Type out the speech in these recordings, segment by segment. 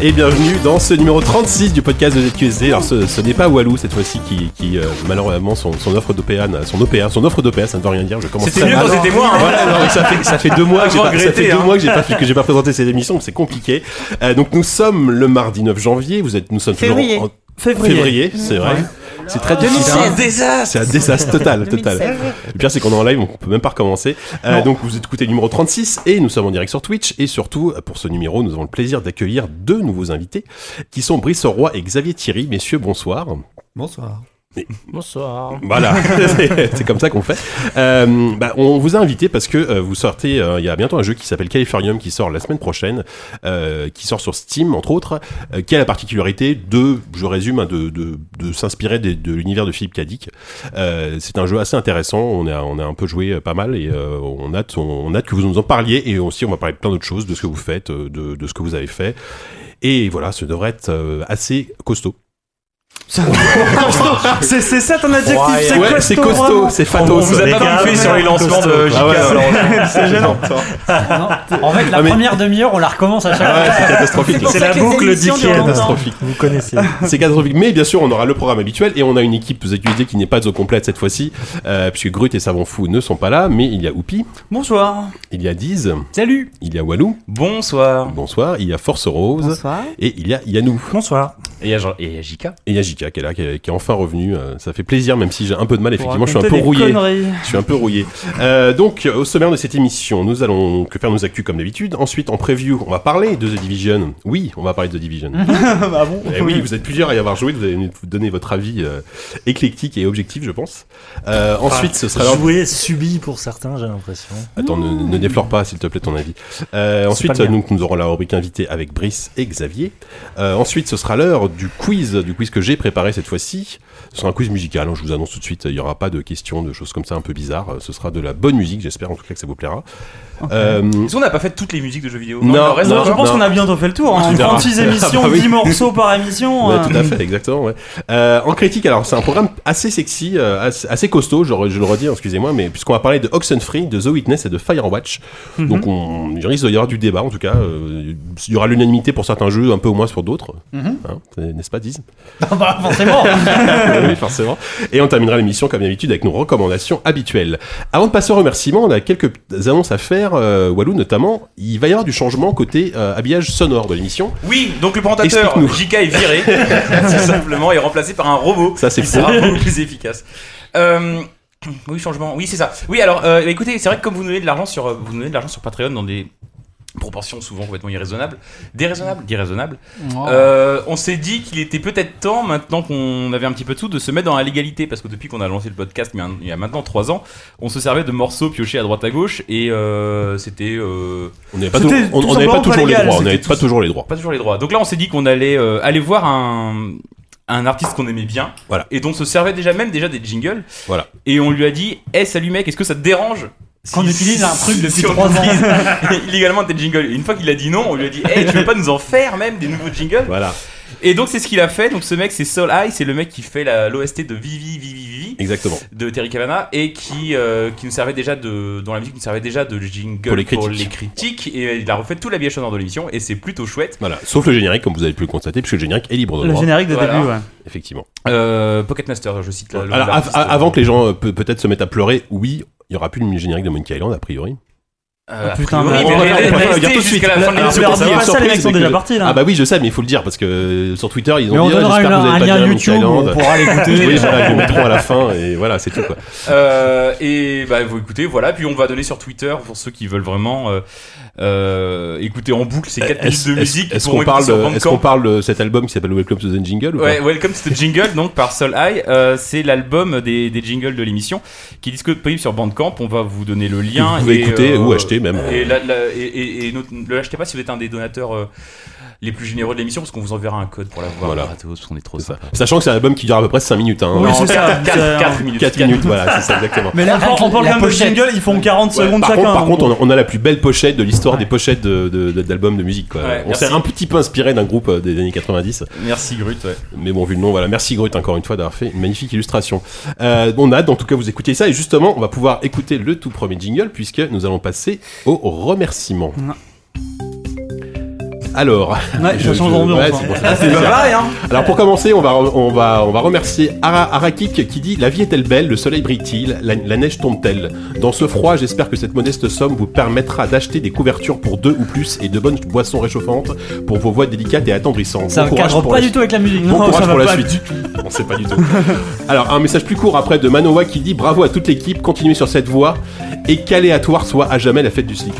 et bienvenue dans ce numéro 36 du podcast de ZQSD. Alors ce, ce n'est pas Walou cette fois-ci qui, qui euh, malheureusement son, son offre d'OPA, son OPA, son offre d'OPA, ça ne veut rien dire. Je commence C'était mieux quand c'était moi. hein. Voilà, non, ça fait ça fait deux mois que j'ai pas, ça fait regretter, deux hein. mois que j'ai pas fait- que j'ai pas présenté cette émission, c'est compliqué. Euh, donc nous sommes le mardi 9 janvier. Vous êtes nous sommes toujours Février. en Février. février, c'est vrai. C'est très difficile. C'est un désastre. C'est un désastre total, total. 2016. Le pire, c'est qu'on est en live, on peut même pas recommencer. Euh, donc, vous écoutez le numéro 36 et nous sommes en direct sur Twitch. Et surtout, pour ce numéro, nous avons le plaisir d'accueillir deux nouveaux invités qui sont Brice Roy et Xavier Thierry. Messieurs, bonsoir. Bonsoir. Bonsoir. Voilà, c'est comme ça qu'on fait. Euh, bah, on vous a invité parce que euh, vous sortez, euh, il y a bientôt un jeu qui s'appelle Califorium qui sort la semaine prochaine, euh, qui sort sur Steam entre autres, euh, qui a la particularité de, je résume, hein, de, de, de s'inspirer des- de, l'univers de Philippe Cadic. Euh, c'est un jeu assez intéressant, on a, on a un peu joué pas mal et euh, on, hâte, on, on hâte que vous nous en parliez et aussi on va parler de plein d'autres choses, de ce que vous faites, de, de ce que vous avez fait. Et voilà, ce devrait être euh, assez costaud. C'est c'est ça ton adjectif, c'est Ouais, c'est costaud. costaud, c'est fatos. on vous a pas briefé sur les lancements de costaud, JK. Ah ouais, alors. C'est gênant. En fait, la Ah, mais- première demi-heure, on la recommence à chaque Ah fois. ouais, c'est catastrophique. C'est la boucle longtemps. catastrophique. Vous connaissez. C'est catastrophique. Mais bien sûr, on aura le programme habituel et on a une équipe ZQSD qui n'est pas au complète cette fois-ci, euh, puisque Grut et Savon Fou ne sont pas là, mais il y a Oupi, Bonsoir. il y a Diz, Salut il y a Walou, Bonsoir. bonsoir, il y a Force Rose Bonsoir. et il y a Yanou. Bonsoir. Et il y a Jean- et il y a JK. Qui est là, qui est, qui est enfin revenu. euh, ça fait plaisir, même si j'ai un peu de mal, effectivement, je suis un peu rouillé. conneries. Je suis un peu rouillé. Euh, donc, au sommaire de cette émission, nous allons que faire nos actus comme d'habitude. Ensuite, en preview, on va parler de The Division. Oui, on va parler de The Division. Ah bon Eh oui, vous êtes plusieurs à y avoir joué, vous allez nous donner votre avis euh, éclectique et objectif, je pense. Euh, ensuite, ce sera. Joué subi pour certains, j'ai l'impression. Attends, ne, ne déflore pas, s'il te plaît, ton avis. Ensuite, mien. nous, nous aurons la rubrique invitée avec Brice et Xavier. Ensuite, ce sera l'heure du quiz, du quiz que j'ai préparé cette fois-ci. Ce sera un quiz musical, hein, je vous annonce tout de suite, il n'y aura pas de questions, de choses comme ça un peu bizarres. Euh, Ce sera de la bonne musique, j'espère en tout cas que ça vous plaira. Euh, Est-ce qu'on n'a pas fait toutes les musiques de jeux vidéo Non, reste Je pense qu'on a bientôt fait le tour. Hein. Tu verras. 36 émissions, Ah bah oui. 10 morceaux par émission. Ouais, euh. tout à fait, exactement. Ouais. Euh, en critique, alors c'est un programme assez sexy, euh, assez, costaud, je, le redis, hein, excusez-moi, mais puisqu'on va parler de Oxenfree, de The Witness et de Firewatch, Mhm. donc on, il risque d'y avoir du débat en tout cas. euh, il y aura l'unanimité pour certains jeux, un peu au moins sur d'autres, Mhm. hein, n'est-ce pas, Diz? Ah bah, forcément Oui, forcément. Et on terminera l'émission comme d'habitude avec nos recommandations habituelles. Avant de passer aux remerciements, on a quelques annonces à faire, euh, Walou notamment. Il va y avoir du changement côté euh, habillage sonore de l'émission. Oui, donc le présentateur. JK est viré, tout simplement, et remplacé par un robot. Ça, c'est sera beaucoup plus efficace. Euh, oui, changement. Oui, c'est ça. Oui, alors, écoutez, c'est vrai que comme vous donnez de l'argent sur, vous donnez de l'argent sur Patreon dans des proportions souvent complètement irraisonnables, déraisonnables, déraisonnables. Euh, on s'est dit qu'il était peut-être temps, maintenant qu'on avait un petit peu de sous, de se mettre dans la légalité, parce que depuis qu'on a lancé le podcast, mais il y a maintenant 3 ans, on se servait de morceaux piochés à droite à gauche, et euh, c'était euh, On n'avait pas, on- tout on toujours les droits. On n'avait pas tout- toujours les droits. pas toujours les droits. Donc là, on s'est dit qu'on allait euh, aller voir un, un artiste qu'on aimait bien, Voilà. et dont on se servait déjà même déjà des jingles, Voilà. et on lui a dit, hey salut mec, est-ce que ça te dérange Qu'on utilise un truc depuis si on trois ans. utilise illégalement tes jingles. Une fois qu'il a dit non, on lui a dit Hey, tu veux pas nous en faire même des nouveaux jingles? Voilà, Et donc c'est ce qu'il a fait. Donc ce mec c'est Soul Eye, c'est le mec qui fait la- l'OST de Vivi Vivi Vivi exactement. de Terry Cavana et qui euh, qui nous servait déjà de dont la musique nous servait déjà de jingle Pour les critiques. critiques. et il a refait tout l'habillage sonore de l'émission et c'est plutôt chouette. Voilà. Sauf le générique, comme vous avez pu le constater, puisque le générique est libre de Le droit. générique de Voilà. début, ouais. Effectivement. Euh, Pocket Master, je cite là. le- Alors, av- avant que les gens euh, peut- peut-être se mettent à pleurer, oui, il y aura plus le générique de Monkey Island, a priori. Euh, a Putain, priori, mais mais on va- on dire tout de jusqu'à la suite. fin on ça, les mecs sont mais déjà que- partis là. Ah bah oui, je sais, mais il faut le dire, parce que euh, sur Twitter, ils Mais ont on dit, ah, donnera j'espère que vous un, avez un pas lien YouTube, on Island. pourra l'écouter. Oui, voilà, ils le mettront à la fin, et voilà, c'est tout quoi. Euh, et bah vous écoutez, voilà. Puis on va donner sur Twitter pour ceux qui veulent vraiment euh, écouter en boucle ces 4 minutes de musique. Est-ce qu'on parle, de- est-ce qu'on Bandcamp. parle de cet album qui s'appelle Welcome to the Jingle ou Ouais, Welcome to the Jingle, donc par Soul Eye. Euh, c'est l'album des, des jingles de l'émission qui est disponible sur Bandcamp. On va vous donner le lien. Vous pouvez et, écouter euh, ou acheter même. Et, la- la- et, et- et ne l'achetez pas si vous êtes un des donateurs euh, les plus généreux de l'émission parce qu'on vous enverra un code pour l'avoir Voilà. gratos. On est trop ça. Sachant que c'est un album qui dure à peu près 5 minutes. Hein. Oui, c'est ça. 4, C'est- minutes. 4 minutes, voilà, c'est ça exactement. Mais là, On parle- on parle la quand même de jingle, ils font 40 Ouais, secondes par chacun. contre, par hein, contre, on a la plus belle pochette de l'histoire Ouais. des pochettes de- de- de- d'albums de, musique. Quoi. Ouais, on s'est un petit peu inspiré d'un groupe euh, des années 90. Merci Grut. Ouais. Mais bon, vu le nom, voilà. Merci Grut encore une fois d'avoir fait une magnifique illustration. Euh, on a hâte, en tout cas, vous écoutez ça. Et justement, on va pouvoir écouter le tout premier jingle puisque nous allons passer au remerciement. Alors, Ouais, je- je- d'ambiance. ouais, hein. c'est pour ça. C'est pas pareil, hein Alors pour commencer, on va, on va, on va remercier Ara, Arakik qui dit La vie est-elle belle, le soleil brille-t-il, la, la neige tombe-t-elle? Dans ce froid, j'espère que cette modeste somme vous permettra d'acheter des couvertures pour deux ou plus et de bonnes boissons réchauffantes pour vos voix délicates et attendrissantes. Ça Bon cadre pas la du tout avec la musique. Bon Non, courage ça pour va la pas suite. On sait pas du tout. Alors, un message plus court après de Manoa qui dit Bravo à toute l'équipe, continuez sur cette voie et qu'aléatoire soit à jamais la fête du slip.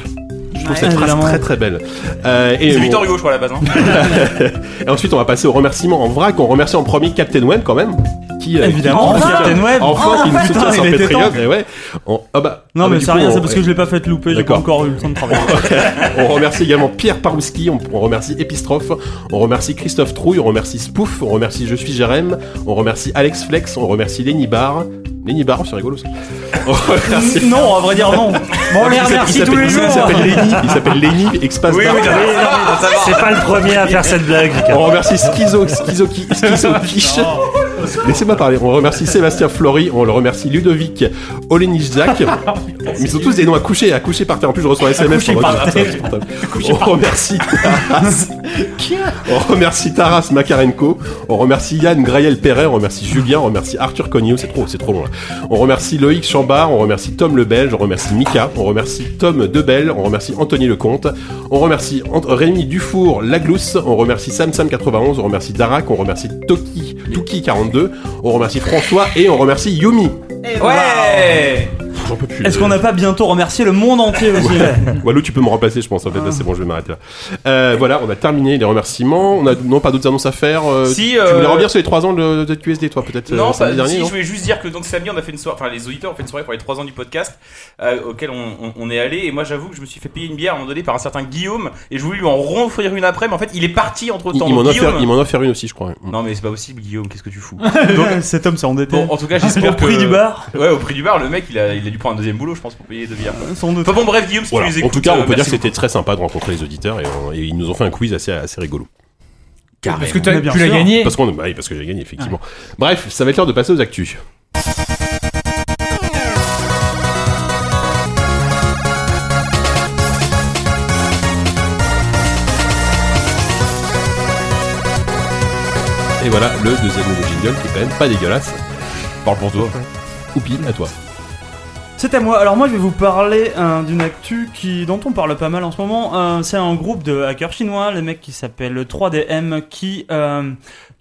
Je trouve Ouais, cette phrase très très belle. Euh, et C'est bon, Victor Hugo, je crois, à la base. Hein. et ensuite, on va passer au remerciement en vrac. On remercie en premier Captain Web quand même. Qui, euh, Évidemment, qui- Captain Web. Enfin, qui nous putain, soutient sur il était Patreon. Et ouais. On- ah bah, Non, ah mais du c'est rien, on- c'est parce que je l'ai pas fait louper, j'ai pas encore eu le temps de travailler. On remercie également Pierre Parouski, on, on remercie Epistrophe, on remercie Christophe Trouille, on remercie Spoof, on remercie Je suis Jérém, on remercie Alex Flex, on remercie Lenny Bar. Lenny Bar, c'est rigolo ça. Remercie. non, à vrai dire, non. Bon, on les remercie tous les s'appelle- jours. Il s'appelle Lenny, il s'appelle Lenny, Oui, oui, va. C'est pas le premier à faire cette blague. On remercie Schizo, Schizo, Schizo Quiche. Laissez-moi parler. On remercie Sébastien Flory, on le remercie Ludovic Olenizak. Ils ont tous des noms à coucher, à coucher par terre. En plus, je reçois un SMS. coucher par. On remercie Taras. On remercie Taras Makarenko. On remercie Yann Graël Perret. On remercie Julien. On remercie Arthur Cognot. C'est trop, c'est trop long là. On remercie Loïc Chambard. On remercie Tom Le Belge. On remercie Mika. On remercie Tom Debel. On remercie Anthony Lecomte. On remercie Ant- Rémi Dufour Laglousse. On remercie SamSam91. On remercie Darak. On remercie Toki, Tuki42. On remercie François. Et on remercie Yumi. Ouais J'en peux plus. Est-ce qu'on n'a pas bientôt remercié le monde entier aussi Walou, tu peux me remplacer, je pense. En fait, là, c'est bon, je vais m'arrêter là. Euh, voilà, on a terminé les remerciements. On a non pas d'autres annonces à faire. euh, Si, tu euh, voulais revenir sur les 3 ans de, de QSD, toi, peut-être Non, euh, samedi dernier, si, non je voulais juste dire que donc samedi on a fait une soirée, enfin les auditeurs ont fait une soirée pour les 3 ans du podcast euh, auquel on, on- on est allé et moi j'avoue que je me suis fait payer une bière à un moment donné par un certain Guillaume et je voulais lui en offrir une après mais en fait il est parti entre Il, temps. il m'en a Guillaume... a offert une aussi, je crois. Non mais c'est pas possible Guillaume, qu'est-ce que tu fous Cet homme s'est endetté. Bon en tout cas Au j'espère que... prix du bar Ouais au prix du bar le mec il a, il a dû prendre un deuxième boulot je pense pour payer deux bières. Sans doute. Enfin bon bref Guillaume si Voilà. tu les En écoutes tout cas, on euh, peut dire que c'était très sympa de rencontrer les auditeurs et, on- et ils nous ont fait un quiz assez, assez rigolo. Parce que Mais t'as- bien tu sûr. gagné. Parce, qu'on, bah oui, parce que j'ai gagné, effectivement. Bref, ça va être l'heure de passer aux actus. Et voilà le deuxième nouveau jingle qui est quand même pas dégueulasse. Parle pour toi. Oupi, à toi. C'est à moi. Alors moi je vais vous parler euh, d'une actu qui dont on parle pas mal en ce moment. Euh, c'est un groupe de hackers chinois, les mecs qui s'appellent 3DM, qui euh,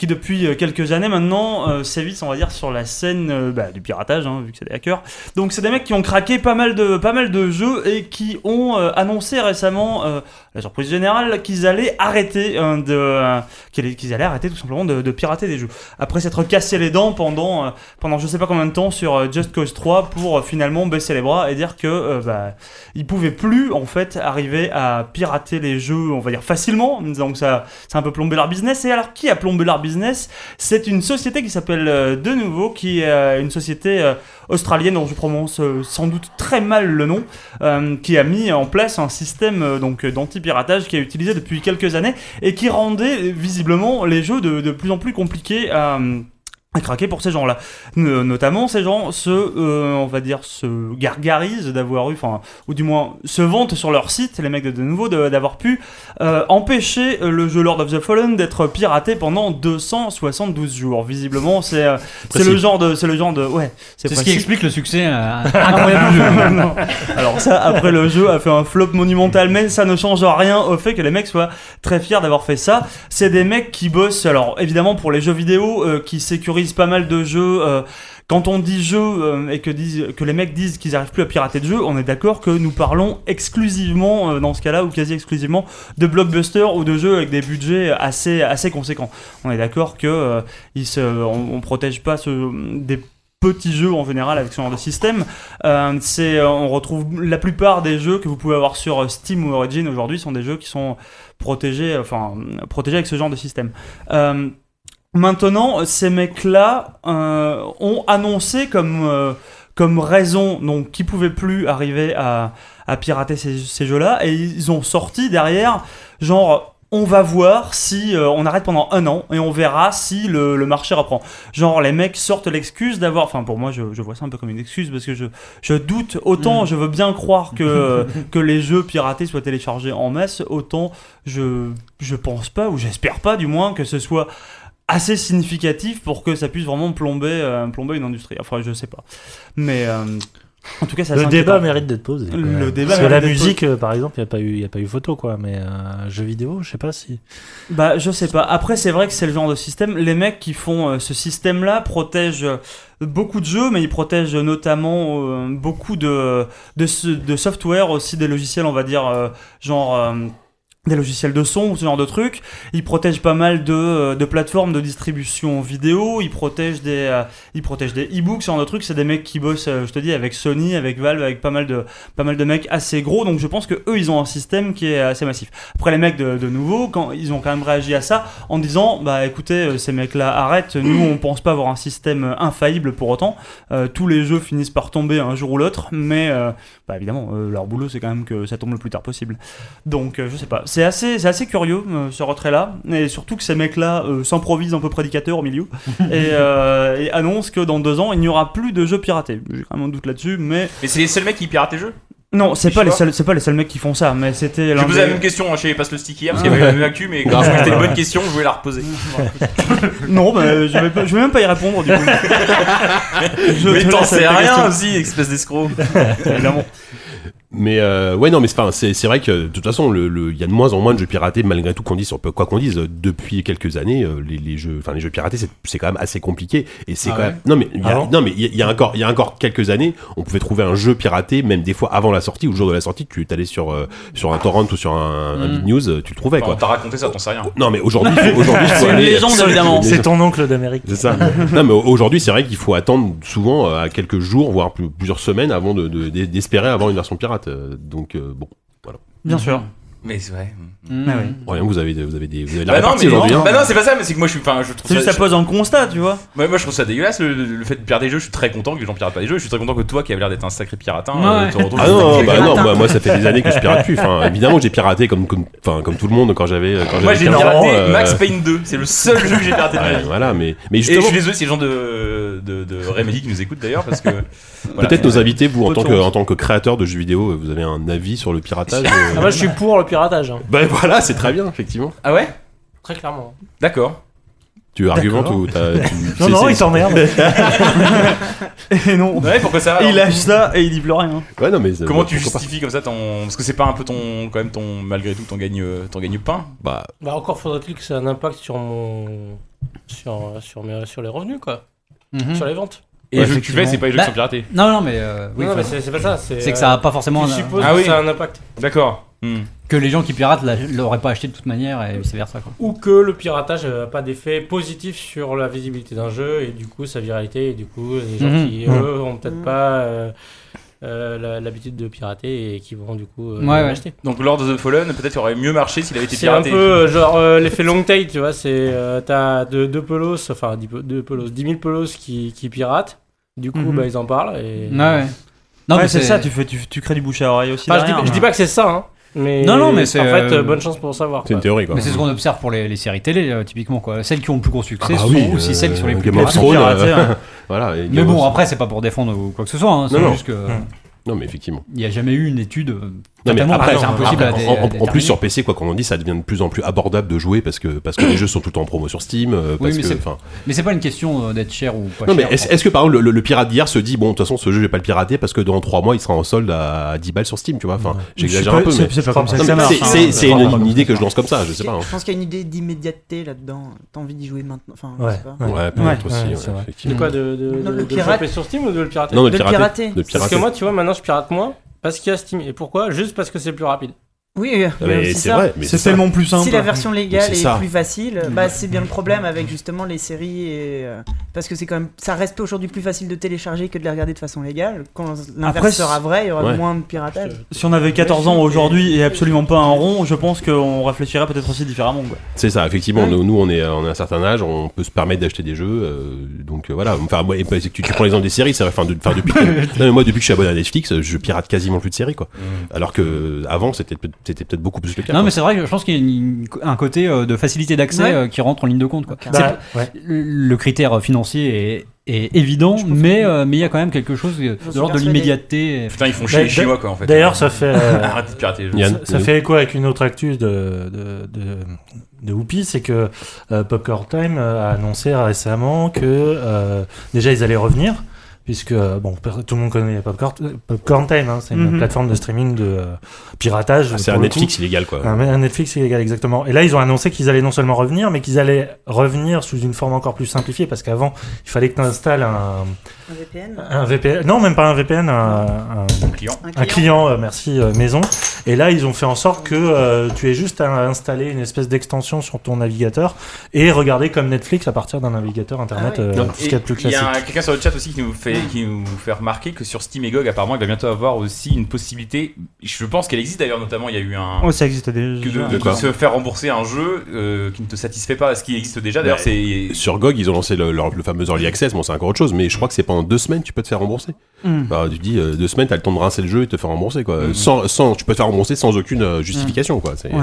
qui depuis euh, quelques années maintenant euh, sévissent, on va dire, sur la scène euh, bah, du piratage, hein, vu que c'est des hackers. Donc c'est des mecs qui ont craqué pas mal de pas mal de jeux et qui ont euh, annoncé récemment, la surprise générale, qu'ils allaient arrêter euh, de qu'ils qu'ils allaient arrêter tout simplement de, pirater des jeux. Après s'être cassé les dents pendant pendant je sais pas combien de temps sur Just Cause 3 pour finalement baisser les bras et dire que bah, ils pouvaient plus en fait arriver à pirater les jeux on va dire facilement donc ça ça a un peu plombé leur business et alors qui a plombé leur business c'est une société qui s'appelle euh, De Nouveau qui est euh, une société euh, australienne dont je prononce sans doute très mal le nom qui a mis en place un système donc d'anti-piratage qui est utilisé depuis quelques années et qui rendait visiblement les jeux de, plus en plus compliqués à craquer pour ces gens-là. No- Notamment, ces gens se, euh, on va dire, se gargarisent d'avoir eu, enfin, ou du moins se vantent sur leur site, les mecs de, de nouveau, d'avoir pu euh, empêcher euh, le jeu Lord of the Fallen d'être piraté pendant 272 jours. Visiblement, c'est euh, le genre de, c'est le genre de, ouais, C'est ce qui explique le succès incroyable du jeu. Non. Alors ça, après le jeu a fait un flop monumental, mais ça ne change rien au fait que les mecs soient très fiers d'avoir fait ça. C'est des mecs qui bossent, alors évidemment pour les jeux vidéo, qui sécurisent pas mal de jeux. euh, quand on dit jeu euh, et que, disent, que les mecs disent qu'ils n'arrivent plus à pirater de jeux, on est d'accord que nous parlons exclusivement, euh, dans ce cas-là, ou quasi exclusivement, de blockbusters ou de jeux avec des budgets assez, assez conséquents. On est d'accord que ils se, on, on protège pas ce, des petits jeux en général avec ce genre de système. C'est, on retrouve la plupart des jeux que vous pouvez avoir sur Steam ou Origin aujourd'hui sont des jeux qui sont protégés, enfin protégés avec ce genre de système. Maintenant, ces mecs-là euh, ont annoncé comme euh, comme raison donc qu'ils pouvaient plus arriver à, à pirater ces, ces jeux-là et ils ont sorti derrière genre on va voir si euh, on arrête pendant un an et on verra si le, le marché reprend. Genre les mecs sortent l'excuse d'avoir, enfin pour moi je, je vois ça un peu comme une excuse parce que je, je doute autant, je veux bien croire que, que les jeux piratés soient téléchargés en masse, autant je, je pense pas ou j'espère pas du moins que ce soit assez significatif pour que ça puisse vraiment plomber, euh, plomber une industrie. Enfin je sais pas. Mais euh, en tout cas ça Le débat mérite d'être posé. quand Le débat Parce que la musique, euh, par exemple, il n'y a, pas eu- y a pas eu photo, quoi. Mais euh, jeux vidéo, je sais pas si. Bah, je sais pas. Après, c'est vrai que c'est le genre de système. Les mecs qui font euh, ce système-là protègent beaucoup de jeux, mais ils protègent notamment beaucoup de, de, de software, aussi des logiciels, on va dire, genre. Des logiciels de son ou ce genre de trucs. Ils protègent pas mal de, euh, plateformes de distribution vidéo. Ils protègent des, euh, ils protègent des e-books, ce genre de trucs. C'est des mecs qui bossent, euh, je te dis, avec Sony, avec Valve, avec pas mal de, pas mal de mecs assez gros. Donc je pense que eux, ils ont un système qui est assez massif. Après, les mecs de, nouveau, quand ils ont quand même réagi à ça en disant, bah écoutez, ces mecs-là arrêtent. Nous, on pense pas avoir un système infaillible pour autant. Tous les jeux finissent par tomber un jour ou l'autre, mais bah évidemment, leur boulot, c'est quand même que ça tombe le plus tard possible. Donc, je sais pas. C'est assez, c'est assez curieux euh, ce retrait-là, et surtout que ces mecs-là euh, s'improvisent un peu prédicateurs au milieu et, euh, et annoncent que dans deux ans, il n'y aura plus de jeux piratés. J'ai quand même un doute là-dessus, mais Mais c'est les seuls mecs qui piratent les jeux? Non, c'est pas les seuls, c'est pas les seuls mecs qui font ça, mais c'était. Je posais la des- même question hein, chez Passe le Stick hier, parce qu'il y avait la même actu, mais trouvais que c'était une bonne question, je voulais la reposer. Non, bah, je, vais pas- je vais même pas y répondre du coup. Je mais te t'en sais rien question. aussi, espèce d'escroc. Évidemment. Mais euh, ouais, non, mais c'est- enfin, c'est c'est vrai que de toute façon, le- le- il y a de moins en moins de jeux piratés, malgré tout qu'on dise, sur quoi qu'on dise, euh, depuis quelques années, euh, les, les jeux, enfin les jeux piratés, c'est- c'est quand même assez compliqué. Et c'est Ah quand ouais même. Non, mais il y a, Ah non, mais il y a- il y a encore, il y a encore quelques années, on pouvait trouver un jeu piraté, même des fois avant la sortie ou le jour de la sortie, tu allais sur euh, sur un torrent ou sur un, un big news, euh, tu le trouvais Enfin, quoi. on t'a raconté ça, t'en sais rien. Non, mais aujourd'hui, il faut- aujourd'hui, il C'est une aller- légende, évidemment. C'est ton oncle d'Amérique. C'est ça. non, mais aujourd'hui, c'est vrai qu'il faut attendre souvent euh, à quelques jours, voire plus- plusieurs semaines avant de- de- d'espérer avoir une version pirate. Euh, Donc euh, bon. Bien sûr. Mais c'est vrai. Mmh. Ah oui. Rien, vous avez, vous avez des, vous avez la Bah non, mais aujourd'hui. hein. bah non, c'est pas ça, mais c'est que moi je suis. Enfin, je trouve C'est juste ça. ça pose un constat, tu vois. Ouais, moi je trouve ça dégueulasse le, le fait de pirater des jeux. Je suis très content que les gens piratent pas des jeux. Je suis très content que toi qui avais l'air d'être un sacré piratin, euh, Ouais. te retrouves Ah non, bah non, moi, moi ça fait des années que je pirate plus. Enfin, évidemment que j'ai piraté comme, comme, enfin, comme tout le monde quand j'avais quand Moi j'ai 15 ans, piraté euh, Max Payne 2. C'est le seul jeu que j'ai piraté de ma ouais, vie. voilà, mais, mais Et je justement, suis désolé si les gens de, de, de Remedy qui nous écoutent d'ailleurs parce que. peut-être nos invités, vous, en tant, que, en tant que créateur de jeux vidéo, vous avez un avis sur le piratage euh, Ah, moi je suis pour le piratage, hein. Ben voilà, c'est très bien, effectivement. Ah ouais? Très clairement. D'accord. Tu argumentes ou t'as. tu- Non, c'est- non, c'est- il s'emmerde. Et non. Ouais, pourquoi ça va Il lâche ça et il dit plus rien. Ouais, non, mais. ça- Comment bah, tu pourquoi pas. justifies comme ça ton. Parce que c'est pas un peu ton. Quand même ton. Malgré tout, ton gagne, ton gagne pain? Bah, Bah, encore faudrait-il que ça ait un impact sur mon. sur, sur, mes, sur les revenus, quoi. Mhm. Sur les ventes. Et Ouais, les jeux que tu fais, c'est pas les jeux Bah, qui sont piratés. Non, non, mais euh, oui, non, mais c'est c'est pas ça. C'est c'est que euh, ça a pas forcément Tu un- supposes Ah que oui. ça a un impact. D'accord. Hmm. Que les gens qui piratent la- l'auraient pas acheté de toute manière et vice versa quoi. Ou que le piratage n'a pas d'effet positif sur la visibilité d'un jeu et du coup sa viralité et du coup les gens Mhm. qui eux ont peut-être pas euh, euh, l'habitude de pirater et qui vont du coup euh, Ouais, ouais. l'acheter. Donc Lord of the Fallen, peut-être aurait mieux marché s'il avait été C'est un piraté. peu genre euh, l'effet long tail, tu vois. C'est euh, t'as deux, deux pelos, enfin deux pelos, 10 000 pelos qui, qui piratent. Du coup, Mhm. bah, ils en parlent. Et... Ouais. Non, ouais, mais c'est ça, tu, fais, tu, tu crées du bouche à oreille aussi. Enfin, je, dis, derrière, je dis hein. pas que c'est ça, hein. Mais Non, non, mais c'est, en fait, euh, euh, bonne chance pour savoir. c'est une théorie, quoi. Mais c'est ce qu'on observe pour les, les séries télé, euh, typiquement. Quoi. Celles qui ont le plus gros succès Ah sont oui, aussi euh, celles qui sont les plus Game of sont Thrones, euh, hein. Voilà. Mais bon, of- après, c'est pas pour défendre ou quoi que ce soit. Hein, c'est Non, non. juste que Non, mais effectivement. il n'y a jamais eu une étude. Non, mais après, c'est impossible après, à dé- en, à en- en déterminer. plus sur PC, quoi qu'on en dit, ça devient de plus en plus abordable de jouer parce que parce que les jeux sont tout le temps en promo sur Steam. euh, Oui, mais que, c'est- enfin, Mais c'est pas une question euh, d'être cher ou pas non, mais est-ce est-ce que par exemple le, le pirate d'hier se dit bon, de toute façon, ce jeu je vais pas le pirater parce que dans 3 mois il sera en solde à 10 balles sur Steam, tu vois. Enfin, j'exagère C'est un peu, mais. c'est- une, idée que je lance comme ça, je sais pas. hein. Je pense qu'il y a une idée d'immédiateté là-dedans. T'as envie d'y jouer maintenant. Enfin, Ouais. peut-être aussi. De quoi de, le de pirate- choper sur Steam ou de le pirater Non, de le pirater. Parce que moi, tu vois, maintenant, je pirate moins parce qu'il y a Steam. Et pourquoi? Juste parce que c'est plus rapide. Oui, Ah, c'est ça. vrai, mais C'est tellement plus simple. Si la version légale est plus facile, bah c'est bien le problème avec justement les séries et euh, parce que c'est quand même ça reste aujourd'hui plus facile de télécharger que de les regarder de façon légale. Quand Après, l'inverse sera vrai, il y aura ouais. moins de piratage. Si on avait 14 ans aujourd'hui et absolument pas un rond, je pense qu'on réfléchirait peut-être aussi différemment. C'est ça, effectivement. Ouais. Nous, nous, on est, on a un certain âge, on peut se permettre d'acheter des jeux. euh, donc euh, voilà. Enfin, moi, tu, tu prends l'exemple des séries, c'est vrai. Enfin, de, enfin, depuis. que- non, mais moi, depuis que je suis abonné à Netflix, je pirate quasiment plus de séries, quoi. Alors que avant, c'était peut-être c'était peut-être beaucoup plus le cas. Non, quoi. mais c'est vrai que je pense qu'il y a une- un côté euh, de facilité d'accès Ouais. euh, qui rentre en ligne de compte. Quoi. Bah, ouais. Le critère financier est, est évident, mais euh, mais il y a quand même quelque chose de, l'ordre de l'immédiateté. Putain, ils font chier les Chinois, quoi, en fait. D'ailleurs, ça fait. euh, de pirater les Ça, ça fait écho avec une autre actu de, de, de, de Whoopi, c'est que euh, Popcorn Time a annoncé récemment que euh, déjà ils allaient revenir, puisque euh, bon, per- tout le monde connaît Popcorn, Popcorn Time, hein, c'est une Mhm. plateforme de streaming de euh, piratage. Ah, c'est un Netflix illégal, quoi. Un, un Netflix illégal, exactement. Et là, ils ont annoncé qu'ils allaient non seulement revenir, mais qu'ils allaient revenir sous une forme encore plus simplifiée, parce qu'avant, il fallait que tu installes un, Un VPN un VPN, non, même pas un VPN, un- un, Un client. un client, euh, merci, euh, maison. Et là, ils ont fait en sorte que euh, tu aies juste à installer une espèce d'extension sur ton navigateur et regarder comme Netflix à partir d'un navigateur internet, Ah oui. euh, Donc, ce qu'il y a de plus Il y classique. a quelqu'un sur le chat aussi qui nous fait qui nous fait remarquer que sur Steam et GOG apparemment il va bientôt avoir aussi une possibilité. Je pense qu'elle existe d'ailleurs notamment il y a eu un Oh, ça existe déjà. que de, se faire rembourser un jeu euh, qui ne te satisfait pas, ce qui existe déjà. D'ailleurs Bah, c'est Sur GOG, ils ont lancé le, leur- le fameux Early Access, bon, c'est encore autre chose, mais je crois que c'est deux semaines, tu peux te faire rembourser. Hmm. Bah, tu dis, euh, deux semaines, t'as le temps de rincer le jeu et te faire rembourser, quoi. Mhm. Sans, sans, tu peux te faire rembourser sans aucune euh, justification, quoi. C'est, Ouais.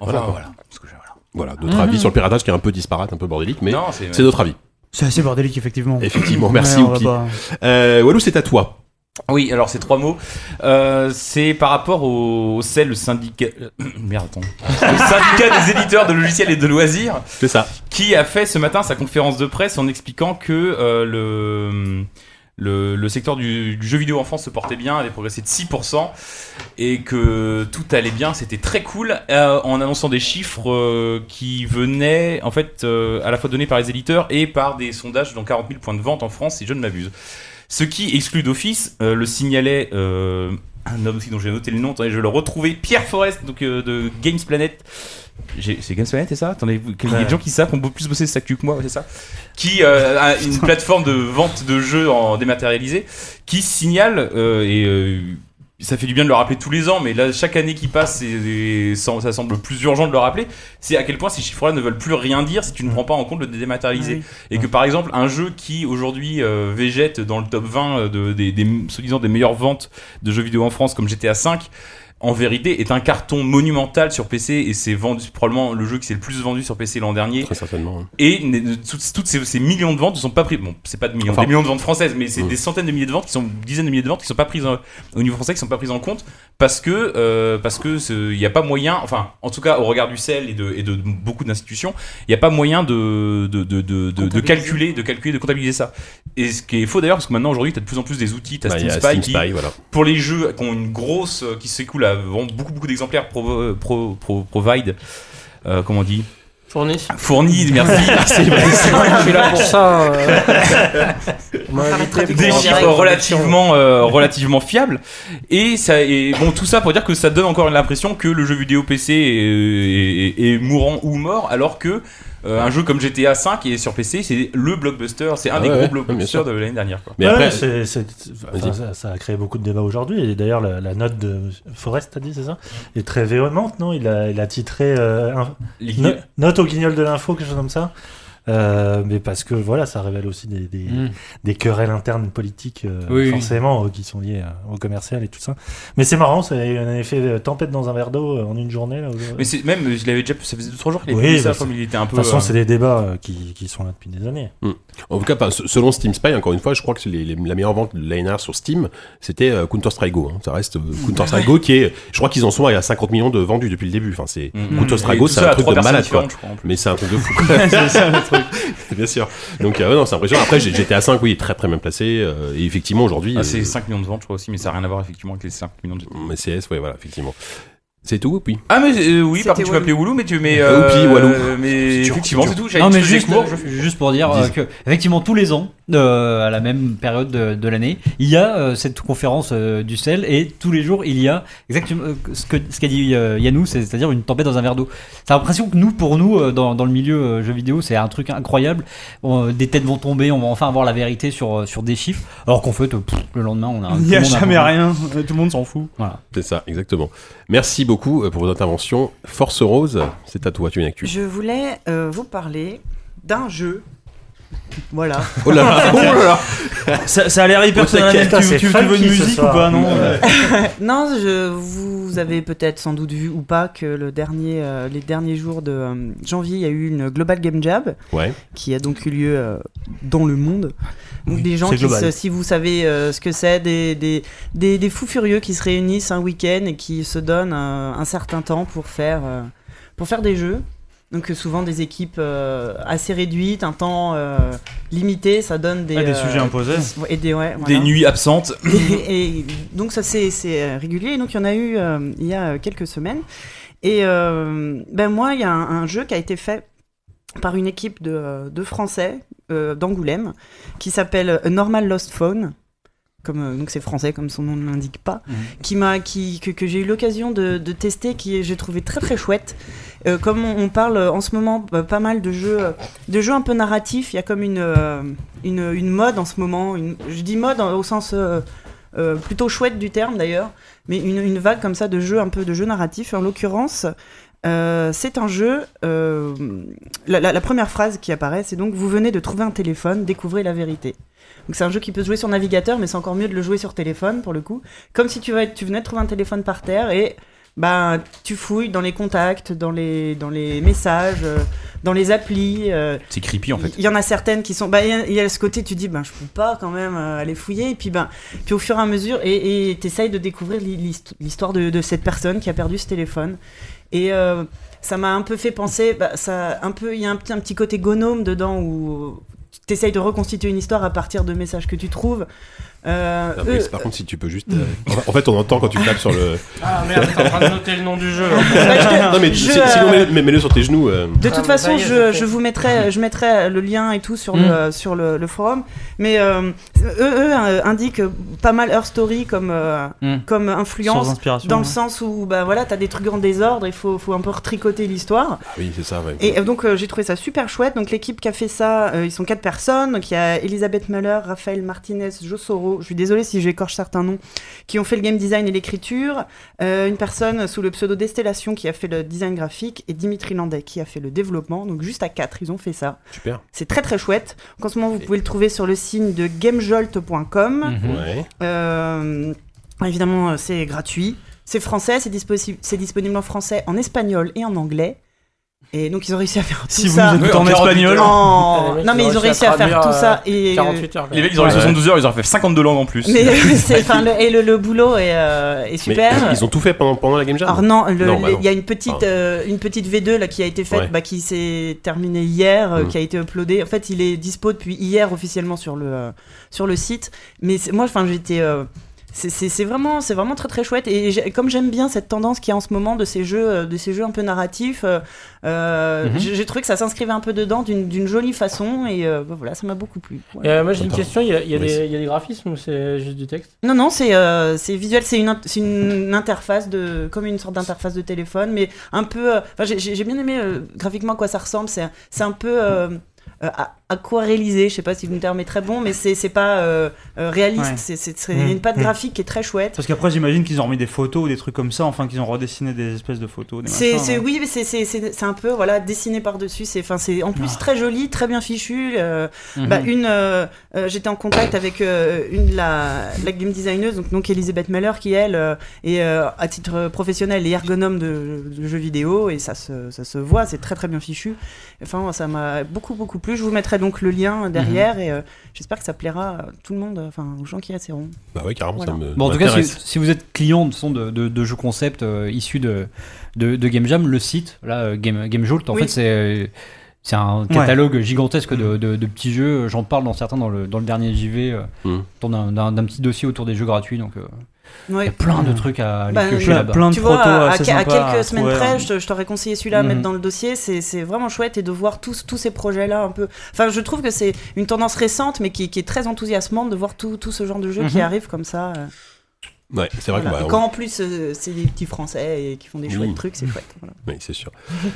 enfin Voilà. voilà. Parce que je- voilà. Voilà, d'autres avis sur le piratage qui est un peu disparate, un peu bordélique, mais Non, c'est c'est notre avis. C'est assez bordélique, effectivement. Effectivement, merci, Ouais, Oupi. pas- Euh, Walou, c'est à toi. Oui, alors ces trois mots, euh, c'est par rapport au, au CEL, le syndicat, merde, attends, le syndicat des éditeurs de logiciels et de loisirs, C'est ça. qui a fait ce matin sa conférence de presse en expliquant que euh, le, le, le secteur du, du jeu vidéo en France se portait bien, avait progressé de 6%, et que tout allait bien, c'était très cool, euh, en annonçant des chiffres qui venaient en fait à la fois donnés par les éditeurs et par des sondages dans 40 000 points de vente en France, si je ne m'abuse. Ce qui exclut d'office, euh, le signalait euh, un homme aussi dont j'ai noté le nom, attendez, je vais le retrouver, Pierre Forest, donc euh, de Games Planet. J'ai- C'est Games Planet, c'est ça? Attendez, vous- il y a Ouais. des gens qui savent, qui ont plus bossé ça que moi, c'est ça? Qui euh, a une plateforme de vente de jeux en dématérialisé, qui signale, euh, et euh, ça fait du bien de le rappeler tous les ans, mais là, chaque année qui passe, et, ça, semble plus urgent de le rappeler, c'est à quel point ces chiffres-là ne veulent plus rien dire si tu ne prends pas en compte le dématérialisé. Oui. Et que par exemple, un jeu qui aujourd'hui euh, végète dans le top 20 de, des, des, soi-disant des meilleures ventes de jeux vidéo en France comme GTA V, en vérité est un carton monumental sur PC et c'est vendu probablement le jeu qui s'est le plus vendu sur PC l'an dernier. Très certainement. Et ne- toutes, toutes ces, ces millions de ventes ne sont pas prises. Bon, c'est pas de millions, Enfin- des millions de ventes françaises, mais c'est Mm. des centaines de milliers de ventes qui sont dizaines de milliers de ventes qui sont pas prises en- au niveau français, qui sont pas prises en compte parce que euh, parce que il n'y a pas moyen. Enfin, en tout cas, au regard du CEL et de, et de beaucoup d'institutions, il n'y a pas moyen de de, de, de, de- de Comptabiliser. calculer, de calculer, de comptabiliser ça. Et ce qui est faux d'ailleurs, parce que maintenant aujourd'hui, tu as de plus en plus des outils, tu as Bah, Steam a Spy qui, voilà. pour les jeux qui ont une grosse qui s'écoule vraiment beaucoup beaucoup d'exemplaires pro, pro, pro- provide euh, comment on dit Fourni. fournis merci Je suis là pour ça. euh. Des chiffres relativement euh, relativement fiables et ça et bon tout ça pour dire que ça donne encore l'impression que le jeu vidéo PC est, est- est mourant ou mort alors que euh, un jeu comme GTA 5 qui est sur PC c'est le blockbuster c'est un Ah des ouais, gros ouais, blockbusters de l'année dernière quoi. Mais Ouais, après, enfin, ça, ça a créé beaucoup de débats aujourd'hui. Et d'ailleurs, la, la note de Forrest, t'as dit, c'est ça? Est très véhémente, non? Il a, il a titré euh, un- Les- no- Note au guignol de l'info, quelque chose comme ça? Euh, mais parce que voilà, ça révèle aussi des, des, Mm. des querelles internes politiques, euh, Oui, oui. forcément, euh, qui sont liées euh, au commercial et tout ça. Mais c'est marrant, c'est un effet tempête dans un verre d'eau euh, en une journée. Là, mais c'est même je l'avais déjà ça faisait 2-3 jours qu'il Oui, ça bah, mais il était un de peu toute façon, euh, c'est des débats euh, qui, qui sont là depuis des années. En tout cas, selon Steam Spy, encore une fois, je crois que c'est les- les- la meilleure vente de l'année dernière sur Steam, c'était euh, Counter-Strike Go. hein. Ça reste euh, Counter-Strike Go qui est, je crois qu'ils en sont à 50 millions de vendus depuis le début. Enfin, c'est Mm. Counter-Strike Go, c'est ça un truc de malade, quoi. crois. Mais c'est un truc de fou. c'est truc. Bien sûr. Donc, euh, non, c'est impressionnant. Après, j'ai- GTA 5, oui, très très bien placé. euh, et effectivement, aujourd'hui. Ah, c'est euh, 5 millions de ventes, je crois aussi, mais ça n'a rien à voir effectivement avec les 5 millions de mais CS, ouais, voilà, effectivement. C'est tout, oui. Ah, mais euh, oui, par contre, tu m'appelais Woulou, mais tu mets. Euh, Oupi, Walou. Mais effectivement, c'est tout. Non, mais juste, cours, je juste pour dire euh, que, effectivement, tous les ans, euh, à la même période de, de l'année, il y a euh, cette conférence euh, du sel et tous les jours, il y a exactement euh, ce que ce qu'a dit euh, Yannou, c'est- c'est-à-dire une tempête dans un verre d'eau. T'as l'impression que nous, pour nous, euh, dans, dans le milieu euh, jeu vidéo, c'est un truc incroyable. Bon, euh, des têtes vont tomber, on va enfin avoir la vérité sur, sur des chiffres, alors qu'en fait, euh, pff, le lendemain, on a. Il n'y a jamais rien. Tout le monde s'en fout. Voilà. C'est ça, exactement. Merci beaucoup euh, pour vos interventions. Force Rose, c'est à toi, tu es une actu. Je voulais euh, vous parler d'un jeu Voilà. Oh là là, oh là là. Ça, ça a l'air hyper putain, Tu, tu- tu veux une musique ou pas Non. non, je, vous avez peut-être sans doute vu ou pas que le dernier, euh, les derniers jours de euh, janvier, il y a eu une Global Game Jam Ouais. qui a donc eu lieu euh, dans le monde. Donc Oui, des gens qui, se- si vous savez euh, ce que c'est, des, des, des, des fous furieux qui se réunissent un week-end et qui se donnent euh, un certain temps pour faire, euh, pour faire des jeux. Donc euh, souvent des équipes euh, assez réduites, un temps euh, limité, ça donne des, Ah, des euh, sujets imposés. et des, ouais, Des voilà. nuits absentes. et, et donc ça c'est régulier. Et donc il y en a eu il y a quelques semaines. Et ben moi il y a un, un jeu qui a été fait par une équipe de, de Français d'Angoulême qui s'appelle Normal Lost Phone. Comme, euh, donc c'est français comme son nom ne l'indique pas, Mhm. qui m'a qui que, que j'ai eu l'occasion de, de tester, qui j'ai trouvé très très chouette. Euh, comme on, on parle euh, en ce moment euh, pas mal de jeux de jeux un peu narratifs, il y a comme une une, une mode en ce moment. Une, je dis mode au sens euh, euh, plutôt chouette du terme d'ailleurs, mais une, une vague comme ça de jeux un peu de jeux narratifs. En l'occurrence, euh, c'est un jeu. euh, la, la- la première phrase qui apparaît, c'est donc vous venez de trouver un téléphone, découvrez la vérité. Donc c'est un jeu qui peut se jouer sur navigateur, mais c'est encore mieux de le jouer sur téléphone pour le coup. Comme si tu, vas- tu venais de trouver un téléphone par terre et bah tu fouilles dans les contacts, dans les dans les messages, euh, dans les applis. euh, C'est creepy en fait. il y en a certaines qui sont. Bah, il y a- il y, a ce côté, tu dis, ben, je peux pas quand même euh, aller fouiller. Et puis, ben, puis au fur et à mesure, et tu essayes de découvrir l'hi- l'hist- l'histoire de, de cette personne qui a perdu ce téléphone. Et euh, ça m'a un peu fait penser. Bah, ça, un peu, il y a un petit, un petit côté gonome dedans où tu essayes de reconstituer une histoire à partir de messages que tu trouves. Euh, Non, mais eux- c'est- par contre, si tu peux juste. euh, En fait, on entend quand tu tapes sur le. Ah merde, t'es en train de noter le nom du jeu. bah, Non, mais je, si- euh, sinon, mets- mets- mets-le sur tes genoux. euh. De Ah, toute façon, ça y est, je, je vous mettrai, je mettrai le lien et tout sur Mm. le sur le, le forum. Mais euh, eux, eux euh, indiquent pas mal Her Story comme euh, Mm. comme influence, dans le sens où bah voilà, t'as des trucs en désordre, il faut faut un peu retricoter l'histoire. Ah oui, c'est ça, ouais. Et euh, donc euh, j'ai trouvé ça super chouette. Donc l'équipe qui a fait ça, euh, ils sont quatre personnes. Donc il y a Elisabeth Muller, Raphaël Martinez, Josoro. Je suis désolée si j'écorche certains noms, qui ont fait le game design et l'écriture. Euh, une personne sous le pseudo Destellation qui a fait le design graphique et Dimitri Landais qui a fait le développement. Donc juste à quatre, ils ont fait ça. Super. C'est très très chouette. En ce moment, vous pouvez le trouver sur le site de gamejolt.com. Mhm. Ouais. Euh, évidemment, c'est gratuit. C'est français, c'est disponible en français, en espagnol et en anglais. Et donc, ils ont réussi à faire tout Si vous ça. écoutez Oui, en en 48 espagnol. Non, mais ils ont réussi à faire tout ça. euh, Et, 48 heures. Les mecs, ils auraient Ouais. 72 heures, ils auraient fait 52 langues en plus. mais c'est- enfin, le, et le, le boulot est, euh, est Mais super. ils ont tout fait pendant, pendant la Game Jam Alors non, le- Non, bah non. il y a une petite, Ah. euh, une petite V2 là qui a été faite, Ouais. bah, qui s'est terminée hier, euh, Mm. qui a été uploadée. En fait, il est dispo depuis hier officiellement sur le euh, sur le site. Mais moi, enfin, j'étais euh, c'est- vraiment, c'est vraiment très très chouette. Et comme j'aime bien cette tendance qu'il y a en ce moment de ces jeux, euh, de ces jeux un peu narratifs, euh, euh, Mhm. j'ai trouvé que ça s'inscrivait un peu dedans d'une jolie façon. Et euh, bah, voilà, ça m'a beaucoup plu. Ouais. Euh, moi j'ai une question, il y a, il y a Oui. des, il y a des graphismes ou c'est juste du texte? Non, non, c'est euh, c'est visuel, c'est une, une interface de, comme une sorte d'interface de téléphone, mais un peu. Enfin, j'ai- bien aimé euh, graphiquement à quoi ça ressemble. C'est c'est un peu a- aquarellisé. Je sais pas si le terme est très bon, mais c'est pas euh, euh, réaliste. Ouais. C'est a une patte Mm. graphique qui est très chouette. Parce qu'après, j'imagine qu'ils ont remis des photos ou des trucs comme ça, enfin qu'ils ont redessiné des espèces de photos. C'est hein. oui, mais c'est un peu voilà dessiné par dessus. C'est enfin c'est en plus très joli, très bien fichu. euh. Bah, une, euh, euh, j'étais en contact avec euh, une la, la game designeuse, donc, donc Elisabeth Meller, qui elle euh, est euh, à titre professionnel et ergonome de, de jeux vidéo et ça se, ça se voit, c'est très très bien fichu. Enfin, ça m'a beaucoup beaucoup plu. Je vous mettrai donc le lien derrière et euh, j'espère que ça plaira à tout le monde, enfin aux gens qui essaieront. Bah ouais, carrément, Voilà. ça me. Bon, en tout cas, si, vous êtes client de, son de, de, de jeux concept euh, issus de, de, de Game Jam, le site, là, euh, Game, Game Jolt, en Oui. fait, c'est. euh, C'est un catalogue gigantesque de, de- de petits jeux. J'en parle dans certains dans le, dans le dernier JV, euh, Mm. d'un- petit dossier autour des jeux gratuits. Donc, euh, il y a plein de trucs à aller Bah, piocher Plein, là-bas. plein de Tu vois, à, à- quelques semaines près, je, t'aurais conseillé celui-là à Mhm. mettre dans le dossier. C'est vraiment chouette et de voir tous, tous ces projets-là un peu. Enfin, je trouve que c'est une tendance récente, mais qui, qui est très enthousiasmante de voir tout, tout ce genre de qui Mhm. arrive comme ça. Ouais, c'est vrai Voilà. que Et bah, quand en plus euh, c'est des petits Français et qui font des Oui. chouettes trucs, c'est chouette. voilà. Oui, c'est sûr.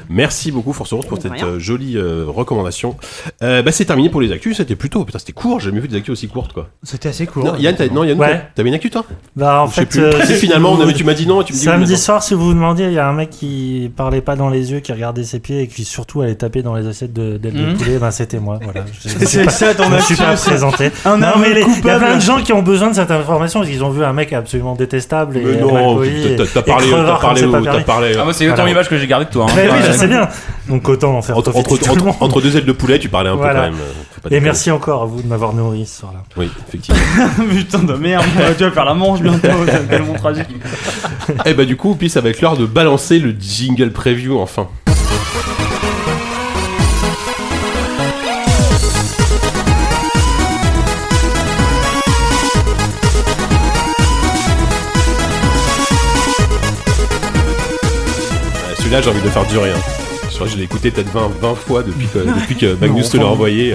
Merci beaucoup, Force Rose, pour cette rien. euh, jolie euh, recommandation. Euh, bah, c'est terminé pour les actus. C'était plutôt. Putain, c'était court. J'ai jamais vu des actus aussi courtes, quoi. C'était assez court. Non, Yann, Yann, Ouais. t'as- t'avais une actu, toi? Bah, en Je fait, euh, finalement, on vous- avait, tu m'as dit non et tu me dis Samedi soir, si vous vous demandiez, il y a un mec qui parlait pas dans les yeux, qui regardait ses pieds et qui surtout allait taper dans les assiettes de- de, Mhm. poulet. Ben, c'était moi. Voilà. Je- je C'est ça ton je me suis actu, pas présenté. Non, mais il y a plein de gens qui ont besoin de cette information parce qu'ils ont vu un mec absolument détestable et Mais non, t'as- parlé, t'as parlé, t'as parlé. Ah, moi, c'est autant l'image que j'ai gardée de toi. hein. Mais oui, je sais bien. Donc autant en faire Entre, profiter entre, tout le entre, monde. entre deux ailes de poulet, tu parlais un Voilà. peu quand même. euh, Et merci encore à vous de m'avoir nourri ce soir-là. Oui, effectivement. Putain de merde, tu vas faire la manche bientôt, c'est tellement tragique. Et bah, du coup, puis ça va être l'heure de balancer le jingle preview enfin. Celui-là, j'ai envie de le faire durer. hein. Je crois que je l'ai écouté peut-être 20, 20 fois depuis que, depuis que Magnus te l'a envoyé.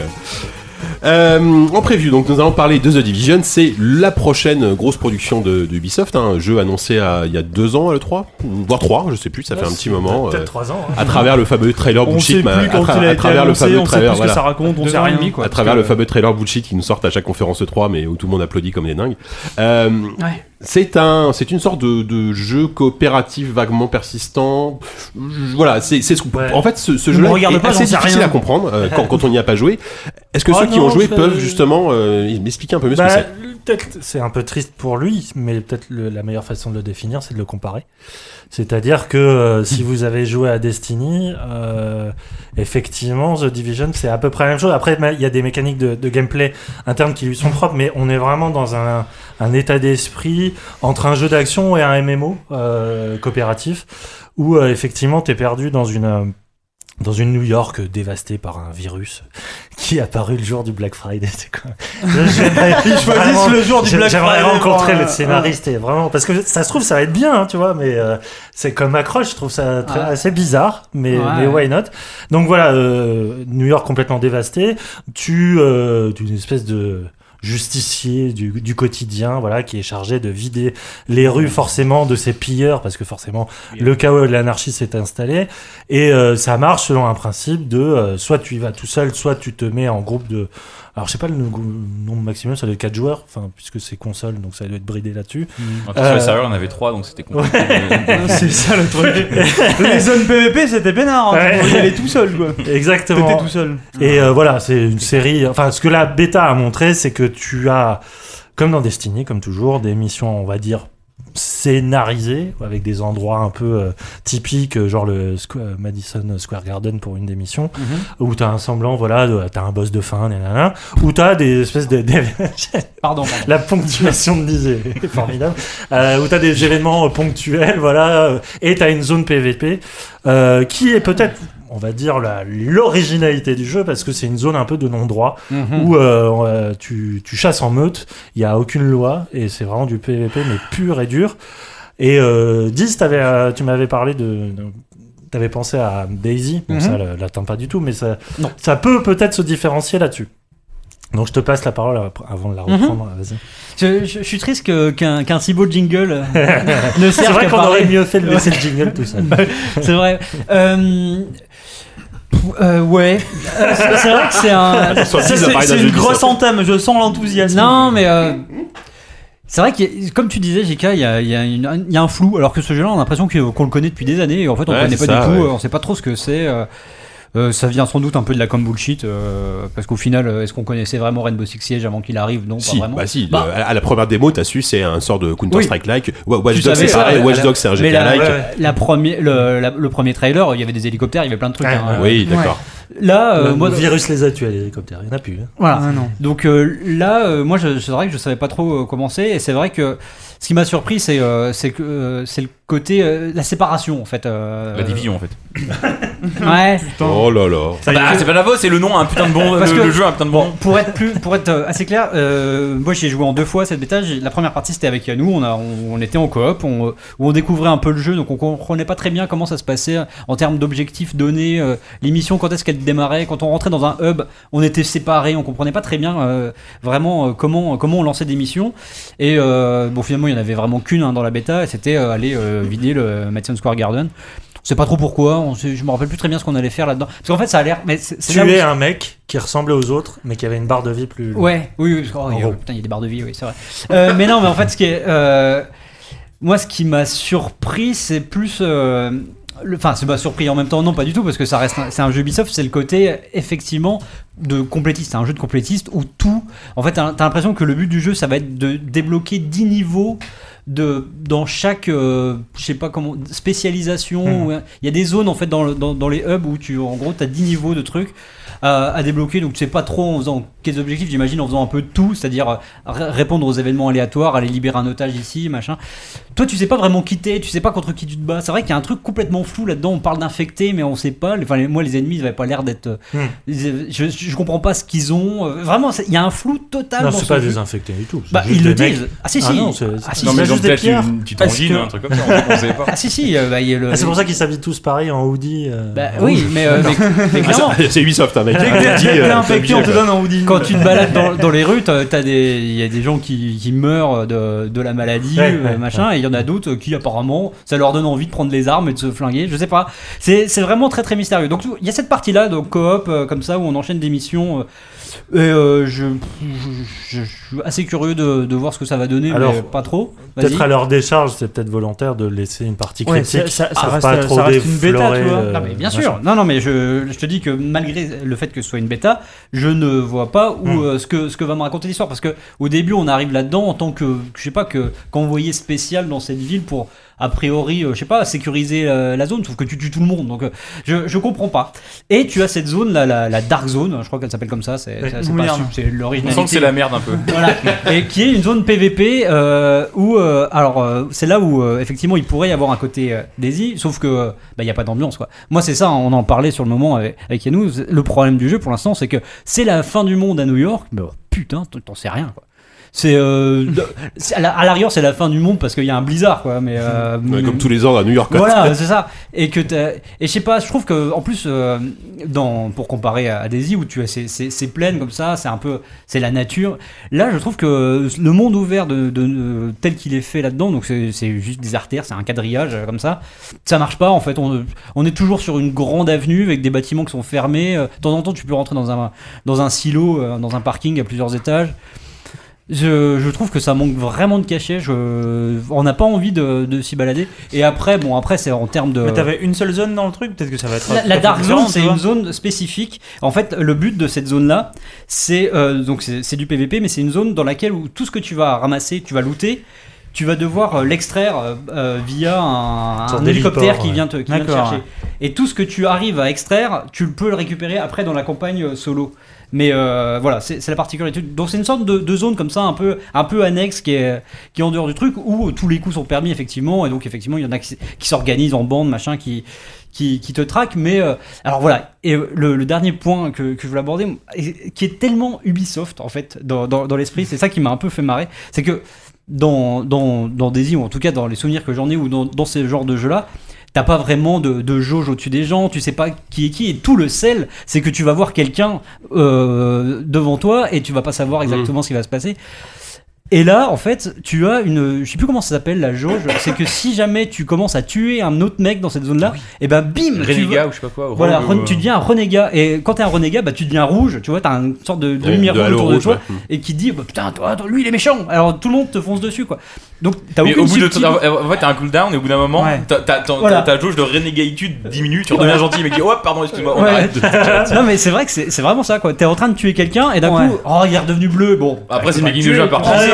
euh. En preview, donc nous allons parler de The Division. C'est la prochaine grosse production de, de Ubisoft, hein, un jeu annoncé à- il y a deux ans, le 3, voire 3, je sais plus, ça fait un petit moment. Peut-être euh, 3 ans. hein. à travers le fameux trailer On bullshit, sait mais plus à, quand tra- il a à été travers le annoncé, fameux on sait trailer, plus ce que voilà. ça raconte, on sait rien. demi, quoi. à travers le fameux trailer bullshit qui nous sort à chaque conférence 3 mais où tout le monde applaudit comme des dingues. Euh, Ouais. C'est un, c'est une sorte de, de jeu coopératif vaguement persistant. Voilà, c'est, c'est ce Ouais. en fait ce, ce jeu-là est pas, assez difficile rien. à comprendre euh, quand, quand on n'y a pas joué. Est-ce que Oh ceux qui ont joué peuvent justement euh, m'expliquer un peu mieux ce Bah, que c'est peut-être c'est un peu triste pour lui, mais peut-être la meilleure façon de le définir, c'est de le comparer. C'est-à-dire que euh, si vous avez joué à Destiny, euh, effectivement, The Division, c'est à peu près la même chose. Après, il y a des mécaniques de, gameplay internes qui lui sont propres, mais on est vraiment dans un, état d'esprit entre un jeu d'action et un MMO euh, coopératif, où euh, effectivement, tu perdu dans une... dans une New York dévastée par un virus qui est apparu le jour du Black Friday. C'est quoi? Choisissent vraiment- le jour du j'ai- Black J'aimerais Friday rencontrer le scénariste et vraiment parce que ça se trouve ça va être bien, hein, tu vois, mais euh, c'est comme accroche, je trouve ça très- Ouais. assez bizarre, mais Ouais. mais why not? Donc voilà, euh, New York complètement dévasté, tu euh, tu es une espèce de justicier du, du quotidien, voilà, qui est chargé de vider les rues forcément de ses pilleurs, parce que forcément le chaos et l'anarchie s'est installé, et euh, ça marche selon un principe de euh, soit tu y vas tout seul, soit tu te mets en groupe de... Alors je sais pas le no- nombre maximum, ça doit être 4 joueurs, enfin puisque c'est console, donc ça doit être bridé là-dessus. En tout cas, Sur Euh, le serveur, on avait trois, donc c'était compliqué. C'est ça le truc. Les zones PVP c'était peinard, hein. Ouais. tu pouvais y aller tout seul quoi. Exactement. T'étais tout seul. Et euh, voilà, c'est une série. Enfin, ce que la bêta a montré, c'est que tu as, comme dans Destiny, comme toujours, des missions, on va dire scénarisées avec des endroits un peu euh, typiques euh, genre le euh, Madison Square Garden pour une des missions où tu as un semblant voilà t'as un boss de fin nanana, où tu as des espèces de, de- Pardon. pardon. la ponctuation de Lise est formidable. Euh, où tu as des événements ponctuels, voilà, et tu as une zone PVP euh, qui est peut-être, on va dire, la- l'originalité du jeu parce que c'est une zone un peu de non-droit Mhm. où euh, euh, tu, tu chasses en meute, il n'y a aucune loi et c'est vraiment du PVP mais pur et dur. Et euh, Diz, euh, tu m'avais parlé de. de- T'avais pensé à Daisy, bon ça le- l'atteint pas du tout, mais ça, Non. ça peut peut-être se différencier là-dessus. Donc je te passe la parole avant de la Mhm. reprendre, vas-y. Je, je- je suis triste qu'un qu'un si beau jingle ne C'est serve vrai qu'à qu'on aurait mieux fait de laisser le jingle tout seul. C'est vrai. Euh, euh, ouais. Euh, c'est vrai que c'est un. C'est une grosse entame, je sens l'enthousiasme. Non, mais. euh, c'est vrai que, comme tu disais, JK, il y a, il y a y un flou, alors que ce jeu-là, on a l'impression que- qu'on le connaît depuis des années, et en fait, on Ouais, ne connaît pas ça, du tout, ouais. on sait pas trop ce que c'est. Euh, ça vient sans doute un peu de la com bullshit, euh, parce qu'au final, euh, est-ce qu'on connaissait vraiment Rainbow Six Siege avant qu'il arrive? Non, Si, pas vraiment. bah si, Bah. le- à la première démo, t'as su, c'est un sort de Counter-Strike-like. Wa- Watch Tu Dogs, savais c'est pareil. Watch Dogs, c'est un GTA-like. la première, le, la- le premier trailer, il y avait des hélicoptères, il y avait plein de trucs. Hein. Oui, d'accord. Là, euh, le moi, virus les a tués, les hélicoptères, il n'y en a plus. hein. voilà. Ah, non. Donc euh, là, euh, moi, c'est vrai que je savais pas trop comment c'est, et c'est vrai que ce qui m'a surpris, c'est euh, c'est que euh, c'est le côté euh, la séparation en fait. euh, La division, en fait. Ouais. Oh, Oh là là. Y Bah, est. c'est pas la faute, c'est le nom, un putain de bon. Parce le, que- le jeu, un putain de bon. Pour être plus, pour être euh, assez clair, euh, moi j'ai joué en deux fois cette bêta. J'ai- La première partie c'était avec Yannou, on a, on, on était en coop, on, euh, où on découvrait un peu le jeu, donc on comprenait pas très bien comment ça se passait en termes d'objectifs donnés, euh, l'émission quand est-ce qu'elle démarrait, quand on rentrait dans un hub, on était séparés, on comprenait pas très bien euh, vraiment euh, comment comment on lançait des missions. Et euh, bon finalement il y en avait vraiment qu'une hein, dans la bêta, et c'était euh, aller euh, vider le Madison Square Garden. On sait pas trop pourquoi, on sait- je me rappelle plus très bien ce qu'on allait faire là-dedans. Parce qu'en fait ça a l'air, mais c'est c'est là où- Tuer un mec qui ressemblait aux autres, mais qui avait une barre de vie plus. Ouais, oui, oui. Oh, En il y a- gros. putain, il y a des barres de vie, oui, c'est vrai. Euh, mais non, mais en fait, ce qui est. euh, moi, ce qui m'a surpris, c'est plus. euh, Enfin, c'est pas surpris en même temps, non, pas du tout, parce que ça reste. un- C'est un jeu Ubisoft, c'est le côté, effectivement, de complétiste. C'est un jeu de complétiste où tout. En fait, t'as t'as l'impression que le but du jeu, ça va être de débloquer 10 niveaux. De, dans chaque, euh, je sais pas comment, spécialisation. Hmm. ou- Il y a des zones en fait dans, le- dans, dans les hubs où tu, en gros, tu as 10 niveaux de trucs à, à débloquer. Donc tu sais pas trop en faisant quels objectifs, j'imagine en faisant un peu de tout, c'est-à-dire euh, ré- répondre aux événements aléatoires, aller libérer un otage ici, machin. Toi tu sais pas vraiment qui t'es, tu sais pas contre qui tu te bats. C'est vrai qu'il y a un truc complètement flou là-dedans. On parle d'infectés, mais on sait pas. Enfin, moi les ennemis ils avaient pas l'air d'être. euh, Hmm. je, je comprends pas ce qu'ils ont. Euh, Vraiment, il y a un flou total Non, c'est ce pas jeu. désinfecté du tout. Bah, ils le des mecs- disent. Ah si Ah si. non, c'est- ah, si, Non, si. mais juste ils ont des peut-être pierres. une petite angine, que- un truc comme ça, on sait pas. Ah si si. euh, bah, le- Ah, c'est pour ça qu'ils s'habillent tous pareil en hoodie. euh, Bah, oui, mais, euh, mais- mais Ah, clairement. C'est Ubisoft, mec. Dès que Dit, t'es- infecté, on te donne un hoodie. Quand tu te balades dans, dans les rues, t'as t'as des, il y a des gens qui, qui meurent de, de la maladie, Ouais, euh, machin, et il y en a d'autres qui apparemment, ça leur donne envie de prendre les armes et de se flinguer. Je sais pas. C'est c'est vraiment très très mystérieux. Donc il y a cette partie-là, donc coop euh, comme ça où on enchaîne des missions. Euh, et euh, je, je, je- je suis assez curieux de, de voir ce que ça va donner, Alors, mais pas trop. Peut-être à leur décharge, c'est peut-être volontaire de laisser une partie Ouais, critique. ça, ça- ça reste, pas trop ça reste une bêta, tu vois. le- Non mais bien sûr. Non non mais je, je te dis que malgré le fait que ce soit une bêta, je ne vois pas où Hmm. euh, ce que ce que va me raconter l'histoire parce que au début on arrive là-dedans en tant que je sais pas que qu'envoyé spécial dans cette ville pour a priori euh, je sais pas sécuriser euh, la zone sauf que tu tues tout le monde donc euh, je je comprends pas. Et tu as cette zone là la, la dark zone, je crois qu'elle s'appelle comme ça, c'est c'est On l'originalité. sent que c'est la merde un peu. Voilà. et qui est une zone PVP euh, où euh, alors euh, c'est là où euh, effectivement il pourrait y avoir un côté euh, Daisy sauf que bah il y a pas d'ambiance quoi. Moi c'est ça on en parlait sur le moment avec, avec Yannou, le problème du jeu pour l'instant c'est que c'est la fin du monde à New York mais oh, putain t'en- t'en sais rien quoi. C'est euh, à la- à l'arrière c'est la fin du monde parce qu'il y a un blizzard quoi mais euh, Ouais, Comme tous les ans à New York. voilà, c'est ça. Et que et je sais pas, je trouve que en plus euh, dans pour comparer à, Daisy où tu as ces, ces, ces plaines comme ça, c'est un peu c'est la nature. Là, je trouve que le monde ouvert de, de- de- tel qu'il est fait là-dedans, donc c'est juste des artères, c'est un quadrillage euh, comme ça, ça marche pas en fait. On, on est toujours sur une grande avenue avec des bâtiments qui sont fermés. De temps en temps, tu peux rentrer dans un dans un silo, dans un parking à plusieurs étages. Je, je trouve que ça manque vraiment de cachet. Je, on n'a pas envie de, de s'y balader. Et après, bon, après, c'est en termes de. Mais t'avais une seule zone dans le truc, peut-être que ça va être. La, la dark zone, c'est une zone spécifique. En fait, le but de cette zone-là, c'est euh, donc c'est du PVP, mais c'est une zone dans laquelle où tout ce que tu vas ramasser, tu vas looter. Tu vas devoir euh, l'extraire euh, via un, hélicoptère qui ouais. vient te, qui vient te D'accord, chercher. Et tout ce que tu arrives à extraire, tu peux le récupérer après dans la campagne solo. Mais euh, voilà, c'est la particularité. Donc c'est une sorte de, zone comme ça, un peu, un peu annexe, qui est, qui est en dehors du truc, où tous les coups sont permis, effectivement. Et donc, effectivement, il y en a qui, s'organisent en bande, machin, qui, qui, te traquent. Mais euh, alors voilà. Et euh, le, dernier point que, que je voulais aborder, qui est tellement Ubisoft, en fait, dans, dans, dans l'esprit, c'est ça qui m'a un peu fait marrer. C'est que dans, dans, dans Daisy, ou en tout cas dans les souvenirs que j'en ai, ou dans, dans ces genres de jeux-là, T'as pas vraiment de, de jauge au-dessus des gens, tu sais pas qui est qui, et tout le sel, c'est que tu vas voir quelqu'un euh, devant toi et tu vas pas savoir exactement ce qui va se passer. Et là, en fait, tu as une. Je sais plus comment ça s'appelle la jauge, c'est que si jamais tu commences à tuer un autre mec dans cette zone-là, et ben bim Renégat ou je sais pas quoi. Voilà, tu deviens un renégat. Et quand t'es un renégat, bah, tu deviens rouge, tu vois, t'as une sorte de, de Ouais, lumière de rouge autour de rouge, toi, ouais. et qui dit, bah, putain, toi, toi, lui il est méchant. Alors tout le monde te fonce dessus, quoi. Donc t'as aucune au bout de en fait t'as un cooldown et au bout d'un moment Ouais. t'as- Voilà. ta jauge de renégatude diminue tu redeviens gentil mais qui oh pardon excuse-moi on Ouais. arrête de- non mais c'est vrai que c'est vraiment ça quoi. T'es en train de tuer quelqu'un et d'un Ouais. coup, oh il est redevenu bleu. Bon. Après, c'est tu vas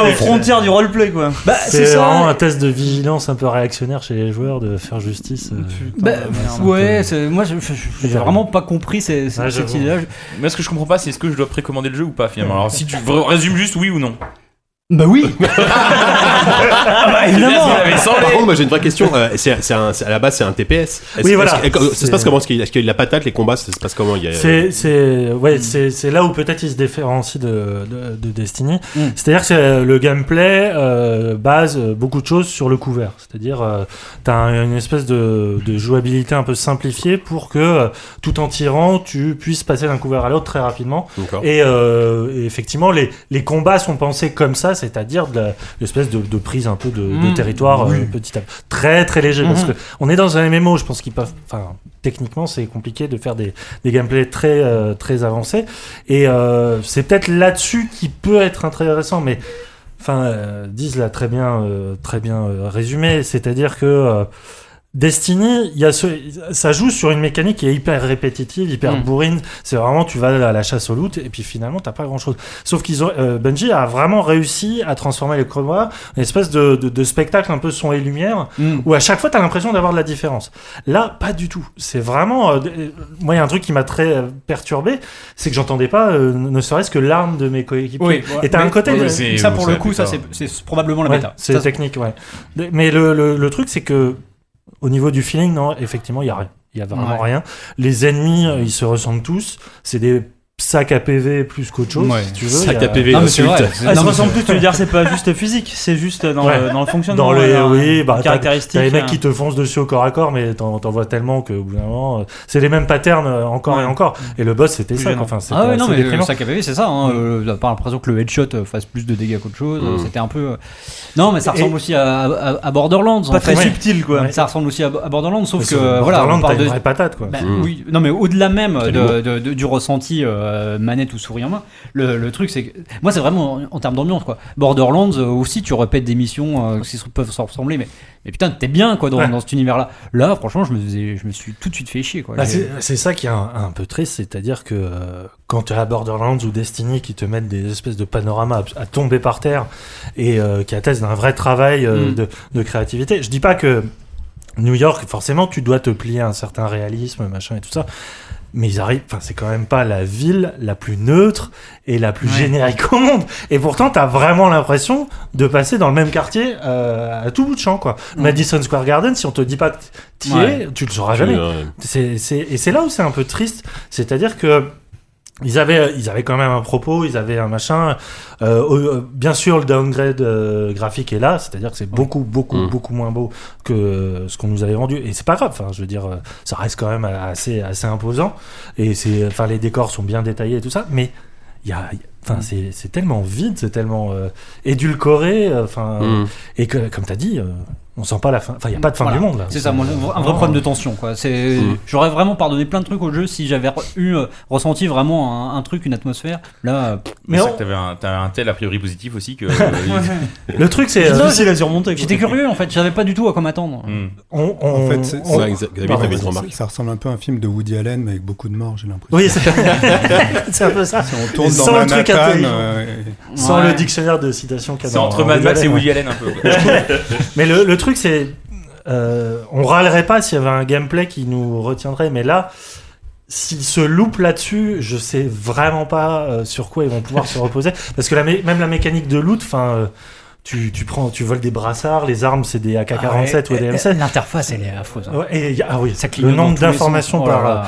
aux frontières du roleplay, quoi. Bah c'est vraiment un test de vigilance un peu réactionnaire chez les joueurs de faire justice. euh. Bah, merde. ouais, moi j'ai vraiment pas compris ces- ces- Ouais, cette idée-là. mais ce que je comprends pas c'est est-ce que je dois précommander le jeu ou pas finalement alors si tu résumes juste oui ou non Bah oui. ah bah Ah, évidemment. Par contre, moi j'ai une vraie question. Euh, c'est, c'est un- c'est- à la base, c'est un TPS. Est-ce- Oui, est-ce- voilà. est-ce- ça se C'est- passe comment? Est-ce qu'il, est-ce qu'il y a de la patate, les combats? Ça se passe comment? Il y a- C'est, c'est, ouais, c'est, c'est là où peut-être il se différencie de, de, de Destiny. Mm. C'est-à-dire que c'est- le gameplay euh, base euh, beaucoup de choses sur le couvert. C'est-à-dire, euh, t'as un- une espèce de, de jouabilité un peu simplifiée pour que, euh, tout en tirant, tu puisses passer d'un couvert à l'autre très rapidement. D'accord. Et, euh, et effectivement, les, les combats sont pensés comme ça, c'est-à-dire de l'espèce de, de prise un peu de, de Mm. territoire euh, petit à petit. Très très léger, parce Mhm. que on est dans un MMO, je pense qu'ils peuvent. Enfin, techniquement, c'est compliqué de faire des, des gameplays très euh, très avancés. Et euh, c'est peut-être là-dessus qui peut être intéressant, mais. Enfin, Diz l'a très bien, très bien résumé, c'est-à-dire que Destiny, il y a ce, ça joue sur une mécanique qui est hyper répétitive, hyper Mm. bourrine. C'est vraiment, tu vas à la chasse au loot et puis finalement, t'as pas grand-chose. Sauf qu'ils ont, euh, Bungie a vraiment réussi à transformer les combats en une espèce de, de, de spectacle un peu son et lumière Mm. où à chaque fois, t'as l'impression d'avoir de la différence. Là, pas du tout. C'est vraiment, euh, euh, moi, il y a un truc qui m'a très euh, perturbé, c'est que j'entendais pas, euh, ne serait-ce que l'arme de mes coéquipiers. Oui, Et t'as un côté, oui, de- ça pour le coup, ça c'est c'est probablement la Ouais, méta. c'est technique, ouais. Mais le, le, le truc, c'est que au niveau du feeling, non, effectivement, il y a rien. Il y a vraiment Ouais. rien. Les ennemis, euh, ils se ressemblent tous. C'est des sacs à PV plus qu'autre chose, Ouais. si tu veux. Sac à PV, Non, insulte. vrai. c'est- Ah, non, ça mais ressemble plus, tu veux dire, c'est pas juste physique, c'est juste dans, Ouais. le, dans le fonctionnement. Dans le, euh, oui, bah, t'as- caractéristique. T'as les mecs euh. qui te foncent dessus au corps à corps, mais t'en t'en vois tellement que, au bout d'un moment, euh, c'est les mêmes patterns euh, encore Ouais. et encore. Et le boss, c'était ça. Enfin, Ah ouais, non, mais le sac à PV, c'est ça. Hein, euh, t'as pas l'impression que le headshot euh, fasse plus de dégâts qu'autre chose. Mm. C'était un peu. euh, Non, mais ça Et- ressemble aussi à, à, à Borderlands. Pas en très fait. subtil, quoi. Ça ressemble aussi à, Borderlands, sauf que euh, voilà, Borderlands, t'as une vraie patate, quoi. Bah, Mm. Oui, non mais au-delà même du ressenti euh, manette ou souris en main, le, le truc c'est que moi c'est vraiment en, en termes d'ambiance quoi. Borderlands euh, aussi tu répètes des missions euh, qui peuvent s'en ressembler mais mais putain t'es bien quoi dans, Ouais. dans cet univers là. Franchement je me faisais, je me suis tout de suite fait chier quoi. Bah, c'est ça qui est un, un peu triste, c'est-à-dire que quand tu as Borderlands ou Destiny qui te mettent des espèces de panoramas à, à tomber par terre et qui attestent d'un vrai travail Mm. de, de créativité, je dis pas que New York, forcément, tu dois te plier à un certain réalisme, machin et tout ça. Mais ils arrivent, enfin, c'est quand même pas la ville la plus neutre et la plus Ouais. générique au monde. Et pourtant, t'as vraiment l'impression de passer dans le même quartier euh, à tout bout de champ, quoi. Mm. Madison Square Garden, si on te dit pas que t'y Ouais. es, tu le sauras jamais. C'est, c'est, et c'est là où c'est un peu triste, c'est-à-dire que ils avaient, ils avaient quand même un propos, ils avaient un machin. Euh, euh, bien sûr, le downgrade euh, graphique est là, c'est-à-dire que c'est beaucoup, beaucoup, Mm. beaucoup moins beau que ce qu'on nous avait vendu. Et c'est pas grave. Enfin, je veux dire, euh, ça reste quand même assez, assez imposant. Et c'est, enfin, les décors sont bien détaillés et tout ça, mais il y a, enfin, c'est, c'est tellement vide, c'est tellement euh, édulcoré. euh, Enfin, mm. et que, comme t'as dit, euh, on sent pas la fin. Enfin, il y a pas de fin Voilà. du monde là. C'est ça, moi, un vrai problème de tension quoi. C'est, Mm. j'aurais vraiment pardonné plein de trucs au jeu si j'avais eu euh, ressenti vraiment un, un truc, une atmosphère. Là, euh, Mais c'est on- vrai que t'avais un, t'as un tel a priori positif aussi que. Le truc, c'est, euh, difficile à surmonter. j'étais curieux en fait, je savais pas du tout à quoi m'attendre. On, on, En fait, c'est- on- t'avais Ça-. Ça ressemble un peu à un film de Woody Allen, mais avec beaucoup de morts, j'ai l'impression. Oui, c'est c'est un peu ça. On tourne Sans dans le truc euh, Sans le dictionnaire de citation C'est entre Mad Max et Woody Allen un peu. Mais le, le truc, c'est. euh, on râlerait pas s'il y avait un gameplay qui nous retiendrait, mais là. S'ils se loupent là-dessus, je sais vraiment pas euh, sur quoi ils vont pouvoir se reposer. Parce que même la mécanique de loot, enfin, euh, tu, tu prends, tu voles des brassards, les armes c'est des AK-47 ou des M7. L'interface elle est affreuse. hein. Ouais, et il y a- ah oui, Ça le nombre d'informations. Oh là par. là.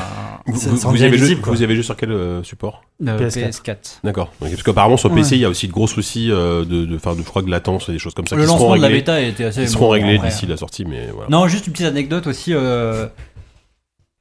Vous, vous- avez quoi. vous avez joué sur quel euh, support Euh, PS4. PS4. D'accord. Ok, Parce qu'apparemment sur PC, Ouais. il y a aussi de gros soucis euh, de, de, enfin, de, je crois, de latence et des choses comme ça Le qui seront lancement de la réglés, bêta était assez. qui seront bon, réglés d'ici la sortie, mais voilà. Non, juste une petite anecdote aussi.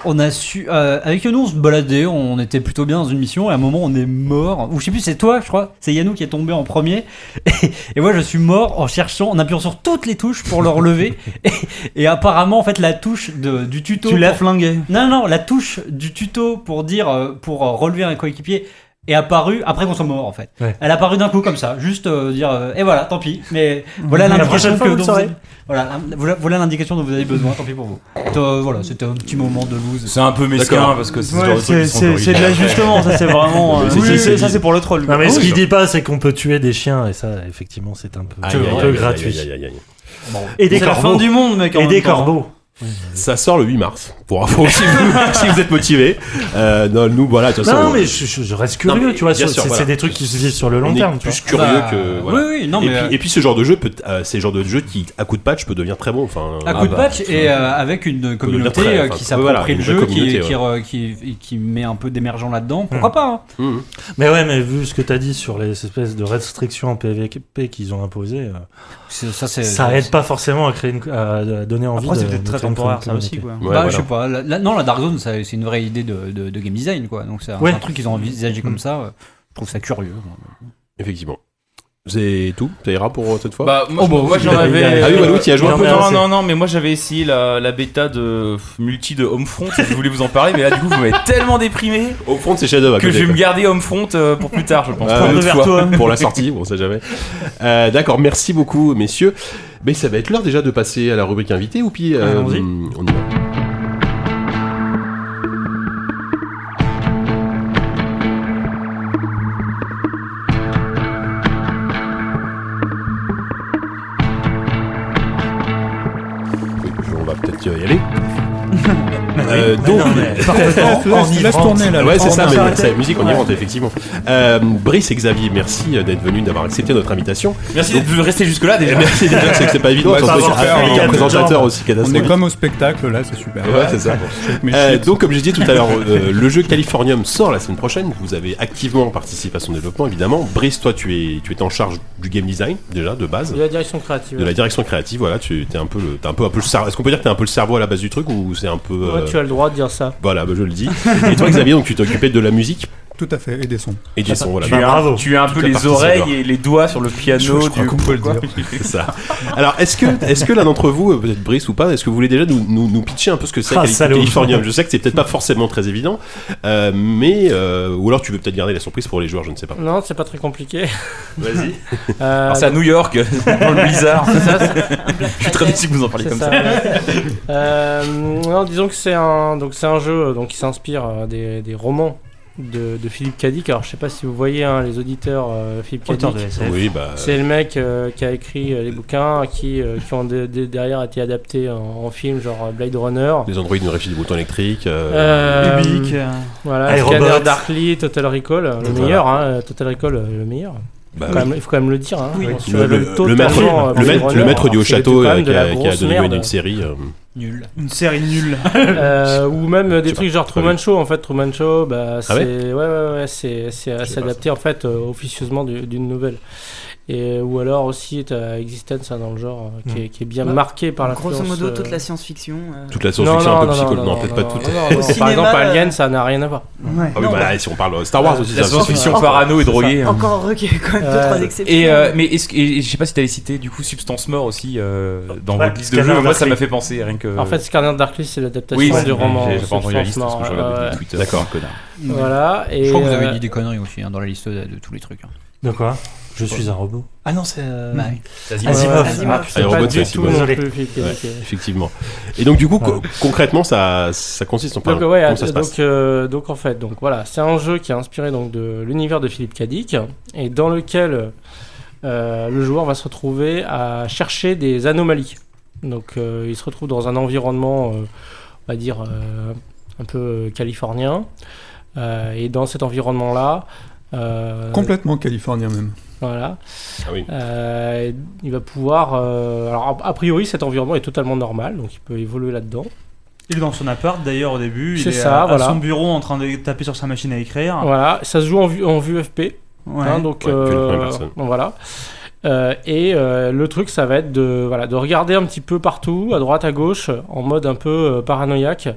On a su. euh, avec Yanou, on se baladait, on était plutôt bien dans une mission, et à un moment, on est mort. Ou je sais plus, c'est toi, je crois. C'est Yanou qui est tombé en premier. Et, et moi, je suis mort en cherchant, en appuyant sur toutes les touches pour le relever. et, et apparemment, en fait, la touche de, du tuto. Tu l'as pour- flingué. Non, non, la touche du tuto pour dire, euh, pour euh, relever un coéquipier est apparue après qu'on soit mort en fait. Ouais. Elle est apparue d'un coup comme ça, juste euh, dire euh, et voilà, tant pis. Mais voilà La l'indication prochaine fois, que vous dont vous saurez. avez- voilà, voilà, l'indication dont vous avez besoin, tant pis pour vous. Euh, voilà, c'était un petit moment de lose. C'est un peu mesquin parce que c'est Ouais, de c'est l'ajustement, ça c'est vraiment. euh, oui, ça c'est pour le troll. Non, mais Ah ce qu'il dit pas, c'est qu'on peut tuer des chiens, et ça, effectivement, c'est un peu, gratuit. Et des Et corbeaux. Ça sort le 8 mars. Pour info, si vous, si vous êtes motivé. Euh, non, nous, voilà, de toute façon. Non, mais je, je- je reste Non, curieux, mais tu vois. bien C'est sûr, c'est voilà. des trucs qui se vivent sur le long on est terme. tu plus vois. curieux Bah, que. voilà. Oui, oui, non, et, mais. puis, et puis ce genre de jeu, peut, euh, c'est le genre de jeu qui, à coup de patch, peut devenir très bon. Enfin, À ah coup de bah, patch et euh, avec une communauté très- euh, enfin, qui voilà, s'approprie une le vraie jeu, qui, communauté, qui, ouais. re- qui, qui met un peu d'émergent là-dedans, pourquoi pas hein. Mhm. Mais ouais, mais vu ce que t'as dit sur les espèces de restrictions en PvP qu'ils ont imposées, euh, C'est- Ça, c'est- ça aide pas forcément à créer une, à à donner envie Après, de. c'est peut-être de très créer une temporaire, ça communauté. aussi, quoi. Ouais, bah, voilà. je sais pas. La- la- non, la Dark Zone, ça- c'est une vraie idée de, de- de game design, quoi. Donc c'est un, Ouais. un truc qu'ils ont envisagé comme Mm. ça. euh, Je trouve ça curieux. Effectivement. C'est tout? Ça ira pour euh, cette fois? Bah, moi, Oh, bah, moi, j'en avais. Ah oui, Walou, t'y as joué un non, peu, non, non, non, mais moi j'avais essayé la, la bêta de multi de Homefront. je voulais vous en parler, mais là, du coup, vous m'avez tellement déprimé Au front, c'est Shadow à que je vais me garder Homefront euh, pour plus tard, je pense. Ah, pour une ouais. autre fois. pour la sortie, on sait jamais. Euh, D'accord, merci beaucoup, messieurs. Mais ça va être l'heure déjà de passer à la rubrique invité, ou puis euh, on y va. Euh, donc, tourner là. ouais, c'est ça, mais c'est la musique, on y rentre, effectivement. Euh, Brice et Xavier, merci euh, d'être venus, d'avoir accepté notre invitation. Merci de rester jusque-là déjà. merci déjà, c'est que c'est pas évident, avec un présentateur aussi On est catastrophique. comme au spectacle là, c'est super. Ouais, c'est ça. Euh, donc, comme j'ai dit tout à l'heure, le jeu Californium sort la semaine prochaine. Vous avez activement participé à son développement, évidemment. Brice, toi, tu es, tu es en charge du game design, déjà, de base. De la direction créative. De la direction créative, voilà, tu es un peu un peu, un peu. Est-ce qu'on peut dire que t'es un peu le cerveau à la base du truc ou c'est un peu. Ouais, tu as le droit dire ça. Voilà, bah, je le dis. Et toi, Xavier, donc tu occupé de la musique Tout à fait, et des sons. et du son, voilà. Tu as, bravo. tu as un peu Toute les oreilles et les doigts sur le piano Je- je crois du qu'on peut le dire. C'est ça. Alors, est-ce que, est-ce que l'un d'entre vous, peut-être Brice ou pas, est-ce que vous voulez déjà nous, nous, nous pitcher un peu ce que c'est Ah. Californium? Je sais que c'est peut-être pas forcément très évident, euh, mais euh, ou alors tu veux peut-être garder la surprise pour les joueurs, je ne sais pas. Non, c'est pas très compliqué. Vas-y. Euh, c'est à New York, dans le blizzard. c'est ça, Je suis très déçu que vous en parliez comme ça, ça. ouais. Euh, non, disons que c'est un, donc c'est un jeu donc qui s'inspire des, des romans de, de Philippe Cadic. Alors je sais pas si vous voyez hein, les auditeurs euh, Philippe de Cadic. Oui, bah. C'est le mec euh, qui a écrit euh, les bouquins qui, euh, qui ont de- de- derrière été adaptés en, en film, genre euh, Blade Runner. Les androïdes nous réfléchissent des boutons électriques. euh, Euh, Ubique. euh, Voilà. Scanner Darkly, Total Recall, le Voilà. meilleur, hein, Total Recall, euh, le meilleur. Bah, même- il faut quand même le dire. Hein. Oui. Le, maître, euh, le, du Alors, haut c'est château quand euh, qui a, qui a grosse donné lieu à merde. une série. euh, Nul. Une série nulle. Euh, ou même des trucs pas, genre Truman Show en fait Truman Show bah c'est Ah ouais ouais ouais ouais, adapté en fait euh, officieusement du- d'une nouvelle et ou alors aussi t'as Existence hein, dans le genre euh, qui, est, qui est bien Bah, marqué par la Grosso modo, toute la science-fiction. euh, toute la science-fiction, un peu psychologique. Non, non, peut-être pas toute. Par exemple euh, Alien ça n'a rien à voir Ouais. Ah oui, Non, bah, mais- si on parle Star Wars aussi, La science-fiction parano et droguée. hein. Encore heureux qu'il y ait quand même deux, Euh, trois exceptions. Et euh, mais je sais pas si t'avais cité du coup Substance Mort aussi euh, dans votre liste de jeux. Moi ça m'a fait penser rien que. en fait Scanner Darkly c'est l'adaptation du roman J'ai j'ai pas entendu la liste parce que je regarde des Twitter. D'accord. connard. voilà Je crois que vous euh, avez dit des conneries aussi hein, dans la liste de, de tous les trucs. hein. De quoi? Je suis un robot. Ah non, c'est. euh, Ouais. Vas-y, Asimov. Asimov. ah, Robot, tout Asimov. Désolé. Effectivement. Et donc, du coup, co- concrètement, ça, ça consiste en Donc, ouais, comment ça se donc, passe euh, donc en fait, donc voilà, c'est un jeu qui est inspiré donc de l'univers de Philippe Cadic et dans lequel euh, le joueur va se retrouver à chercher des anomalies. Donc euh, il se retrouve dans un environnement, euh, on va dire euh, un peu californien, Euh, et dans cet environnement-là, euh, Complètement californien même. Voilà, Ah oui. euh, il va pouvoir. euh, alors a priori, cet environnement est totalement normal, donc il peut évoluer là-dedans. Il est dans son appart d'ailleurs au début. Il C'est est ça, à, voilà. à son bureau en train de taper sur sa machine à écrire. Voilà, ça se joue en vue, en vue FP. Ouais. Hein, donc Ouais, euh, bon, voilà. Euh, et euh, le truc, ça va être de, voilà, de regarder un petit peu partout, à droite, à gauche, en mode un peu euh, paranoïaque,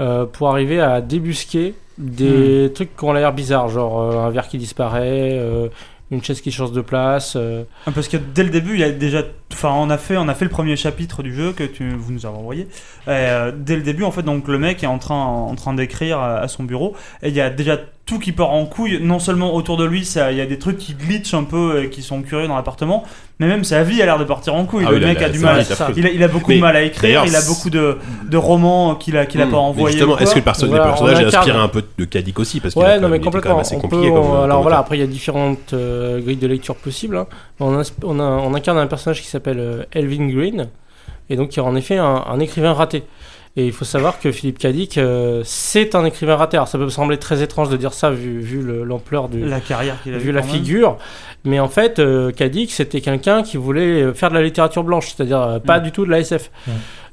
euh, pour arriver à débusquer des trucs qui ont l'air bizarres, genre euh, un verre qui disparaît, euh, une chaise qui change de place. euh, Ah, Parce que dès le début, il y a déjà, enfin, on a fait, on a fait le premier chapitre du jeu que tu, vous nous avez envoyé. Et, euh, dès le début, en fait, donc le mec est en train, en train d'écrire à, à son bureau, et il y a déjà tout qui part en couille. Non seulement autour de lui, ça, il y a des trucs qui glitchent un peu, et qui sont curieux dans l'appartement, mais même sa vie a l'air de partir en couille. Ah le oui, mec a du mal. Il a, il a beaucoup Mais de mal à écrire. d'ailleurs, Il a beaucoup de, de romans qu'il a, qu'il a Hmm. pas envoyés. justement, est-ce que le, perso- le Voilà, personnage on est inspiré un peu de Kadik aussi? Parce Ouais, non, mais complètement. même assez On compliqué peut- comme, on- comme alors voilà, après il y a différentes euh, grilles de lecture possibles. hein. On, ins- on, a- on incarne un personnage qui s'appelle euh, Elvin Green et donc qui est en effet un, un écrivain raté. Et il faut savoir que Philippe Cadic, euh, c'est un écrivain raté. Alors ça peut sembler très étrange de dire ça vu, vu le- l'ampleur du, La carrière qu'il a vu la même. figure. Mais en fait, euh, Cadic, c'était quelqu'un qui voulait euh, faire de la littérature blanche, c'est-à-dire euh, pas Mm. du tout de la SF.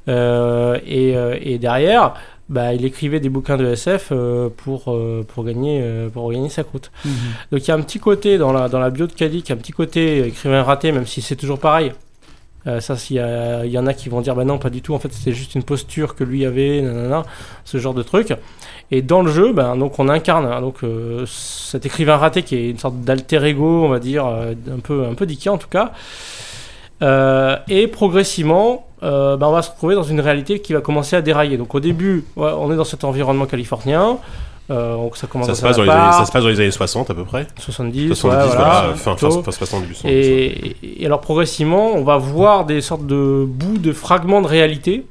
Et, et derrière, bah, il écrivait des bouquins de SF pour, pour, gagner, pour gagner sa croûte. Mhm. Donc il y a un petit côté dans la, dans la bio de Cadic, un petit côté écrivain raté, même si c'est toujours pareil. Euh, ça, s'il y, en a qui vont dire bah non, pas du tout. En fait, c'était juste une posture que lui avait, nanana, ce genre de truc. Et dans le jeu, ben, donc on incarne hein, donc euh, cet écrivain raté qui est une sorte d'alter ego, on va dire, euh, un peu un peu diqué en tout cas. Et progressivement, ben, on va se retrouver dans une réalité qui va commencer à dérailler. Donc au début, on est dans cet environnement californien. Euh, donc ça commence Ça se, passe dans les années, ça se passe dans les années 60 à peu près 70, 70, ouais, voilà, fin, fin, fin 60 début 100. Et, et alors progressivement, on va voir des sortes de bouts de fragments de réalité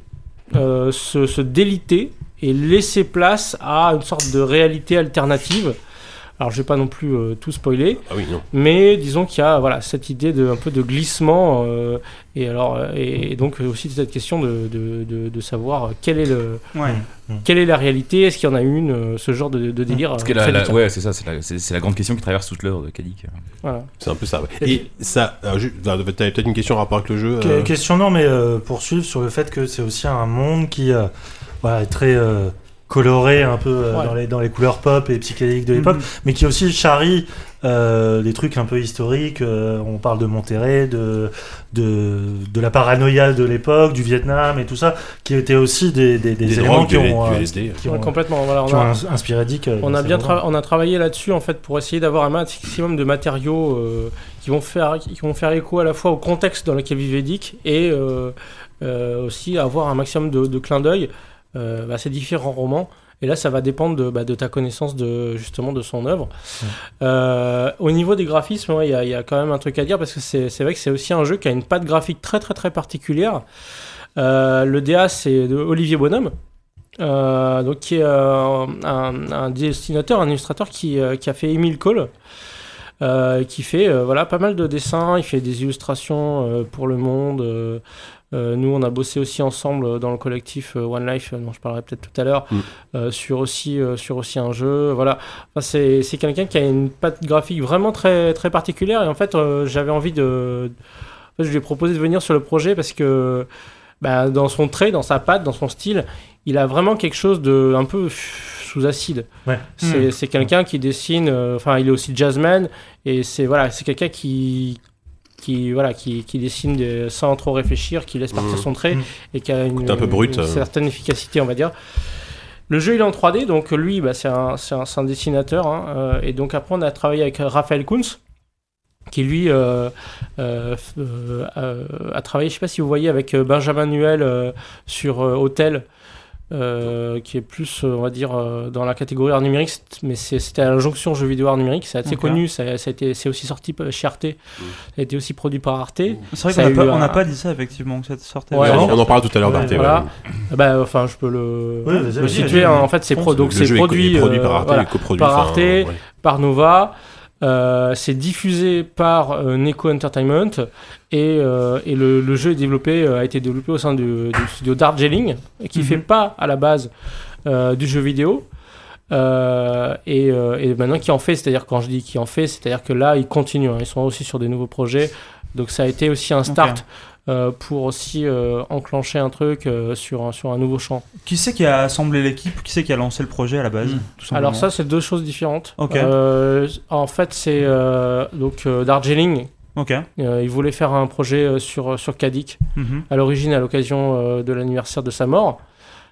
euh, se, se déliter et laisser place à une sorte de réalité alternative. Alors je vais pas non plus euh, tout spoiler, Ah oui, non. mais disons qu'il y a voilà cette idée de un peu de glissement euh, et alors euh, et, donc aussi cette question de, de, de, de savoir quel est le Ouais. quelle est la réalité, est-ce qu'il y en a une, ce genre de, de délire. Parce que la- très la- diquin. ouais, c'est ça, c'est la, c'est- c'est la grande question qui traverse toute l'heure de Kadik. Voilà. C'est un peu ça. ouais. Et ça, ju- t'avais peut-être une question en rapport avec le jeu Que- euh, Question non, mais euh, poursuivre sur le fait que c'est aussi un monde qui euh, voilà, est très euh, coloré un peu euh, Ouais. dans, les, dans les couleurs pop et psychédéliques de l'époque, Mhm. mais qui aussi charrie euh, des trucs un peu historiques. euh, on parle de Monterrey, de, de, de la paranoïa de l'époque, du Vietnam et tout ça, qui étaient aussi des, des, des des éléments drogues, qui ont, du euh, LSD. qui Ouais, ont, complètement. Voilà, on qui a- ont ins- inspiré Dick. On a bien on a travaillé là-dessus en fait pour essayer d'avoir un maximum de matériaux euh, qui vont faire qui vont faire écho à la fois au contexte dans lequel vivait Dick et euh, euh, aussi avoir un maximum de, de clins d'œil euh, à ces différents romans. Et là, ça va dépendre de, bah, de ta connaissance de justement de son œuvre. Euh, au niveau des graphismes, ouais, il y, a- il y a quand même un truc à dire parce que c'est vrai que c'est aussi un jeu qui a une patte graphique très très très particulière. Euh, le DA, c'est de Olivier Bonhomme. Euh, donc qui est un, un dessinateur, un illustrateur qui, qui a fait Emile Cole, qui fait voilà pas mal de dessins, il fait des illustrations pour le monde. Euh, nous, on a bossé aussi ensemble dans le collectif euh, One Life, euh, dont je parlerai peut-être tout à l'heure, Mm. sur aussi sur aussi un jeu. Voilà, Enfin, c'est c'est quelqu'un qui a une patte graphique vraiment très très particulière. Et en fait, j'avais envie de, en fait, je lui ai proposé de venir sur le projet parce que bah, dans son trait, dans sa patte, dans son style, il a vraiment quelque chose de un peu sous acide. Ouais. C'est c'est quelqu'un qui dessine, euh, enfin il est aussi jazzman et c'est voilà, c'est quelqu'un qui qui voilà qui, qui dessine des- sans trop réfléchir, qui laisse partir Mhm. son trait Mhm. et qui a une, Côté un peu brut, une euh. certaine efficacité, on va dire. Le jeu il est en 3D, donc lui bah, c'est un, un, dessinateur hein, euh, et donc après on a travaillé avec Raphaël Kunz qui lui euh, euh, euh, euh, a travaillé, je sais pas si vous voyez, avec euh, Benjamin Nuel euh, sur euh, Hôtel, euh, qui est plus, euh, on va dire, euh, dans la catégorie art numérique, mais c'était à la jonction jeux vidéo art numérique, c'est assez connu, ça, ça a été, c'est aussi sorti chez Arte, ça a été aussi produit par Arte. C'est vrai qu'on n'a pas, on un- n'a pas dit ça effectivement que ça sortait. Ouais, on, en parle tout à l'heure Ouais, d'Arte. voilà. ouais. Bah, enfin, je peux le, situer, hein. en fait, c'est pro, donc jeu produit, est produit euh, par Arte, voilà, et coproduit par enfin, Arte. ouais. par Nova. Euh, c'est diffusé par euh, Neko Entertainment et, euh, et le, le jeu est développé, euh, a été développé au sein du, du studio Darjeeling qui Mhm. fait pas à la base euh, du jeu vidéo euh, et, euh, et maintenant qui en fait, c'est-à-dire quand je dis qui en fait, c'est-à-dire que là ils continuent, hein, ils sont aussi sur des nouveaux projets, donc ça a été aussi un start euh, pour aussi enclencher un truc sur, un- sur un nouveau champ. Qui c'est qui a assemblé l'équipe? Qui c'est qui a lancé le projet à la base Mm. tout simplement? Alors ça, c'est deux choses différentes. En fait, c'est donc Darjeeling. Ok. Euh, il voulait faire un projet euh, sur sur Kadik Mhm. à l'origine à l'occasion euh, de l'anniversaire de sa mort.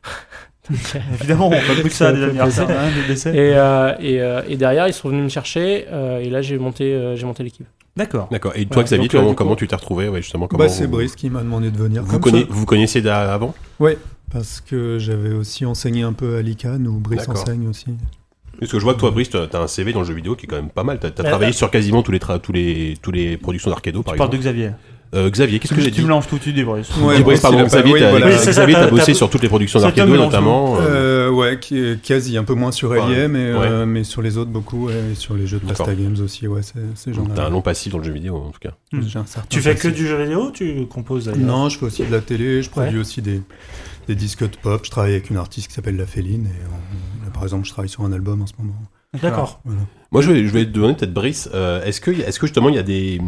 Évidemment, on fait plus que ça Ça des anniversaires, hein, des décès. Et, euh, et, euh, et derrière, ils sont venus me chercher euh, et là j'ai monté euh, j'ai monté l'équipe. D'accord. D'accord. Et toi, Ouais, Xavier, donc, euh, comment, comment tu t'es retrouvé ouais, justement comment Bah, c'est vous- Brice qui m'a demandé de venir. Vous, comme conna- ça. vous connaissiez avant? Parce que j'avais aussi enseigné un peu à l'ICANN, où Brice enseigne aussi. Parce que je vois que toi, Brice, t'as un CV dans le jeu vidéo qui est quand même pas mal. T'as as travaillé bah- sur quasiment tous les, tra- tous les, tous les productions d'Arcado, par Tu parles de exemple. Xavier. Euh, Xavier, qu'est-ce que j'ai Tu dit mélanges tout, tu débrises. Ouais, ouais, pardon, la- Xavier, oui, t'as voilà. Oui, bossé sur toutes les productions d'Arcado notamment. euh, Euh, ouais, qui est quasi un peu moins sur Ouais. Alien, mais, Ouais. euh, mais sur les autres beaucoup, ouais, et sur les jeux de. Pasta Games aussi, ouais, c'est ces gens-là. T'as un long passif dans le jeu vidéo en tout cas. J'ai un certain Tu fais que du jeu vidéo ou tu composes d'ailleurs Non, je fais aussi de la télé, je produis aussi des, des disques de pop. Je travaille avec une artiste qui s'appelle La Féline, et on- par exemple, je travaille sur un album en ce moment. D'accord. Voilà. Moi, je vais, je vais te demander peut-être Brice. euh, est-ce que, est-ce que justement il y a des,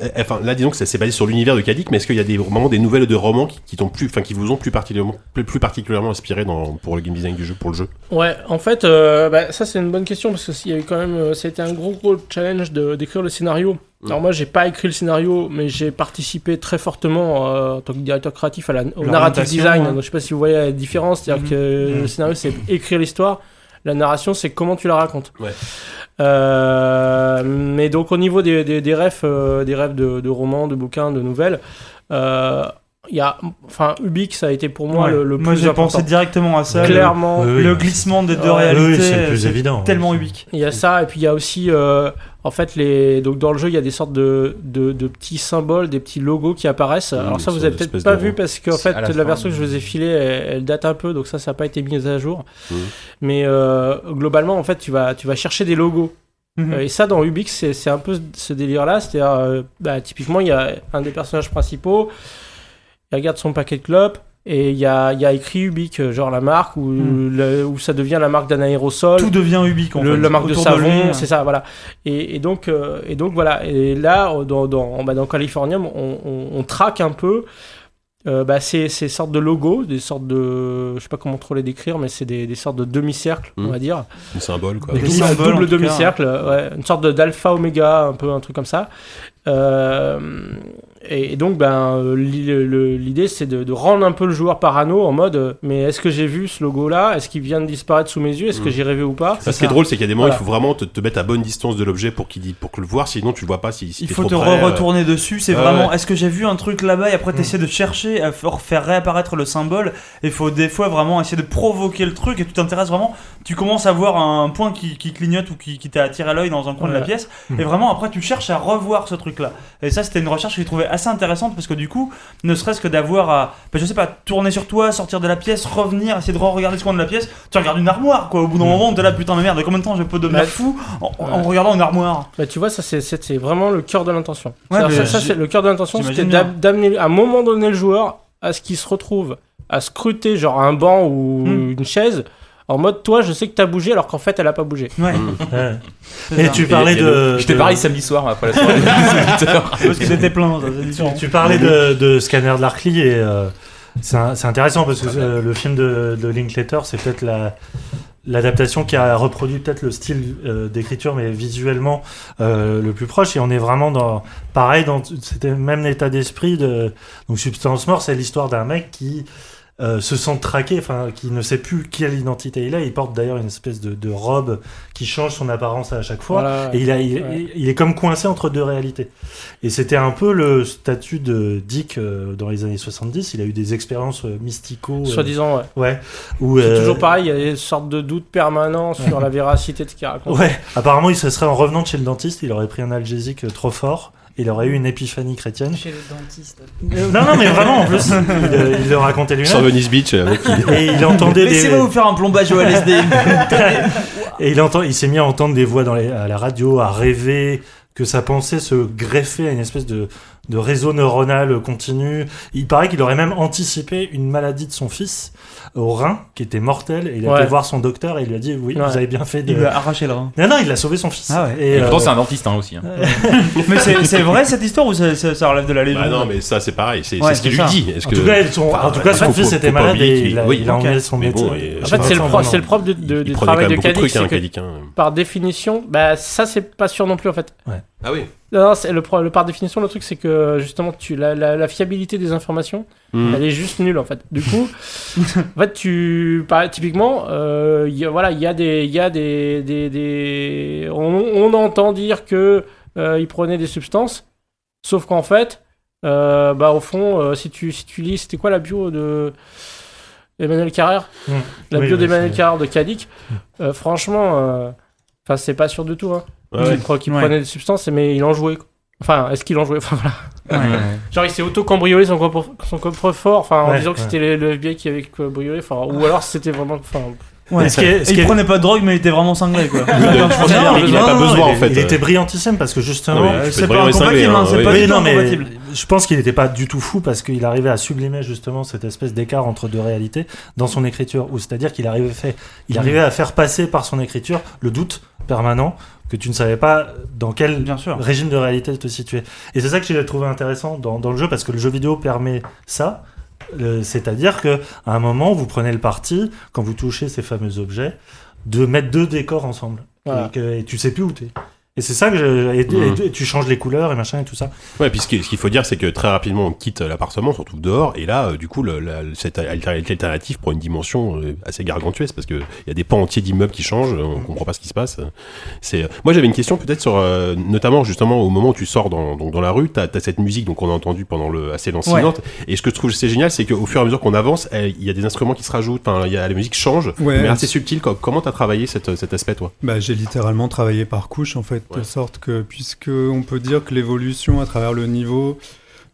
euh, enfin là disons que ça s'est basé sur l'univers de Kadik, mais est-ce qu'il y a des vraiment des nouvelles de romans qui, qui t'ont plus, enfin qui vous ont plus particulièrement, plus, plus particulièrement inspiré dans pour le game design du jeu, pour le jeu? Ouais, en fait, euh, bah, ça c'est une bonne question parce que s'il y a eu quand même, c'était un gros gros challenge de- d'écrire le scénario. Mm. Alors moi, j'ai pas écrit le scénario, mais j'ai participé très fortement euh, en tant que directeur créatif à la, au narrative design. ouais. Donc, je sais pas si vous voyez la différence, c'est-à-dire Mhm. que le scénario c'est écrire l'histoire, la narration c'est comment tu la racontes. Ouais. Euh, mais donc au niveau des, des, des rêves, euh, des rêves de, de romans, de bouquins, de nouvelles. Il y a, enfin, Ubix ça a été pour moi Ouais. le, le Moi, plus j'ai important. pensé directement à ça. Clairement, Oui, oui. Le glissement des deux Ouais. réalités, Oui, c'est le plus évident. tellement ubique. Il y a ça, et puis il y a aussi, euh, en fait, les... donc dans le jeu, il y a des sortes de, de, de petits symboles, des petits logos qui apparaissent. Alors ça, vous avez peut-être pas vu parce qu'en fait, la version que je vous ai filée, elle, elle date un peu, donc ça, ça n'a pas été mis à jour. Mais euh, globalement, en fait, tu vas, tu vas chercher des logos. Mhm. Euh, et ça, dans Ubix, c'est c'est un peu ce délire-là. C'est-à-dire, euh, bah, typiquement, il y a un des personnages principaux, regarde son paquet de clopes. Et il y a, il y a écrit Ubik, euh, genre la marque, où, Hmm. le- où ça devient la marque d'un aérosol Tout devient ubique en le, fait. la marque de savon, hein. c'est ça, voilà. Et, et donc, euh, et donc voilà. Et là, euh, dans, dans, bah, dans Californium, on, on, on traque un peu euh, bah, ces, ces sortes de logos, des sortes de, je sais pas comment trop les décrire, mais c'est des, des sortes de demi-cercles, on va dire, Un symbole quoi. Des double, symboles, double demi-cercle, ouais, une sorte de- d'alpha oméga, un peu un truc comme ça. Euh, et, donc, ben, euh, l'idée, c'est de, de rendre un peu le joueur parano en mode, euh, mais est-ce que j'ai vu ce logo-là? Est-ce qu'il vient de disparaître sous mes yeux? Est-ce que Mm. j'ai rêvé ou pas? Ça, ce qui est drôle, c'est qu'il y a des moments où Voilà. il faut vraiment te, te mettre à bonne distance de l'objet pour qu'il pour que le voir, sinon tu le vois pas si, si Il faut trop te près, euh, retourner dessus. C'est vraiment, ouais. est-ce que j'ai vu un truc là-bas? Et après t'essaies de chercher à faire réapparaître le symbole. Il faut des fois vraiment essayer de provoquer le truc et tu t'intéresses vraiment. Tu commences à voir un point qui, qui clignote ou qui, qui t'a attiré l'œil dans un coin de la pièce. Et vraiment après tu cherches à revoir ce truc-là. Et ça c'était une recherche que j'ai trouvé assez intéressante parce que du coup, ne serait-ce que d'avoir à, ben, je sais pas, tourner sur toi, sortir de la pièce, revenir, essayer de regarder ce coin de la pièce. Tu regardes une armoire quoi. Au bout d'un moment, t'es là putain mais merde, combien de temps je peux devenir Ouais. fou en, en regardant une armoire? Bah, tu vois, ça c'est- vraiment le cœur de l'intention. Ouais, ça, c'est le cœur de l'intention, c'était d'amener à un moment donné le joueur à ce qu'il se retrouve à scruter genre un banc ou Hmm. une chaise en mode toi je sais que t'as bougé alors qu'en fait elle a pas bougé. Ouais. Mm. Et tu parlais Et- et de. J'étais de- pareil samedi soir après la soirée. Parce que c'était plein, différent. Tu parlais de, de Scanner de l'Arcly et euh, c'est intéressant parce que euh, le film de, de Linklater, c'est peut-être la l'adaptation qui a reproduit peut-être le style euh, d'écriture mais visuellement euh, le plus proche et on est vraiment dans pareil dans c'était le même état d'esprit de donc Substance Mort c'est l'histoire d'un mec qui euh, se sent traqué, enfin, qui ne sait plus quelle identité il a. Il porte d'ailleurs une espèce de, de robe qui change son apparence à chaque fois. Voilà. Et il, a, il, Ouais. il est comme coincé entre deux réalités. Et c'était un peu le statut de Dick euh, dans les années 70. Il a eu des expériences euh, mystico. euh, Soi-disant, ouais. ouais. C'est euh, toujours pareil, il y a une sorte de doute permanent sur la véracité de ce qu'il raconte. Ouais, apparemment, il se serait en revenant de chez le dentiste, il aurait pris un algésique euh, trop fort. Il aurait eu une épiphanie chrétienne. Chez le dentiste. Non, non, mais vraiment, en plus, il, euh, il le racontait Sur lui-même. Venice Beach, euh, avec qui- Et il entendait des... Laissez-moi vous faire un plombage au LSD. Et il, entend, il s'est mis à entendre des voix dans les- à la radio, à rêver, que sa pensée se greffait à une espèce de, de réseau neuronal continu. Il paraît qu'il aurait même anticipé une maladie de son fils au rein, qui était mortelle, et il a Ouais. été voir son docteur et il lui a dit Oui, Ouais. vous avez bien fait de. Il lui a arraché le rein. Non, non, il a sauvé son fils. Ah ouais. Et, Et pourtant, euh, c'est un dentiste hein, aussi. hein. Mais c'est vrai cette histoire ou ça, ça- ça relève de la légende? Bah non, mais ça c'est pareil, c'est ce qu'il lui ça. dit. En que... tout cas, son, Enfin, en tout cas, son faut- fils faut- était faut malade et il a, oui, il a son Mais médecin. bon, et- En fait, c'est le, propre du travail de c'est hein, hein. par définition, bah ça c'est pas sûr non plus en fait. Ah oui. Non, non, c'est le, par définition, le truc c'est que justement tu la, la, la fiabilité des informations, Hmm. elle est juste nulle en fait. Du coup, en fait tu par- typiquement, euh, il y a- voilà, il y a des, il y a des, des, des- on, on entend dire que euh, il prenait des substances, sauf qu'en fait, euh, bah au fond, euh, si tu si tu lis, c'était quoi la bio de Emmanuel Carrère, Hmm. la Oui, bio oui, d'Emmanuel Carrère de Cadic, euh, franchement, euh, enfin c'est pas sûr du tout. Hein Ouais, ouais. qu'il pre- qu'il Ouais. prenait des substances, mais il en jouait. Enfin, est-ce qu'il en jouait Enfin voilà. Genre, il s'est auto-cambriolé son, coffre- son coffre-fort, enfin, en Ouais, disant que c'était le, le FBI qui avait cambriolé, enfin, ou alors c'était vraiment. Enfin, Ouais. Et ce qui est- ce il est- prenait pas de drogue, mais il était vraiment cinglé quoi. je pense qu'il a- il a pas besoin, il- en fait. Il était brillantissime parce que justement. Ah c'est pas incompatible, cinglé, hein, c'est oui. pas Oui, du tout non, mais incompatible. je pense qu'il n'était pas du tout fou parce qu'il arrivait à sublimer justement cette espèce d'écart entre deux réalités dans son écriture. Ou c'est-à-dire qu'il arrivait, fait, il arrivait à faire passer par son écriture le doute permanent que tu ne savais pas dans quel Bien sûr. régime de réalité te situer. Et c'est ça que j'ai trouvé intéressant dans, dans le jeu parce que le jeu vidéo permet ça. Euh, C'est-à-dire que à un moment, vous prenez le parti, quand vous touchez ces fameux objets, de mettre deux décors ensemble. Voilà. Et, que, et tu sais plus où t'es. Et c'est ça que je, et, et- et tu changes les couleurs et machin et tout ça. Ouais, puis ce qui- ce qu'il faut dire, c'est que très rapidement, on quitte l'appartement, on se retrouve dehors, et là, euh, du coup, le- la- cette alternative prend une dimension euh, assez gargantuesque, parce qu'il y a des pans entiers d'immeubles qui changent, on comprend pas ce qui se passe. C'est, moi, j'avais une question peut-être sur, euh, notamment justement au moment où tu sors dans, donc, dans la rue, t'as as cette musique donc on a entendu pendant le assez lancinante, et ce que je trouve c'est génial, c'est qu'au fur et à mesure qu'on avance, il y a des instruments qui se rajoutent, enfin, il y a, la musique change, Ouais, mais assez subtil. Co- Comment t'as travaillé cette, cet aspect, toi? Bah, j'ai littéralement travaillé par couche en fait, Ouais. de sorte que puisque on peut dire que l'évolution à travers le niveau,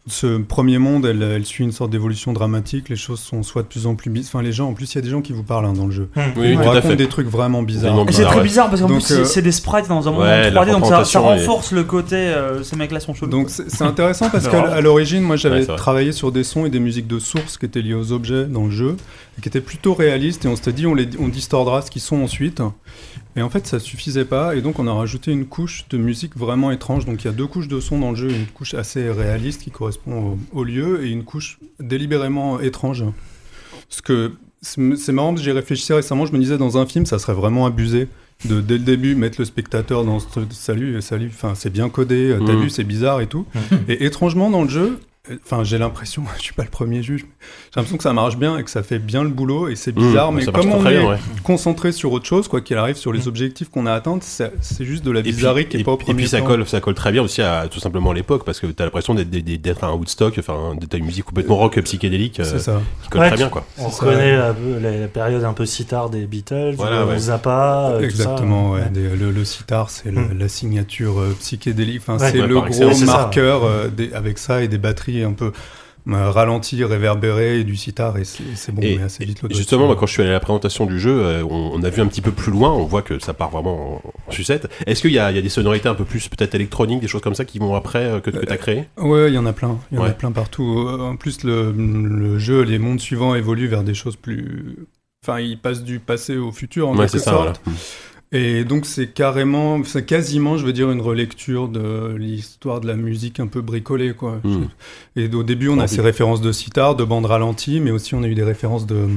ce premier monde, elle, elle suit une sorte d'évolution dramatique. Les choses sont soit de plus en plus bizarres. Enfin, les gens, en plus, il y a des gens qui vous parlent hein, dans le jeu. Oui, Ils vous racontent des trucs vraiment bizarres. Et c'est bizarre, très ouais. bizarre parce qu'en plus c'est- euh, c'est des sprites dans un monde Ouais, la 3D donc ça, ça renforce le côté euh, ces mecs là sont chelous. Donc c'est intéressant parce qu'à l'origine, moi Ouais, j'avais travaillé sur des sons et des musiques de source qui étaient liés aux objets dans le jeu et qui étaient plutôt réalistes et on s'était dit on, les, on distordra ce qu'ils sont ensuite. Et en fait ça suffisait pas et donc on a rajouté une couche de musique vraiment étrange. Donc il y a deux couches de son dans le jeu, une couche assez réaliste qui correspond au, au lieu et une couche délibérément étrange. Parce que c'est marrant, j'y réfléchissais récemment, je me disais dans un film ça serait vraiment abusé de dès le début mettre le spectateur dans ce salut salut enfin c'est bien codé euh, t'as Mm. vu c'est bizarre et tout et étrangement dans le jeu enfin j'ai l'impression je suis pas le premier juge mais j'ai l'impression que ça marche bien et que ça fait bien le boulot et c'est bizarre Mmh, mais ça marche comme on est bien, ouais. concentré sur autre chose quoi qu'il arrive sur les objectifs qu'on a atteints c'est c'est juste de la Et bizarrerie qui est et- pas au et premier puis ça colle, ça colle très bien aussi à tout simplement l'époque parce que t'as l'impression d'être, un Woodstock, enfin d'être une musique complètement rock psychédélique euh, c'est ça qui colle Ouais, très bien quoi. On peu la, la période un peu sitar des Beatles, Voilà, euh, ouais. Zappa, euh, tout ça. Exactement, ouais. Ouais. Des- le, le sitar, c'est le- Mm. la signature euh, psychédélique. Enfin, Ouais. c'est Ouais, le gros marqueur euh, avec ça et des batteries un peu euh, ralenties, réverbérées et du sitar. Et c'est bon, Et- mais assez vite le justement, moi, quand je suis allé à la présentation du jeu, euh, on, on a vu un petit peu plus loin, on voit que ça part vraiment en, sucette. Est-ce qu'il y y a des sonorités un peu plus peut-être électroniques, des choses comme ça qui vont après euh, que, que t'as créé? Ouais, il y en a plein. Il y en a plein partout. En plus, le, le jeu, les mondes suivants évoluent vers des choses plus. Enfin, ils passent du passé au futur en Ouais, quelque ça. sorte. Voilà. Et donc c'est carrément, c'est quasiment, je veux dire, une relecture de l'histoire de la musique un peu bricolée, quoi. Hmm. Et au début, on a Envie. ces références de sitar, de bandes ralenties, mais aussi on a eu des références de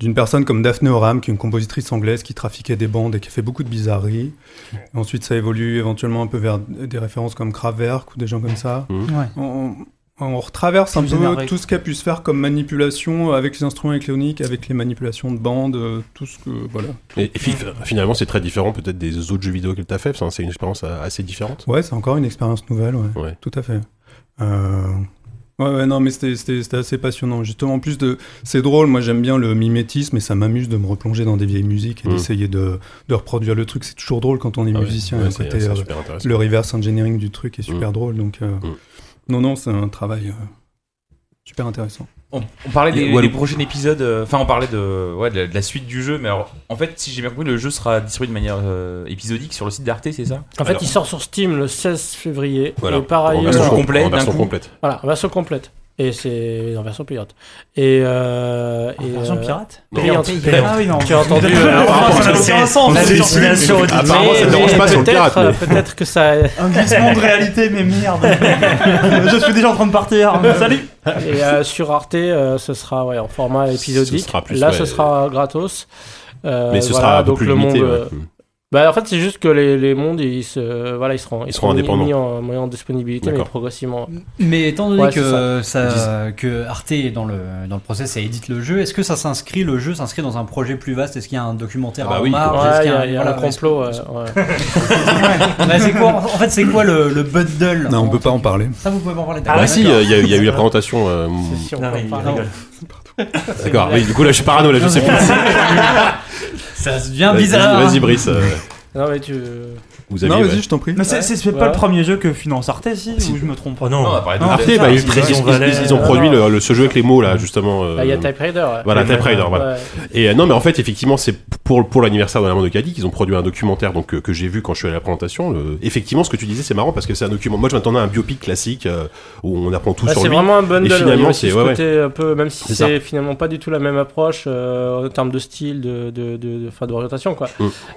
d'une personne comme Daphne Oram, qui est une compositrice anglaise qui trafiquait des bandes et qui a fait beaucoup de bizarreries. Et ensuite, ça évolue éventuellement un peu vers des références comme Kraftwerk ou des gens comme ça. Ouais. On, on retraverse un peu énervé. tout ce qu'a pu se faire comme manipulation avec les instruments électroniques, avec les manipulations de bandes, euh, tout ce que voilà. Et, et fi- finalement, c'est très différent peut-être des autres jeux vidéo que t'as fait. Enfin, c'est une expérience euh, assez différente. Ouais, c'est encore une expérience nouvelle, ouais. Ouais. Tout à fait. Euh, Ouais, ouais, non, mais c'était- assez passionnant. Justement, en plus de. C'est drôle, moi j'aime bien le mimétisme et ça m'amuse de me replonger dans des vieilles musiques et Mm. d'essayer de, de reproduire le truc. C'est toujours drôle quand on est Ah ouais, musicien. ouais, euh, intéressant. le reverse engineering du truc est super Mm. drôle. Donc, euh, Mm. Non, non, c'est un travail euh, super intéressant. On, on parlait des, prochains épisodes, euh, enfin on parlait de, ouais, de, la, de la suite du jeu, mais alors en fait, si j'ai bien compris, le jeu sera distribué de manière euh, épisodique sur le site d'Arte, c'est ça? En fait, Alors, il sort sur Steam le 16 février. Voilà. Et par En ailleurs, version, complète. voilà, en version complète. Et c'est en version payante. Et, euh, et Version euh, pirate Payante. Ah oui, non. Tu as entendu euh, ça n'a c'est- aucun sens. la destination Ah, Apparemment, ça ne dérange pas sur le peut-être, pirate. mais- Peut-être que ça. Un glissement de réalité, mais merde. Je suis déjà en train de partir. Salut. Et euh, sur Arte, euh, ce sera ouais, en format épisodique. sera plus, Là, ouais. ce sera gratos. Euh, Mais ce voilà, sera un peu donc plus le limité. monde, ouais. Bah, en fait, c'est juste que les, les mondes, ils, se, voilà, ils seront, Ils seront mis- indépendants. mis en, mis en disponibilité, mais progressivement. Mais étant donné Ouais, que, ça, que Arte est dans le, dans le process et édite le jeu, est-ce que ça s'inscrit, le jeu s'inscrit dans un projet plus vaste? Est-ce qu'il y a un documentaire Ah bah en oui, marge? Est-ce Ouais, il y a, il y a voilà, un complot. ouais. Bah, c'est quoi, en fait, c'est quoi le, le bundle? Non, on peut pas en parler. Ça, vous pouvez en parler Ah Ah d'accord. si, il y, a- il y a eu la présentation. euh, C'est sûr, Non, on peut en parler. D'accord. Oui, du coup là, je suis parano là, je sais plus. Ça devient Vas-y, bizarre. Vas-y, Brice. euh, Non, mais tu. Vous aviez, Non, ouais. vas-y, je t'en prie. Mais c'est c'est- c'est pas Ouais. le premier jeu que finance Arte, si, Si. ou je me trompe Oh non. Non, Arte, c'est bah, ils, c'est ils- ça. ils- Valais, ils- ils ont euh, produit le, le- ce jeu avec les mots là justement. euh, Bah, Il y a Type Raider. ouais. Voilà, Type Raider, voilà. Ouais. Et euh, non, mais en fait, effectivement, c'est pour, pour l'anniversaire de la main de Cadic, ils ont produit un documentaire donc, que, que j'ai vu quand je suis allé à la présentation. Le- Effectivement, ce que tu disais, c'est marrant parce que c'est un document. Moi, je m'attendais à un biopic classique euh, où on apprend tout Ouais, sur c'est lui. vraiment un bundle. Et ouais, finalement, il c'est- ce ouais, côté un peu, même si C'est c'est finalement pas du tout la même approche euh, en termes de style, de, de, de, de- enfin, d'orientation, quoi.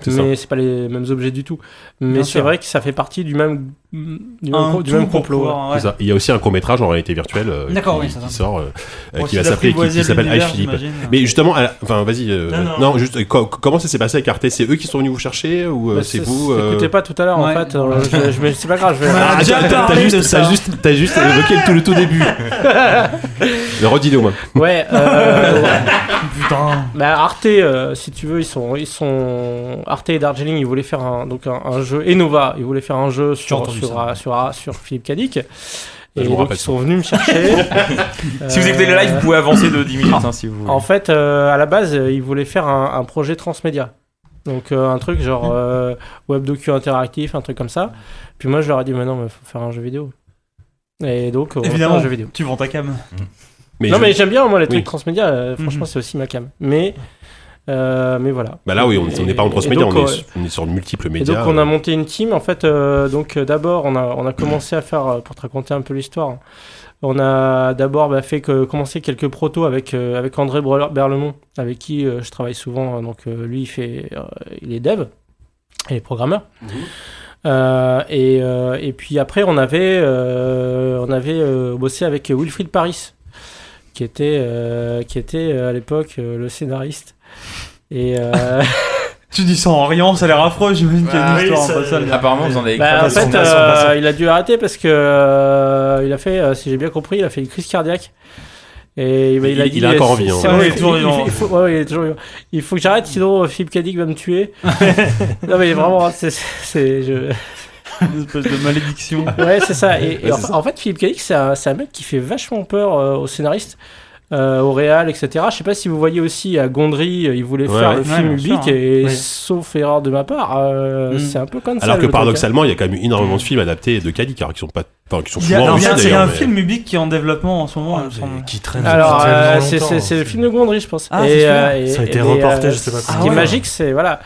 C'est ça. Mais c'est pas les mêmes objets du tout. Mais c'est vrai que ça fait partie du même, du Un même, du complot. pouvoir, ouais. Ça. Il y a aussi un court métrage en réalité virtuelle euh, D'accord, qui, oui, c'est ça. qui sort, euh, qui va s'appeler, qui, s'appelle l'univers, Philippe. j'imagine. Mais justement, à la- enfin, vas-y. euh, Non, non, non. juste co- comment ça s'est passé avec Arte? C'est eux qui sont venus vous chercher ou Bah, c'est vous euh, Écoutez pas tout à l'heure, en fait. euh, je, je, mais c'est pas grave, je vais. Ah, déjà t'as- juste, t'as juste, t'as juste évoqué le tout, le tout début. Redis-le au moins. Ouais. Putain. Bah, Arte, si tu veux, ils sont, ils sont Arte et Darjeeling, ils voulaient faire un, donc un, jeu, et Nova, ils voulaient faire un jeu sur, sur, ça. sur, sur, sur Philippe Cadic. Et donc, ils sont venus me chercher. Si vous écoutez le live, vous pouvez avancer de 10 minutes hein, si vous voulez. En fait, euh, à la base, euh, ils voulaient faire un, un projet transmédia. Donc, euh, un truc genre euh, web docu interactif, un truc comme ça. Puis moi, je leur ai dit, mais non, mais faut faire un jeu vidéo. Et donc, on va faire Évidemment, un jeu vidéo. tu vends ta cam. Mais non, je- mais j'aime bien, moi, les Oui. trucs transmédia. euh, franchement, Mhm. c'est aussi ma cam. Mais, euh, mais voilà. Bah là, oui, on n'est pas en transmédia, donc, on, euh, est, on est sur de multiples Et médias. donc on a euh, monté une team. En fait, euh, donc d'abord on a on a commencé à faire pour te raconter un peu l'histoire. hein. On a d'abord bah, fait que commencer quelques protos avec euh, avec André Berlemont, avec qui euh, je travaille souvent. Donc euh, lui il fait euh, il est dev, il est programmeur. Euh, et, euh, et puis après on avait euh, on avait euh, bossé avec Wilfried Paris, qui était euh, qui était à l'époque euh, le scénariste. Et euh, Tu dis ça en riant, ça a l'air affreux, j'imagine qu'il y a Ah une oui, histoire ça- peu sale. Apparemment, vous en avez Bah, en fait, son- passant, euh, passant. il a dû arrêter parce que euh, il a fait, euh, si j'ai bien compris, il a fait une crise cardiaque. Et bah, il, a Il- dit, il a encore envie, hein. Ouais, il est toujours il- vivant. il faut- ouais, il est toujours vivant. Il faut que j'arrête, sinon Philippe Cadic va me tuer. non mais vraiment, c'est, c'est, je- Une espèce de malédiction. ouais, c'est ça. Et, et Ouais, en, en fait, Philippe Cadic, c'est un, mec qui fait vachement peur euh, aux scénaristes. Euh, au réal, etc. Je sais pas si vous voyez aussi à Gondry, euh, il voulait Ouais, faire ouais. le Ouais, film sûr, Ubik hein. et Oui. sauf erreur de ma part, euh, Mm. c'est un peu comme ça. Alors que hein. paradoxalement, il y a quand même énormément de films adaptés de Cadic, alors qui sont pas, enfin, qui sont souvent il y a- aussi il y a d'ailleurs. un mais- film Ubik qui est en développement en ce moment, semble. qui traîne Alors, euh, tellement c'est c'est- c'est le film de Gondry, je pense. Ah, et, c'est euh, et- Ça a été et, reporté, je sais pas Ce comment. qui est Ah magique, c'est voilà.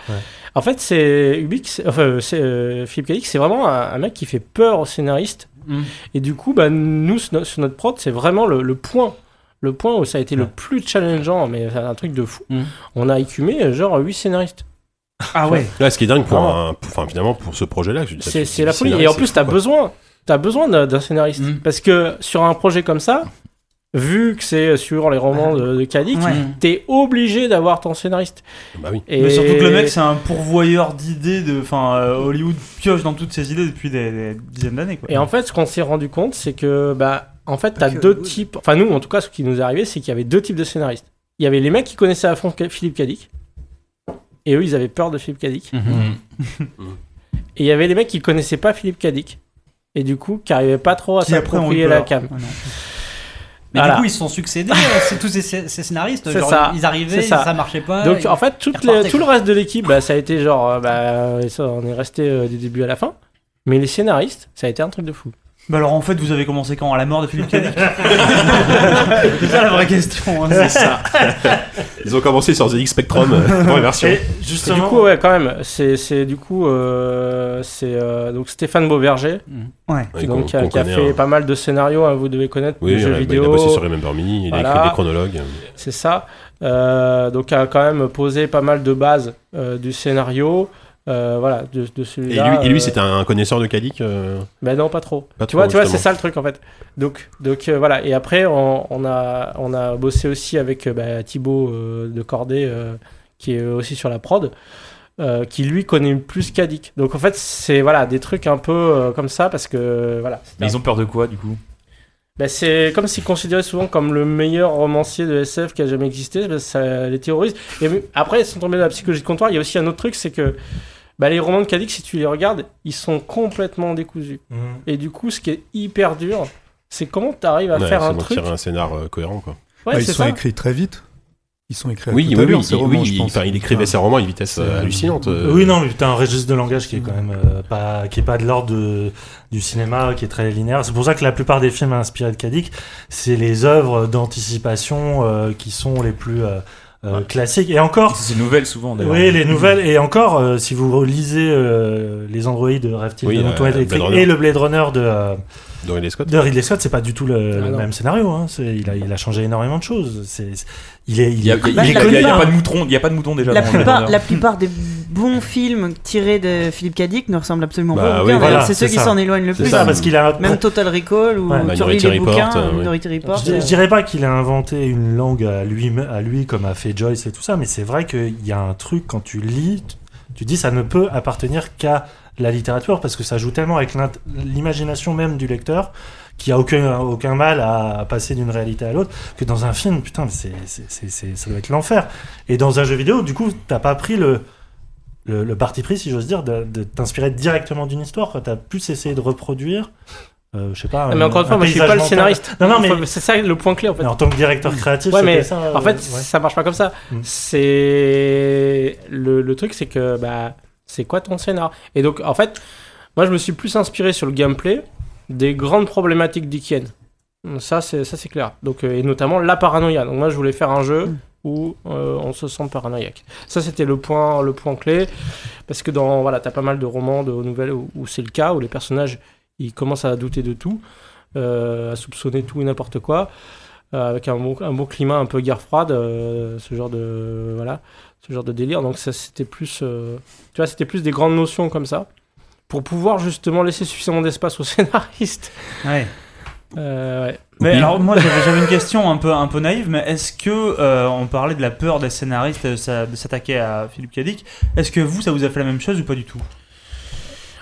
En fait, c'est Ubik, c'est- enfin, c'est Philippe Cadic, c'est vraiment un, un mec qui fait peur aux scénaristes. Mm. Et du coup, bah, nous, sur notre- sur notre prod, c'est vraiment le, le point. Le point où ça a été le Ouais. plus challengeant, mais c'est un truc de fou. Mm. On a écumé genre 8 scénaristes. Ah ouais. Là, ce qui est dingue pour Vraiment. un, pour- enfin, finalement, pour ce projet-là, je dis ça, C'est la folie. Et en plus, t'as besoin, as besoin d'un scénariste. Mm. Parce que sur un projet comme ça, vu que c'est sur les romans de, de Cadic, Ouais. t'es obligé d'avoir ton scénariste. Bah oui. Et... Mais surtout que le mec, c'est un pourvoyeur d'idées. de Enfin, euh, Hollywood pioche dans toutes ses idées depuis des, des dizaines d'années. Et en fait, ce qu'on s'est rendu compte, c'est que, bah, en fait, t'as que deux Hollywood. types. Enfin, nous, en tout cas, ce qui nous est arrivé, c'est qu'il y avait deux types de scénaristes. Il y avait les mecs qui connaissaient à fond Philippe Cadic. Et eux, ils avaient peur de Philippe Cadic. Mhm. Et il y avait les mecs qui connaissaient pas Philippe Cadic. Et du coup, qui arrivaient pas trop à Qui après ont eu s'approprier la peur. cam. Ah non. Mais Voilà. du coup, ils se sont succédés, euh, c'est tous ces, ces scénaristes. C'est genre, ça. Ils arrivaient, C'est ça. ça. marchait pas. Donc et- en fait, tout le reste de l'équipe, bah, ça a été genre, euh, bah, ça, on est resté euh, du début à la fin. Mais les scénaristes, ça a été un truc de fou. Bah alors en fait, vous avez commencé quand? À la mort de Philippe Cadic? C'est ça la vraie question. hein. C'est ça. Ils ont commencé sur ZX Spectrum, euh, première version. Et Et justement, du coup, ouais, quand même, c'est c'est du coup, euh, c'est euh, donc Stéphane Beauverger, Ouais. Ouais, donc, qu'on- qui a, qu'on qui a connaît, fait hein. pas mal de scénarios, hein, vous devez connaître, Oui, de jeux ouais, bah, vidéo. il a bossé sur Remember Me, il a Voilà. écrit des chronologues. C'est ça. Euh, donc, a quand même posé pas mal de bases euh, du scénario. Euh, voilà, de, de Et celui-là. lui, et lui euh, c'était un connaisseur de Cadic euh, Ben non, pas trop. Pas tu vois, tu vois, c'est ça le truc en fait. Donc, donc euh, voilà. Et après, on, on a, on a bossé aussi avec bah, Thibaut euh, de Corday, euh, qui est aussi sur la prod, euh, qui lui connaît plus Cadic. Donc en fait, c'est voilà des trucs un peu euh, comme ça parce que voilà. Mais ils ont peur de quoi du coup? Ben, c'est comme s'ils considéraient souvent comme le meilleur romancier de SF qui a jamais existé. ça les terrorise. Et après, sans tomber dans la psychologie de comptoir, il y a aussi un autre truc, c'est que bah, les romans de Cadic, si tu les regardes, ils sont complètement décousus. Mhm. Et du coup, ce qui est hyper dur, c'est comment tu arrives à ouais, faire un bon truc. tirer un scénar euh, cohérent quoi. Ouais, Ah, ils sont ça. écrits très vite. Ils sont écrits à Oui, oui, oui, romans, oui, je il- enfin, il écrivait Enfin, ses romans à une vitesse euh, hallucinante. euh. Oui, non, mais t'as un registre de langage qui est quand même euh, pas, qui est pas de l'ordre du cinéma, qui est très linéaire. C'est pour ça que la plupart des films inspirés de Kadik, c'est les œuvres d'anticipation euh, qui sont les plus euh, euh, Ouais. classiques. Et encore, C'est nouvelles souvent d'ailleurs. oui, les nouvelles. Et encore, euh, si vous lisez euh, les Androids de Reptile Oui, de euh, Moton Electric Runner. et le Blade Runner de, euh, de Ridley Scott. de Ridley Scott, c'est pas du tout le, Ah le même scénario. Hein. C'est- Il, a, il a changé énormément de choses. C'est, c'est- il est, Il y a, a- a- pas de mouton, il y a pas de mouton déjà. La plupart, la plupart des bons films tirés de Philippe Cadic ne ressemblent absolument Bah pas au oui, bouquin. voilà, d'ailleurs. c'est ceux qui s'en éloignent le plus. ça, parce qu'il a Même Total Recall ou Ouais. Minority les Report, bouquins, euh, oui. Minority Report. Je, je dirais pas qu'il a inventé une langue à lui, à lui comme a fait Joyce et tout ça, mais c'est vrai qu'il y a un truc quand tu lis, tu- dis ça ne peut appartenir qu'à la littérature parce que ça joue tellement avec l'imagination même du lecteur qui a aucun, aucun mal à passer d'une réalité à l'autre que dans un film, putain, c'est- ça doit être l'enfer. Et dans un jeu vidéo, du coup, t'as pas pris le, le, le parti pris, si j'ose dire, de, de t'inspirer directement d'une histoire. Tu as plus essayé de reproduire, euh, je sais pas. Ah, mais encore une un fois, moi je suis pas le scénariste. Non, non, mais- c'est ça le point clé en fait. Mais en tant que directeur créatif, Ouais, mais ça. en euh, fait, ouais. ça marche pas comme ça. Mm. C'est le, le truc, c'est que bah, c'est quoi ton scénar? Et donc, en fait, moi, je me suis plus inspiré sur le gameplay des grandes problématiques d'Iken. Ça, c'est ça, c'est clair. Donc, euh, et notamment la paranoïa. Donc, moi, je voulais faire un jeu Mm. Où euh, on se sent paranoïaque. Ça, c'était le point, le point clé, parce que dans voilà, t'as pas mal de romans, de nouvelles où, c'est le cas, où les personnages ils commencent à douter de tout, euh, à soupçonner tout et n'importe quoi euh, avec un bon, un bon climat un peu guerre froide, ce genre de voilà, ce genre de délire. Donc ça c'était plus, tu vois, c'était plus des grandes notions comme ça pour pouvoir justement laisser suffisamment d'espace aux scénaristes. Ouais. Euh, ouais. Mais alors moi j'avais j'avais une question un peu un peu naïve, mais est-ce que euh, on parlait de la peur des scénaristes de s'a- de s'attaquer à Philippe Cadic Est-ce que vous ça vous a fait la même chose ou pas du tout?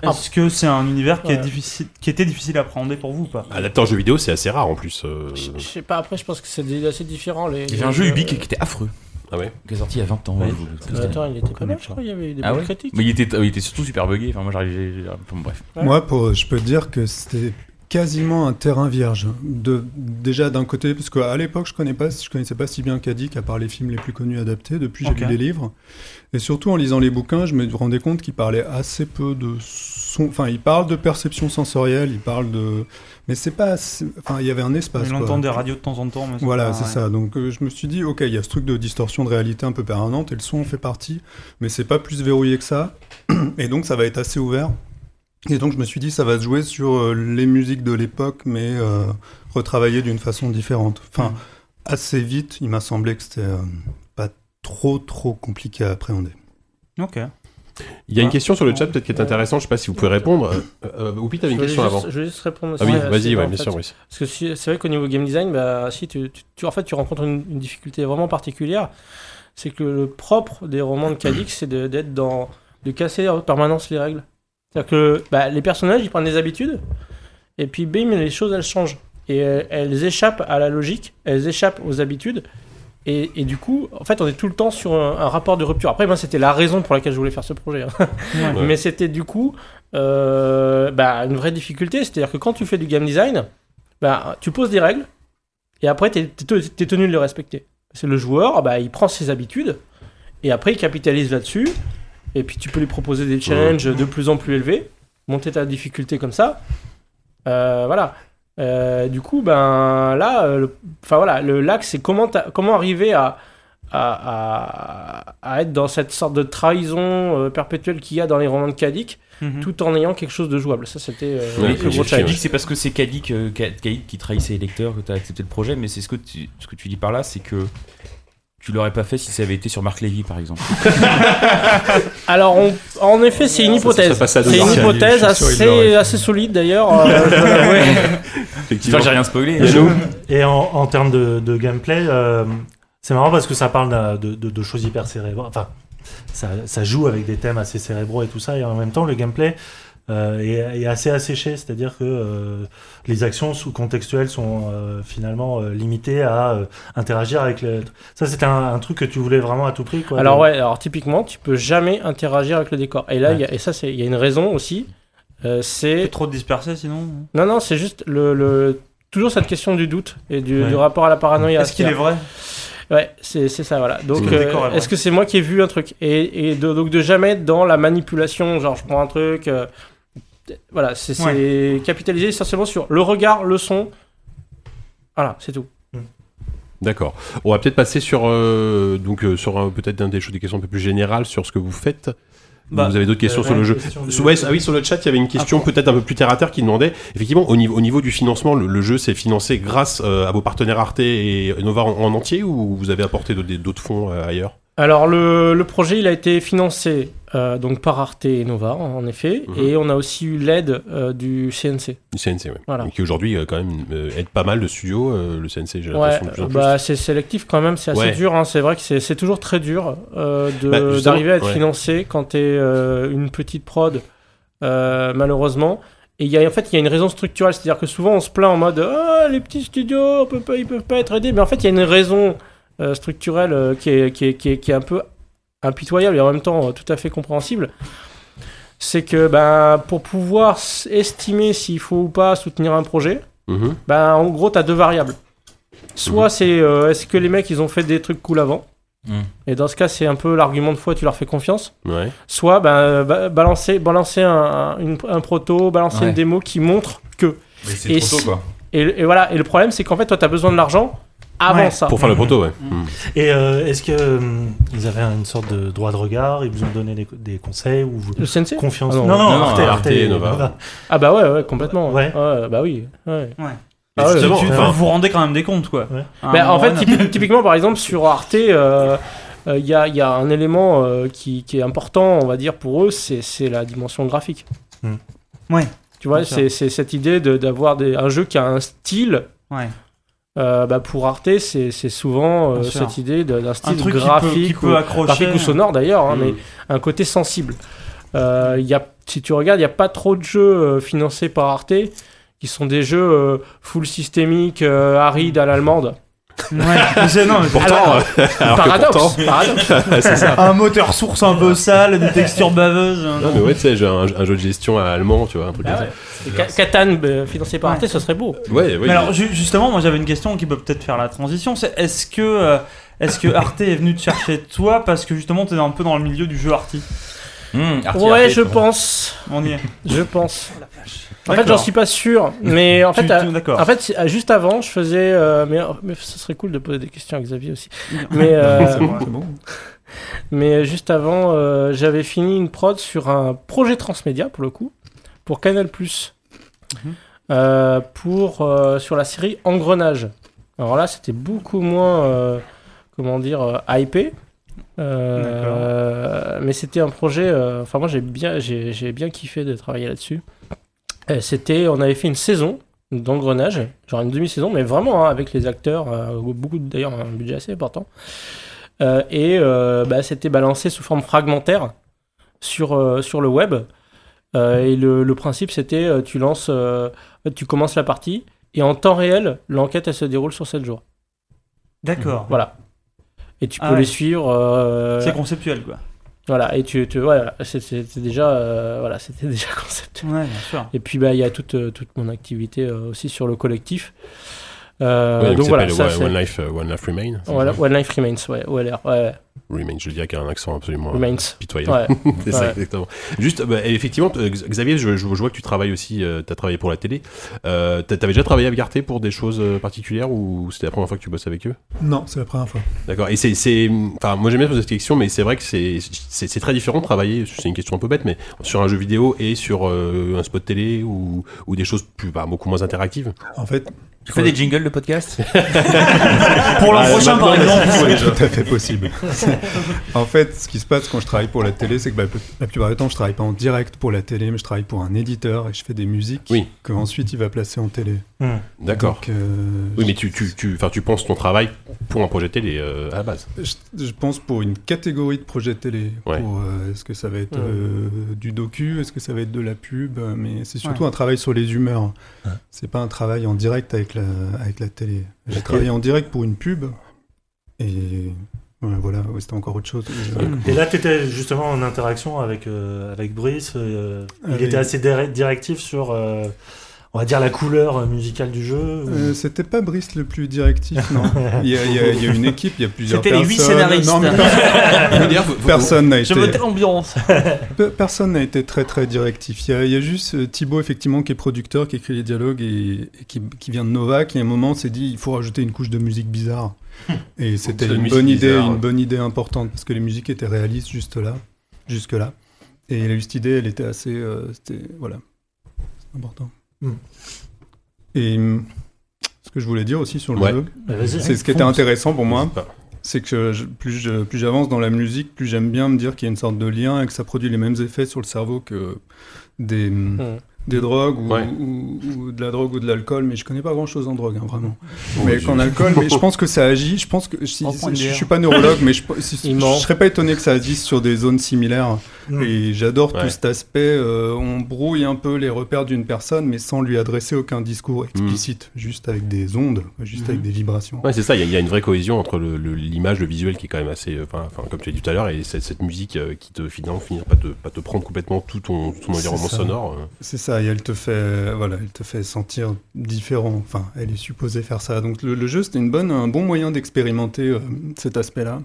Ah. Est-ce que c'est un univers qui, est difficile, qui était difficile à appréhender pour vous ou pas? Adapté en jeu vidéo, c'est assez rare en plus. euh. Je je sais pas. Après, je pense que c'est assez différent. Les, Il y avait un jeu Ubique qui était affreux, Ah ouais? qui est sorti il y a 20 ans. Ouais. Euh, Attends, il était pas mal, je crois. Il y avait eu des Ah bonnes ouais? critiques. Mais il était, il était surtout super buggé. Enfin, moi, j'arrivais. Enfin, bref. Ouais. Moi, pour, je peux te dire que c'était quasiment un terrain vierge. De, déjà d'un côté, parce qu'à l'époque, je connais pas, je connaissais pas si bien Kadik, à part les films les plus connus adaptés. Depuis, j'ai Ok. lu les livres. Et surtout, en lisant les bouquins, je me rendais compte qu'il parlait assez peu de son. Enfin, il parle de perception sensorielle, il parle de. Mais c'est pas. assez- Enfin, il y avait un espace. Quoi. entend des radios de temps en temps. Mais Voilà, c'est ouais. ça. Donc euh, je me suis dit, ok, il y a ce truc de distorsion de réalité un peu permanente et le son en fait partie, mais c'est pas plus verrouillé que ça. Et donc ça va être assez ouvert. Et donc je me suis dit, ça va se jouer sur euh, les musiques de l'époque, mais euh, retravaillées d'une façon différente. Enfin, Mm. assez vite, il m'a semblé que c'était euh, pas trop trop compliqué à appréhender. Ok. Il y a une question sur le chat peut-être qui est intéressante. Je sais pas si vous pouvez répondre. Euh, euh, Oupi, t'avais une question juste- avant. Je vais juste répondre. Ah oui, vas-y, ouais, bien fait. sûr, oui. Parce que si- c'est vrai qu'au niveau game design, bah, si tu, tu- tu- en fait, tu rencontres une, une difficulté vraiment particulière, c'est que le propre des romans de Cadix, c'est de- d'être dans, de casser en permanence les règles. C'est-à-dire que bah, les personnages, ils prennent des habitudes, et puis bim, les choses, elles changent. Et euh, elles échappent à la logique, elles échappent aux habitudes, et, et du coup, en fait, on est tout le temps sur un, un rapport de rupture. Après, moi, c'était la raison pour laquelle je voulais faire ce projet. hein. Ouais. Mais c'était du coup euh, bah, une vraie difficulté. C'est-à-dire que quand tu fais du game design, bah, tu poses des règles et après tu es, tenu de les respecter. C'est le joueur, bah, il prend ses habitudes et après il capitalise là-dessus. Et puis tu peux lui proposer des challenges de plus en plus élevés, monter ta difficulté comme ça. Euh, voilà. Euh, du coup, ben là, euh, le- enfin voilà, le lac, c'est comment, comment arriver à, à, à- à être dans cette sorte de trahison euh, perpétuelle qu'il y a dans les romans de Kadik, Mhm. tout en ayant quelque chose de jouable. Ça, c'était euh, Ouais, le c'est gros challenge. Kadik, c'est parce que c'est Kadik, euh, Ka- Kadik qui trahit ses lecteurs que tu as accepté le projet, mais c'est ce que tu, ce que tu dis par là, c'est que tu l'aurais pas fait si ça avait été sur Marc Lévy, par exemple. Alors, on- en effet, c'est une hypothèse. C'est une hypothèse assez, assez solide d'ailleurs. euh. Effectivement. J'ai rien spoilé. Et nous Et en, en termes de, de gameplay, euh, c'est marrant parce que ça parle de, de- de choses hyper cérébrales. Enfin, ça, ça joue avec des thèmes assez cérébraux et tout ça. Et en même temps, le gameplay euh, est, est assez asséché. C'est-à-dire que euh, les actions sous contextuelles sont euh, finalement euh, limitées à euh, interagir avec le. Ça, c'était un, un truc que tu voulais vraiment à tout prix. Quoi, Alors de- ouais, alors typiquement, tu peux jamais interagir avec le décor. Et là, Ouais. il y a- et ça, c'est- il y a une raison aussi. Euh, c'est trop dispersé sinon. non, non, c'est juste le, le- toujours cette question du doute et du, Ouais. du rapport à la paranoïa. Est-ce qu'il est vrai? Ouais, c'est c'est ça, voilà. Donc, Le euh, décor est vrai? est-ce que c'est moi qui ai vu un truc? Et, et de, donc de jamais être dans la manipulation, genre je prends un truc. euh, voilà, c'est c'est capitaliser essentiellement sur le regard, le son. Voilà, c'est tout. D'accord. On va peut-être passer sur euh, donc euh, sur euh, peut-être un des choses des questions un peu plus générales sur ce que vous faites. Bah, vous avez d'autres questions euh, sur le ouais, jeu du- ouais, ah oui, sur le chat, il y avait une question peut-être un peu plus terre à terre qui demandait effectivement au niveau, au niveau du financement, le, le jeu s'est financé grâce euh, à vos partenaires Arte et Nova en, en entier ou vous avez apporté d'autres- d'autres fonds euh, ailleurs? Alors le, le projet il a été financé euh, donc par Arte et Nova en effet Mhm. et on a aussi eu l'aide euh, du CNC. Du CNC. Voilà. Et qui aujourd'hui euh, quand même aide pas mal de studios, le CNC, j'ai Ouais, l'impression bah c'est sélectif quand même, c'est assez Ouais. dur. hein. C'est vrai que c'est toujours très dur Bah, d'arriver à être ouais. financé quand t'es une petite prod, malheureusement. Et y a, en fait, il y a une raison structurelle, c'est-à-dire que souvent on se plaint en mode ah les petits studios, on peut pas, ils peuvent pas être aidés, mais en fait il y a une raison euh, structurelle euh, qui, est, qui, est, qui, est, qui est un peu impitoyable et en même temps euh, tout à fait compréhensible. C'est que ben, pour pouvoir estimer s'il faut ou pas soutenir un projet, Mhm. ben, en gros, tu as deux variables. Soit Mhm. c'est euh, est-ce que les mecs ils ont fait des trucs cool avant Mhm. Et dans ce cas, c'est un peu l'argument de foi, tu leur fais confiance. Ouais. Soit ben, ba- balancer, balancer un, un- proto, balancer Ouais. une démo qui montre que. Mais c'est trop tôt, quoi. Et, et voilà, et le problème c'est qu'en fait, toi tu as besoin de l'argent avant Ouais. ça. Pour faire le proto, ouais. Mhm. Et euh, est-ce que hum, ils avaient une sorte de droit de regard Ils vous ont donné des, des conseils ou vous... Le CNC confiance? Ah non. non, non, Non, non, Arte, Arte Arte, et Nova. Ah bah ouais, ouais, complètement. Ouais. bah oui. Ouais. Ouais. Ah ouais, justement, Tu- enfin- vous vous rendez quand même des comptes, quoi. Un Ben, en fait, typiquement, par exemple, sur Arte, euh, euh, il y, a, il y a un élément euh, qui, qui est important, on va dire, pour eux, c'est la dimension graphique. Hmm. Ouais. Tu vois, c'est cette idée d'avoir un jeu qui a un style. Ouais. Euh, bah, pour Arte, c'est souvent euh, cette idée d'un Un style truc qui peut, graphique, qui peut ou, accrocher. graphique ou sonore d'ailleurs, hein, Mhm. mais un côté sensible. Euh, y a, si tu regardes, il n'y a pas trop de jeux financés par Arte qui sont des jeux full systémique, euh, aride à l'allemande. Ouais, non, mais Pourtant, Alors, euh, alors paradoxe, pourtant- paradoxe. ça. un moteur source un peu sale, des textures baveuses. Non, mais ouais, tu sais, un, un jeu de gestion à allemand, tu vois, un truc Ah comme ouais. Catan euh, financé par Ouais. Arte, ce serait beau. ça. Ouais, ouais. Mais alors ju- justement, moi j'avais une question qui peut peut-être faire la transition. C'est est-ce que euh, est-ce que Arte est venu te chercher toi parce que justement tu es un peu dans le milieu du jeu Hum, Arty, ouais, je pense. On y est. Je pense. En fait, j'en suis pas sûr. Mais en fait, tu- à- d'accord. en fait, juste avant, je faisais. euh, mais, mais ce serait cool de poser des questions à Xavier aussi. Mais, euh, bon, mais juste avant, euh, j'avais fini une prod sur un projet transmédia, pour le coup, pour Canal Mhm. euh, pour euh, sur la série Engrenage. Alors là, c'était beaucoup moins, euh, comment dire, euh, hypé. Euh, mais c'était un projet. euh, Enfin, moi, j'ai bien, j'ai bien kiffé de travailler là-dessus. Euh, C'était, on avait fait une saison d'engrenage, genre une demi-saison, mais vraiment hein, avec les acteurs, euh, beaucoup d'ailleurs un budget assez important. Euh, et euh, bah, c'était balancé sous forme fragmentaire sur, sur le web. Et le, le principe, c'était tu lances, tu commences la partie et en temps réel, l'enquête elle se déroule sur 7 jours. D'accord. Voilà. Et tu peux Ah ouais. les suivre. C'est conceptuel quoi. Voilà. Et tu, tu voilà, c'est- c'était déjà, euh, voilà, c'était déjà concept. Ouais, bien sûr. Et puis bah il y a toute, euh, toute mon activité euh, aussi sur le collectif. Euh, Ouais, donc ça voilà, ça One, Life, euh, One Life Remain. c'est voilà, One Life Remains, ouais, OLR, ouais, Remain, je le dis avec un accent absolument euh, Remains. pitoyable. Ouais. c'est ça, Ouais. exactement. Juste, bah, effectivement, euh, Xavier, je, vois que tu travailles aussi, tu as travaillé pour la télé. Euh, t'a- T'avais déjà travaillé avec Arte pour des choses euh, particulières ou c'était la première fois que tu bosses avec eux? Non, c'est la première fois. D'accord. Et c'est, enfin, moi j'aime bien poser cette question, mais c'est vrai que c'est, très différent de travailler. C'est une question un peu bête, mais sur un jeu vidéo et sur euh, un spot télé ou, ou des choses plus, bah, beaucoup moins interactives. En fait, Tu fais des jingles de podcast? Pour l'an Ah, prochain par exemple. c'est tout à fait possible. en fait, ce qui se passe quand je travaille pour la télé, c'est que bah, la plupart du temps, je travaille pas en direct pour la télé, mais je travaille pour un éditeur et je fais des musiques Oui. que ensuite il va placer en télé. D'accord. Donc, euh, Oui, mais tu, tu, tu, enfin, tu penses ton travail pour un projet télé euh, à la base. je, je pense pour une catégorie de projets télé. Ouais. Euh, est-ce que ça va être Ouais. euh, du docu, est-ce que ça va être de la pub, mais c'est surtout Ouais. un travail sur les humeurs. Ouais. C'est pas un travail en direct avec la, avec la télé. J'ai D'accord. travaillé en direct pour une pub et ouais, voilà, ouais, c'était encore autre chose. Et là, tu étais justement en interaction avec, euh, avec Brice. euh, il Avec- était assez dir- directif sur. euh, on va dire la couleur musicale du jeu ou- Euh, C'était pas Brice le plus directif, non. Il y, a, il y a- il y a une équipe, il y a plusieurs C'était les personnes. huit scénaristes. Non, mais personne n'a Je été, votais l'ambiance. pe- personne n'a été très très directif. Il y a, il y a juste Thibaut effectivement qui est producteur, qui écrit les dialogues et, et qui, qui vient de Nova, qui à un moment s'est dit il faut rajouter une couche de musique bizarre. Et c'était une bonne idée, bizarre. une bonne idée importante parce que les musiques étaient réalistes juste là, jusque là. Et la juste idée, elle était assez, euh, c'était voilà, c'est important. Hmm. Et hum, ce que je voulais dire aussi sur le Ouais. jeu, Bah, c'est ce qui était intéressant pour moi, c'est que je- plus je- plus j'avance dans la musique, plus j'aime bien me dire qu'il y a une sorte de lien et que ça produit les mêmes effets sur le cerveau que des, Hmm. Des drogues ou, Ouais. ou- ou de la drogue ou de l'alcool. Mais je connais pas grand chose en drogue, hein, vraiment. Oh, mais qu'en alcool, mais je pense que ça agit. Je pense que si, je, suis pas neurologue, mais je, si- je serais pas étonné que ça agisse sur des zones similaires. Mm. Et j'adore Ouais. tout cet aspect. euh, on brouille un peu les repères d'une personne, mais sans lui adresser aucun discours explicite, juste avec des ondes, juste avec des vibrations. Ouais, c'est ça, il y, a- il y a une vraie cohésion entre le- le- l'image, le, visuel qui est quand même assez. euh, Enfin, comme tu as dit tout à l'heure, et cette, cette musique euh, qui te finalement finir pas te, pas te prendre complètement tout ton, tout ton C'est environnement ça. sonore. euh. C'est ça, et elle te fait, voilà, elle te fait sentir différent. Enfin, elle est supposée faire ça. Donc le, jeu, c'était un bon moyen d'expérimenter euh, cet aspect-là.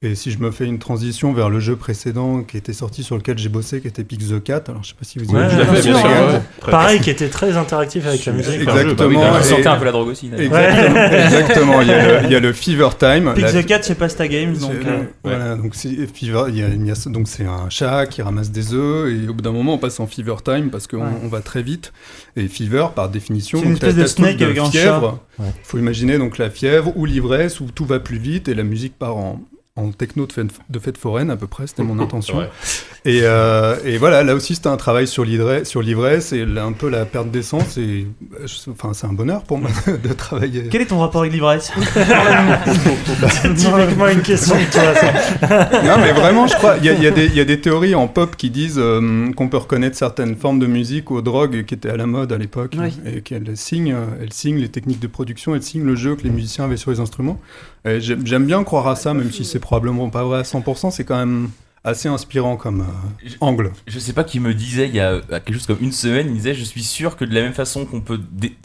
Et si je me fais une transition vers le jeu précédent qui était sorti sur lequel j'ai bossé, qui était Pix the Cat. Alors je sais pas si vous avez sûr. ouais. Pareil, qui était très interactif avec la musique. Exact. Exactement. Bah oui, bah, et- Il sentait un peu la drogue aussi. Exactement. exactement. Il y, a le, il y a le Fever Time. Pick la- the Cat chez Pasta Games, donc. C'est- euh, Voilà, donc c'est Fever, il y a- il y a- donc c'est un chat qui ramasse des œufs et au bout d'un moment on passe en Fever Time parce qu'on on va très vite et Fever par définition C'est une espèce de snake avec un fièvre. chat. Ouais. Faut imaginer donc la fièvre ou l'ivresse où tout va plus vite et la musique part en en techno de fête, de fête foraine à peu près, c'était mon intention. Ouais. Et, euh, et voilà, là aussi c'était un travail sur l'ivresse, et un peu la perte d'essence. Et euh, je- enfin, c'est un bonheur pour moi de travailler. Quel est ton rapport avec l'ivresse? Typiquement une question de toi, ça. Non, mais vraiment, je crois, il y, a- y des- il y a des théories en pop qui disent euh, qu'on peut reconnaître certaines formes de musique aux drogues qui étaient à la mode à l'époque Oui. et qu'elles signent, elles signent les techniques de production, elles signent le jeu que les musiciens avaient sur les instruments. Et J'aime bien croire à ça, même si c'est probablement pas vrai à 100%, c'est quand même assez inspirant comme euh, angle. Je sais pas qui me disait il y a euh, quelque chose comme une semaine, il me disait je suis sûr que de la même façon qu'on peut dé-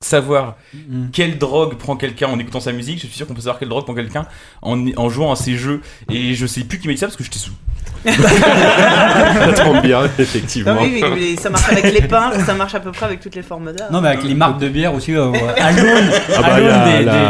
savoir Mm. quelle drogue prend quelqu'un en écoutant sa musique, je suis sûr qu'on peut savoir quelle drogue prend quelqu'un en, en jouant à ces jeux. Et je sais plus qui m'a dit ça parce que j'étais sous. Ça tombe bien, Non, effectivement. oui, oui, mais ça marche avec les peintres, ça marche à peu près avec toutes les formes d'art. Non, mais avec les marques de bière aussi, euh, à l'aune Ah bah, des, la,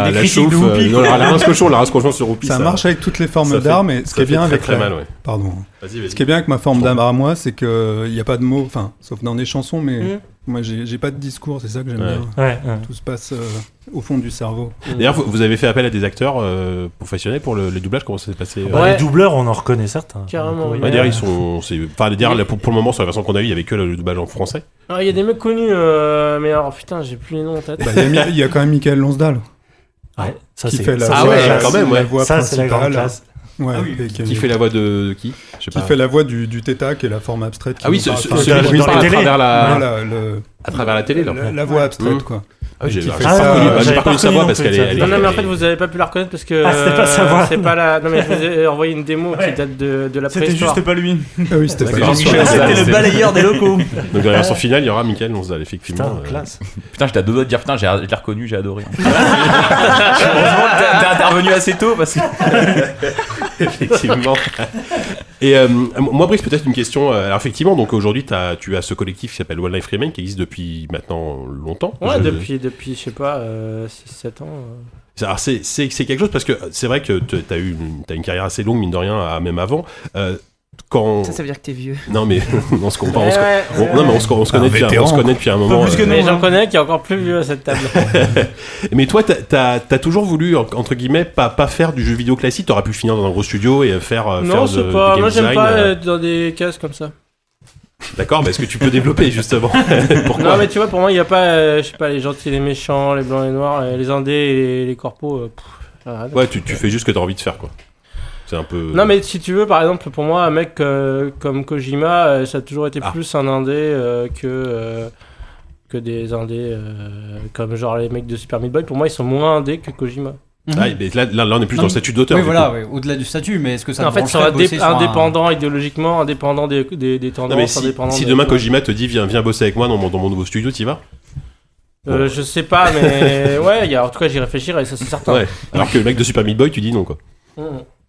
des- des la critiques chauffe, de Whoopi, euh, non, la, la rince cochon, la rince cochon sur Whoopi, Ça, marche avec toutes les formes d'art, mais ce qui est bien très, avec très la- mal, ouais. Pardon. Ce qui est bien avec ma forme d'art à moi, c'est qu'il n'y a pas de mots, enfin, sauf dans les chansons, mais Mm. Moi j'ai pas de discours, c'est ça que j'aime Ouais. bien. Ouais, ouais. Tout se passe euh, au fond du cerveau. D'ailleurs, vous, vous avez fait appel à des acteurs euh, professionnels pour le, le doublage. Comment ça s'est passé euh Bah, Ouais. Les doubleurs, on en reconnaît certains. Carrément, Oui. Ouais, d'ailleurs, ils sont. Enfin, pour, pour le moment, sur la version qu'on a eue, il y avait que le, le doublage en français. Ah, Il y a des mecs connus, euh, mais alors putain, j'ai plus les noms en tête. Bah, Il y, a quand même Michael Lonsdal Ouais, ça qui c'est fait la ça, Ah voix, ouais, la quand même, la ouais. voix Ça, c'est la grande principale. classe. Ouais, Ah oui. et qui, Qui fait la voix de, de qui? Je sais qui pas. fait la voix du, du Theta, qui est la forme abstraite. qui Ah oui, nous ce- parle. ce- Enfin, celui dans qui les parle à télés. travers la, voilà, le- à travers la télé, là. la, la voix abstraite, Mm. quoi. Ah j'ai pas ça, reconnu- euh, sa voix non parce qu'elle est. elle est- Non, non, mais en fait, vous avez pas pu la reconnaître parce que Ah, c'était pas sa euh, voix. c'est pas la. Non, mais je vous ai envoyé une démo qui date de, de la C'était juste pas lui. Ah oui, c'était pas. Ouais, C'était le balayeur des locaux. Donc dans la version finale, il y aura Michael Lonsdal, effectivement. Putain, euh, classe. Putain, j'étais à deux doigts de dire putain, j'ai je l'ai reconnu, j'ai adoré. Heureusement que t'es intervenu assez tôt parce que. Effectivement. Et euh, moi, Brice, peut-être une question. euh, Alors, effectivement, donc aujourd'hui, tu as ce collectif qui s'appelle One Life Remain qui existe depuis maintenant longtemps. Ouais, Je- depuis, depuis, je sais pas, euh, 6-7 ans. euh. Alors, c'est quelque chose parce que c'est vrai que tu as eu une, t'as une carrière assez longue, mine de rien, à- même avant. Euh. Ça, ça veut dire que t'es vieux. Non, mais on se comprend. on se- Ouais, on- ouais, non, mais on se, on se Un connaît depuis, un- on se connaît depuis un moment. plus que euh, nous. Mais hein. j'en connais qui est encore plus vieux à cette table. Mais toi, t'as as, toujours voulu, en- entre guillemets, pas, pas faire du jeu vidéo classique. T'aurais pu finir dans un gros studio et faire, euh, non, c'est pas. du game Moi, j'aime pas euh. être dans des cases comme ça. D'accord, mais est-ce que tu peux développer justement Pourquoi Non, mais tu vois, pour moi, il n'y a pas, euh, je sais pas, les gentils, les méchants, les blancs, les noirs, euh, les indés et les, les corpos. euh, pff. Ouais, tu, tu fais juste ce que t'as envie de faire, quoi. C'est un peu. Non, mais si tu veux, par exemple, pour moi, un mec euh, comme Kojima, euh, ça a toujours été Ah. plus un indé euh, que, euh, que des indés euh, comme genre les mecs de Super Meat Boy. Pour moi, ils sont moins indés que Kojima. Ah, mais là, là, là, on est plus Non, dans le statut d'auteur. Oui, voilà, au-delà du statut, mais est-ce que ça en fait, brancherait sont de bosser indép- sur un- idéologiquement, indépendants des, des, des tendances, Non, mais si, indépendants si de- demain. Kojima te dit viens, viens bosser avec moi dans mon, dans mon nouveau studio, t'y vas Euh, je sais pas, mais ouais, il y a, en tout cas, j'y réfléchirai, ça c'est certain. Ouais. Alors que le mec de Super Meat Boy, tu dis non quoi. Mmh.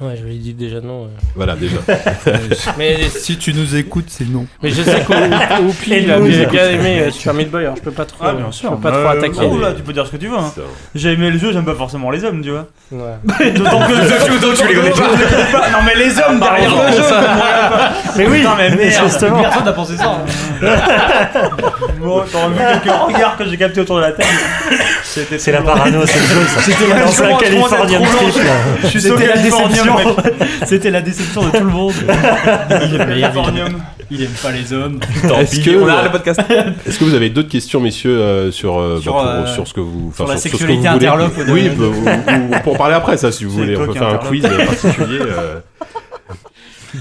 Ouais, je lui ai dit déjà non. ouais. Voilà déjà. Mais, Si tu nous écoutes, c'est non. mais je sais qu'Oupi, il a bien, bien aimé euh, Super Meat Boy, alors je peux pas trop, Ah, bien sûr. je peux pas Euh, trop attaquer. oh là, tu peux dire ce que tu veux. Hein. J'ai aimé le jeu, j'aime pas forcément les hommes, tu vois. Ouais. D'autant que D'autant que tu les connais pas. Non, mais les hommes derrière le jeu, Mais oui, Non, mais merde. justement. Personne n'a pensé ça. Bon, t'auras vu quelques regards que j'ai captés autour de la table. C'était C'est la parano, c'est le jeu, ça. C'était la- trop trip, là. Je suis sur C'était la Californium, déception. C'était la déception de tout le monde. Il aime, Californium. il aime pas les hommes. Est-ce que, On arrête le podcast. est-ce que vous avez d'autres questions, messieurs, euh, sur, euh, Sur, bah, pour- euh, sur ce que vous, sur la ce que sexualité vous voulez interlope Oui, de- bah, ou- en parler après, ça, si vous voulez. On peut faire un quiz euh, particulier. euh.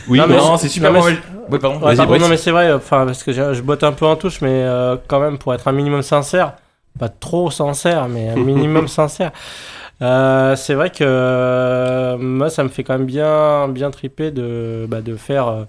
Oui, Non, mais non, c'est super Non, mais. Oui, pardon. Ouais, pardon, non mais c'est vrai, enfin parce que je, je botte un peu en touche, mais euh, quand même pour être un minimum sincère, pas trop sincère, mais un minimum sincère. Euh, c'est vrai que euh, moi ça me fait quand même bien bien triper de bah, de faire euh,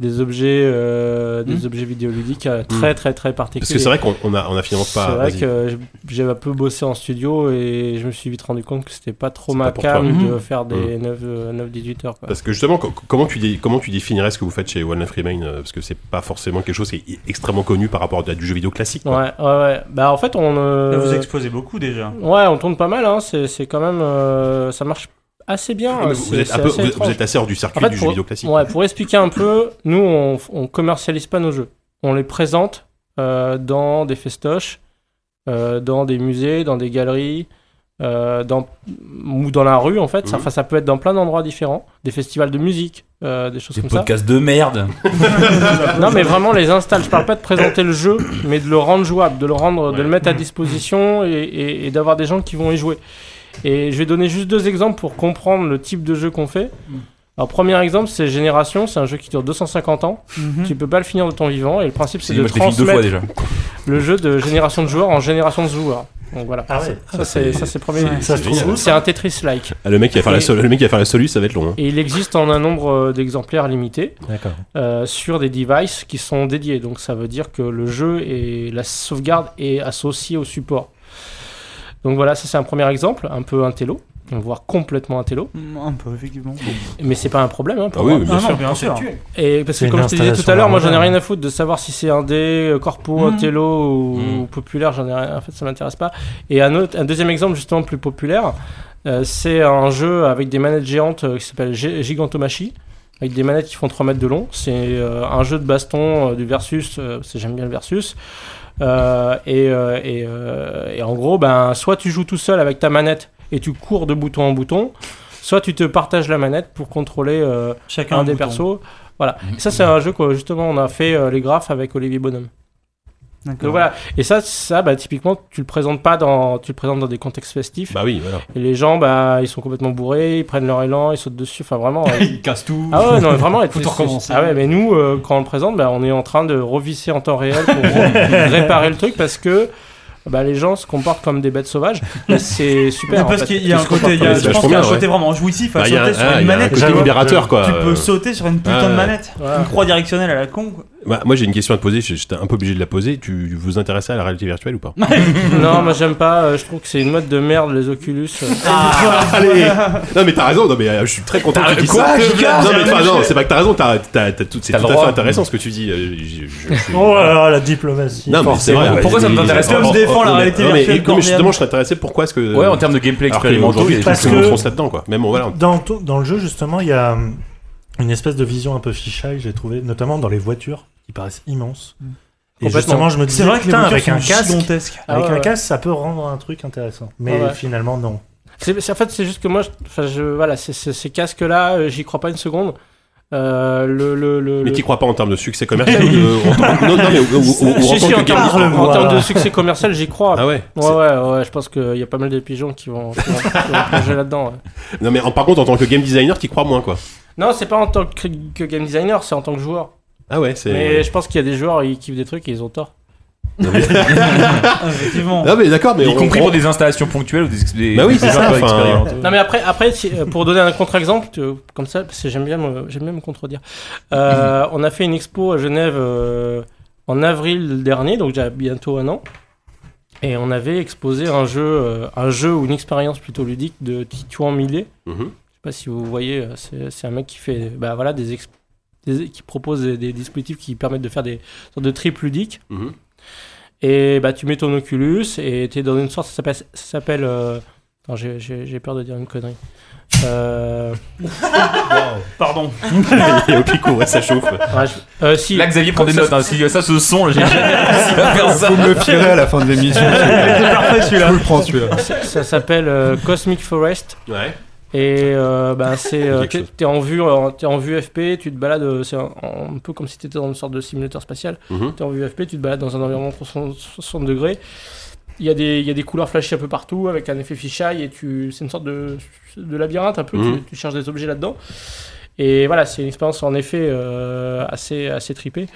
des objets euh, des Mm. objets vidéoludiques euh, très très très parce particuliers. que c'est vrai qu'on on a, on a finalement C'est pas. vrai vas-y. que j'ai un peu bossé en studio et je me suis vite rendu compte que c'était pas trop C'est ma cam de Mhm. faire des 9-18 heures. Quoi. Parce que justement, co- comment tu, dé- comment tu définirais ce que vous faites chez One Life Remain euh, Parce que c'est pas forcément quelque chose qui est extrêmement connu par rapport à du jeu vidéo classique. quoi. Ouais, ouais, ouais. Bah en fait on. euh, Vous exposez beaucoup déjà. Ouais, on tourne pas mal, hein. c'est c'est quand même. euh, ça marche assez bien. Euh, vous, êtes c'est un peu, assez vous, vous étrange. êtes assez hors du circuit En fait, du jeu vidéo classique. Ouais, pour expliquer un peu, nous on, on commercialise pas nos jeux. On les présente euh, dans des festoches, euh, dans des musées, dans des galeries, euh, dans, ou dans la rue en fait. Ça, Mhm. enfin, ça peut être dans plein d'endroits différents, des festivals de musique, euh, des choses Des comme ça. podcasts de merde. Non, mais vraiment les installe. Je parle pas de présenter le jeu, mais de le rendre jouable, de le rendre, de le mettre à disposition et, et- et d'avoir des gens qui vont y jouer. Et je vais donner juste deux exemples pour comprendre le type de jeu qu'on fait. Alors, premier exemple, c'est Génération. C'est un jeu qui dure 250 ans. Tu peux pas le finir de ton vivant. Et le principe, c'est de Moi, fini deux fois transmettre déjà. le jeu de génération de joueurs en génération de joueurs. Donc voilà. Ah ouais. Ça, c'est ça, c'est le premier. C'est un Tetris-like. Ah, le mec qui va faire la sol- le mec qui va faire la solu, ça va être long. hein. Et il existe en un nombre euh, d'exemplaires limité. D'accord. euh, sur des devices qui sont dédiés. Donc ça veut dire que le jeu et la sauvegarde est associé au support. Donc voilà, ça c'est un premier exemple, un peu intello, voire complètement intello. Un peu, effectivement. Mais c'est pas un problème hein, pour Ah oui, bien Ah sûr. non, bien sûr. Et parce que comme je te disais tout à l'heure, moi j'en ai rien à foutre de savoir si c'est un dé, euh, corpo, intello ou, Mhm. ou populaire, j'en ai rien. En fait, ça m'intéresse pas. Et un autre, un deuxième exemple justement plus populaire, euh, c'est un jeu avec des manettes géantes euh, qui s'appelle Gi- Gigantomachie. Avec des manettes qui font 3 mètres de long. C'est euh, un jeu de baston euh, du versus. euh, parce que j'aime bien le versus. Euh, et, euh, et, euh, et en gros, ben, soit tu joues tout seul avec ta manette et tu cours de bouton en bouton, soit tu te partages la manette pour contrôler Chacun un des bouton. persos. Voilà. Et ça, c'est un jeu quoi, justement, on a fait les graphes avec Olivier Bonhomme. Donc voilà. Et ça, ça, bah, typiquement, tu le présentes pas dans, tu le présentes dans des contextes festifs. Bah oui, voilà. Et les gens, bah, ils sont complètement bourrés, ils prennent leur élan, ils sautent dessus. Enfin, vraiment. euh, Il casse tout. Ah ouais, non, mais vraiment, Faut tout recommencer. Ah ouais, mais nous, euh, quand on le présente, bah, on est en train de revisser en temps réel pour réparer le truc parce que bah, les gens se comportent comme des bêtes sauvages. C'est super. Parce qu'il y a Ils un côté, y a- je pense qu'il y a un côté vraiment jouissif à Bah, sauter un- sur ah, une un manette. vois. libérateur, quoi. Tu peux sauter sur une putain de manette. Une croix directionnelle à la con. Bah, moi j'ai une question à te poser, j'étais un peu obligé de la poser. Tu vous intéressez à la réalité virtuelle ou pas Non, moi j'aime pas. euh, Je trouve que c'est une mode de merde, les Oculus. euh. Allez Non mais t'as raison, non mais euh, je suis très content que tu dis quoi, ça. Non mais enfin, non, c'est pas que t'as raison, t'as, t'as, t'as tout, c'est T'as tout le à droit. fait intéressant ce que tu dis. euh, je- je- je suis- Oh là là, la diplomatie. Non mais c'est forcément. vrai. Pourquoi ça mais- t'intéresse pas Comme se défend la mais- réalité non, mais- virtuelle non, mais justement, je serais intéressé pourquoi est-ce que. Ouais, en termes de gameplay alors expérimentaux, il y a des parce choses que on fonce là-dedans quoi. Même voilà. Dans, le jeu, justement, il y a hum, une espèce de vision un peu fisheye, j'ai trouvé, notamment dans les voitures, qui paraissent immenses. Et Complètement. justement, je me disais, C'est vrai que les putain, voitures avec un casque. Ah avec ouais, un ouais. casque, ça peut rendre un truc intéressant. Mais ouais. finalement, non. En fait, c'est juste que moi, je- enfin, je, voilà, ces casques-là, euh, j'y crois pas une seconde. Euh, le, le, le, Mais t'y crois pas en termes de succès commercial ou de- en tant- Non, non, mais ou- ou- ou- ou Si, en si, tant en que termes, en termes de succès commercial, j'y crois. Ah ouais. Ouais, ouais, ouais, je pense qu'il y a pas mal de pigeons qui vont, qui vont, qui vont plonger là-dedans. ouais. Non mais en- par contre en tant que game designer, t'y crois moins quoi. Non, c'est pas en tant que, que game designer, c'est en tant que joueur. Ah ouais, c'est. Mais je pense qu'il y a des joueurs, ils kiffent des trucs et ils ont tort. Non mais, Effectivement. non, mais d'accord, mais Y on- compris on- pour des installations ponctuelles ou des, des, Bah oui, des c'est ça, un peu enfin. Non mais après, après si- euh, pour donner un contre-exemple, tu- comme ça, parce que j'aime bien, me- j'aime bien me contredire. Euh, on a fait une expo à Genève euh, en avril dernier, donc déjà bientôt un an. Et on avait exposé un jeu, euh, un jeu ou une expérience plutôt ludique de Titouan Millet. Mhm. Je pas si vous voyez, euh, c'est c'est un mec qui fait, bah voilà, des, qui propose des, des dispositifs qui permettent de faire des sortes de tripes ludiques. Mhm. Et bah tu mets ton Oculus et tu es dans une sorte, ça s'appelle, euh, j'ai- j'ai j'ai peur de dire une connerie. Euh, Pardon. Et au pico, ouais, ça chauffe. ouais, je- euh, si, Là, Xavier prend des notes. Hein. Si ça, ce son, j'ai jamais réussi à faire ça. Vous me le à la fin de l'émission. parfait Je celui-là. vous le prends celui-là. ça, ça s'appelle euh, Cosmic Forest. Ouais. Et euh, bah, c'est euh, chose. t'es en vue en, t'es en vue FP, tu te balades, euh, c'est un, un peu comme si tu étais dans une sorte de simulateur spatial. Mhm. Tu es en vue FP, tu te balades dans un environnement 360 degrés. Il y, a des, il y a des couleurs flashy un peu partout avec un effet fisheye et tu c'est une sorte de, de labyrinthe un peu, Mhm. tu, tu cherches des objets là-dedans. Et voilà, c'est une expérience en effet euh, assez, assez tripée.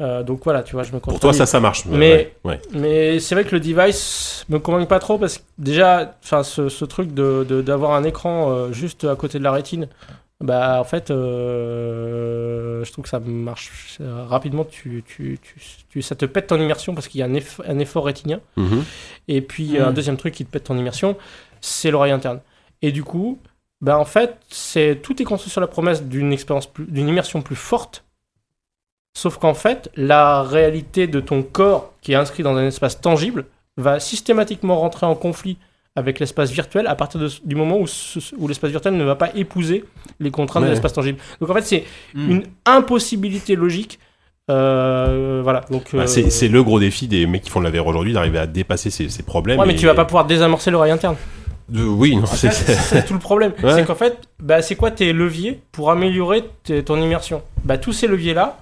Euh, donc voilà, tu vois, je me Pour toi, ça, ça marche. Mais- ouais, ouais. Mais c'est vrai que le device me convainc pas trop parce que déjà, enfin, ce, ce truc de de- d'avoir un écran euh, juste à côté de la rétine, bah en fait, euh, je trouve que ça marche rapidement. Tu, tu, tu, tu- ça te pète ton immersion parce qu'il y a un, eff- un effort rétinien. Mhm. Et puis un Mm. deuxième truc qui te pète ton immersion, c'est l'oreille interne. Et du coup, bah en fait, c'est tout est construit sur la promesse d'une expérience, d'une immersion plus forte. Sauf qu'en fait, la réalité de ton corps qui est inscrit dans un espace tangible va systématiquement rentrer en conflit avec l'espace virtuel à partir de- du moment où, où l'espace virtuel ne va pas épouser les contraintes Ouais. de l'espace tangible. Donc en fait, c'est Mm. une impossibilité logique. Euh, voilà. Donc Bah, euh, c'est le gros défi des mecs qui font de la VR aujourd'hui, d'arriver à dépasser ces, ces problèmes. Ouais, mais et- tu vas pas pouvoir désamorcer l'oreille interne. De- Oui, non, c'est. Tout le problème. Ouais. C'est qu'en fait, bah, c'est quoi tes leviers pour améliorer ton immersion? Bah, Tous ces leviers-là,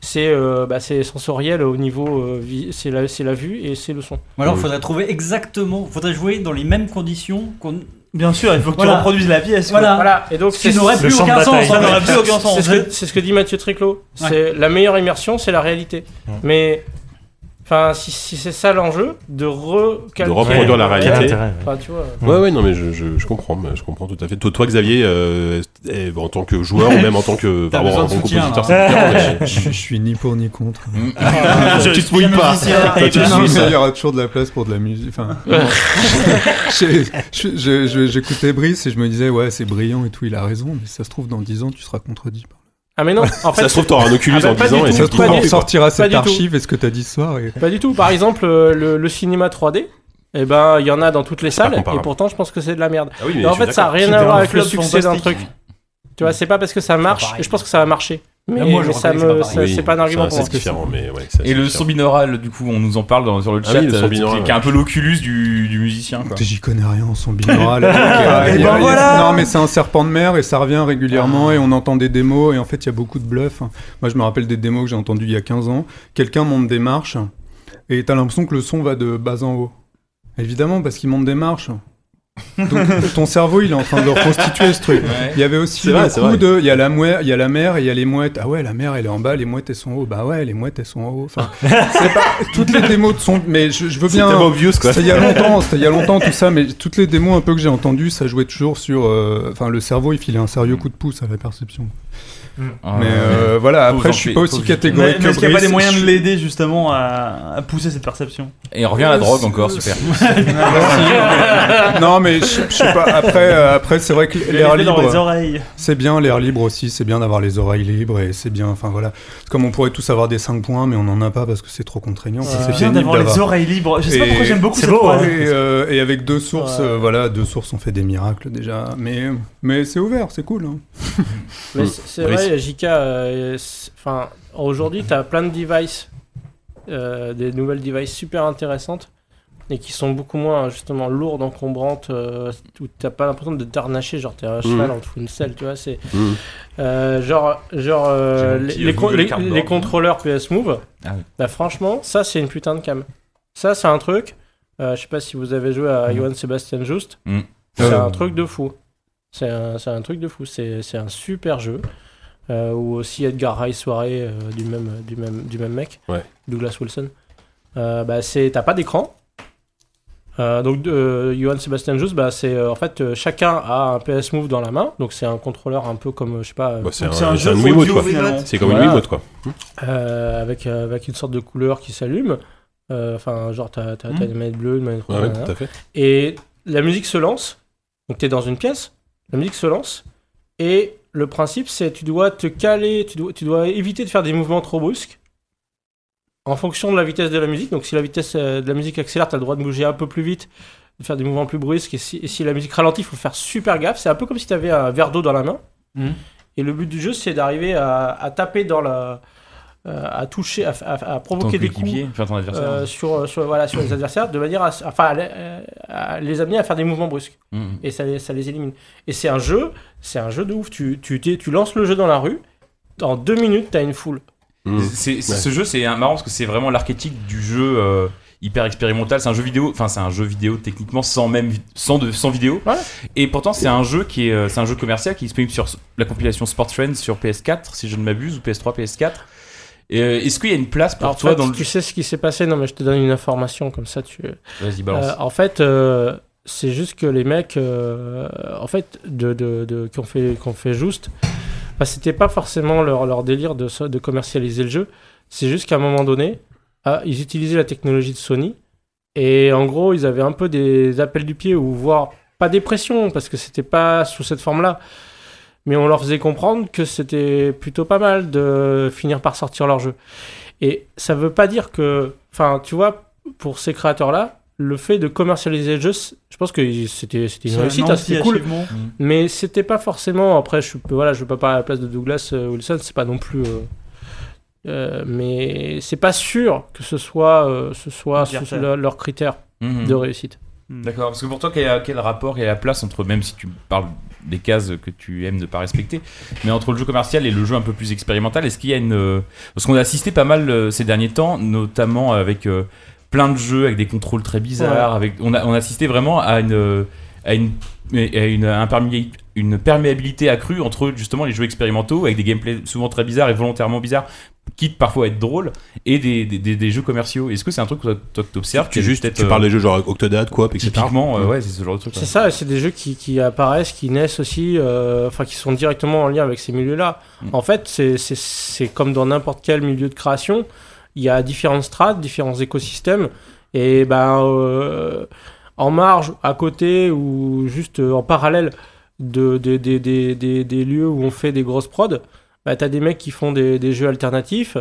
c'est euh, bah, c'est sensoriel au niveau. euh, c'est la, vue et c'est le son. Ou alors, il faudrait trouver exactement, faudrait jouer dans les mêmes conditions qu'on. Bien sûr, il faut que Voilà. tu reproduises la pièce. Voilà. Voilà. Et donc, Ce n'aurait plus aucun sens. Ça n'aurait plus aucun sens. C'est ce, que- c'est ce que dit Mathieu Triclot. Ouais. C'est la meilleure immersion, c'est la réalité. Ouais. Mais. Enfin, si, si c'est ça l'enjeu, de recalquer. De reproduire la réalité. ouais. Enfin, tu vois. Ouais, ouais, non, mais je, je, je comprends, je comprends tout à fait. Toi, toi Xavier, euh, eh, en tant que joueur ou même en tant que enfin, besoin en de tant que soutien, compositeur, Je, je suis ni pour ni contre. tu te mouilles pas. Toi, tu te mouilles pas. il y aura toujours de la place pour de la musique. Enfin, j'écoutais Brice et je me disais, ouais, c'est brillant et tout, il a raison, mais si ça se trouve, dans 10 ans, tu seras contredit. Ah, mais non, en fait. Ça se trouve, t'auras un Oculus Ah bah, en pas 10 du ans tout. et ça se trouve, on sortira cette archive et ce que t'as dit ce soir. Et... Pas du tout. Par exemple, euh, le, le cinéma 3D, eh ben, il y en a dans toutes les salles, et pourtant, je pense que c'est de la merde. Ah oui, mais Et en fait, ça n'a rien à voir avec le succès d'un truc. Tu vois, c'est pas parce que ça marche, et je pense que ça va marcher. Mais, moi, je mais ça c'est me, pas c'est pas un argument pour différent, mais ouais. Et le son binaural, du coup, on nous en parle dans- sur le Ah chat, oui, le son euh, binaural, qui est un peu l'oculus du, du musicien. J'y connais rien en son binaural. Il y a- Et il y a- ben. Non, mais c'est un serpent de mer et ça revient régulièrement et on entend des démos et en fait il y a beaucoup de bluff. Moi je me rappelle des démos que j'ai entendues il y a 15 ans. Quelqu'un monte des marches et t'as l'impression que le son va de bas en haut. Évidemment parce qu'il monte des marches. Donc ton cerveau il est en train de reconstituer ce truc. Ouais. Il y avait aussi le vrai, coup de, il y a la mouette, il y a la mer et il y a les mouettes. Ah ouais, la mer elle est en bas, les mouettes elles sont en haut. Bah ouais, les mouettes elles sont en haut. Enfin, c'est pas toutes les démos de son, mais je, je veux bien. tellement obvious, quoi. C'était il y a longtemps, c'était il y a longtemps tout ça, mais toutes les démos un peu que j'ai entendues, ça jouait toujours sur, euh, enfin le cerveau il filait un sérieux coup de pouce à la perception. Mais euh, voilà, Pauvre après je suis pas aussi catégorique Mais, mais que est-ce qu'il n'y a pas Brice. des moyens de l'aider justement à, à pousser cette perception? Et on revient à la drogue encore, super. non mais je, sais pas. Après, euh, après c'est vrai que l'air L'effet dans les libre, oreilles. c'est bien l'air libre aussi. C'est bien d'avoir les oreilles libres et c'est bien. Enfin voilà, comme on pourrait tous avoir des 5 points, mais on en a pas parce que c'est trop contraignant. C'est bien d'avoir les oreilles libres. Je sais pas Et pourquoi j'aime beaucoup cette beau, phrase. hein. Et, euh, et avec deux sources, Ouais. euh, voilà, deux sources ont fait des miracles déjà. Mais, mais c'est ouvert, c'est cool. hein. Mais Mm. c'est vrai, JK, euh, aujourd'hui, tu as plein de devices, euh, des nouvelles devices super intéressantes et qui sont beaucoup moins justement lourdes, encombrantes, euh, où t'as pas l'impression de t'arnacher, genre t'es un cheval en dessous d'une selle, tu vois. C'est Mhm. euh, genre, genre euh, les, petit, les con- Google les- Cardboard. les contrôleurs PS Move. Ah oui. Bah franchement, ça c'est une putain de cam. Ça c'est un truc. euh, je sais pas si vous avez joué à Johann Sebastian Just. Mhm. C'est Euh. un truc de fou. C'est un, c'est un truc de fou. C'est c'est un super jeu. Euh, ou aussi Edgar Rice soirée euh, du même du même du même mec. Ouais. Douglas Wilson. Euh, bah c'est t'as pas d'écran. Euh, donc euh, Johann Sebastian Just, bah c'est euh, en fait euh, chacun a un PS Move dans la main. Donc c'est un contrôleur un peu comme je sais pas. euh, Bah, c'est un, c'est un c'est jeu un Wiimote, quoi. finalement. C'est comme Voilà. une Wiimote, quoi. euh, avec, euh, avec une sorte de couleur qui s'allume. Euh, Enfin, genre, t'as t'as- Mhm. t'as une manette bleue, une manette rouge. Ouais, ouais, fait. Et la musique se lance. Donc, tu es dans une pièce. La musique se lance. Et le principe, c'est tu dois te caler, tu dois, tu dois éviter de faire des mouvements trop brusques en fonction de la vitesse de la musique. Donc, si la vitesse euh, de la musique accélère, tu as le droit de bouger un peu plus vite, de faire des mouvements plus brusques. Et si, et si la musique ralentit, il faut faire super gaffe. C'est un peu comme si tu avais un verre d'eau dans la main. Mhm. Et le but du jeu, c'est d'arriver à, à taper dans la. Euh, à toucher, à, à- à Ton provoquer des coups enfin ton adversaire. euh, sur, sur, voilà, sur les adversaires de manière à, enfin, à, les- euh, à les amener à faire des mouvements brusques Mhm. et ça, les- ça les élimine. Et c'est un jeu, c'est un jeu de ouf. Tu, tu, tu lances le jeu dans la rue, en deux minutes, t'as une foule. Mm. C'est- c'est- Ouais. Ce jeu, c'est marrant parce que c'est vraiment l'archétype du jeu euh, hyper expérimental. C'est un jeu vidéo, enfin c'est un jeu vidéo techniquement sans même sans de sans vidéo. Et pourtant c'est un jeu qui est euh, c'est un jeu commercial qui est disponible sur la compilation Sport Trends sur PS4 si je ne m'abuse ou PS3 PS4. Euh, Est-ce qu'il y a une place pour Alors, toi toi, dans le tu sais ce qui s'est passé? Non, mais je te donne une information comme ça. Tu. Vas-y balance. Euh, en fait, euh, c'est juste que les mecs, en fait, de, de, de- qui ont fait, fait juste, bah, c'était pas forcément leur, leur délire de, de commercialiser le jeu. C'est juste qu'à un moment donné, ah, ils utilisaient la technologie de Sony et en gros, ils avaient un peu des appels du pied ou voire pas des pressions parce que c'était pas sous cette forme-là. Mais on leur faisait comprendre que c'était plutôt pas mal de finir par sortir leur jeu. Et ça veut pas dire que, enfin, tu vois, pour ces créateurs-là, le fait de commercialiser le jeu, je pense que c'était une C'est un réussite, hein, c'était cool. anti-achievement. Mais c'était pas forcément. Après, je peux, voilà, je veux pas parler à la place de Douglas euh, Wilson, c'est pas non plus. euh, euh, mais c'est pas sûr que ce soit, euh, ce soit sous leur, critère Mhm. de réussite. D'accord, parce que pour toi, quel, quel rapport et la place entre, même si tu parles des cases que tu aimes ne pas respecter, mais entre le jeu commercial et le jeu un peu plus expérimental, est-ce qu'il y a une... euh, Parce qu'on a assisté pas mal euh, ces derniers temps, notamment avec euh, plein de jeux avec des contrôles très bizarres, avec, on, a, on a assisté vraiment à une... À une à une, une perméabilité accrue entre justement les jeux expérimentaux avec des gameplays souvent très bizarres et volontairement bizarres, quitte parfois à être drôles, et des, des, des- des jeux commerciaux. Est-ce que c'est un truc que toi, t'observes Tu, juste, tu euh, parles des jeux genre Octodad, Coop, etc. Typiquement, euh, ouais, c'est ce genre de truc. C'est ça, c'est des jeux qui, qui apparaissent, qui naissent aussi, euh, enfin qui sont directement en lien avec ces milieux-là. Mm. En fait, c'est- c'est c'est comme dans n'importe quel milieu de création, il y a différentes strates, différents écosystèmes, et ben euh, en marge, à côté ou juste euh, en parallèle de, de- de- de- de- des lieux où on fait des grosses prods, bah, t'as des mecs qui font des, des jeux alternatifs,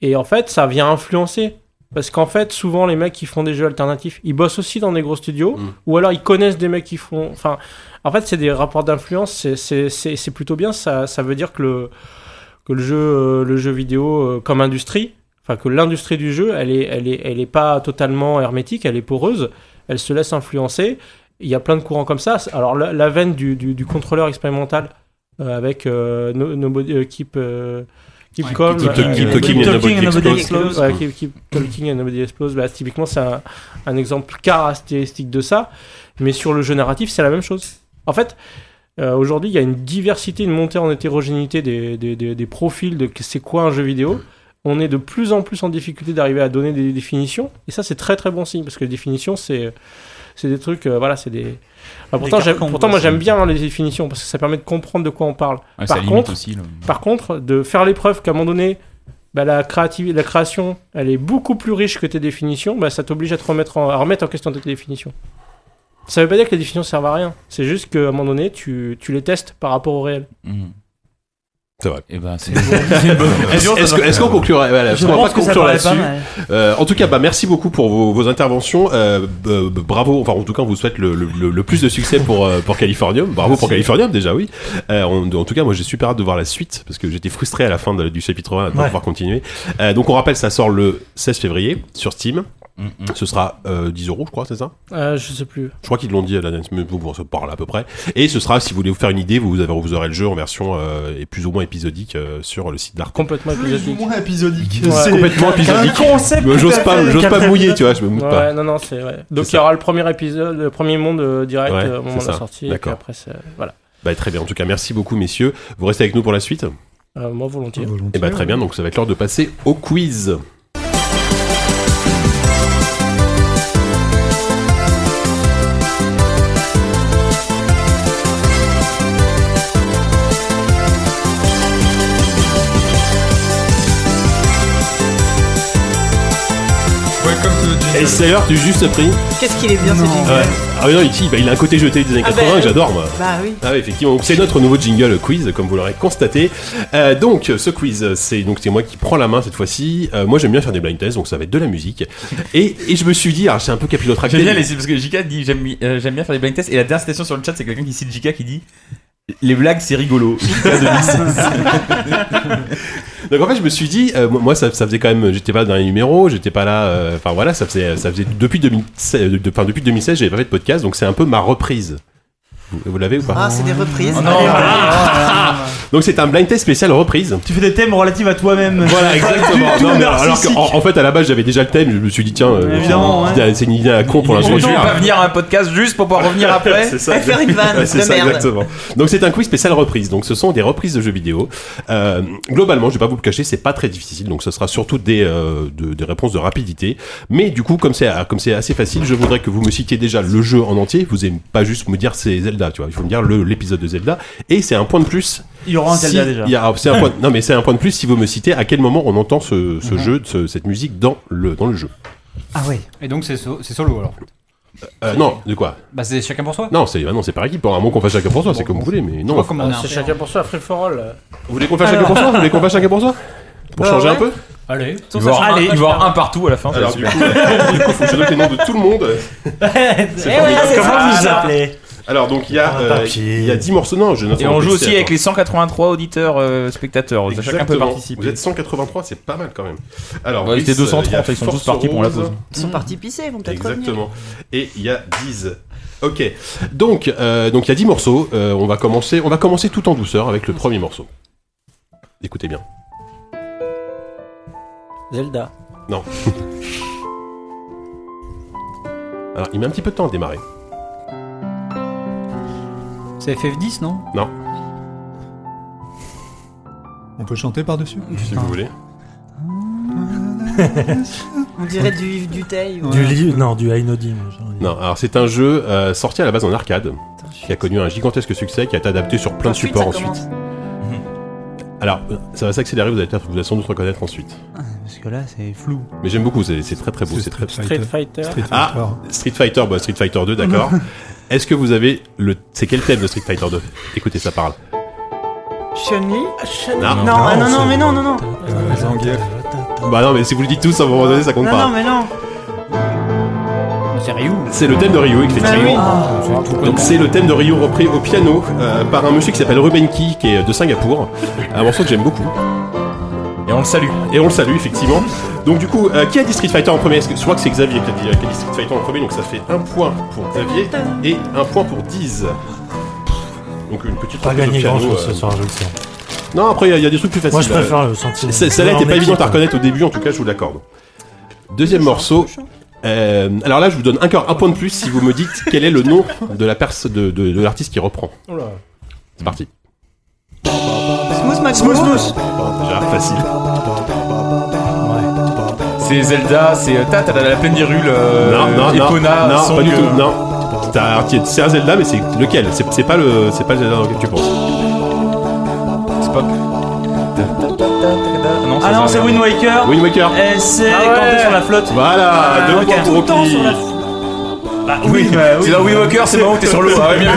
et en fait, ça vient influencer. Parce qu'en fait, souvent, les mecs qui font des jeux alternatifs, ils bossent aussi dans des gros studios, Mm. ou alors ils connaissent des mecs qui font. Enfin, en fait, c'est des rapports d'influence, c'est- plutôt bien. Ça, ça veut dire que le, que le, jeu, euh, le jeu vidéo, euh, comme industrie, enfin, que l'industrie du jeu, elle est, elle, est, elle est pas totalement hermétique, elle est poreuse, elle se laisse influencer. Il y a plein de courants comme ça. Alors, la, la veine du, du, du contrôleur expérimental avec euh, no, Nobody- euh, Keep. euh, Keep euh, Talking, Keep euh, Talking and Nobody Explodes. Explodes. Ouais, keep, keep talking and nobody explode. Bah, typiquement, c'est un, un exemple caractéristique de ça. Mais sur le jeu narratif, c'est la même chose. En fait, euh, aujourd'hui, il y a une diversité, une montée en hétérogénéité des, des, des, des profils de c'est quoi un jeu vidéo. On est de plus en plus en difficulté d'arriver à donner des définitions. Et ça, c'est très très bon signe parce que les définitions, c'est c'est des trucs, euh, voilà, c'est des. Enfin, pourtant, Des pourtant moi, j'aime bien hein, les définitions parce que ça permet de comprendre de quoi on parle. Par contre, aussi. le- par contre, de faire l'épreuve qu'à un moment donné, bah, la, créativité, la création, elle est beaucoup plus riche que tes définitions, bah, ça t'oblige à te remettre en, à remettre en question tes définitions. Ça veut pas dire que les définitions servent à rien. C'est juste qu'à un moment donné, tu, tu les testes par rapport au réel. Mhm. C'est vrai. Et ben, c'est Est-ce qu'on conclurait voilà, Je est-ce qu'on va pense pas que conclure là-dessus. Euh, en tout cas, bah, merci beaucoup pour vos, vos interventions. Euh, bravo. Enfin, en tout cas, on vous souhaite le, le- le- plus de succès pour, euh, pour Californium. Bravo pour Californium, déjà, oui. Euh, en, en tout cas, moi, j'ai super hâte de voir la suite parce que j'étais frustré à la fin de- du chapitre 1 de pas Ouais. pouvoir continuer. Euh, donc, on rappelle, ça sort le 16 février sur Steam. Mhm. Ce sera euh, 10 euros, je crois, c'est ça? Euh, je sais plus. Je crois qu'ils l'ont dit à la mais bon, on se parle à peu près. Et ce sera, si vous voulez vous faire une idée, vous, avez, vous aurez le jeu en version euh, et plus ou moins épisodique euh, sur le site d'Arc. Complètement épisodique. moins épisodique. Ouais. C'est Complètement épisodique. concept Mais tout j'ose pas, j'ose pas mouiller, tu vois, je me mouille Ouais, pas. non, non, c'est vrai. Donc il y aura le premier épisode, le premier monde euh, direct Ouais, euh, au moment de la sortie. Et puis après, c'est- voilà. Bah, très bien. En tout cas, merci beaucoup, messieurs. Vous restez avec nous pour la suite? Euh, moi, volontiers. Et bah, très bien. Donc, ça va être l'heure de passer au quiz. Miles Taylor du juste prix. Qu'est-ce qu'il est bien ce jingle. Ouais. Ah oui, non, il, bah, il a un côté jeté des années Ah 80 bah, que j'adore moi. Bah oui. Ah oui, effectivement, c'est notre nouveau jingle quiz, comme vous l'aurez constaté. Euh, donc, ce quiz, c'est donc c'est moi qui prends la main cette fois-ci. Euh, moi, j'aime bien faire des blind tests, donc ça va être de la musique. Et, et je me suis dit, alors c'est un peu capillotracté. J'aime bien les parce que JK dit j'aime euh, j'aime bien faire des blind tests et la dernière citation sur le chat c'est quelqu'un qui cite JK qui dit les blagues c'est rigolo. JK 2016. Donc en fait, je me suis dit, euh, moi, ça, ça faisait quand même, j'étais pas dans les numéros, j'étais pas là. euh, Enfin voilà, ça faisait, ça faisait depuis 2016, euh, de- enfin, depuis 2016, j'avais pas fait de podcast, donc c'est un peu ma reprise. Vous, vous l'avez ou pas Ah, c'est des reprises. Oh non. Voilà. Donc c'est un blind test spécial reprise. Tu fais des thèmes relatifs à toi-même. Voilà, exactement. Tout Non, mais alors narcissique. qu'en en fait, à la base, j'avais déjà le thème. Je me suis dit, tiens, euh, Évidemment, c'est une idée- c'est une idée à con pour On ne l'introduire. pas venir à un podcast juste pour pouvoir revenir après. C'est ça. Et faire une vanne Ouais, c'est de ça, merde. exactement. Donc c'est un quiz spécial reprise. Donc ce sont des reprises de jeux vidéo. Euh, globalement, je vais pas vous le cacher, c'est pas très difficile. Donc ce sera surtout des, euh, de- des réponses de rapidité. Mais du coup, comme c'est comme c'est assez facile, je voudrais que vous me citiez déjà le jeu en entier. Vous n'aimez pas juste me dire c'est Zelda, tu vois. Il faut me dire le- l'épisode de Zelda. Et c'est un point de plus. Il y aura un si- Zelda déjà. il y a- c'est un point, non mais c'est un point de plus si vous me citez à quel moment on entend ce, ce jeu, ce- cette musique dans le dans le jeu. Ah ouais. Et donc c'est so- c'est solo alors. Euh, non, de quoi? Bah c'est chacun pour soi. Non, c'est ah non, c'est par équipe. À moins qu'on fasse chacun pour soi, c'est comme vous voulez. Mais non. un C'est chacun pour soi, free for all. Vous voulez qu'on fasse chacun pour soi? Vous voulez qu'on fasse chacun pour soi? Pour Bah changer un peu? Allez. Il va y avoir un- il va y avoir un partout à la fin. Alors du coup, du coup, faut que je note les noms de tout le monde. Comment vous appelez Alors donc il y a euh, il y a 10 morceaux. Non, je note Et on joue aussi avec attends. les 183 auditeurs euh, spectateurs. Chacun peut Exactement. participer. Vous êtes 183, c'est pas mal quand même. Alors, Ouais, ils étaient Brice, 230, il y a ils sont tous partis pour la pause. Ils sont partis pisser, ils vont peut-être revenir. Exactement. Et il y a 10. Ok. Donc euh, donc il y a 10 morceaux. Euh, on va commencer on va commencer tout en douceur avec le premier morceau. Écoutez bien. Zelda. Alors, il met un petit peu de temps à démarrer. C'est FF10 non? On peut chanter par-dessus? Si vous voulez. On dirait du Yves Duteil. ou- Du li- non, du dire. Non, alors c'est un jeu euh, sorti à la base en arcade, qui a connu un gigantesque succès, qui a été adapté sur plein de Ensuite, supports ça ensuite. commence. Alors, euh, ça va s'accélérer, vous allez, peut-être- vous allez sans doute reconnaître ensuite. Parce que là, c'est flou. Mais j'aime beaucoup, c'est c'est très très beau. C'est très... Street Fighter. Street Ah Fighter. Street Fighter, bah, Street Fighter 2, d'accord. Est-ce que vous avez le. C'est quel thème de Street Fighter 2 Écoutez, ça parle. Chun-Li? Non, Non, ah non, non, c'est- mais non, non, non. Euh. Bah non, mais si vous le dites tous à un moment donné, ça compte Non, pas. non, mais non. C'est Ryu. C'est le thème de Ryu, effectivement. Ah Donc c'est le thème de Ryu repris au piano euh, par un monsieur qui s'appelle Ruben Key, qui est de Singapour. Un morceau que j'aime beaucoup. Et on le salue. Et on le salue, effectivement. Donc du coup, euh, qui a dit Street Fighter en premier? Est-ce que- Je crois que c'est Xavier qui a, dit, qui a dit Street Fighter en premier, donc ça fait un point pour Xavier et un point pour Diz. Donc une petite Pas reprise gagné grand chose euh. ce soir, je le sais. Non, après il y a- il y, a des trucs plus faciles. Moi, je euh, préfère le sentir. c- Celle-là était pas évidente à reconnaître au début, en tout cas, je vous l'accorde. Deuxième morceau. Euh, alors là, je vous donne encore un point de plus si vous me dites quel est le nom de la perse de, de, de l'artiste qui reprend. Oula. C'est parti. Smooth McGraw. Déjà facile. C'est Zelda, c'est euh, ta ta la plaine d'Hyrule, euh, non, non, non, Epona, non, Song, pas du tout. euh, Non. T'as C'est un Zelda, mais c'est lequel? C'est c'est pas le, c'est pas le Zelda auquel tu penses. C'est pas. Non, Ah non, c'est. Wind Waker. Wind Waker. Et c'est Ah quand ouais. t'es sur la flotte. Voilà, Ah, deux ok. points pour Tout le temps Opi. sur la Bah oui, bah oui. C'est dans Wind Walker, c'est bon, t'es sur l'eau. Ah ouais, bien vu.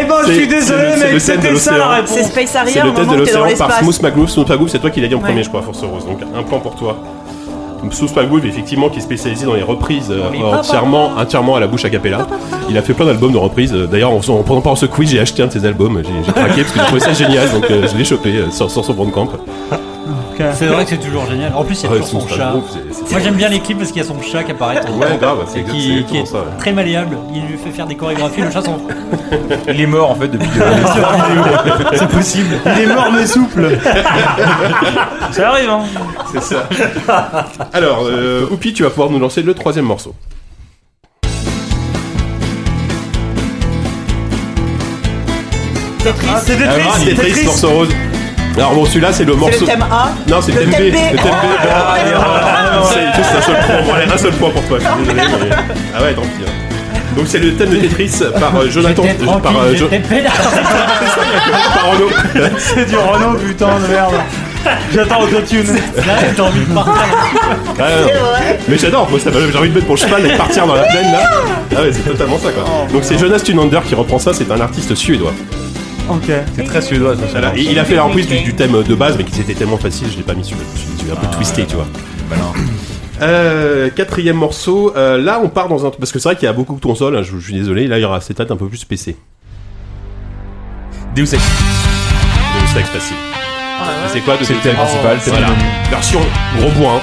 Eh ben, je suis c'est désolé, le- c'est mec, le thème de c'était ça la réponse. C'est Space C'est Harrier au le thème de moment où t'es dans l'océan par l'espace. Smooth McGroove. Smooth McGroove, c'est toi qui l'as dit en premier, je crois, Force Rose. Donc un point pour toi. Donc, Smooth effectivement, qui est spécialisé dans les reprises euh, entièrement, entièrement à la bouche a cappella. Il a fait plein d'albums de reprises. Euh, D'ailleurs, en, faisant- en pendant pendant ce quiz, j'ai acheté un de ses albums. J'ai j'ai craqué parce que j'ai trouvé ça génial, donc euh, je l'ai chopé euh, sur, sur son bandcamp. C'est vrai que c'est toujours génial. En plus, il y a Ouais, toujours son chat. Moi j'aime bien les clips parce qu'il y a son chat qui apparaît. Ouais, grave, c'est qui, qui est ça. ouais. très malléable. Il lui fait faire des chorégraphies, le chat s'en fout. Il est mort en fait depuis. C'est possible. Il est mort mais souple. ça arrive, hein. C'est ça. Alors, euh, Oupi, tu vas pouvoir nous lancer le troisième morceau. Tetris. Ah, c'est Ah, Tetris. Tetris, Tetris. morceau rose. Alors bon, celui-là, c'est le C'est morceau. le thème A. Non, c'est le thème B. Le thème B. Oh, Ah, C'est juste un seul point. Bon, allez, un seul point pour toi. je suis désolé, mais- Ah ouais, tant pis. hein. Donc c'est le thème de Tetris par euh, Jonathan, J'étais euh, par, euh, Jo- j'étais pédard. par Renaud. C'est du Renault, putain de merde. J'attends autotune. Là, t'as envie de partir. Ah, non. Mais j'adore, moi ça m'a- j'ai envie de mettre mon cheval et de partir dans la plaine là. Ah ouais, c'est totalement ça quoi. Donc c'est Jonas Tunander qui reprend ça, c'est un artiste suédois. Ok. C'est très suédois, ça. Voilà. Et il a fait la reprise du, du thème de base, mais qui était tellement facile, je l'ai pas mis sur le. Je me suis un peu twisté, tu vois. Bah non. Euh, quatrième morceau, euh, là on part dans un. Parce que c'est vrai qu'il y a beaucoup de consoles, hein, je, je suis désolé, là il y aura cet un peu plus PC. Deus Ex. Deus Ex facile. C'est quoi de C'est le thème principal, c'est Voilà. Version gros point.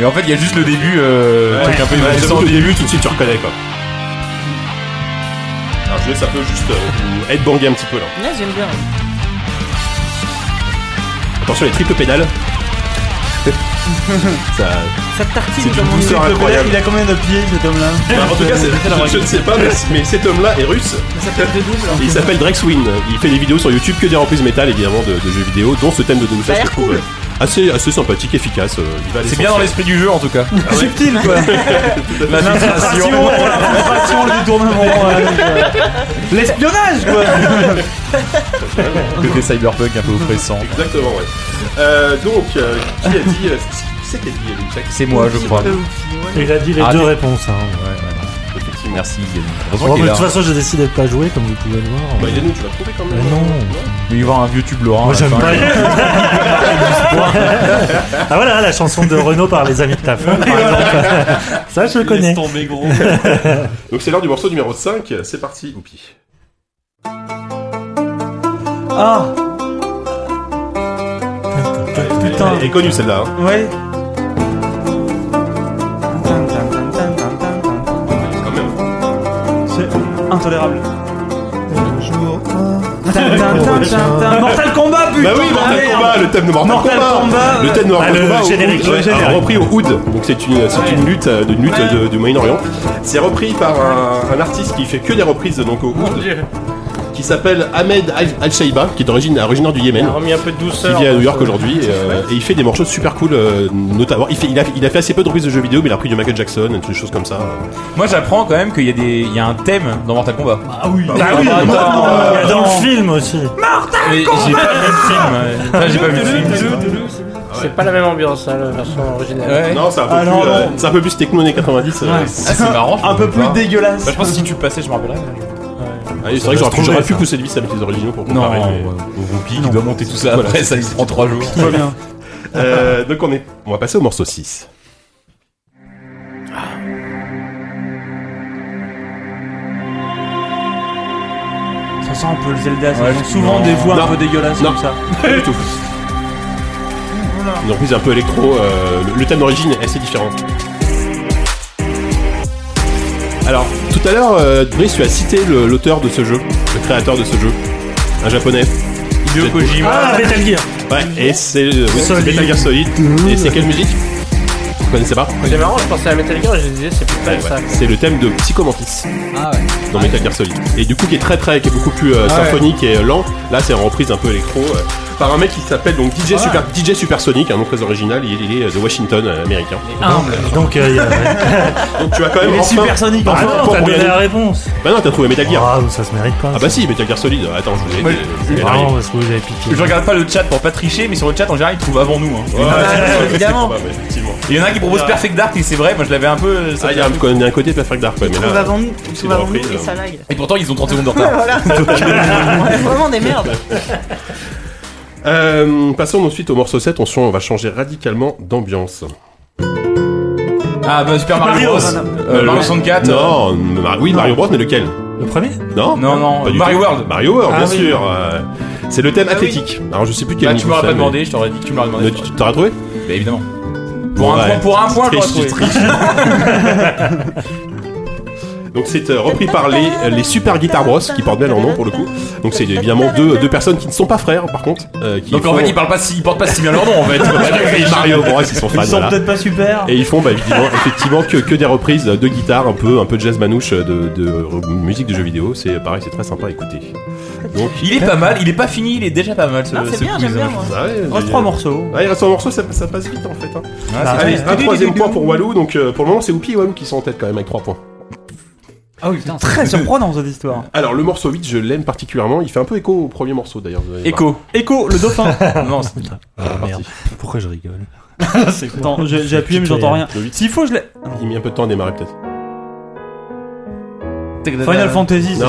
Et en fait, il y a juste le début, euh, truc un peu Ouais, le début, tout de suite tu reconnais quoi. Je laisse un peu juste euh, vous headbanger un petit peu là. Ouais, j'aime bien. Attention les triples pédales. ça... Ça tartine C'est dans une mon douceur nez. incroyable. Il a combien de pieds cet homme-là Bah, en tout cas, je, je ne sais pas, mais, mais cet homme-là est russe. Ça s'appelle de double. Il s'appelle Drexwin. Il fait des vidéos sur YouTube que des reprises métal, évidemment, de, de jeux vidéo, dont ce thème de Ex Ça a l'air trouve cool. euh, assez, assez sympathique, efficace. euh, il va à C'est bien dans l'esprit du jeu en tout cas. Subtil quoi. La L'infiltration, l'infiltration, le détournement, euh, l'espionnage quoi. Côté cyberpunk un peu oppressant. Exactement, ouais. Euh, donc, euh, qui a dit. euh, qui c'est qui a dit C'est moi, je crois. Il a dit les Ah, deux réponses. Hein. Effectivement. Merci, Yannick. Bon, Heureusement mais qu'il de est là. toute façon, j'ai décidé de pas jouer, comme vous pouvez le voir. Bah, Yannou, tu vas trouver quand même. Mais non. Il va y avoir un vieux tube Laurent. Moi, à la j'aime fin. pas. ah voilà, la chanson de Renault par les amis de ta femme, par exemple. Ça, je le connais. tomber gros. Donc, c'est l'heure du morceau numéro 5. C'est parti, Oupi. Ah. Putain. Elle est connue celle-là. hein. Ouais. Intolérable. Mortal Kombat putain Bah oui, Mortal merde. Kombat, le thème de Mortal, Mortal Kombat. Kombat, le thème de Mortal Ah, le Kombat générique, repris au Oud. Donc c'est une c'est une lutte euh, d'une lutte de- du Moyen-Orient. C'est repris par un, un artiste qui fait que des reprises donc au Oud, qui s'appelle Ahmed Al- Al-Shaiba, qui est d'origine originaire du Il Yémen. a remis un peu de Qui douceur. vit à dans New York aujourd'hui et, euh, et il fait des morceaux super cool, euh, notamment. Il, fait, il, a, il a fait assez peu de reprises de jeux vidéo, mais il a pris du Michael Jackson et des choses comme ça. Moi j'apprends quand même qu'il y, a des- il y a un thème dans Mortal Kombat. Ah oui Ah bah, il dans le film aussi. Mais j'ai pas vu le film. ouais. Enfin, j'ai pas vu le film. C'est pas la même ambiance, hein, la version originale. Ouais. Non, c'est un peu Ah euh, un peu plus techno années 90. euh, Ouais. Ah, c'est marrant. Un peu plus pas. dégueulasse. Bah, je pense que si tu le passais, je me rappellerais. Ah, c'est vrai que j'aurais pu, j'aurais pu pousser le vis avec les originaux pour Non, comparer. au Whoopi qui doit monter tout ça Voilà, après, ça il se prend 3 jours. Tout va bien. Euh, donc on est, on va passer au morceau 6. Ça sent un peu le Zelda, ça Ouais, je- souvent non. des voix Non. un peu dégueulasses Non. comme ça. Pas du tout. Une reprise un peu électro. euh, le, le thème d'origine est assez différent. Alors, tout à l'heure, euh, Brice, tu as cité le- l'auteur de ce jeu, le créateur de ce jeu, un japonais. Hideo Kojima. Ah, Metal Gear. Ouais, et c'est euh, oui, c'est Solid. Metal Gear Solid. Et c'est quelle musique Vous connaissez pas C'est marrant, je pensais à Metal Gear et je disais c'est peut-être Ouais, ça. ouais. C'est le thème de Psychomantis Ah ouais. dans Metal Gear Solid. Et du coup, qui est très très, qui est beaucoup plus euh, Ah ouais. symphonique et euh, lent. Là, c'est en reprise un peu électro euh, par un mec qui s'appelle donc DJ Super DJ Supersonic, un nom très original. Il, il est de Washington, euh, américain. Humble. Donc, euh, tu as quand même Il est enfin, supersonique en enfin, Ah, t'as pour donné la réponse. Bah non, t'as trouvé Metal Gear. Ah, ça se mérite pas. Ah bah si, Metal Gear Solid. Attends, je vous ai Ouais, Non, parce que vous avez piqué. Je regarde pas le chat pour pas tricher, mais sur le chat en général ils trouvent avant nous. hein. Ouais, c'est- évidemment. probable. Il y en a un qui propose Perfect Dark et c'est vrai, moi je l'avais un peu. euh, ça Ah, il y a un, un côté Perfect Dark, ouais, mais là. avant nous, avant nous et euh. ça lag. Et pourtant ils ont 30 secondes de retard. Voilà. Vraiment des merdes. Euh, passons ensuite au morceau 7. On, va changer radicalement d'ambiance. Ah bah Super Mario Mario. Bros. Euh, Mario 64. euh, Non, Mar- oui, Mario Bros, mais lequel? Le premier? Non Non, non, Pas du Mario tout. World. Mario World, Ah bien oui. sûr. euh, c'est le thème Ah oui. athlétique. Alors je sais plus quel Bah, tu m'aurais pas mais- demandé, je t'aurais dit que tu me l'aurais demandé. Mais tu t'aurais trouvé? Bah, évidemment. Pour, un Ouais. point, pour un point, je Triche, l'aurais trouvé. Donc c'est euh, repris par les, les Super Guitar Bros qui portent bien leur nom pour le coup. Donc c'est évidemment deux, deux personnes qui ne sont pas frères par contre. euh, qui Donc en font- fait, ils parlent pas si, ils portent pas si bien leur nom en fait. Et Mario Bros ils sont fans. Ils sont voilà. peut-être pas super. Et ils font bah, évidemment, effectivement que, que des reprises de guitare, un peu, un peu de jazz manouche de, de musique de jeux vidéo. C'est pareil, c'est très sympa à écouter. Donc, Il est pas mal, il est pas fini, il est déjà pas mal ce, Non, c'est ce bien, quiz, j'aime bien hein. moi. ouais, Il reste trois morceaux. Ouais, il reste un morceau, ça, ça passe vite en fait. hein. Ah, c'est Allez, un troisième point pour Walou. Donc euh, pour le moment, c'est Oupi et Walou qui sont en tête quand même avec 3 points. Ah oui, putain. Très surprenant cette histoire. Alors le morceau 8, je l'aime particulièrement. Il fait un peu écho au premier morceau d'ailleurs. Echo. Echo, le dauphin. Non, c'est- Ah, merde. Pourquoi je rigole Attends, j'ai j'ai appuyé mais j'entends rien. Le 8, S'il faut, je l'ai. il met un peu de temps à démarrer peut-être. Final Fantasy, c'est.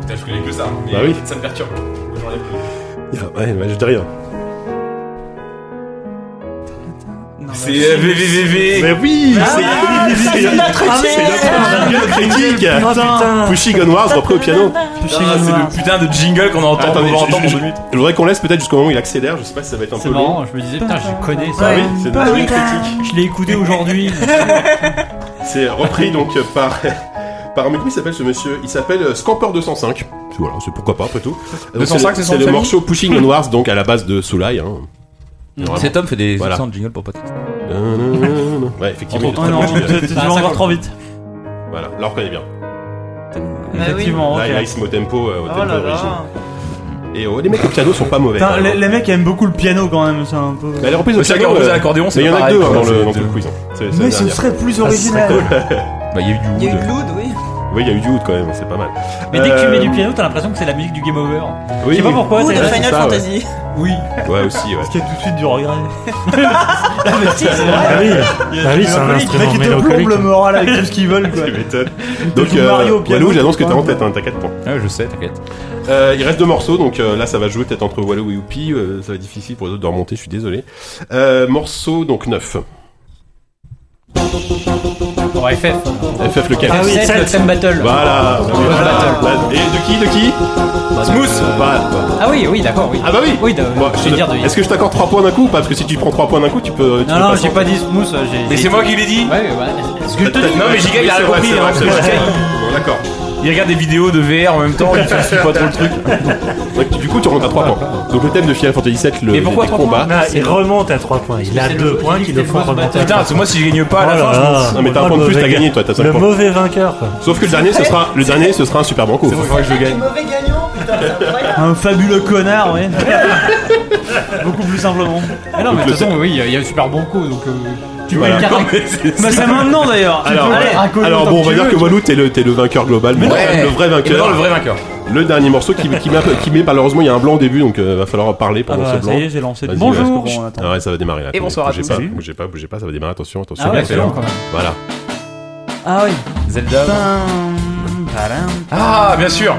Putain, je connais que ça. mais Bah oui. Ça me perturbe. Ouais, ouais, je dis rien. C'est euh, VVVV. Mais oui Ah, c'est notre jingle critique Putain. Pushing Onwards repris au piano. Ah, c'est le putain de jingle qu'on entend, Attendez, je- voudrais qu'on laisse peut-être jusqu'au moment où il accélère. Je sais pas si ça va être un peu C'est long. marrant, je me disais, putain, je connais Ah ça. oui, c'est notre jingle critique. Je l'ai écouté aujourd'hui. C'est repris donc euh, par par un mec qui s'appelle ce monsieur? Il s'appelle euh, Scamper 205. Voilà, c'est pourquoi pas après tout. Donc, 205, c'est le morceau Pushing Onwards donc à la base de Soulai. Hein. Vraiment. Cet homme fait des Voilà. accents de jingle pour podcast. Ouais, effectivement. Oh non, tu tu- tu Bah, vas encore trop vite. Voilà, là on reconnaît bien. Effectivement, Là, il a au tempo, euh, au Oh tempo là origine. là. Et oh, les mecs au piano sont pas mauvais. Même. les, les mecs aiment beaucoup le piano quand même, c'est un peu. Bah, les reprises au Mais c'est piano, à euh, l'accordéon, c'est mais il y en a que deux hein, dans, le, quiz. hein. Mais ce serait plus Ah, original. Bah, il y a eu du Il y a eu wood. Oui. Oui, il y a eu du wood quand même, c'est pas mal. Mais dès que tu Euh, mets du piano, t'as l'impression que c'est la musique du Game Over. Oui, Je sais pas pourquoi. Ou de Final ça, ouais. Fantasy. Oui. Ouais, aussi, ouais. Parce qu'il y a tout de suite du regret. Ah, mais si, c'est vrai. Ah oui, ah oui c'est un instrument ils te mélancolique. le moral avec tout ce qu'ils veulent, quoi. Donc, euh, piano, Walou, j'annonce que t'es en tête, hein, t'as 4 points. Ah, je sais, t'inquiète. Euh, il reste deux morceaux, donc euh, là ça va jouer peut-être entre Walou et Youpi. euh, ça va être difficile pour les autres de remonter, je suis désolé. Euh, morceau donc 9. Pour FF. FF lequel Ah oui, c'est le thème battle. Voilà. Battle. Et de qui De qui Smooth Voilà. Ah oui, oui, d'accord, oui. Ah bah oui Oui, de- Bon, je vais dire de. Est-ce que je t'accorde 3 points d'un coup ou pas Parce que si tu prends 3 points d'un coup, tu peux. tu Non, peux non, j'ai pas dit smooth, j'ai. Mais c'est moi qui l'ai dit. Ouais, ouais, ouais. Ce que je te dis. Non, mais Giga, il a compris. hein, d'accord. Il, regarde des vidéos de VR en même temps, il suit pas trop le truc. Donc, du coup, tu remontes à 3 points. Donc le thème de Final Fantasy VII, le Mais pourquoi les combats. Non, il remonte à 3 points. Il a C'est 2 le- points qui le font remonter. Putain, parce que moi, si je gagne pas à la Oh fin, là je. Non, mais t'as un point de le plus, t'as mauvais gagné, toi, t'as 5 Le points. mauvais vainqueur, quoi. Sauf que le dernier, ce sera, le dernier, ce sera un super banco. Il faudrait que je gagne. Mauvais gagnant, putain, c'est incroyable. Un fabuleux connard, ouais. Beaucoup plus simplement. Mais non, mais de toute façon, oui, il y a- il y a un super bon coup, donc. euh, Voilà. le carrer. Bah, c'est maintenant d'ailleurs. Alors, Allez, alors bon, on que va tu dire veux, que tu Walou, t'es le, t'es le vainqueur global, mais Ouais. le vrai Et vainqueur. maintenant, le vrai vainqueur. Le dernier morceau qui, qui, met, un peu- qui met malheureusement il y a un blanc au début donc euh, va falloir parler Ah pendant bah, ce blanc. ça y est, j'ai lancé. Vas-y, Bonjour. Bon, attends. Ah ouais, ça va démarrer là. Et bonsoir à bougez tous. pas, Salut. bougez pas, bougez pas, ça va démarrer. Attention, attention. Ah ouais, Bien c'est long quand même. Voilà. Ah oui. Zelda. Pam, Ah, bien sûr.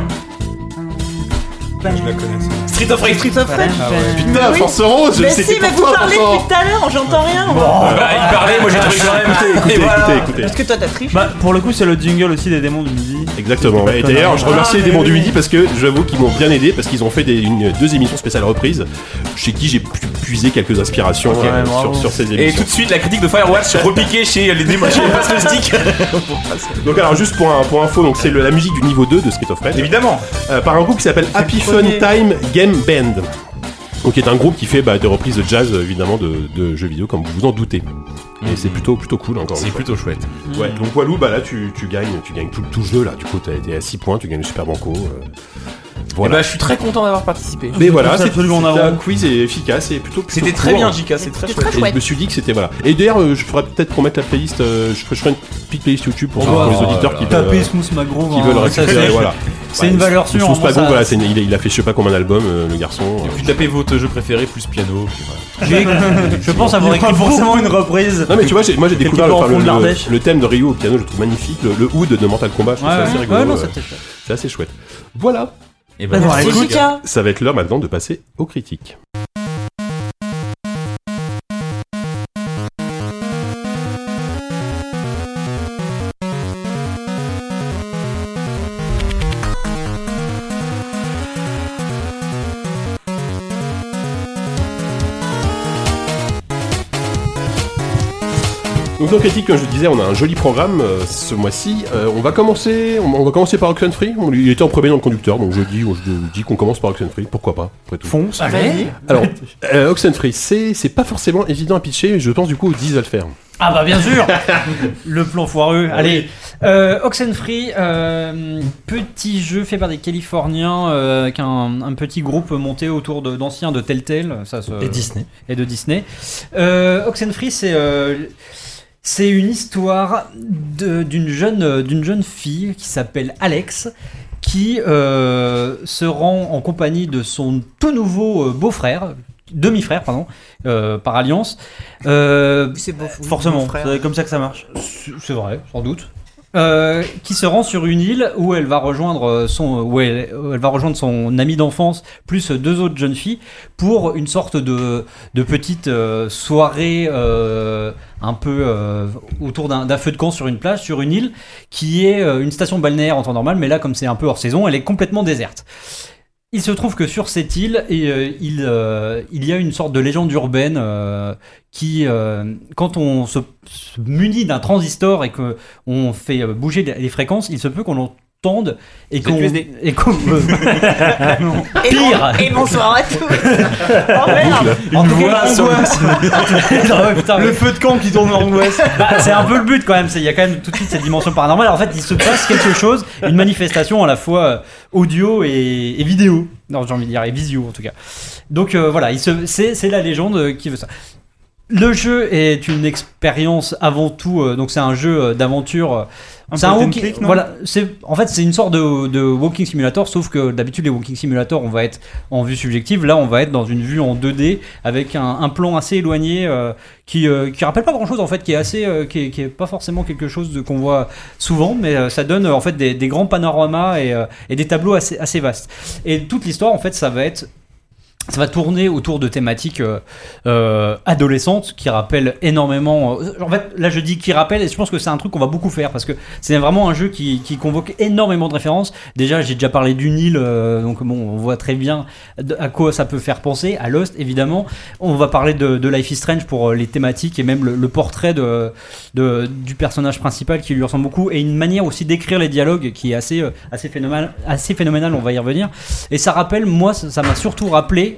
Je la connais. ça. Street of Rage. Street of Rage. Putain, oui. Force Rose, Mais si, mais vous parlez depuis tout à l'heure, j'entends rien. moi. Bah, il parlait, moi j'ai trouvé quand même. Écoutez, Et voilà. écoutez, écoutez. Parce que toi, t'as triché. Bah, pour le coup, c'est le jingle aussi des démons du midi. Exactement. Et d'ailleurs, je remercie les démons du midi parce que j'avoue qu'ils m'ont bien aidé parce qu'ils ont fait des, une- deux émissions spéciales reprises chez qui j'ai pu puiser quelques inspirations euh, sur, sur ces Et émissions. tout de suite, la critique de Firewatch repiquée chez les démons, chez les Stick. Donc alors juste pour, un, pour info, donc c'est la musique du niveau 2 de Street of Rage. Évidemment. Euh, par un groupe qui s'appelle Happy. Time Game Band. Donc qui est un groupe qui fait bah, des reprises de jazz euh, évidemment de, de jeux vidéo comme vous vous en doutez. Et c'est plutôt plutôt cool encore. C'est plutôt chouette. Ouais. Donc Walou bah là tu, tu gagnes tu gagnes tout, tout jeu là. Du coup été à 6 points, tu gagnes le super banco. euh. Et Voilà. bah, je suis très content d'avoir participé. Mais voilà, c'est absolument un quiz et efficace et plutôt. plutôt C'était très court. bien, JK, c'est très chouette. très Et chouette. je me suis dit que c'était voilà. Et d'ailleurs, euh, je ferais peut-être pour mettre la playlist, euh, je ferais une petite playlist YouTube pour, Oh, pour les oh auditeurs là qui là. veulent, Taper euh, Smooth qui hein, veulent ça, récupérer. c'est- Voilà. C'est une valeur sûre. Smooth voilà, c'est une- il, a, il a fait je sais pas combien d'albums, euh, le garçon. Et puis tapez votre jeu préféré plus piano. Je pense avoir écrit forcément une reprise. Non mais tu vois, j'ai- moi j'ai découvert le, thème de Ryu au piano, je le trouve magnifique. Le, hood de Mortal Kombat, je trouve ça assez ouais, rigolo. euh, c'est assez chouette. Voilà, Et bah, Bah, merci. écoute, Jika. ça va être l'heure maintenant de passer aux critiques. Critiques, comme je disais, on a un joli programme euh, ce mois-ci. Euh, on va commencer, on, on va commencer par Oxenfree. On- Il était en premier dans le conducteur, donc je dis, je dis qu'on commence par Oxenfree. Pourquoi pas Après tout. Fonce. Allez. Alors, euh, Oxenfree, c'est c'est pas forcément évident à pitcher. Je pense du coup 10 va le faire. Ah bah bien sûr Le plan foireux. Allez, euh, Oxenfree, euh, petit jeu fait par des Californiens, euh, avec un, un petit groupe monté autour de- d'anciens de Telltale, ça se- Et Disney. et de Disney. Euh, Oxenfree, c'est euh, C'est une histoire d'une jeune, d'une jeune fille qui s'appelle Alex, qui euh, se rend en compagnie de son tout nouveau euh, beau-frère, demi-frère, pardon, euh, par alliance. Euh, C'est beau. Forcément, c'est comme ça que ça marche. c'est vrai, sans doute. Euh, qui se rend sur une île où elle va rejoindre son où elle, va rejoindre son ami d'enfance plus deux autres jeunes filles pour une sorte de, de petite euh, soirée euh, un peu euh, autour d'un feu de camp sur une plage sur une île qui est euh, une station balnéaire en temps normal mais là comme c'est un peu hors saison elle est complètement déserte. Il se trouve que sur cette île, euh, il, euh, il y a une sorte de légende urbaine euh, qui, quand on se, munit d'un transistor et que on fait bouger les fréquences, il se peut qu'on l'entende et qu'on et qu'on Pire. et bonsoir à tous. oh merde. En tout cas, Le feu de camp qui tourne en ouest. Bah, c'est un peu le but quand même. c'est- Il y a quand même tout de suite cette dimension paranormale. En fait, il se passe quelque chose, une manifestation à la fois euh, audio et, et vidéo. Non, j'ai envie de dire, et visio en tout cas. Donc euh, voilà, il se- c'est c'est la légende euh, qui veut ça. Le jeu est une expérience avant tout. euh, donc c'est un jeu euh, d'aventure. euh, c'est un walking- click, non voilà, c'est en fait c'est une sorte de, de walking simulator, sauf que d'habitude les walking simulators on va être en vue subjective, là on va être dans une vue en 2D avec un, un plan assez éloigné euh, qui euh, qui rappelle pas grand chose en fait, qui est assez euh, qui, est, qui est pas forcément quelque chose de qu'on voit souvent, mais ça donne en fait des, des grands panoramas et, et des tableaux assez assez vastes. Et toute l'histoire en fait ça va être ça va tourner autour de thématiques euh, euh, adolescentes qui rappellent énormément. euh, en fait, là je dis qui rappellent, et je pense que c'est un truc qu'on va beaucoup faire parce que c'est vraiment un jeu qui, convoque énormément de références. Déjà, j'ai déjà parlé du Nil, donc bon, on voit très bien à quoi ça peut faire penser. À Lost, évidemment. On va parler de, Life is Strange pour les thématiques et même le, portrait de, du personnage principal qui lui ressemble beaucoup et une manière aussi d'écrire les dialogues qui est assez, assez, phénoménal, assez phénoménal. On va y revenir. Et ça rappelle, moi, ça m'a surtout rappelé.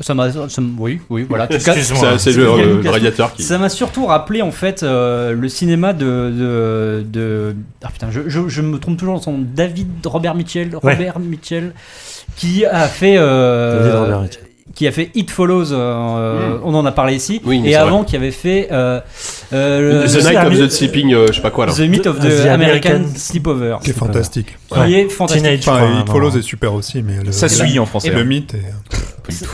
Ça m'a, ça m- oui, oui, voilà. C'est le, euh, le radiateur qui. ça m'a surtout rappelé en fait euh, le cinéma de, de, de- ah putain je, je, je me trompe toujours dans son David Robert Mitchell Ouais. Robert Mitchell qui a fait euh, David Robert Mitchell. qui a fait It Follows euh, on en a parlé ici Oui, et avant qui avait fait euh, euh, The Night of the Sleeping, euh, je sais pas quoi là. The Myth of the, The American, American Sleepover Qui est fantastique. qui Ouais. est fantastique Enfin, It. Follows est super aussi, mais le, Ça suit en français. le hein. mythe est.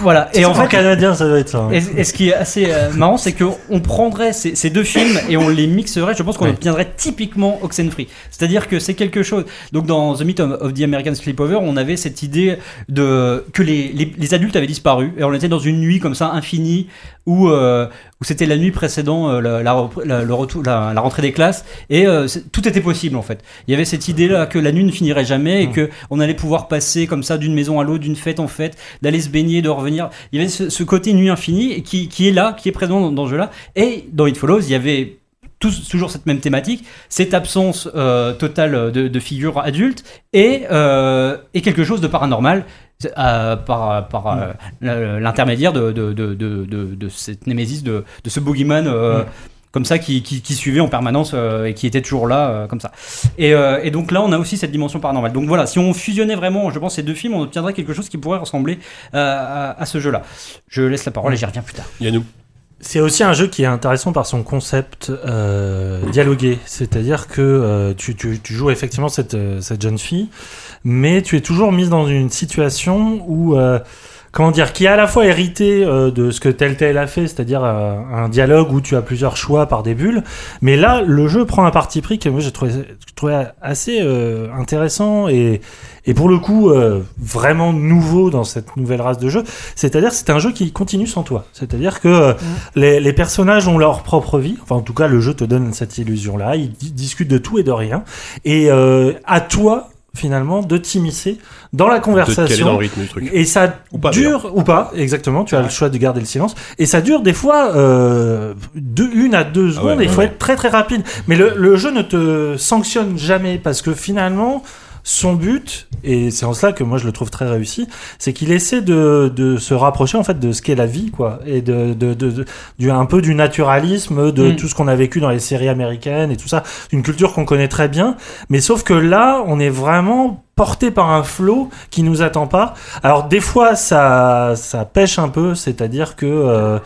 voilà et en fait canadien, ça doit être ça. hein. Et, et ce qui est assez euh, marrant, c'est qu'on prendrait ces, ces deux films et on les mixerait. Je pense qu'on Ouais. obtiendrait typiquement Oxenfree. C'est-à-dire que c'est quelque chose. Donc dans The Myth of, of the American Sleepover, on avait cette idée de que les, les, les adultes avaient disparu et on était dans une nuit comme ça infinie où euh, où c'était la nuit précédant euh, la, la, repr- la- le retour, la, la rentrée des classes et euh, tout était possible en fait. Il y avait cette idée là que la nuit ne finirait jamais et que on allait pouvoir passer comme ça d'une maison à l'autre, d'une fête en fête, d'aller se baigner, de revenir. Il y avait ce, ce côté nuit infinie qui, qui est là, qui est présent dans, dans ce jeu-là. Et dans It Follows, il y avait toujours cette même thématique, cette absence euh, totale de, de figures adultes et, euh, et quelque chose de paranormal. euh, par, par euh, l'intermédiaire de, de, de, cette némésis, de, de ce boogeyman euh, comme ça qui, qui, qui suivait en permanence euh, et qui était toujours là euh, comme ça. Et, euh, et donc là, on a aussi cette dimension paranormale. Donc voilà, si on fusionnait vraiment, je pense, ces deux films, on obtiendrait quelque chose qui pourrait ressembler euh, à, à ce jeu-là. Je laisse la parole et j'y reviens plus tard. Yannou. C'est aussi un jeu qui est intéressant par son concept euh, dialogué, c'est-à-dire que euh, tu, tu, tu joues effectivement cette, cette jeune fille, mais tu es toujours mise dans une situation où, euh, comment dire, qui est à la fois hérité euh, de ce que Telltale a fait, c'est-à-dire euh, un dialogue où tu as plusieurs choix par des bulles, mais là, le jeu prend un parti pris que moi j'ai trouvé, assez euh, intéressant et, et pour le coup euh, vraiment nouveau dans cette nouvelle race de jeu. C'est-à-dire c'est un jeu qui continue sans toi. C'est-à-dire que euh, les, les personnages ont leur propre vie. Enfin, en tout cas, le jeu te donne cette illusion-là. Ils di- discutent de tout et de rien. Et euh, à toi, finalement, de t'immiscer dans la dans le conversation. rythme du truc. Et ça Ou pas, dure ou pas, exactement. Tu as le choix de garder le silence. Et ça dure des fois euh, de une à deux Ah secondes. ouais, et il ouais, faut ouais. être très très rapide. Mais le, le jeu ne te sanctionne jamais parce que finalement. Son but, et c'est en cela que moi je le trouve très réussi, c'est qu'il essaie de, de se rapprocher en fait de ce qu'est la vie, quoi, et de, de, de, du un peu du naturalisme, de Mm. tout ce qu'on a vécu dans les séries américaines et tout ça, une culture qu'on connaît très bien, mais sauf que là, on est vraiment porté par un flot qui nous attend pas. Alors des fois, ça, ça pêche un peu, c'est-à-dire que euh,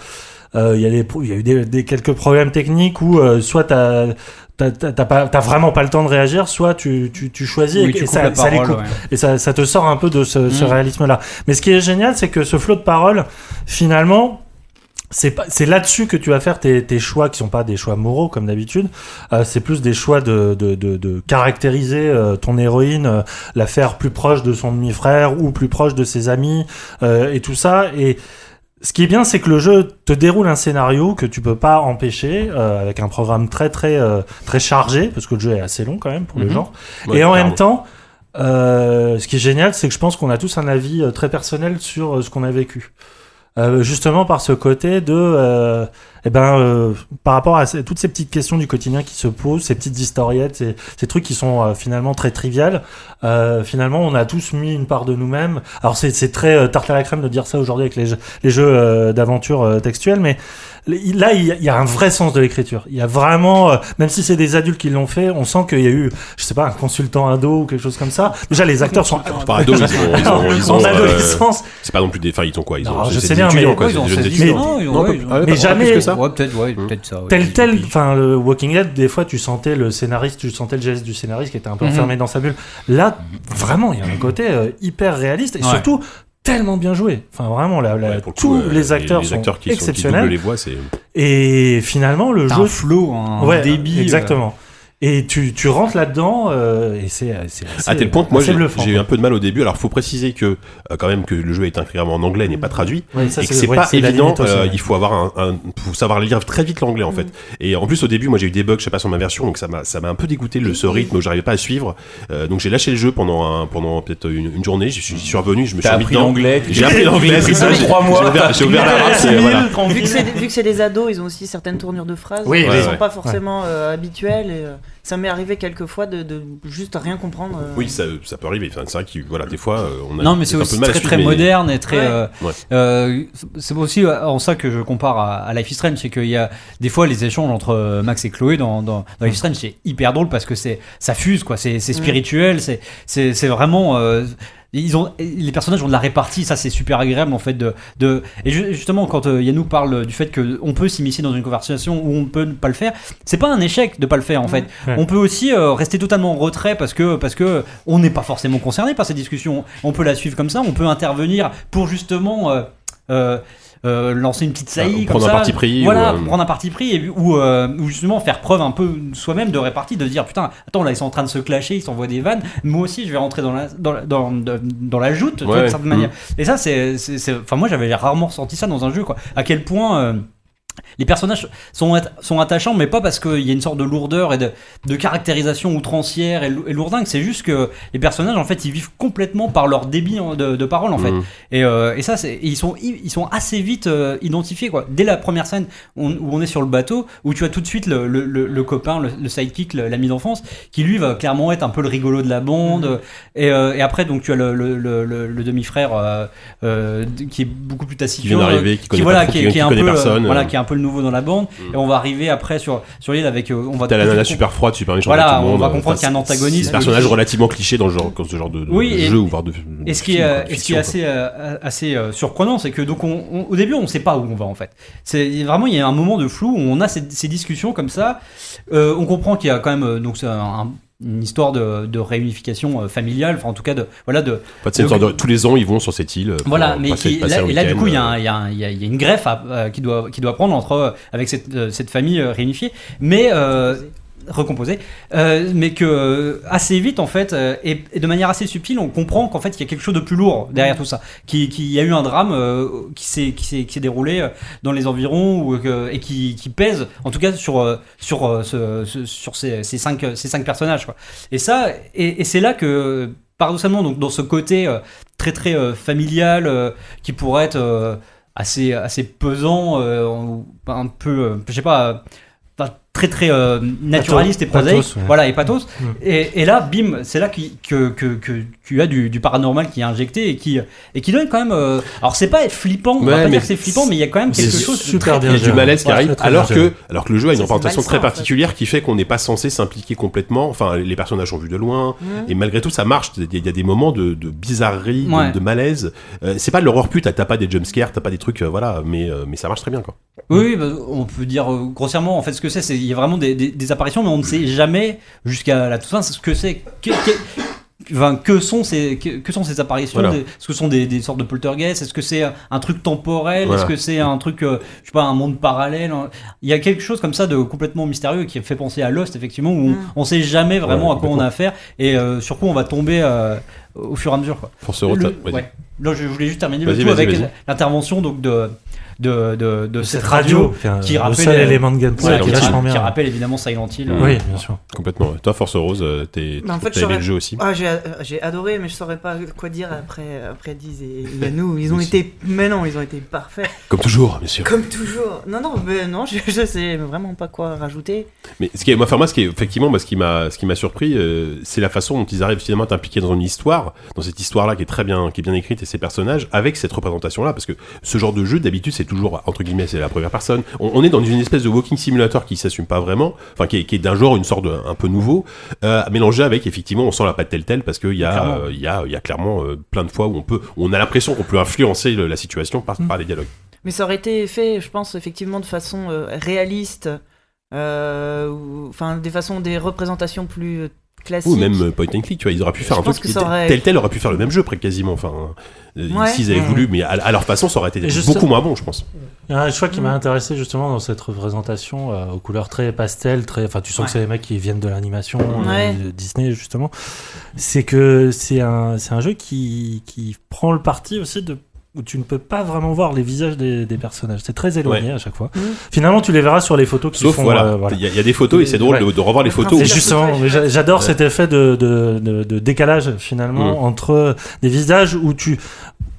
euh, il y a des, il y a eu des, des- quelques problèmes techniques où euh, soit t'as t'as t'as- vraiment pas le temps de réagir, soit tu tu, tu choisis Oui, et, tu et coupes ça, ça les coupe. ouais. Et ça, ça te sort un peu de ce, ce Mm. réalisme-là. Mais ce qui est génial, c'est que ce flot de parole, finalement, c'est pas- c'est là-dessus que tu vas faire tes, tes choix qui sont pas des choix moraux comme d'habitude. Euh, c'est plus des choix de, de, de, de caractériser euh, ton héroïne, euh, la faire plus proche de son demi-frère ou plus proche de ses amis euh, et tout ça. Et ce qui est bien, c'est que le jeu te déroule un scénario que tu peux pas empêcher euh, avec un programme très très euh, très chargé parce que le jeu est assez long quand même pour le Mhm. genre. Ouais, et en même temps, euh, ce qui est génial, c'est que je pense qu'on a tous un avis euh, très personnel sur euh, ce qu'on a vécu. Euh, justement par ce côté de, euh, eh ben, euh, par rapport à ces- toutes ces petites questions du quotidien qui se posent, ces petites historiettes, ces, ces trucs qui sont euh, finalement très triviales. euh, finalement, on a tous mis une part de nous-mêmes. Alors c'est c'est très euh, tarte à la crème de dire ça aujourd'hui avec les jeux, les jeux euh, d'aventure euh, textuels, mais là, il y, a- il y a un vrai sens de l'écriture. Il y a vraiment, euh, même si c'est des adultes qui l'ont fait, on sent qu'il y a eu, je sais pas, un consultant ado ou quelque chose comme ça. Déjà, les acteurs sont Par ado, ils ont, ils ont, ils ont, en euh, adolescence. c'est pas non plus des, enfin, ils ont quoi Ils Non, ont, je sais des bien, mais- étudiants, quoi, Ouais, c'est ils ont des jeunes 16 étudiants. ans, ils ont- Non, ouais, pas- ils ont- ouais, Mais pas jamais- ça. Ouais, peut-être, ouais, Mm. peut-être ça. ouais. tel tel enfin le Walking Dead des fois tu sentais le scénariste tu sentais le geste du scénariste qui était un peu Mhm. enfermé dans sa bulle là vraiment il y a un côté euh, hyper réaliste et Ouais. surtout tellement bien joué enfin vraiment la, la- Ouais, pour le tous coup, euh, les acteurs les sont acteurs qui, sont, qui doublent exceptionnels les voix, c'est et finalement le jeu un flow, un ouais débit. euh, exactement et tu, tu rentres là-dedans euh, et c'est à tel point que moi j'ai eu un peu de mal au début. Alors faut préciser que euh, quand même que le jeu est intégralement en anglais, n'est pas traduit. Ouais, ça, et que c'est ouais, pas évident. aussi, euh, ouais. il faut avoir un, un- faut savoir lire très vite l'anglais en fait. Et en plus au début, moi j'ai eu des bugs, je sais pas sur ma version, donc ça m'a ça m'a un peu dégoûté le ce rythme où j'arrivais pas à suivre. Euh, donc j'ai lâché le jeu pendant un, pendant peut-être une, une journée. J'y suis, j'y suis revenu, je me suis appris l'anglais. J'ai appris l'anglais. J'ai trois mois. j'ai ouvert, la race. Vu que c'est vu que c'est des ados, ils ont aussi certaines tournures de phrases qui sont pas forcément euh, habituelles. Ça m'est arrivé quelques fois de, de juste rien comprendre. euh. Oui, ça, ça peut arriver. Enfin, c'est vrai que voilà, des fois, euh, on a Non, mais c'est aussi très suivre, très mais- moderne et très. Ouais. euh, Ouais. euh, c'est aussi en ça que je compare à, à Life is Strange, c'est qu'il y a des fois les échanges entre Max et Chloé dans, dans, dans Life is Strange, c'est hyper drôle parce que c'est ça fuse quoi, c'est c'est spirituel, c'est c'est c'est vraiment. Euh, ils ont, les personnages ont de la répartie, ça c'est super agréable en fait de, de et ju- justement quand euh, Yannou parle du fait que on peut s'immiscer dans une conversation ou on peut ne pas le faire, c'est pas un échec de pas le faire en fait. Ouais. On peut aussi euh, rester totalement en retrait parce que parce que on n'est pas forcément concerné par cette discussion. On peut la suivre comme ça, on peut intervenir pour justement euh, euh, euh, lancer une petite saillie Ah, comme prendre un parti pris, Voilà, ou, euh, prendre un parti pris et, ou, euh, ou justement faire preuve un peu soi-même de répartie, de dire putain, attends là ils sont en train de se clasher, ils s'envoient des vannes. Moi aussi je vais rentrer dans la dans la, dans, dans- dans la joute Ouais, d'une certaine mm. manière. Et ça c'est- enfin moi j'avais rarement ressenti ça dans un jeu quoi. À quel point euh, les personnages sont, at- sont attachants, mais pas parce qu'il y a une sorte de lourdeur et de, de caractérisation outrancière et, et lourdingue. C'est juste que les personnages, en fait, ils vivent complètement par leur débit en- de, de parole, en fait. Mhm. Et, euh, et ça, et ils sont, ils sont assez vite euh, identifiés, quoi. Dès la première scène on- où on est sur le bateau, où tu as tout de suite le, le- le- le copain, le, sidekick, l'ami d'enfance, qui lui va clairement être un peu le rigolo de la bande. Et, euh, et après, donc, tu as le, demi-frère qui est beaucoup plus taciturne. Qui vient d'arriver, qui voilà, qui, qui- qui connaît personne, voilà, qui est un peu le nouveau dans la bande. Mm. Et on va arriver après sur, sur l'île avec. euh, on va T'as la nana super froide, super méchante. Voilà, on va comprendre qu'il y a un antagoniste C'est un personnage relativement cliché dans, ce genre, dans ce genre de, jeu ou voire de. Et ce qui est, film, quoi, et ce qui est fiction, assez, euh, assez euh, surprenant, c'est que donc on, on- au début on sait pas où on va en fait. C'est vraiment il y a un moment de flou où on a ces, discussions comme ça. On comprend qu'il y a quand même donc un- une histoire de, de réunification euh, familiale, enfin en tout cas de voilà de c'est une sorte de- tous les ans, ils vont sur cette île. pour voilà, mais qui, là, et là, du coup, il y, a euh, un- il y a un- il y a- il y a une greffe à- euh, qui, doit, qui doit prendre entre, euh, avec cette, euh, cette famille euh, réunifiée, mais recomposée, euh, mais que euh, assez vite, en fait, euh, et, et de manière assez subtile, on comprend qu'en fait, il y a quelque chose de plus lourd derrière tout ça, qui, qui y a eu un drame euh, qui s'est qui s'est qui s'est déroulé dans les environs ou, et qui, qui pèse, en tout cas, sur sur ce- ce- sur ces, ces cinq ces cinq personnages, quoi. Et ça, et, et c'est là que paradoxalement, donc dans ce côté très très familial qui pourrait être assez assez pesant, un peu, je sais pas. Très très euh, naturaliste et prosaïque. pathos, ouais. Voilà, et pathos. Et, et là, bim, c'est là qui- que, que, que tu as du, du paranormal qui est injecté et qui, et qui donne quand même. euh, alors, c'est pas flippant, on va pas dire que c'est flippant, mais il y a quand même quelque chose de super bien Il y a du malaise qui arrive, alors que, alors que le jeu a une représentation très en fait. particulière qui fait qu'on n'est pas censé s'impliquer complètement. Enfin, les personnages sont vus de loin, et malgré tout, ça marche. Il y a- il y a des moments de, de bizarrerie, de- Ouais. de, malaise. Euh, c'est pas de l'horreur pute, t'as pas des jumpscares, t'as pas des trucs, euh, voilà, mais, euh, mais ça marche très bien, quoi. Oui, bah, on peut dire grossièrement en fait ce que c'est. c'est- y a vraiment des, des- des apparitions, mais on ne sait jamais jusqu'à la toute fin ce que c'est. Que, que- enfin, que sont ces que, que sont ces apparitions Voilà. Est-ce que ce sont des, des sortes de poltergeists? Est-ce que c'est un truc temporel? Voilà. Est-ce que c'est un truc, euh, je sais pas, un monde parallèle? Il y a quelque chose comme ça de complètement mystérieux qui fait penser à Lost effectivement où on, Mm. on sait jamais vraiment Ouais, à quoi on a affaire et euh, sur quoi on va tomber euh, au fur et à mesure. Quoi. Le- vas-y. ouais. Là, je voulais juste terminer le tout avec l'intervention donc de de, de, de Cette cette radio qui, rappelle, seul euh, élément de gameplay Ouais, qui qui, rappelle évidemment Silent Hill. Mm. Oui, bien sûr. Complètement. Toi, Force Rose, euh, t'es, en fait, aimé le jeu aussi. Ah, j'ai, j'ai adoré, mais je saurais pas quoi dire après, après Diz et Yannou. Ils ont été. Mais non, ils ont été parfaits. Comme toujours, bien sûr. Comme toujours. Non, non, mais non, je, je sais vraiment pas quoi rajouter. Mais ce qui est, moi, enfin, moi, ce qui est, effectivement, moi, ce qui m'a, ce qui m'a surpris, euh, c'est la façon dont ils arrivent finalement à t'impliquer dans une histoire, dans cette histoire-là qui est très bien, qui est bien écrite et ces personnages, avec cette représentation-là, parce que ce genre de jeu, d'habitude, c'est toujours, entre guillemets, c'est la première personne. On, on est dans une espèce de walking simulator qui s'assume pas vraiment, enfin, qui est, qui est d'un genre, une sorte de, un peu nouveau, euh, mélangé avec, effectivement, on sent la patte telle-telle, parce qu'il y a, Clairement. euh, il y a, il y a clairement euh, plein de fois où on peut, on a l'impression qu'on peut influencer le- la situation par, par les dialogues. Mais ça aurait été fait, je pense, effectivement, de façon euh, réaliste. euh, ou- Enfin, des façons, des représentations plus Ou même euh, point and click, tu vois, ils auraient pu faire Je un truc aurait- tel tel aurait pu faire le même jeu presque quasiment. Enfin, euh, Ouais. s'ils avaient voulu, mais à, à leur façon, ça aurait été juste- beaucoup moins bon, je pense. Il y a un choix qui m'a intéressé justement dans cette représentation euh, aux couleurs très pastel, très, enfin tu sens que c'est des mecs qui viennent de l'animation euh, de Disney justement. C'est que c'est un, c'est un jeu qui, qui prend le parti aussi de où tu ne peux pas vraiment voir les visages des, des personnages. C'est très éloigné à chaque fois. Mm. Finalement, tu les verras sur les photos qui Sauf font. voilà, euh, voilà. il y, a- il y a des photos et c'est drôle Ouais. de, de revoir les Le photos. Et justement, j'adore Ouais. cet effet de, de, de- de décalage finalement Mm. entre des visages où tu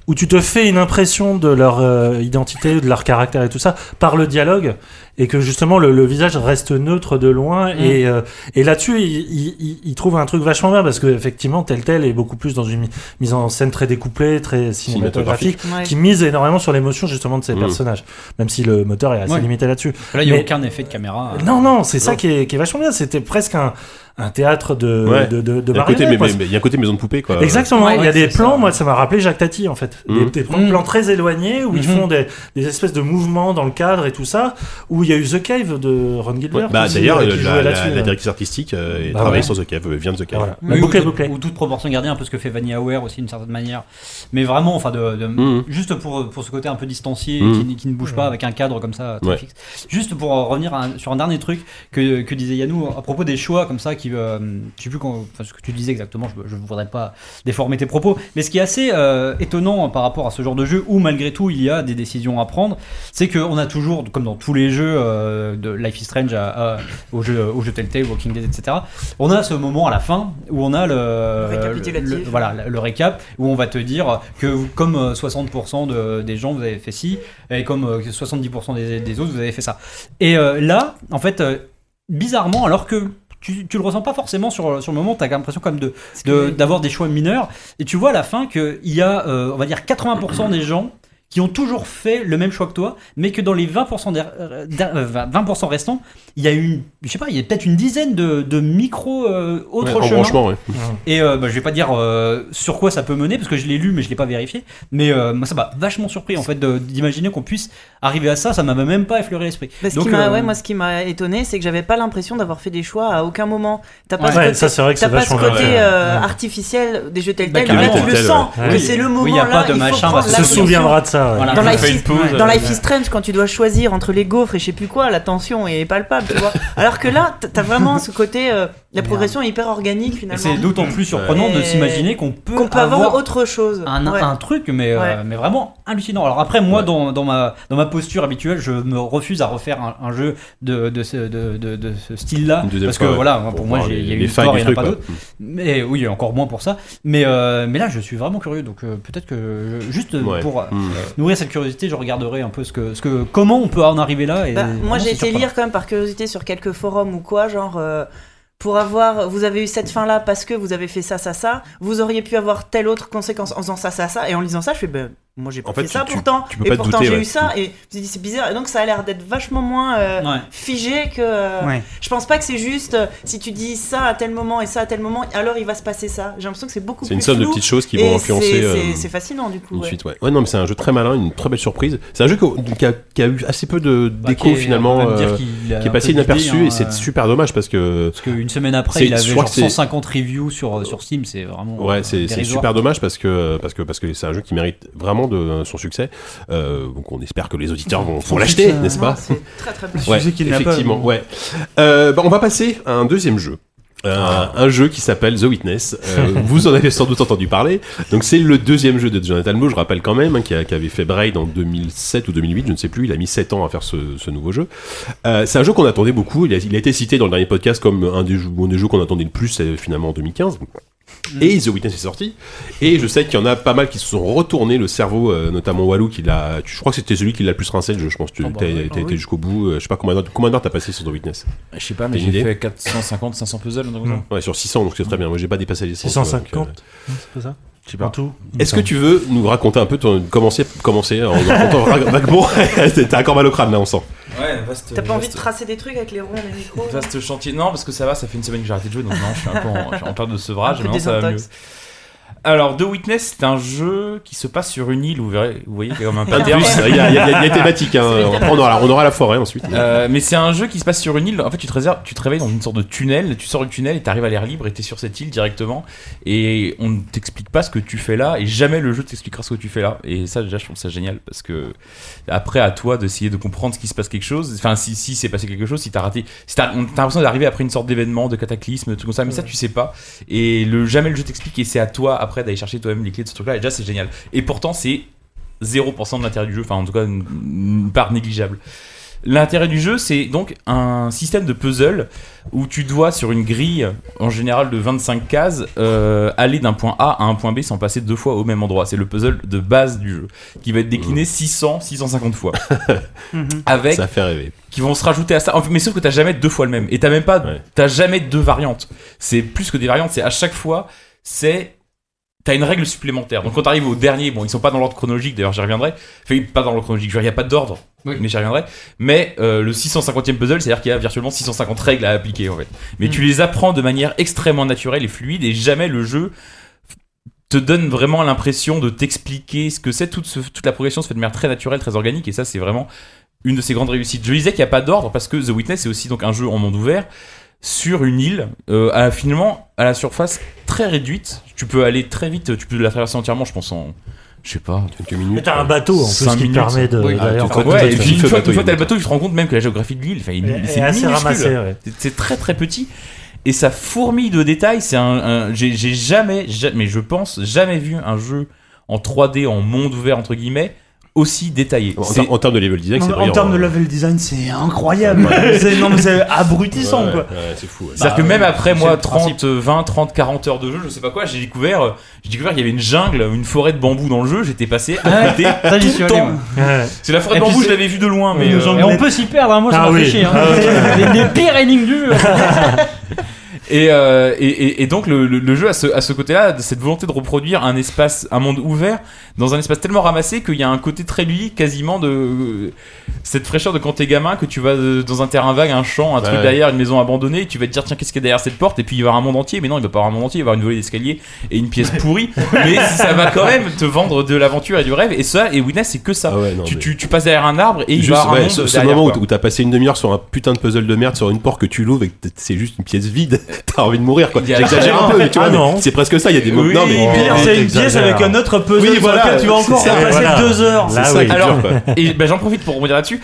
où tu te fais une impression de leur euh, identité, de leur caractère et tout ça par le dialogue et que justement le, le visage reste neutre de loin Mm. et, euh, et là-dessus il, il, il- trouve un truc vachement bien parce que effectivement tel tel est beaucoup plus dans une mi- mise en scène très découplée, très cinématographique Ouais. qui mise énormément sur l'émotion justement de ces Mm. personnages même si le moteur est assez Ouais. limité là-dessus. Là, il n'y a Mais- aucun effet de caméra. euh. Non, non, c'est ça qui est, qui est vachement bien. C'était presque un, un théâtre de, Ouais. de, de, de Il y a un côté, marionnettes, mais- quoi. mais- mais il y a un côté maison de poupée, quoi. Exactement, Ouais, il y a des plans, ça. moi ça m'a rappelé Jacques Tati en fait. Des, des plans, plans très éloignés où ils Mhm. font des, des espèces de mouvements dans le cadre et tout ça. Où il y a eu The Cave de Ron Gilbert. Ouais, bah, d'ailleurs, euh, la, la- la- là-dessus, la ouais. directrice artistique euh, Bah travaillée ouais. sur The Cave, euh, vient de The Cave. Voilà. Oui, La ou, toute- bouclée. ou toute proportion gardée, un peu ce que fait Vanilla Ware aussi d'une certaine manière. Mais vraiment, enfin, de, de- Mhm. juste pour, pour ce côté un peu distancié, Mhm. qui, qui ne bouge pas avec un cadre comme ça très fixe. Juste pour euh, revenir à sur un dernier truc que, que disait Yannou à propos des choix comme ça, qui, euh, je sais plus quand, enfin, ce que tu disais exactement, je ne voudrais pas déformer tes propos, mais ce qui est assez euh, étonnant par rapport à ce genre de jeu où malgré tout il y a des décisions à prendre, c'est qu'on a toujours, comme dans tous les jeux euh, de Life is Strange à, à- au jeu, au jeu Telltale, Walking Dead, etc. On a ce moment à la fin où on a le, Récapitulatif. le- voilà, le, récap où on va te dire que comme euh, 60% de- des gens vous avez fait ci et comme euh, 70% des, des autres vous avez fait ça. Et euh, là, en fait, euh, bizarrement, alors que tu, tu le ressens pas forcément sur, sur le moment, tu as l'impression quand même de, de- d'avoir des choix mineurs. Et tu vois à la fin qu'il y a, euh, on va dire, 80% des gens qui ont toujours fait le même choix que toi, mais que dans les 20%, der- euh, der- euh, 20% restants, il y a une, je sais pas, il y a peut-être une dizaine de, de micro euh, autres Ouais, chemins. branchement, ouais. Et euh, bah, je vais pas dire euh, sur quoi ça peut mener parce que je l'ai lu mais je l'ai pas vérifié. Mais euh, moi ça m'a vachement surpris en fait d'imaginer qu'on puisse arriver à ça. Ça m'a même pas effleuré l'esprit. Bah, ce Donc, qui m'a, euh, ouais, moi, ce qui m'a étonné, c'est que j'avais pas l'impression d'avoir fait des choix à aucun moment. T'as pas Ouais, ce côté, ça c'est vrai que t'as c'est pas ce côté euh, artificiel des jeux Bah, Telltale. carrément. là, tu le ouais. que Oui. c'est le moment Oui, y a pas là. de il que se souviendra de ça. Ouais. Voilà. Dans Life, is, pause, dans euh, Life is Strange, quand tu dois choisir entre les gaufres et je sais plus quoi, la tension est palpable, tu vois. Alors que là, t'as vraiment ce côté, euh, la progression est hyper organique finalement. c'est d'autant plus surprenant de s'imaginer qu'on peut, avoir, autre chose. un, Ouais. un truc, mais, euh, mais vraiment hallucinant. Alors après, moi, Ouais. dans, dans, ma, dans ma posture habituelle, je me refuse à refaire un, un jeu de, de ce, de, de, de ce style-là. Parce que voilà, pour Pour moi, il y a eu une failles histoire, il n'y en a pas d'autre. Mais oui, encore moins pour ça. Mais, euh, mais là, je suis vraiment curieux. Donc euh, peut-être que juste Ouais. pour, Hmm. Nourrir cette curiosité, je regarderai un peu ce que, ce que, comment on peut en arriver là. Et Bah, moi, j'ai été lire quand même par curiosité sur quelques forums ou quoi, genre. euh, pour avoir, vous avez eu cette fin là parce que vous avez fait ça, ça, ça. Vous auriez pu avoir telle autre conséquence en faisant ça, ça, ça. Et en lisant ça, je fais, ben, moi j'ai pas En fait, fait, ça tu- pourtant. tu peux et pourtant j'ai ouais. eu ça. Et je me suis dit, c'est bizarre. Et donc ça a l'air d'être vachement moins euh, Ouais. figé que. euh, Ouais. Je pense pas que c'est juste euh, si tu dis ça à tel moment et ça à tel moment, alors il va se passer ça. J'ai l'impression que c'est beaucoup C'est plus une somme de petites choses qui vont influencer. c'est- euh, c'est- C'est fascinant du coup. Une ouais. suite, ouais. Ouais, non, mais c'est un jeu très malin, une très belle surprise. C'est un jeu qui, qui a, qui a eu assez peu de Bah, d'écho finalement, qui est passé inaperçu et hein, c'est super dommage parce que Parce qu'une semaine après, C'est- il avait je crois genre que c'est- 150 reviews sur, sur Steam, c'est vraiment. ouais, c'est c'est super dommage parce que parce que parce que c'est un jeu qui mérite vraiment de son succès. Euh, donc on espère que les auditeurs vont, l'acheter, succès, n'est-ce pas C'est très très bien. Ouais, pas, effectivement, euh, ouais. Euh, bah, on va passer à un deuxième jeu. Euh, un jeu qui s'appelle The Witness. Euh, vous en avez sans doute entendu parler. Donc c'est le deuxième jeu de Jonathan Moe, je rappelle quand même, hein, qui, a- qui avait fait Braid en 2007 ou 2008, je ne sais plus. Il a mis 7 ans à faire ce, ce nouveau jeu. Euh, c'est un jeu qu'on attendait beaucoup. Il a, il a été cité dans le dernier podcast comme un des jeux, un des jeux qu'on attendait le plus euh, finalement en 2015. Et The Witness est sorti. Et je sais qu'il y en a pas mal qui se sont retournés le cerveau, euh, notamment Walou, qui l'a. Je crois que c'était celui qui l'a le plus rincé le jeu. Je pense tu Ah bah ouais. Ah été oui. jusqu'au bout. Euh, Je sais pas combien d'heures combien d'heures t'as passé sur The Witness? Je sais pas, mais j'ai fait 450, 500 puzzles. ça. Ouais, sur 600, donc c'est très bien. Moi, j'ai pas dépassé les 600. 650 donc, euh, C'est pas ça? Je En tout Est-ce que tu veux nous raconter un peu ton commencer commencer en racontant vaguement T'as encore mal au crâne là, on sent. Ouais, vaste. T'as pas envie de tracer des trucs avec les ronds, les micros Vaste chantier. Non, parce que ça va, ça fait une semaine que j'ai arrêté de jouer, donc non, je suis un peu en, en période de sevrage, et ça va mieux. Alors, The Witness, c'est un jeu qui se passe sur une île, vous verrez, vous voyez, il y a comme un Pas de pattern. plus, il y a, il y a- il y a des thématiques. Hein. On aura, on aura la forêt ensuite. Euh, mais c'est un jeu qui se passe sur une île. En fait, tu te, réserves, tu te réveilles dans une sorte de tunnel. Tu sors du tunnel et t'arrives à l'air libre et t'es sur cette île directement. Et on ne t'explique pas ce que tu fais là. Et jamais le jeu t'expliquera ce que tu fais là. Et ça, déjà, je trouve ça génial parce que après, à toi d'essayer de comprendre ce qui se passe quelque chose. Enfin, si, si c'est passé quelque chose, si t'as raté, si t'as on- t'as l'impression d'arriver après une sorte d'événement, de cataclysme, de trucs comme ça. Mais ça, tu sais pas. Et le jamais le jeu t'explique. Et c'est à toi après d'aller chercher toi-même les clés de ce truc-là. Et déjà, c'est génial. Et pourtant, c'est 0% de l'intérêt du jeu. Enfin, en tout cas, une, une part négligeable. L'intérêt du jeu, c'est donc un système de puzzle où tu dois, sur une grille en général de 25 cases, euh, aller d'un point A à un point B sans passer deux fois au même endroit. C'est le puzzle de base du jeu qui va être décliné 600, 650 fois. Mhm. Avec Ça fait rêver. qui vont se rajouter à ça. En fait, Mais sauf que t'as jamais deux fois le même. Et t'as même pas, Ouais. t'as jamais deux variantes. C'est plus que des variantes. C'est à chaque fois, c'est T'as une règle supplémentaire. Donc quand t'arrives au dernier, bon, ils sont pas dans l'ordre chronologique, d'ailleurs j'y reviendrai. Enfin, pas dans l'ordre chronologique, il n'y a pas d'ordre, Oui. mais j'y reviendrai. Mais euh, le 650e puzzle, c'est-à-dire qu'il y a virtuellement 650 règles à appliquer en fait. Mais tu les apprends de manière extrêmement naturelle et fluide et jamais le jeu te donne vraiment l'impression de t'expliquer ce que c'est. Toute, ce- toute la progression se fait de manière très naturelle, très organique et ça c'est vraiment une de ses grandes réussites. Je disais qu'il n'y a pas d'ordre parce que The Witness est aussi donc un jeu en monde ouvert sur une île, euh, à, finalement à la surface très réduite. Tu peux aller très vite, tu peux la traverser entièrement, je pense en, je sais pas, Quelques Mais minutes. t'as un bateau en plus qui minutes. permet de. Oui. Ah, tu- ouais, et puis une fois, une t'as le bateau, tu te rends compte même que la géographie de l'île, enfin, il- Et- c'est minuscule. ramassé, ouais. C'est- très très petit. Et ça fourmille de détails. C'est un, un- j'ai j'ai jamais, jamais, mais je pense jamais vu un jeu en 3D en monde ouvert entre guillemets aussi détaillé. En, en termes de level design, c'est en brillant, termes de hein. level design, c'est incroyable. C'est- non, mais c'est abrutissant, Ouais, quoi. ouais, c'est fou. ouais. C'est-à-dire que Bah, même après moi le principe. 30, 20, 30, 40 heures de jeu, je sais pas quoi, j'ai découvert, euh, j'ai découvert qu'il y avait une jungle, une forêt de bambou dans le jeu, j'étais passé à côté Ça, j'y tout suis le temps. C'est la forêt de bambou, je l'avais vu de loin, mais Euh, Et on peut s'y perdre, hein, moi ça Ah m'a oui. fait chier. hein. Ah les, les pires énigmes dures. Et, euh, et, et, et donc le, le- le jeu a ce, à ce côté-là, cette volonté de reproduire un espace, un monde ouvert, dans un espace tellement ramassé qu'il y a un côté très lui, quasiment de euh, cette fraîcheur de quand t'es gamin, que tu vas euh, dans un terrain vague, un champ, un truc Ouais. derrière, une maison abandonnée, et tu vas te dire tiens qu'est-ce qu'il y a derrière cette porte, et puis il va y avoir un monde entier, mais non il va pas y avoir un monde entier, il va y avoir une volée d'escalier et une pièce pourrie, mais ça va quand même te vendre de l'aventure et du rêve, et ça, et Witness c'est que ça. Ah ouais, non, tu, mais- tu, tu passes derrière un arbre et il va y avoir un ouais, monde ce, derrière, moment où quoi. t- où t'as passé une demi-heure sur un putain de puzzle de merde sur une porte que tu l'ouvres et c'est juste une pièce vide, t'as envie de mourir quoi. J'exagère un peu, mais tu vois, Ah non. c'est presque ça, il y a des moments. Oui, non, mais pire, Oh, c'est une pièce avec un autre puzzle Oui, sur voilà, lequel tu vas encore ça, passer voilà. deux heures. c'est ça oui. qui Alors, dur, quoi. et ben, j'en profite pour rebondir là-dessus.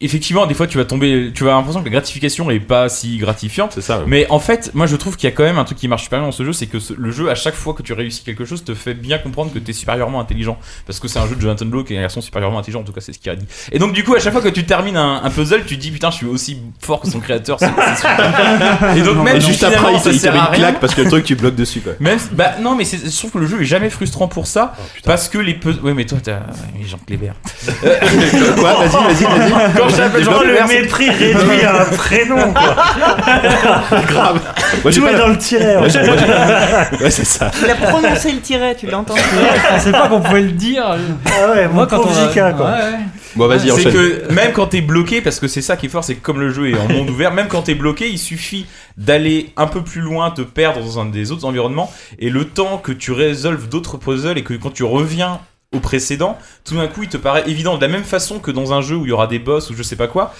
Effectivement, des fois, tu vas tomber, tu vas avoir l'impression que la gratification est pas si gratifiante. C'est ça. ouais. Mais en fait, moi je trouve qu'il y a quand même un truc qui marche super bien dans ce jeu, c'est que ce- le jeu, à chaque fois que tu réussis quelque chose, te fait bien comprendre que tu es supérieurement intelligent. Parce que c'est un jeu de Jonathan Blow qui est un garçon supérieurement intelligent, en tout cas c'est ce qu'il a dit. Et donc du coup, à chaque fois que tu termines un, un puzzle, tu te dis putain, je suis aussi fort que son créateur. c'est- c'est super. Et donc même si juste après, il ça te- il te sert à une rien, claque parce que le truc, tu bloques dessus, quoi. même, bah non, mais c'est- je trouve que le jeu est jamais frustrant pour ça, Oh, parce que les puzzles. Ouais, mais toi, t'as. ouais, Jean Clébert. Quoi? Vas-y, vas-y, vas-y. Quand Clébert, le mépris réduit à un prénom, quoi. Grave. Moi, j'ai Jouer pas dans la- le tiret. Moi, ouais. j'ai- moi, j'ai- Ouais, c'est ça. Il a prononcé le tiret, tu l'as entendu Je pensais pas qu'on pouvait le dire. Ah ouais, mon pauvre a- JK, quoi. Ouais, ouais. Bon, vas-y, c'est enchaîne. que même quand t'es bloqué, parce que c'est ça qui est fort, c'est que comme le jeu est en monde ouvert, même quand t'es bloqué, il suffit d'aller un peu plus loin, te perdre dans un des autres environnements, et le temps que tu résolves d'autres puzzles et que quand tu reviens au précédent, tout d'un coup il te paraît évident de la même façon que dans un jeu où il y aura des boss ou je sais pas quoi.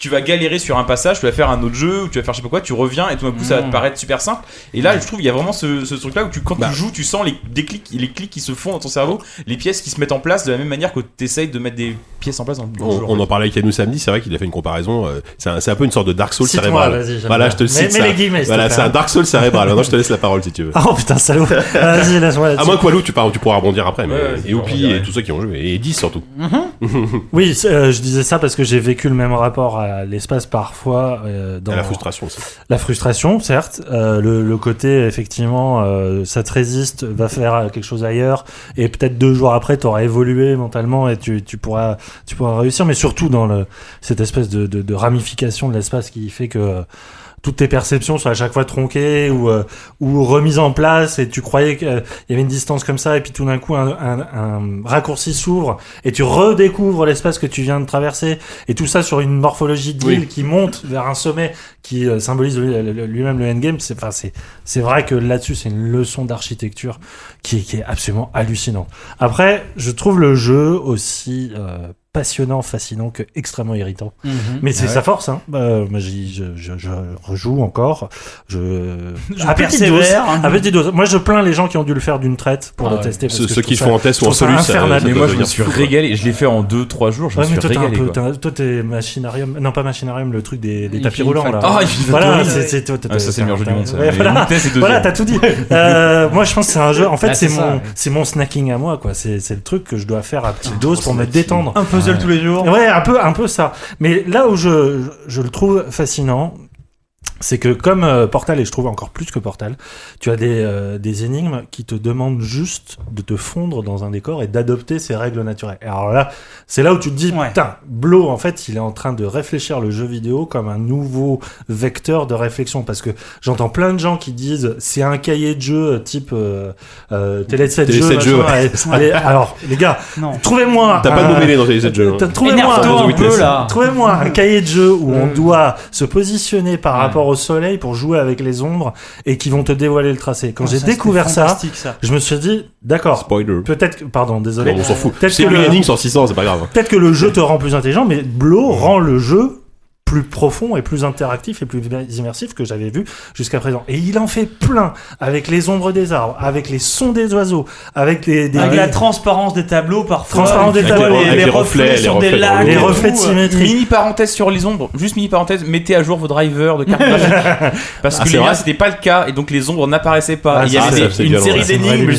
Tu vas galérer sur un passage, tu vas faire un autre jeu, ou tu vas faire je sais pas quoi, tu reviens et tout d'un coup ça va te paraître super simple. Et là, je trouve il y a vraiment ce, ce truc là où tu, quand Bah. tu joues, tu sens les déclics, les clics qui se font dans ton cerveau, les pièces qui se mettent en place de la même manière que tu essayes de mettre des pièces en place dans le On, jeu. on en parlait avec Yannou samedi, c'est vrai qu'il a fait une comparaison. euh, c'est un, c'est un peu une sorte de Dark Souls cérébral. Voilà, je te le cite. les guillemets, Voilà, c'est un Dark Souls cérébral. Maintenant, je te laisse la parole si tu veux. Oh putain, salaud. Vas-y, laisse-moi À moins que Walou, tu, parles, tu pourras rebondir après. Mais, et Oupi et tous ceux qui ont joué. Et 10 surtout. Oui, c'est- euh, je disais ça parce que j'ai vécu le même rapport à l'espace parfois euh, dans À la frustration aussi. La frustration, certes, euh, le, le côté effectivement, euh, ça te résiste, va faire quelque chose ailleurs, et peut-être deux jours après, tu auras évolué mentalement et tu, tu pourras, tu pourras réussir, mais surtout dans le, cette espèce de, de, de ramification de l'espace qui fait que toutes tes perceptions sont à chaque fois tronquées ou, euh, ou remises en place et tu croyais qu'il y avait une distance comme ça et puis tout d'un coup un, un, un raccourci s'ouvre et tu redécouvres l'espace que tu viens de traverser et tout ça sur une morphologie d'île Oui. qui monte vers un sommet qui euh, symbolise lui- lui- lui-même le endgame. C'est, enfin, c'est, c'est vrai que là-dessus c'est une leçon d'architecture qui, est- qui est absolument hallucinante. Après, je trouve le jeu aussi euh, passionnant, fascinant que extrêmement irritant. Mais c'est sa force. Hein. Bah, je, je, je rejoue encore. Je, Je à petite dose. persévère. À petite dose. Moi, je plains les gens qui ont dû le faire d'une traite pour Ah le ouais. tester. parce Ceux, que ceux qui le font en test ou en solu, ça, infernal. ça Mais moi je me suis régalé, je l'ai fait en 2-3 jours, je Ouais, me mais suis toi, t'es un régalé. peu, toi, t'es machinarium, non pas machinarium, le truc des, tapis roulants là. Ah, voilà, factory. c'est, c'est, toi, t'es- Ah, ça c'est le meilleur jeu du monde. voilà. T'as tout dit. Euh, moi, je pense que c'est un jeu. En fait, Ah, c'est mon, ouais. c'est mon snacking à moi, quoi. C'est, c'est le truc que je dois faire à petite dose pour me détendre. Un puzzle tous les jours. Ouais, un peu, un peu ça. Mais là où je, je le trouve fascinant, c'est que comme euh, Portal, et je trouve encore plus que Portal, tu as des, euh, des énigmes qui te demandent juste de te fondre dans un décor et d'adopter ses règles naturelles. Et alors là, c'est là où tu te dis, Ouais. putain, Blo, en fait, il est en train de réfléchir le jeu vidéo comme un nouveau vecteur de réflexion. Parce que j'entends plein de gens qui disent, c'est un cahier de jeu euh, type euh, euh, Télé 7 Télé jeux. 7 jeux, machin. Allez, allez, alors, les gars, trouvez-moi. T'as pas de dans les jeux de jeu. hein. T'as- Trouvez-moi un- peu là. Trouvez-moi un cahier de jeu où on Mm. doit se positionner par Ouais. rapport au soleil pour jouer avec les ombres et qui vont te dévoiler le tracé. Quand Oh, j'ai découvert ça, je me suis dit, d'accord, Spoiler. peut-être que, pardon, désolé, Non, on s'en fout. Peut-être C'est que une le- énigme sur 600, c'est pas grave. peut-être que le jeu te rend plus intelligent, mais Blo rend le jeu plus profond et plus interactif et plus immersif que j'avais vu jusqu'à présent. Et il en fait plein avec les ombres des arbres, avec les sons des oiseaux, avec les, des, Avec des- la transparence des tableaux parfois. Transparence des tableaux, les reflets, les sur reflets des lacs. les et reflets de symétrie. Mini parenthèse sur les ombres, juste mini parenthèse, mettez à jour vos drivers de carte graphique. Parce Ah, que miens c'était pas le cas et donc les ombres n'apparaissaient pas. Ah, il y avait des- une série d'énigmes,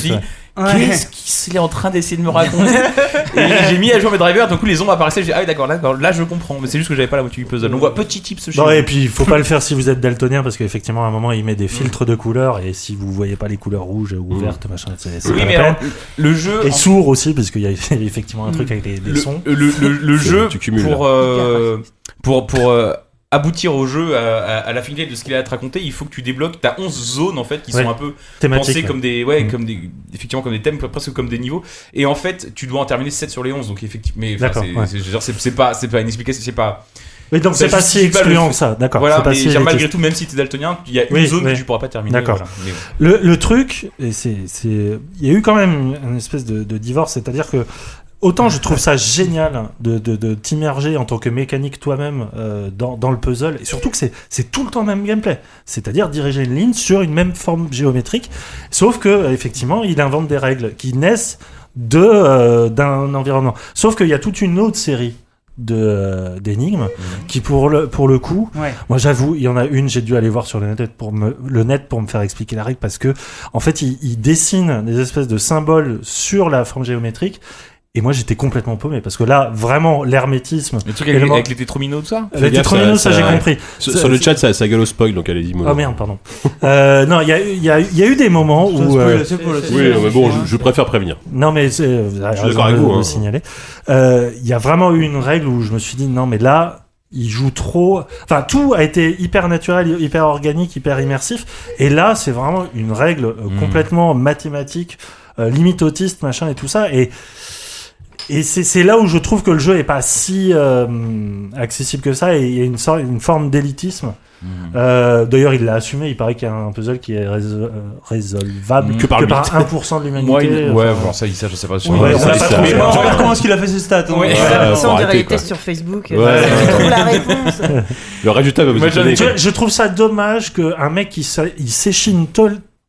ouais. qu'est-ce qu'il est en train d'essayer de me raconter Et j'ai mis à jour mes drivers, donc les ombres apparaissaient, j'ai dit ah oui d'accord, là, d'accord, là je comprends, mais c'est juste que j'avais pas la moitié du puzzle. Donc voilà, petit tips chez Non, et puis il faut pas le faire si vous êtes daltonien parce qu'effectivement à un moment il met des filtres de couleurs et si vous voyez pas les couleurs rouges ou Mm. vertes machin c'est c'est Oui pas mais la alors le jeu et en- sourd aussi parce qu'il y a effectivement un truc avec les, les le, sons le, le- le C'est- jeu tu cumules, pour euh, pour pour euh, aboutir au jeu à, à, à la finalité de ce qu'il a à te raconter, il faut que tu débloques. T'as 11 zones en fait qui Ouais. sont un peu pensées comme des ouais Mm. comme des effectivement comme des thèmes presque comme des niveaux. Et en fait, tu dois en terminer 7 sur les 11 donc effectivement mais c'est pas c'est pas une explication, c'est pas Oui donc c'est pas si justifie pas le excluant ça d'accord voilà pas mais si malgré tout même si t'es daltonien, il y a une Oui, zone oui. que tu pourras pas terminer. D'accord. voilà. Mais bon. le, le truc et c'est c'est il y a eu quand même une espèce de, de divorce c'est-à-dire que Autant je trouve ça génial de, de, de t'immerger en tant que mécanique toi-même euh, dans, dans le puzzle, et surtout que c'est, c'est tout le temps le même gameplay, c'est-à-dire diriger une ligne sur une même forme géométrique, sauf que euh, effectivement il invente des règles qui naissent de, euh, d'un environnement. Sauf qu'il y a toute une autre série de euh, d'énigmes qui pour le pour le coup Ouais. moi j'avoue il y en a une j'ai dû aller voir sur le net pour me le net pour me faire expliquer la règle parce que en fait il, il dessine des espèces de symboles sur la forme géométrique et moi j'étais complètement paumé parce que là vraiment l'hermétisme Le truc avec, avec les tétrominos, tout ça les tétrominos, ça- ça, j'ai compris Sur, le chat, ça, ça gueule au spoil, donc allez-y. Mono. oh merde pardon euh, non il y a, y, a, y a eu des moments où euh, Oui, mais bon, je, je préfère prévenir. Non, mais avez Je suis d'accord avec vous, hein. signaler. Euh, Il y a vraiment eu une règle où je me suis dit non, mais là, il joue trop. Enfin, tout a été hyper naturel, hyper organique, hyper immersif. Et là, c'est vraiment une règle euh, Mhm. complètement mathématique, euh, limite autiste, machin et tout ça. Et et c'est là où je trouve que le jeu est pas si euh, accessible que ça et il y a une, sorte, une forme d'élitisme. Euh, D'ailleurs, il l'a assumé. Il paraît qu'il y a un puzzle qui est résol- euh, résolvable Mm. Que par le par bit. 1% de l'humanité. Moi, il- ouais, Enfin, bon, ça, ça, je sais pas. Ouais, sur- on l'a sur pas. Mais regarde comment est-ce qu'il a fait ses stats. hein. Ouais. Ouais, Ça sur Facebook. Ouais. euh, la réponse. Le résultat va vous vois, je trouve ça dommage qu'un mec qui s'échine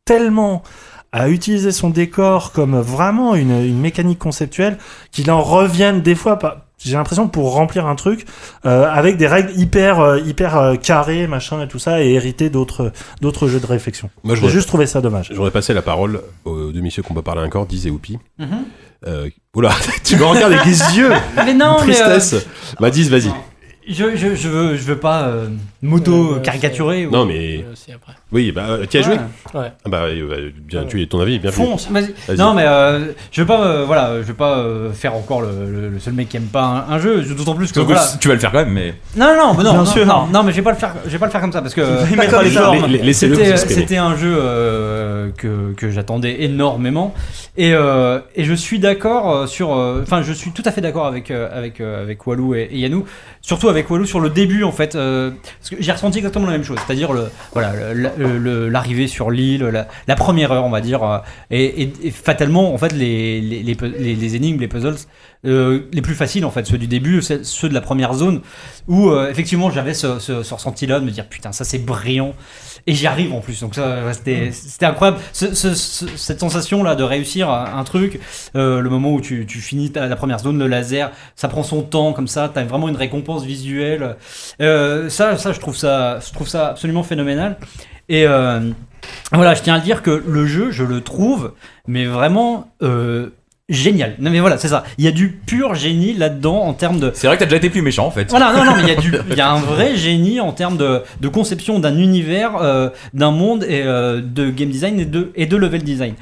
tellement à utiliser son décor comme vraiment une, une mécanique conceptuelle qu'il en revienne des fois pas. J'ai l'impression pour remplir un truc euh, avec des règles hyper euh, hyper euh, carrées machin et tout ça et hériter d'autres d'autres jeux de réflexion. Moi, je J'ai juste trouvé ça dommage. je voudrais passer la parole aux deux messieurs qu'on peut parler encore, Diz et Oupi. Mhm. Euh, oula, tu me regardes avec des yeux Mais non, Une mais. euh, Tristesse Bah, Diz, vas-y. Je, je, je, veux, je veux pas euh, m'auto-caricaturer. ou- Non, mais. Euh, après. Oui, bah, euh, qui a joué Ouais. Ah Bah, euh, bien, tu es ton avis, bien Fonce. Vas-y. Vas-y. Non mais euh, je veux pas euh, voilà je veux pas euh, faire encore le, le- le seul mec qui aime pas un, un jeu d'autant plus que voilà. tu vas le faire quand même, mais. non non mais non Bien non, sûr. non non mais je vais pas le faire je vais pas le faire comme ça parce que les- Laissez-le c'était un jeu euh, que, que j'attendais énormément et, euh, et je suis d'accord sur euh, enfin je suis tout à fait d'accord avec euh, avec euh, avec Walou et, et Yanou surtout avec Walou sur le début en fait euh, j'ai ressenti exactement la même chose. C'est-à-dire voilà l'arrivée sur l'île la, première heure on va dire euh, et, fatalement en fait les énigmes les puzzles euh, les plus faciles en fait ceux du début ceux de la première zone où euh, effectivement j'avais ce, ce, ce ressenti là de me dire putain ça c'est brillant et j'y arrive en plus. Donc ça ouais, c'était c'était incroyable. Ce- ce- ce- cette sensation là de réussir un, truc euh, le moment où tu, tu finis ta- la première zone le laser ça prend son temps comme ça t'as vraiment une récompense visuelle. Euh, ça ça je trouve ça je trouve ça absolument phénoménal. Et euh, voilà je tiens à dire que le jeu je le trouve mais vraiment génial non mais voilà c'est ça il y a du pur génie là-dedans en termes de C'est vrai que t'as déjà été plus méchant en fait. voilà, non, non, mais il y, a du- il y a un vrai génie en termes de, de conception d'un univers, euh, d'un monde et euh, de game design et de, et de level design.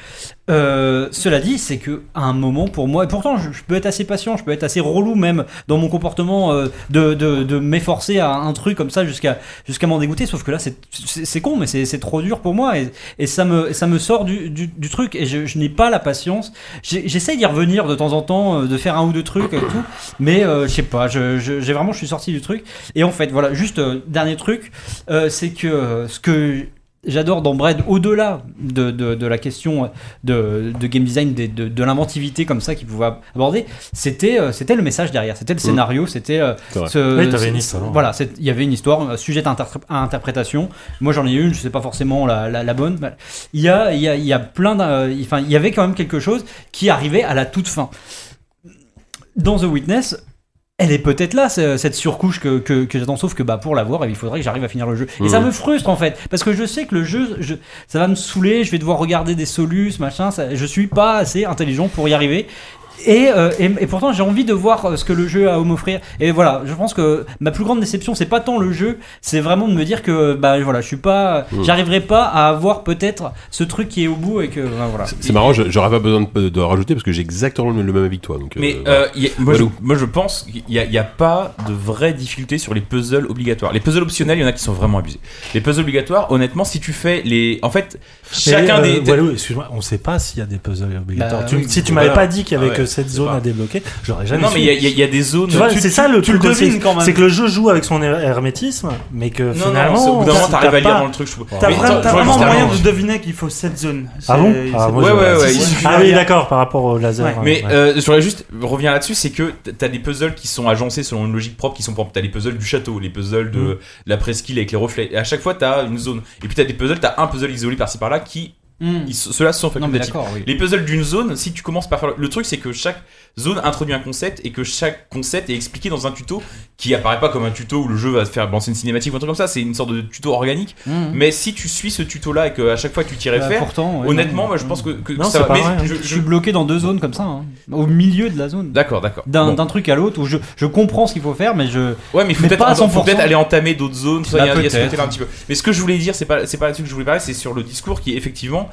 Euh, cela dit, c'est que à un moment pour moi, et pourtant je, peux être assez patient, je peux être assez relou même dans mon comportement euh, de, de, de m'efforcer à un truc comme ça jusqu'à jusqu'à m'en dégoûter. Sauf que là, c'est- con, mais c'est trop dur pour moi et, et ça me ça me sort du, du, du truc et je, je n'ai pas la patience. J'ai- J'essaie d'y revenir de temps en temps, euh, de faire un ou deux trucs et tout, mais euh, je sais pas, je- je- j'ai vraiment je suis sorti du truc. Et en fait, voilà, juste euh, dernier truc, c'est que ce que j'adore dans Bread, au-delà de, de, de la question de, de game design, de, de, de l'inventivité comme ça qu'il pouvait aborder, c'était euh, c'était le message derrière, c'était le scénario, c'était euh, C'est vrai. ce- Oui, t'avais une histoire. Voilà, c'est- il y avait une histoire, un sujet à interprétation. Moi, j'en ai une, je sais pas forcément la, la, la bonne. mais Il y a, il y a, il y a plein d'un- Enfin, il y avait quand même quelque chose qui arrivait à la toute fin. Dans The Witness, elle est peut-être là, ce- cette surcouche que, que, que j'attends, sauf que bah, pour l'avoir, il faudrait que j'arrive à finir le jeu. Et ça me frustre en fait, parce que je sais que le jeu, je- ça va me saouler, je vais devoir regarder des solus, machin, ça, je suis pas assez intelligent pour y arriver. Et, euh, et, et pourtant j'ai envie de voir euh, ce que le jeu a à m'offrir. Et voilà, je pense que ma plus grande déception, c'est pas tant le jeu, c'est vraiment de me dire que bah voilà, je suis pas, Mhm. j'arriverai pas à avoir peut-être ce truc qui est au bout et que bah, voilà. C'est marrant, je- j'aurais pas besoin de, de rajouter parce que j'ai exactement le, le même avis que toi. Donc, euh, Mais euh, a- moi, je, moi je pense qu'il n'y a, il y a pas de vraie difficulté sur les puzzles obligatoires. Les puzzles optionnels, il y en a qui sont vraiment abusés. Les puzzles obligatoires, honnêtement, si tu fais les. En fait, chacun euh, des. Walou, excuse-moi, on sait pas s'il y a des puzzles obligatoires. Bah, Tu- oui, si tu m'avais pas dit qu'il y avait Ah que ouais, cette zone pas. à débloquer, j'aurais jamais non, mais il y, y a- il y a des zones. Tu vois, c'est ça le truc aussi, devines quand même. C'est que le jeu joue avec son her- hermétisme, mais que non, non, finalement. c'est- au bout d'un moment, t'arrives à lire dans le truc. T'as vraiment moyen de deviner qu'il faut cette zone. Ah bon Ah, Ouais, ouais, ouais. Ah oui, d'accord, par rapport au laser. Mais euh, je voudrais juste revenir là-dessus, c'est que t'as des puzzles qui sont agencés selon une logique propre, qui sont propres. T'as les puzzles du château, les puzzles de Mm. la presqu'île avec les reflets. Et à chaque fois, t'as une zone. Et puis t'as des puzzles, t'as un puzzle isolé par-ci par-là qui Ils- Ceux-là sont Non, mais facultatifs. d'accord, oui. Les puzzles d'une zone, si tu commences par faire. Le truc, c'est que chaque zone introduit un concept et que chaque concept est expliqué dans un tuto qui apparaît pas comme un tuto où le jeu va te faire lancer une cinématique ou un truc comme ça. C'est une sorte de tuto organique. Hmm. Mais si tu suis ce tuto-là et qu'à chaque fois tu t'y Bah, réfères, pourtant, ouais, honnêtement, non, moi je non. pense que, que Non, ça va. pas Mais vrai, hein. je- Je je- suis bloqué dans deux zones comme ça, hein. au milieu de la zone. D'accord, d'accord. D'un Bon. truc à l'autre où je, je comprends ce qu'il faut faire, mais je. Ouais, mais il faut peut-être pas à faut 100%. peut-être aller entamer d'autres zones. Bah, il y a- ce côté-là un petit peu. Mais ce que je voulais dire, c'est pas c'est pas là-dessus que je voulais parler, c'est sur le discours qui effectivement.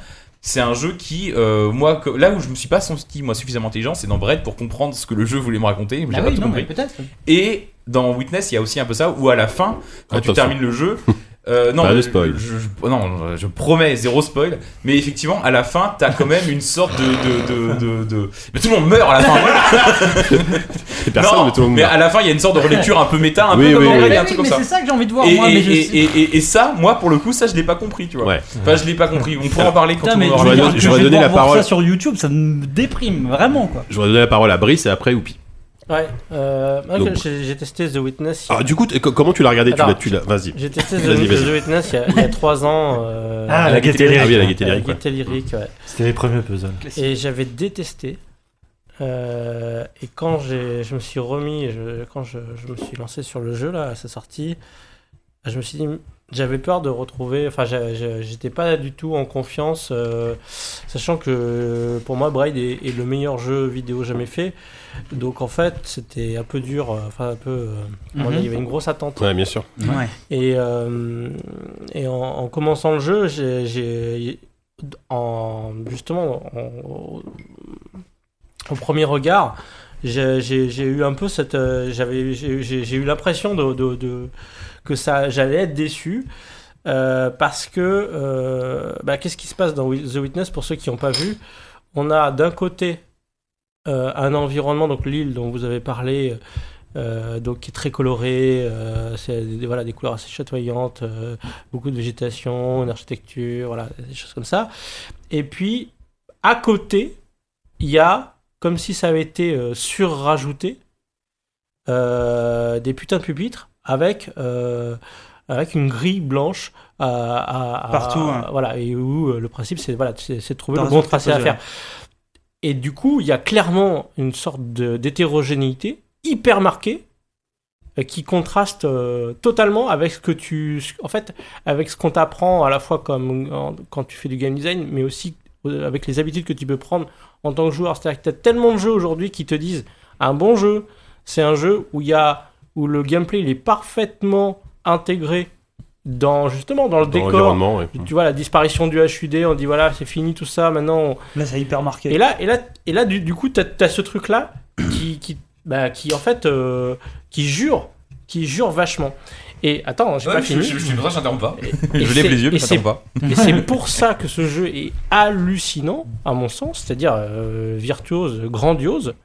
C'est un jeu qui, euh, moi, que- là où je me suis pas senti moi suffisamment intelligent, c'est dans Bread pour comprendre ce que le jeu voulait me raconter. J'ai Ah pas oui, tout non, mais compris. peut-être. Et dans Witness, il y a aussi un peu ça où à la fin, quand tu Attention. termines le jeu, euh, non, Pas de je- spoil. Je, je- non, je promets zéro spoil. Mais effectivement, à la fin, t'as quand même une sorte de, de, de, de, de- Mais tout le monde meurt à la fin. Personne, non, mais tout le monde mais meurt. à la fin, il y a une sorte de relecture un peu méta, un Oui, peu comme oui, dans oui. Un Oui, truc mais comme c'est ça. ça que j'ai envie de voir, Et, moi. et- mais je et- sais- et- et- et ça, moi, pour le coup, ça, je l'ai pas compris, tu vois. Ouais. Enfin, je l'ai pas compris. On pourra en parler quand Putain, on aura J'aurais donné- j'aurais la parole. ça sur YouTube, ça me déprime vraiment quoi. Je vais donner la parole à Brice et après Oupi. Ouais, euh, Donc- j'ai testé The Witness. Ah, du coup, comment tu l'as regardé? Tu Alors, l'as, tu l'as. Vas-y. J'ai testé The, Witness il y a, il y a 3 ans. euh, Ah, la Gaieté Lyrique. Ah oui, la ouais. Gaieté à la Lyrique. ouais. Gaieté Lyrique, ouais. C'était les premiers puzzles. Et j'avais détesté. Euh, et quand je me suis remis, je- quand je, je me suis lancé sur le jeu là, à sa sortie, je me suis dit, j'avais peur de retrouver, enfin, j'étais pas du tout en confiance, euh, sachant que pour moi, Braid est, est le meilleur jeu vidéo jamais fait. Donc en fait, c'était un peu dur, euh, enfin un peu, euh, dire, il y avait une grosse attente. Ouais, bien sûr. Ouais. Et, euh, et en, en commençant le jeu, j'ai, en, justement, en- au premier regard, j'ai, eu un peu cette, j'avais, j'ai, eu l'impression de, de- de- que ça, j'allais être déçu. euh, parce que, euh, bah, qu'est-ce qui se passe dans The Witness pour ceux qui n'ont pas vu? On a d'un côté euh, un environnement, donc l'île dont vous avez parlé, donc qui est très coloré, euh, c'est voilà, des couleurs assez chatoyantes, beaucoup de végétation, une architecture, voilà, des choses comme ça. Et puis, à côté, il y a, comme si ça avait été surrajouté, des putains de pupitres avec, euh, avec une grille blanche à, à- à- Partout, hein. Voilà, et où euh, le principe, c'est voilà, c'est de trouver Dans le bon tracé à faire. Et du coup, il y a clairement une sorte d'hétérogénéité hyper marquée euh, qui contraste euh, totalement avec ce que tu en fait avec ce qu'on t'apprend à la fois comme en- quand tu fais du game design mais aussi euh, avec les habitudes que tu peux prendre en tant que joueur c'est-à-dire que tu as tellement de jeux aujourd'hui qui te disent un bon jeu c'est un jeu où il y a où le gameplay il est parfaitement intégré dans justement dans le Dans décor ouais. tu vois la disparition du HUD on dit voilà c'est fini tout ça maintenant on- Là, c'est hyper marqué. et là, et là, et là du, du coup, tu as, ce truc-là qui, qui, bah, qui, en fait, euh, qui jure, qui jure vachement. Et attends, j'ai Ouais, pas je, fini. je, je ça, t'interromps pas. Et je lève les yeux, mais c'est- pas. Et c'est pour ça que ce jeu est hallucinant, à mon sens, c'est-à-dire euh, virtuose, grandiose.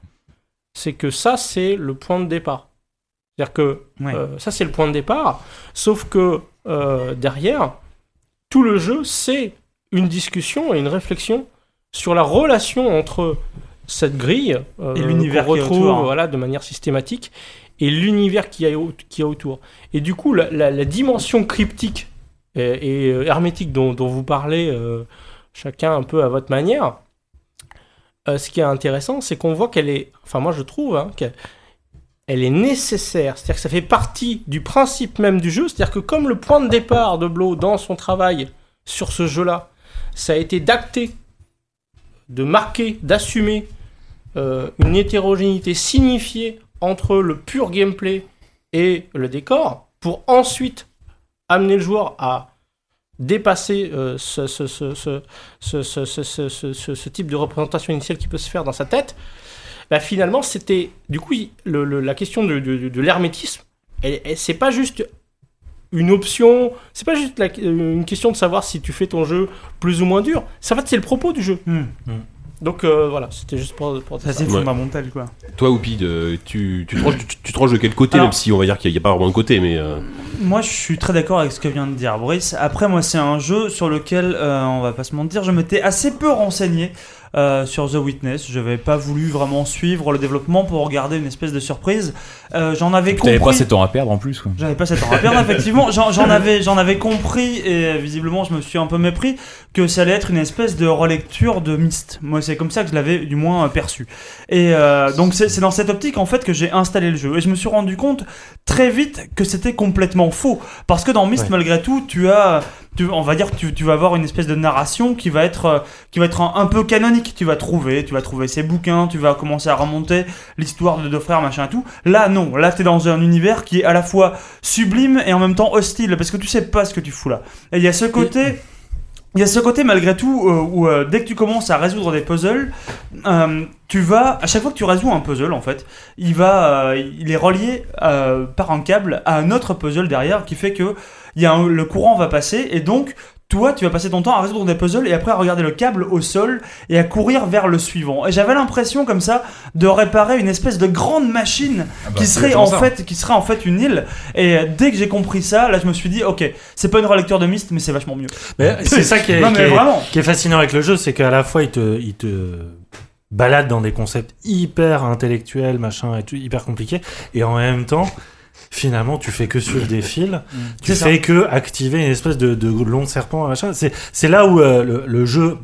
C'est que ça, c'est le point de départ. C'est-à-dire que Ouais. euh, ça, c'est le point de départ. Sauf que euh, derrière, tout le jeu, c'est une discussion et une réflexion sur la relation entre cette grille euh, Et l'univers qu'on qui est retrouve autour. voilà, de manière systématique et l'univers qui y qui y a autour. Et du coup, la, la- la dimension cryptique et, et, hermétique dont, dont vous parlez, chacun un peu à votre manière, ce qui est intéressant, c'est qu'on voit qu'elle est, enfin moi je trouve, hein, qu'elle elle est nécessaire. C'est-à-dire que ça fait partie du principe même du jeu. C'est-à-dire que comme le point de départ de Blo dans son travail sur ce jeu-là, ça a été d'acter, de marquer, d'assumer euh, une hétérogénéité signifiée entre le pur gameplay et le décor, pour ensuite amener le joueur à dépasser ce, type de représentation initiale qui peut se faire dans sa tête bah, finalement, c'était. Du coup, il- le- le- la question de, de- de l'hermétisme, elle- elle- c'est pas juste une option, c'est pas juste la- euh, une question de savoir si tu fais ton jeu plus ou moins dur. Ça, en fait, c'est le propos du jeu. Hmm. Donc euh, voilà, c'était juste pour, pour Ça, c'est. Ouais. fondamental, quoi. Toi, Oupi, tu, tu, tu, tu te ranges de quel côté, Alors- même si on va dire qu'il n'y a, pas vraiment de côté, mais. euh, Moi, je suis très d'accord avec ce que vient de dire Brice. Après, moi, c'est un jeu sur lequel, euh, on va pas se mentir, je m'étais assez peu renseigné. Euh, sur The Witness. Je n'avais pas voulu vraiment suivre le développement pour regarder une espèce de surprise. Euh, j'en avais T'avais compris. pas 7 ans à perdre en plus. Quoi. J'avais pas 7 ans à perdre, effectivement. J'en j'en avais, j'en avais compris et visiblement je me suis un peu mépris que ça allait être une espèce de relecture de Myst. Moi, c'est comme ça que je l'avais du moins euh, perçu. Et euh, donc, c'est c'est dans cette optique en fait que j'ai installé le jeu. Et je me suis rendu compte très vite que c'était complètement faux. Parce que dans Myst, Ouais. malgré tout, tu as. Tu, on va dire tu, tu vas avoir une espèce de narration qui va être, euh, qui va être un, un peu canonique. Tu vas trouver, tu vas trouver ses bouquins, tu vas commencer à remonter l'histoire de deux frères, machin et tout. Là, non. Là, t'es dans un univers qui est à la fois sublime et en même temps hostile parce que tu sais pas ce que tu fous là. Et il y a ce côté. Il y a ce côté malgré tout euh, où euh, dès que tu commences à résoudre des puzzles, euh, tu vas à chaque fois que tu résous un puzzle en fait, il va, il est relié par un câble à un autre puzzle derrière qui fait que y a un- le courant va passer et donc toi tu vas passer ton temps à résoudre des puzzles et après à regarder le câble au sol et à courir vers le suivant. Et j'avais l'impression comme ça de réparer une espèce de grande machine qui serait en fait qui serait en fait une île. Et dès que j'ai compris ça, là je me suis dit ok, c'est pas une relecture de Myst mais c'est vachement mieux. Mais c'est ça qui est, Non qui mais est- vraiment. qui est fascinant avec le jeu, c'est qu'à la fois il te, il te balade dans des concepts hyper intellectuels, machin, et tout, hyper compliqués, et en même temps, finalement, tu fais que suivre des fils, tu C'est ça. fais que activer une espèce de, de long serpent, machin. C'est, c'est là où euh, le, le jeu.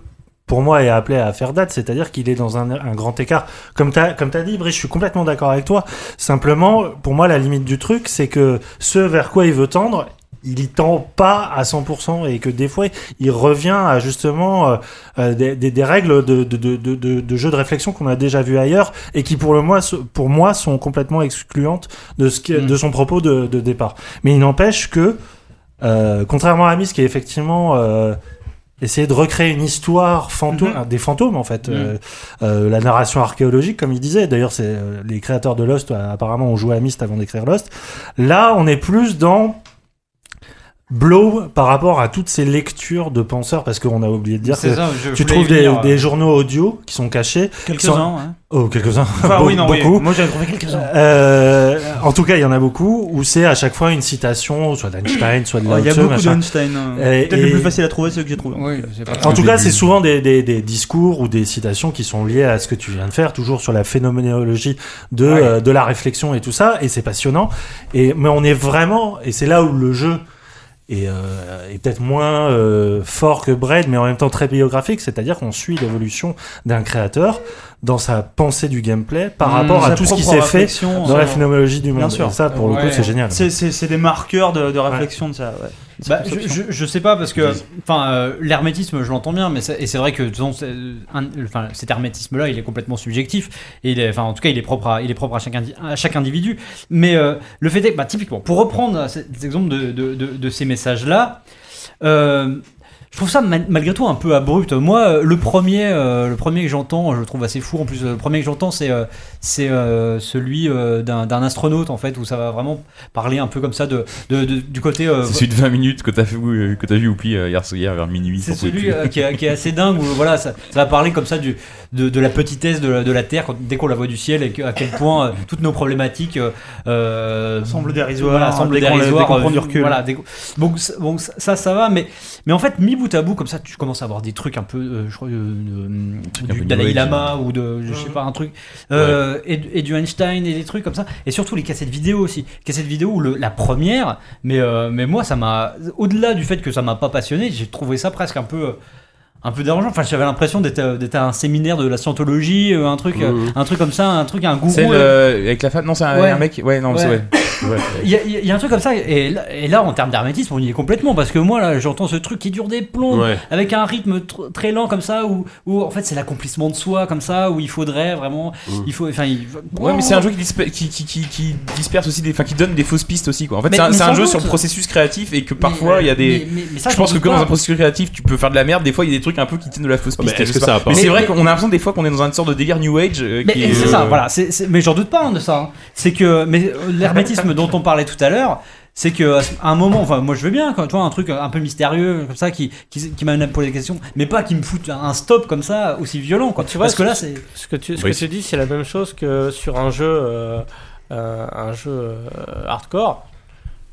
Pour moi, est appelé à faire date, c'est-à-dire qu'il est dans un, un grand écart. Comme tu as, comme t'as dit, Brice, je suis complètement d'accord avec toi. Simplement, pour moi, la limite du truc, c'est que ce vers quoi il veut tendre, il y tend pas à 100% et que des fois, il revient à justement euh, euh, des, des, des règles de, de, de, de, de, de jeu de réflexion qu'on a déjà vu ailleurs et qui pour le moi, pour moi sont complètement excluantes de, ce qui, Mm. de son propos de, départ. Mais il n'empêche que, euh, contrairement à Miss qui est effectivement euh, essayer de recréer une histoire fantôme, Mhm. des fantômes en fait, Mm. euh, euh, la narration archéologique comme il disait. D'ailleurs, c'est euh, les créateurs de Lost apparemment ont joué à Myst avant d'écrire Lost. Là, on est plus dans Blow par rapport à toutes ces lectures de penseurs parce qu'on a oublié de dire C'est que ça, je tu trouves des, journaux audio qui sont cachés. sont- Quelques-uns. hein. Oh, quelques-uns. Enfin Be- oui non oui. beaucoup. Moi j'avais trouvé quelques-uns. Euh, en tout cas, il y en a beaucoup où c'est à chaque fois une citation, soit d'Einstein, soit de Oh, Il y a beaucoup d'Einstein. hein. Et- Peut-être le plus facile à trouver, c'est ce que j'ai trouvé. Oui, En tout cas, c'est souvent des, des, des discours ou des citations qui sont liées à ce que tu viens de faire, toujours sur la phénoménologie de, Ouais. euh, de la réflexion et tout ça, et c'est passionnant. Et, mais on est vraiment, et c'est là où le jeu est, euh, est peut-être moins euh, fort que Braid, mais en même temps très biographique, c'est-à-dire qu'on suit l'évolution d'un créateur dans sa pensée du gameplay par Mmh, rapport à tout ce qui s'est fait dans euh, la phénoménologie du Bien monde. sûr. Et ça, pour le coup, Ouais. c'est génial. C'est, c'est, c'est des marqueurs de, de réflexion de ça. Ouais. Bah, je, je, je sais pas parce que enfin euh, l'hermétisme je l'entends bien mais et c'est vrai que un- enfin cet hermétisme là il est complètement subjectif. Et il est enfin en tout cas il est propre à il est propre à chaque indi- à chaque individu. Mais euh, le fait est que bah, typiquement pour reprendre cet exemple de, de, de, de ces messages là je trouve ça mal- malgré tout un peu abrupt. Moi, euh, le premier, euh, le premier que j'entends, je le trouve assez fou. En plus, euh, le premier que j'entends, c'est euh, c'est euh, celui d'un astronaute en fait, où ça va vraiment parler un peu comme ça de, de- de- du côté. C'est celui de 20 minutes que t'as euh, que t'as vu Oupi hier, hier vers minuit. c'est celui qui, est, qui est assez dingue où voilà ça, ça va parler comme ça du, de, de la petitesse de la, de la Terre quand- dès qu'on la voit du ciel et que- à quel point euh, toutes nos problématiques euh, euh, Semblent dérisoires, voilà, semblent dérisoires, dès euh, du recul. voilà, dès bon, ça, ça va mais mais en fait mis bout à bout comme ça tu commences à avoir des trucs un peu euh, je crois euh, du Dalai Lama ou de je sais pas un truc euh, et, et du Einstein et des trucs comme ça et surtout les cassettes vidéo aussi. Cassettes vidéo où le, la première mais euh, mais moi ça m'a au-delà du fait que ça m'a pas passionné j'ai trouvé ça presque un peu euh, un peu dérangeant enfin j'avais l'impression d'être euh, à un séminaire de la scientologie euh, un truc euh, Mhm. un truc comme ça un truc un gourou C'est le- avec la femme Non, c'est un, Ouais. un mec. Ouais, non, mais c'est Ouais. ouais. Ouais. il y, a- il y a un truc comme ça et là, et là en termes d'hermétisme on y est complètement parce que moi là j'entends ce truc qui dure des plombs Ouais. avec un rythme tr- très lent comme ça où, où en fait c'est l'accomplissement de soi comme ça où il faudrait vraiment Mm. il faut enfin il- Ouais, mais c'est un jeu qui, qui, qui, qui, disperse aussi des. Enfin, qui donne des fausses pistes aussi, quoi. En fait, c'est un, jeu doute. sur le processus créatif et que parfois il y a des. mais- mais- mais ça, je pense que comme dans un processus créatif, tu peux faire de la merde. Des fois, il y a des trucs un peu qui tiennent de la fausse Ah piste. ça Mais c'est vrai mais- qu'on a l'impression des fois qu'on est dans une sorte de délire New Age. euh, Mais c'est ça, euh, voilà. mais j'en doute pas hein, de ça. hein. C'est que mais euh, l'hermétisme dont on parlait tout à l'heure, c'est que à un moment, enfin moi je veux bien, quand tu vois un truc un peu mystérieux comme ça qui qui, qui m'amène à me poser des questions, mais pas qui me fout un stop comme ça aussi violent quoi. Tu vois, Parce que ce- là c'est Ce que tu, ce Oui. que tu dis, c'est la même chose que sur un jeu, euh, euh, un jeu euh, hardcore,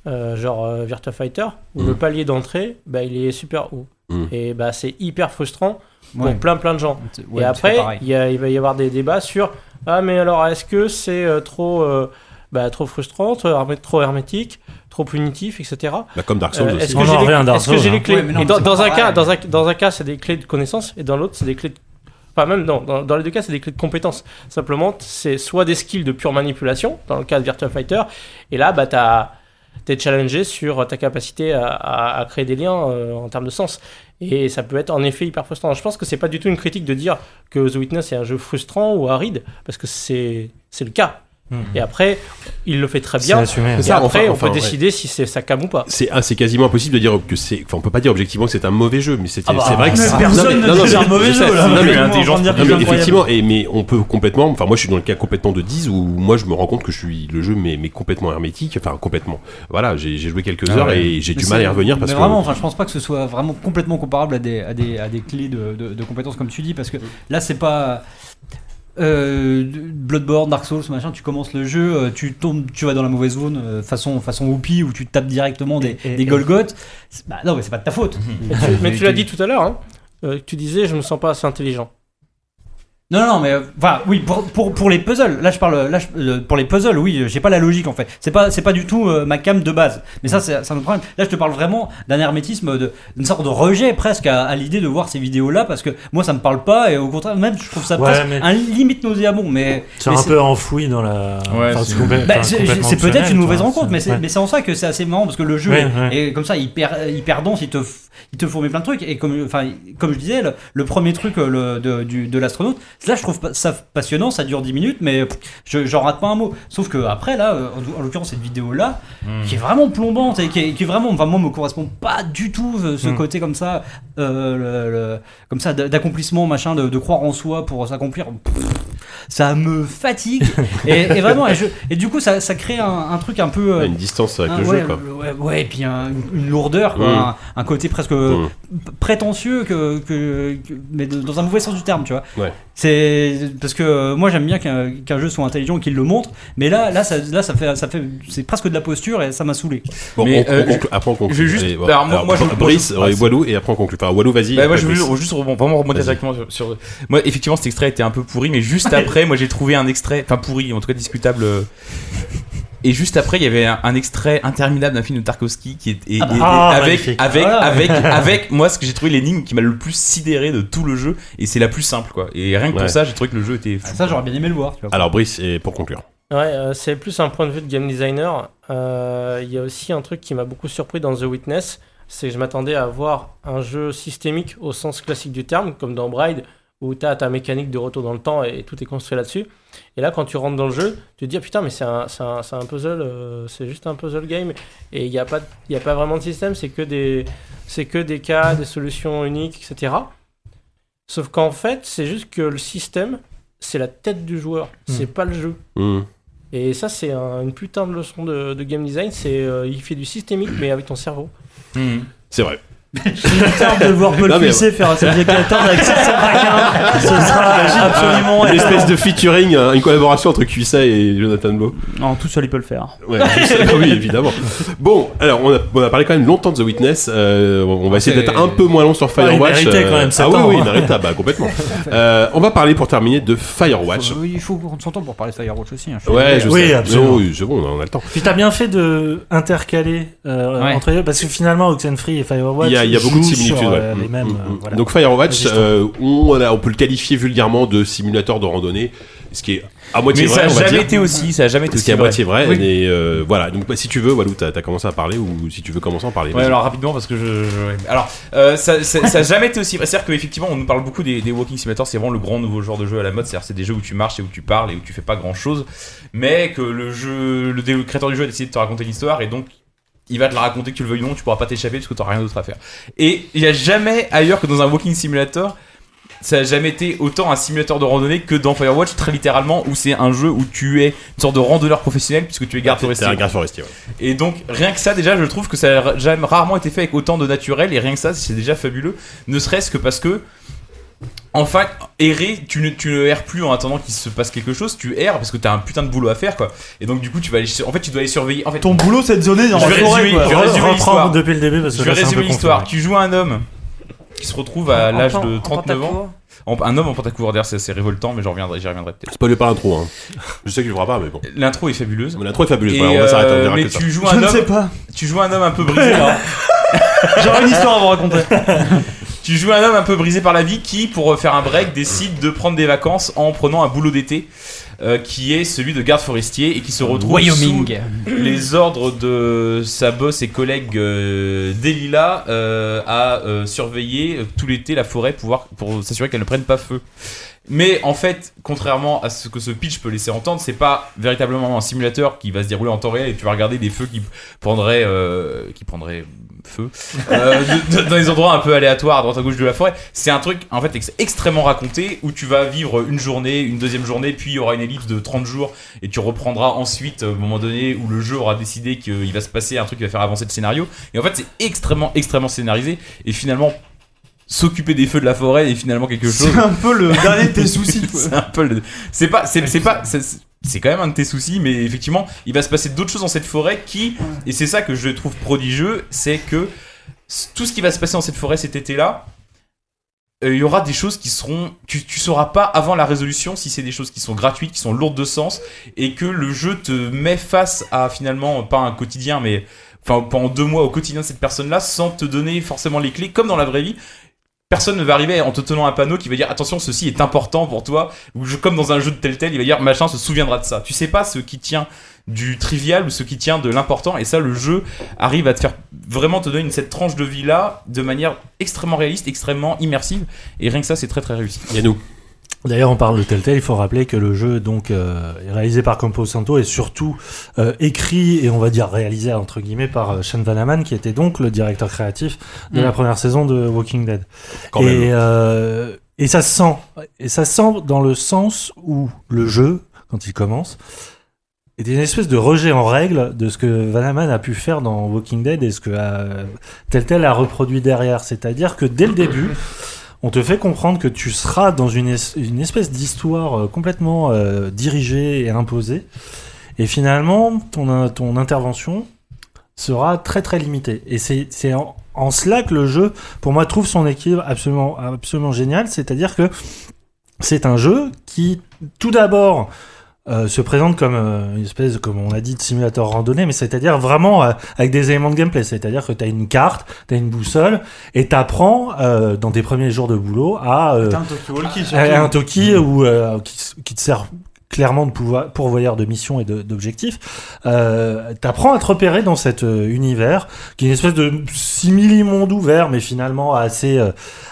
euh, genre euh, Virtua Fighter, où le palier d'entrée, bah, il est super haut. Mm. Et bah, c'est hyper frustrant pour Ouais. plein plein de gens. Ouais, et après, il, y a- il va y avoir des débats sur Ah, mais alors, est-ce que c'est euh, trop, euh, bah, trop frustrant, trop, hermé- trop hermétique, trop punitif, etc. Bah, comme Dark Souls Euh, aussi. Est-ce que j'ai les, Dark est-ce que j'ai Souls, les clés Ouais, mais non, Et mais dans, un cas, dans, un, dans un cas, c'est des clés de connaissance, et dans l'autre, c'est des clés de. Enfin, même non, dans, dans les deux cas, c'est des clés de compétences. Simplement, c'est soit des skills de pure manipulation, dans le cas de Virtua Fighter, et là, bah, t'as. T'es challengé sur ta capacité à, à- créer des liens euh, en termes de sens. Et ça peut être en effet hyper frustrant. Je pense que c'est pas du tout une critique de dire que The Witness est un jeu frustrant ou aride, parce que c'est le cas. Et après, il le fait très C'est bien. assumé. Et C'est ça, après, enfin- on enfin, peut ouais. décider si c'est ça cam ou pas. C'est ah, c'est quasiment impossible de dire que c'est. Enfin, on peut pas dire objectivement que c'est un mauvais jeu, mais c'était Ah bah, c'est vrai que c'est- personne ne dit c'est un mauvais jeu, là. non, mais- intelligent, Non, que c'est mais effectivement, et, mais on peut complètement. Enfin, moi, je suis dans le cas complètement de 10 où moi, je me rends compte que je suis le jeu, mais, mais complètement hermétique. Enfin, complètement. Voilà, j'ai joué quelques Ah heures ouais. et j'ai du mal à y c'est- revenir parce mais que. vraiment, enfin, je pense pas que ce soit vraiment complètement comparable à des, à des, à des clés de, de, de compétences comme tu dis, parce que là, c'est pas. Euh, Bloodborne, Dark Souls, machin, tu commences le jeu, euh, tu tombes, tu vas dans la mauvaise zone, euh, façon, façon Whoopi, où tu tapes directement des, Et- et- des Golgoth. Bah, non, mais c'est pas de ta faute. Mais tu, mais tu l'as dit tout à l'heure, hein, euh, tu disais je me sens pas assez intelligent. Non, non, mais euh, enfin, oui, pour, pour, pour les puzzles, là je parle, là je- pour les puzzles, oui, j'ai pas la logique en fait. C'est pas, c'est pas du tout euh, ma cam de base. Mais ça, c'est c'est un autre problème. Là, je te parle vraiment d'un hermétisme, de- d'une sorte de rejet presque à, à l'idée de voir ces vidéos-là parce que moi ça me parle pas et au contraire, même je trouve ça Ouais, presque mais- un limite nauséabond. Mais, C'est mais un peu enfoui dans la. Ouais, enfin, c'est- bah, enfin, c'est complètement c'est peut-être une mauvaise optionnel, rencontre, mais c'est Ouais. mais c'est en ça que c'est assez marrant parce que le jeu Ouais, est, ouais. est comme ça hyper hyper dense, il te f- il te fourmille plein de trucs et comme enfin comme je disais le, le premier truc euh, le, de, du, de l'astronaute, là je trouve ça passionnant, ça dure 10 minutes mais j'en rate pas un mot. Sauf que après là euh, en, en l'occurrence cette vidéo là qui est vraiment plombante et qui est, qui est vraiment enfin moi me correspond pas du tout euh, ce Mm. côté comme ça euh, le- le- comme ça d'accomplissement machin de, de croire en soi pour s'accomplir. Ça me fatigue et, et vraiment et, je- et du coup ça, ça crée un, un truc un peu euh, Une distance avec ah, le ouais, jeu, quoi. ouais, ouais, et puis un- une, lourdeur, quoi, Mm. un, un côté presque Mm. p- prétentieux, que, que- que- mais dans un mauvais sens du terme, tu vois. Ouais. C'est parce que euh, moi j'aime bien qu'un qu'un jeu soit intelligent, qu'il le montre, mais là, là, ça, là, ça fait, ça fait, c'est presque de la posture et ça m'a saoulé. Bon, Mais, on, on euh, conclut- après on conclut. je vais juste- Allez, bon. alors, moi- moi, je- moi, je- Brice, ah, Walou, et après on conclut. Enfin, Walou, vas-y. Bah, moi, je veux juste vraiment Vas-y. directement sur, sur- Moi, effectivement, cet extrait était un peu pourri, mais juste après, moi, j'ai trouvé un extrait, enfin pourri, en tout cas discutable. euh, Et juste après, il y avait un, un extrait interminable d'un film de Tarkovsky qui est et- Ah bah. et- et Ah, avec avec Voilà. avec avec moi ce que j'ai trouvé l'énigme qui m'a le plus sidéré de tout le jeu et c'est la plus simple quoi. Et rien que Ouais. pour ça, j'ai trouvé que le jeu était fou. Ça, j'aurais bien aimé le voir, tu vois. Alors, Brice, et pour conclure. Ouais, euh, c'est plus un point de vue de game designer. Euh, Il y a aussi un truc qui m'a beaucoup surpris dans The Witness, c'est que je m'attendais à voir un jeu systémique au sens classique du terme, comme dans Bride, où tu as ta mécanique de retour dans le temps et tout est construit là-dessus. Et là, quand tu rentres dans le jeu, tu te dis, ah, putain, mais c'est un, c'est un, c'est un puzzle, euh, c'est juste un puzzle game. Et il n'y a, pas- y a pas vraiment de système, c'est que, des, c'est que des cas, des solutions uniques, etc. Sauf qu'en fait, c'est juste que le système, c'est la tête du joueur, c'est pas le jeu. Hmm. Et ça, c'est un- une putain de leçon de, de game design. C'est euh, il fait du systémique, mais avec ton cerveau. Mhm. C'est vrai. J'ai hâte de voir Paul Cuisset faire un Subject 14 avec 721. Ce sera absolument Une espèce de featuring, euh, une collaboration entre Cuissat et Jonathan Blow. Non, tout seul il peut le faire. Ouais, sais, oui, évidemment. Bon, alors on a, on a parlé quand même longtemps de The Witness. euh, on va essayer d'être un peu moins long sur Ah, il Firewatch. méritait quand même ah sept oui, oui, il méritait, bah, complètement. Euh, on va parler pour terminer de Firewatch. Euh, il faut prendre son temps pour parler de Firewatch aussi. hein, je suis Ouais, désolé. je Oui, sais. absolument. Oui, c'est bon, on a le temps. Puis t'as bien fait de intercaler euh, Ouais. entre eux parce que finalement Oxenfree et Firewatch Il y a, il y a beaucoup de similitudes. sur, ouais. les mêmes. voilà. Donc Firewatch, euh, on, voilà, on peut le qualifier vulgairement de simulateur de randonnée, ce qui est à moitié Mais vrai. ça a on va jamais dire. été aussi, ça a jamais été Ce qui aussi est à vrai. moitié vrai. Oui. Et euh, voilà, donc bah, si tu veux, Walou, t'as as commencé à parler ou si tu veux commencer à en parler. Ouais, alors rapidement parce que je. je- Alors, euh, ça, ça, ça a jamais été aussi. C'est-à-dire qu'effectivement, on nous parle beaucoup des, des walking simulators. C'est vraiment le grand nouveau genre de jeu à la mode. C'est-à-dire, c'est des jeux où tu marches et où tu parles et où tu fais pas grand-chose, mais que le jeu, le créateur du jeu a décidé de te raconter l'histoire et donc. Il va te la raconter que tu le veuilles ou non, tu pourras pas t'échapper parce que tu rien d'autre à faire. Et il y a jamais ailleurs que dans un walking simulator, ça a jamais été autant un simulateur de randonnée que dans Firewatch, très littéralement, où c'est un jeu où tu es une sorte de randonneur professionnel puisque tu es garde T'es- forestier. Un garde forestier. ouais. Et donc, rien que ça, déjà, je trouve que ça a jamais rarement été fait avec autant de naturel, et rien que ça, c'est déjà fabuleux. Ne serait-ce que parce que, enfin, errer, tu ne, tu ne erres plus en attendant qu'il se passe quelque chose, tu erres parce que t'as un putain de boulot à faire, quoi. Et donc, du coup, tu vas aller. sur- En fait, tu dois aller surveiller. En fait, Ton boulot c'est de zoner dans Je vais forêt résumer- je vais Re- résumer reprendre l'histoire. depuis le début parce je vais c'est résumer l'histoire. Tu joues un homme qui se retrouve à En l'âge de en 39 ans. En- un homme en pantacourt, d'ailleurs, c'est c'est révoltant, mais j'en reviendrai, j'y reviendrai peut-être. Spoilez pas l'intro, hein. Je sais que je le ferai pas, mais bon. L'intro est fabuleuse. L'intro est fabuleuse, voilà, on va s'arrêter, on euh, verra mais que ça. tu joues Je un ne sais homme, pas. tu joues un homme un peu brisé. par- J'aurais une histoire à vous raconter. Tu joues un homme un peu brisé par la vie qui, pour faire un break, décide de prendre des vacances en prenant un boulot d'été. euh, qui est celui de garde forestier et qui se retrouve Wyoming. sous les ordres de sa boss et collègue euh, Delilah euh, à euh, surveiller euh, tout l'été la forêt pour, voir- pour s'assurer qu'elle ne prenne pas feu. Mais en fait, contrairement à ce que ce pitch peut laisser entendre, c'est pas véritablement un simulateur qui va se dérouler en temps réel et tu vas regarder des feux qui prendraient, euh, qui prendraient feu euh, de- de- dans des endroits un peu aléatoires à droite à gauche de la forêt. C'est un truc en fait ex- extrêmement raconté où tu vas vivre une journée, une deuxième journée, puis il y aura une ellipse de 30 jours et tu reprendras ensuite euh, au moment donné où le jeu aura décidé qu'il va se passer un truc qui va faire avancer le scénario. Et en fait, c'est extrêmement, extrêmement scénarisé et finalement s'occuper des feux de la forêt est finalement quelque chose C'est un peu le dernier de tes soucis. c'est un peu le- c'est pas c'est c'est pas c'est c'est quand même un de tes soucis mais effectivement il va se passer d'autres choses dans cette forêt qui et c'est ça que je trouve prodigieux c'est que tout ce qui va se passer dans cette forêt cet été là il y aura des choses qui seront tu, tu sauras pas avant la résolution si c'est des choses qui sont gratuites qui sont lourdes de sens et que le jeu te met face à finalement pas un quotidien mais enfin pendant deux mois au quotidien de cette personne là sans te donner forcément les clés comme dans la vraie vie Personne ne va arriver en te tenant un panneau qui va dire attention ceci est important pour toi ou comme dans un jeu de tel tel il va dire machin se souviendra de ça. Tu sais pas ce qui tient du trivial ou ce qui tient de l'important et ça le jeu arrive à te faire vraiment te donner cette tranche de vie là de manière extrêmement réaliste, extrêmement immersive et rien que ça c'est très très réussi. Yannou. D'ailleurs, on parle de Telltale, il faut rappeler que le jeu donc euh, est réalisé par Campo Santo et surtout euh, écrit et on va dire réalisé entre guillemets par euh, Sean Vanaman qui était donc le directeur créatif de Mm. la première saison de Walking Dead. Quand et, euh, et ça se sent. Et ça se sent dans le sens où le jeu, quand il commence, est une espèce de rejet en règle de ce que Vanaman a pu faire dans Walking Dead et ce que euh, Telltale a reproduit derrière. C'est-à-dire que dès le début, on te fait comprendre que tu seras dans une, une espèce d'histoire euh, complètement euh, dirigée et imposée. Et finalement, ton, intervention sera très très limitée. Et c'est en, cela que le jeu, pour moi, trouve son équilibre absolument génial. C'est-à-dire que c'est un jeu qui, tout d'abord, euh, se présente comme euh, une espèce, comme on a dit, de simulateur randonnée, mais c'est-à-dire vraiment euh, avec des éléments de gameplay. C'est-à-dire que tu as une carte, tu as une boussole, et tu apprends dans tes premiers jours de boulot à... euh, un Talkie-walkie, surtout. euh, un Toki ou euh, qui, qui te sert clairement de pouvoir, pourvoyeur de missions et d'objectifs. Euh, T'apprends à te repérer dans cet euh, univers qui est une espèce de simili-monde ouvert, mais finalement assez euh,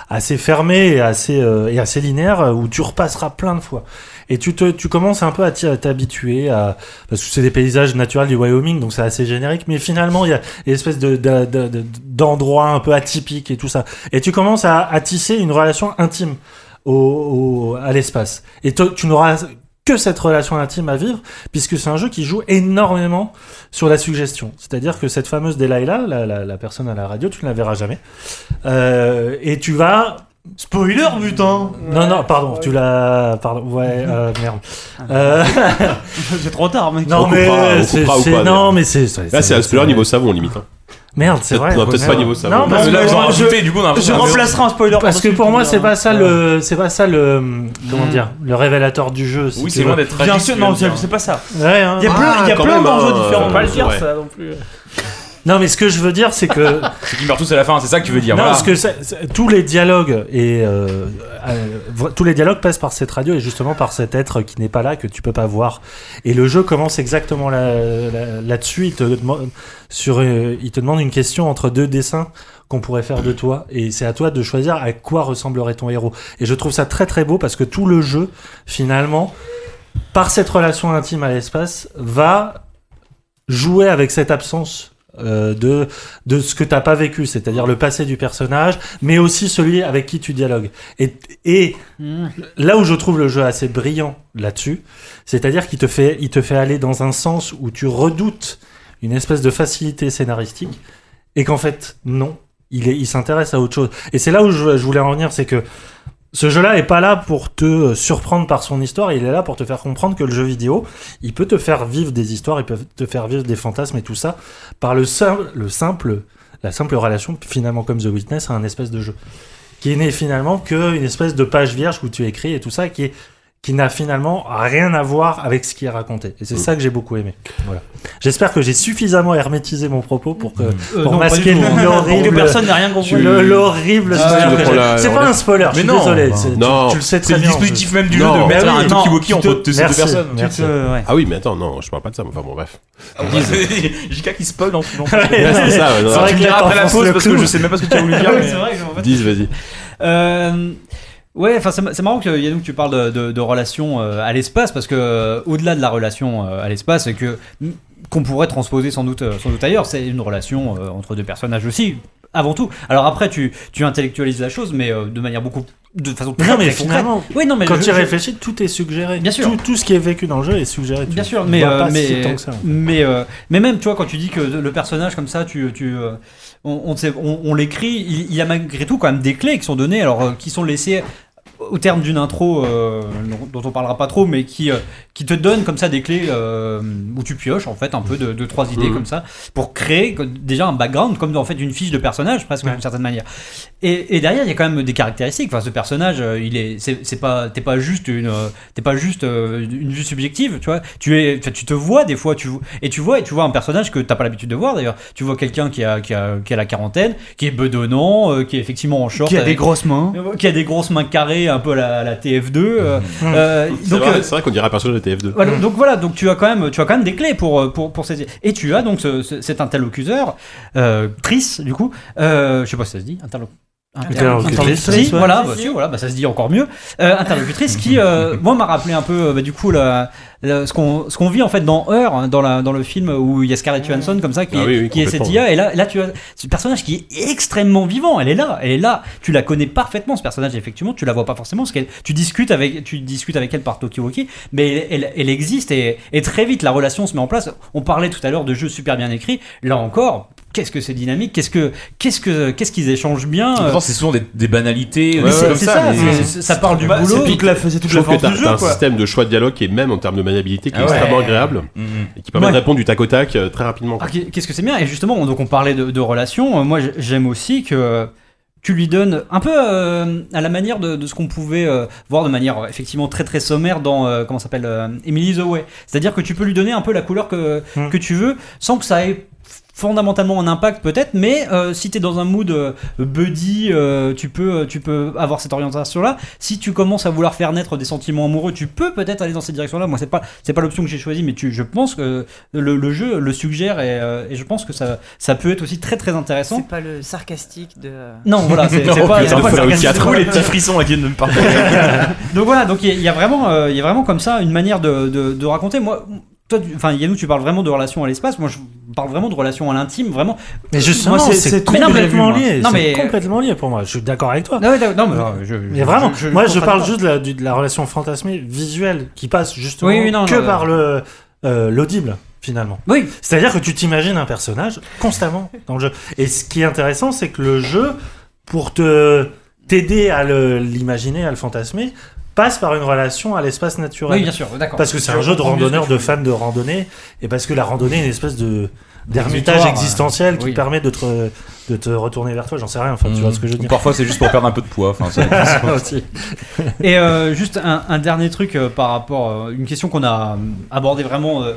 assez fermé et assez euh, et assez linéaire euh, où tu repasseras plein de fois. Et tu te tu commences un peu à t'habituer à parce que c'est des paysages naturels du Wyoming donc c'est assez générique mais finalement il y a une espèce de de- de- de- d'endroits un peu atypiques et tout ça et tu commences à, à tisser une relation intime au, au- à l'espace. Et tu n'auras que cette relation intime à vivre, puisque c'est un jeu qui joue énormément sur la suggestion. C'est-à-dire que cette fameuse Delilah, la, la, la personne à la radio, tu ne la verras jamais. Euh, et tu vas... Spoiler, putain Non, non, pardon, tu l'as... Pardon, ouais, euh, merde. Euh, C'est trop tard, mec. non, On mais... c'est- Non, mais c'est... Là, c'est un spoiler niveau savon, limite. hein. Merde, c'est vrai. Non, peut-être pas niveau savon. Non, parce que Là, ils ont rajouté, du coup, on a Je remplacerai un spoiler. parce que pour moi, c'est pas ça le, c'est pas ça le, comment dire, le révélateur du jeu. si Oui, c'est loin d'être Bien sûr, non, c'est pas ça. Ouais, hein. Il y a plein, il y a Ah, plein d'enjeux hein, différents. euh, Pas le dire ça non plus. Non, mais ce que je veux dire, c'est que C'est qu'ils meurent tous à la fin, c'est ça que tu veux dire. non, voilà. parce que c'est- c'est- tous les dialogues et euh, euh, tous les dialogues passent par cette radio et justement par cet être qui n'est pas là que tu peux pas voir. Et le jeu commence exactement là- là- là-dessus. il te demande sur, euh, il te demande une question entre deux dessins qu'on pourrait faire de toi et c'est à toi de choisir à quoi ressemblerait ton héros. Et je trouve ça très très beau parce que tout le jeu finalement par cette relation intime à l'espace va jouer avec cette absence euh, de de ce que t'as pas vécu, c'est-à-dire le passé du personnage, mais aussi celui avec qui tu dialogues. Et, et là où je trouve le jeu assez brillant là-dessus, c'est-à-dire qu'il te fait il te fait aller dans un sens où tu redoutes une espèce de facilité scénaristique et qu'en fait non, il est il s'intéresse à autre chose. Et c'est là où je, je voulais en venir, c'est que ce jeu-là est pas là pour te surprendre par son histoire, il est là pour te faire comprendre que le jeu vidéo, il peut te faire vivre des histoires, il peut te faire vivre des fantasmes et tout ça par le simple, le simple, la simple relation finalement comme The Witness à un espèce de jeu qui n'est finalement qu'une espèce de page vierge où tu écris et tout ça, qui est qui n'a finalement rien à voir avec ce qui est raconté. Et c'est ça que j'ai beaucoup aimé. Voilà. J'espère que j'ai suffisamment hermétisé mon propos pour que Euh, pour non, masquer hein. l'horrible Que personne n'a rien compris. le- l'horrible Ah, C'est pas un spoiler, je Mais suis non. désolé. Non. Tu, tu le sais C'est le dispositif je- même du Non. jeu de mettre Mais un non, entre deux personnes. Euh. Ah oui, mais attends, non, je parle pas de ça. Enfin bon, bref. JK qui spoil en tout c'est vrai Tu que après la pause parce que je sais même pas ce que tu as voulu dire. C'est vrai Dis, vas-y. Ouais, enfin c'est marrant que Yannou tu parles de, de, de relation euh, à l'espace parce que euh, au-delà de la relation euh, à l'espace, que qu'on pourrait transposer sans doute sans doute ailleurs, c'est une relation entre deux personnages aussi. Avant tout. Alors après, tu, tu intellectualises la chose, mais de manière beaucoup, de façon très, Non, mais très concrète. finalement, Oui, non, mais quand tu y réfléchis, tout est suggéré. Bien sûr. Tout, tout ce qui est vécu dans le jeu est suggéré. Tu Bien sûr, mais, euh, mais, si mais, euh, mais même, tu vois, quand tu dis que le personnage comme ça, tu, tu, on, on, on- l'écrit, il, il y a malgré tout quand même des clés qui sont données, alors qui sont laissées au terme d'une intro euh, dont on parlera pas trop, mais qui, euh, qui te donne comme ça des clés euh, où tu pioches en fait un peu de, de trois idées Mhm. comme ça pour créer déjà un background comme en fait une fiche de personnage presque d'une certaine manière. Et, et derrière il y a quand même des caractéristiques. Enfin ce personnage euh, il est c'est pas t'es pas juste une euh, t'es pas juste une vue subjective tu vois tu es tu te vois des fois tu et tu vois et tu vois un personnage que t'as pas l'habitude de voir d'ailleurs tu vois quelqu'un qui a, qui a qui a la quarantaine qui est bedonnant euh, qui est effectivement en short Qui a des grosses mains. qui a des grosses mains carrées un peu à la, à la TF2 euh, Mhm. euh, C'est donc vrai, euh, c'est vrai qu'on dirait un personnage de TF2. voilà, donc voilà, donc tu as quand même, des clés pour euh, pour ces et tu as donc ce- ce- cet interlocuteur, euh, Trice du coup, euh, je sais pas si ça se dit, interlo- Interlocutrice, Interlocutrice, ouais. voilà, bah, si, voilà, bah, ça se dit encore mieux. Euh, interlocutrice qui, euh, moi, m'a rappelé un peu, euh, bah, du coup, la, la- ce qu'on ce qu'on vit en fait dans Heure, hein, dans la dans le film où il y a Scarlett Johansson comme ça qui, Ah oui, oui, qui est cette. IA et là là tu as ce personnage qui est extrêmement vivant. Elle est là, elle est là. Tu la connais parfaitement ce personnage. Effectivement, tu la vois pas forcément parce qu'elle tu discutes avec tu discutes avec elle par Tokiwoki, mais elle, elle, elle existe et, et très vite la relation se met en place. On parlait tout à l'heure de jeux super bien écrits. Là encore. Qu'est-ce que c'est dynamique Qu'est-ce que qu'est-ce que qu'est-ce qu'ils échangent bien Pourtant, c'est souvent des, des banalités, c'est ça. ça, ça part du Bah, boulot. c'est toute la, c'est toute Je la trouve que force t'as du t'as jeu, un quoi. système de choix de dialogue qui est même en termes de maniabilité qui est Ah ouais. extrêmement agréable Mhm. et qui permet Ouais. de répondre du tac au tac euh, très rapidement. Ah, qu'est- Qu'est-ce que c'est bien Et justement, on- donc on parlait de, de relations. Euh, Moi, j'aime aussi que tu lui donnes un peu euh, à la manière de, de ce qu'on pouvait euh, voir de manière euh, effectivement très très sommaire dans euh, comment ça s'appelle euh, Emily the Way. C'est-à-dire que tu peux lui donner un peu la couleur que, Hmm. que tu veux sans que ça ait fondamentalement un impact peut-être mais euh, si tu es dans un mood euh, buddy euh, tu peux tu peux avoir cette orientation là si tu commences à vouloir faire naître des sentiments amoureux tu peux peut-être aller dans cette direction là moi c'est pas c'est pas l'option que j'ai choisie mais tu, je pense que le, le jeu le suggère et, euh, et je pense que ça, ça peut être aussi très très intéressant. C'est pas le sarcastique de. Non, voilà, c'est pas, putain, c'est pas Fallout sarcastique. 4, les petits frissons là qui viennent de me parler. Donc voilà, donc il y, a- il y a vraiment, euh, il y a vraiment comme ça une manière de, de, de raconter. Moi, toi, tu- enfin Yannou, tu parles vraiment de relation à l'espace. Moi, je parle vraiment de relation à l'intime, vraiment. Mais justement, c'est- complètement vu, lié. Non, mais- complètement lié pour moi. Je suis d'accord avec toi. Non, mais, non, mais, euh, je, Mais vraiment, moi je parle juste de la, du- de la relation fantasmée visuelle qui passe justement Oui, oui, non, que par le euh, l'audible finalement. Oui, C'est-à-dire que tu t'imagines un personnage constamment dans le jeu. Et ce qui est intéressant, c'est que le jeu, pour te t'aider à l'imaginer, à le fantasmer, passe par une relation à l'espace naturel. oui, bien sûr, d'accord. Parce que c'est un jeu de randonneur, de fans de randonnée, et parce que la randonnée est une espèce de d'ermitage existentiel qui oui. permet de te, de te retourner vers toi. J'en sais rien, enfin, tu vois ce que je veux dire. Parfois, c'est juste pour perdre un peu de poids. Enfin, ça- Aussi. Et euh, juste un, un dernier truc euh, par rapport, euh, une question qu'on a abordée vraiment euh,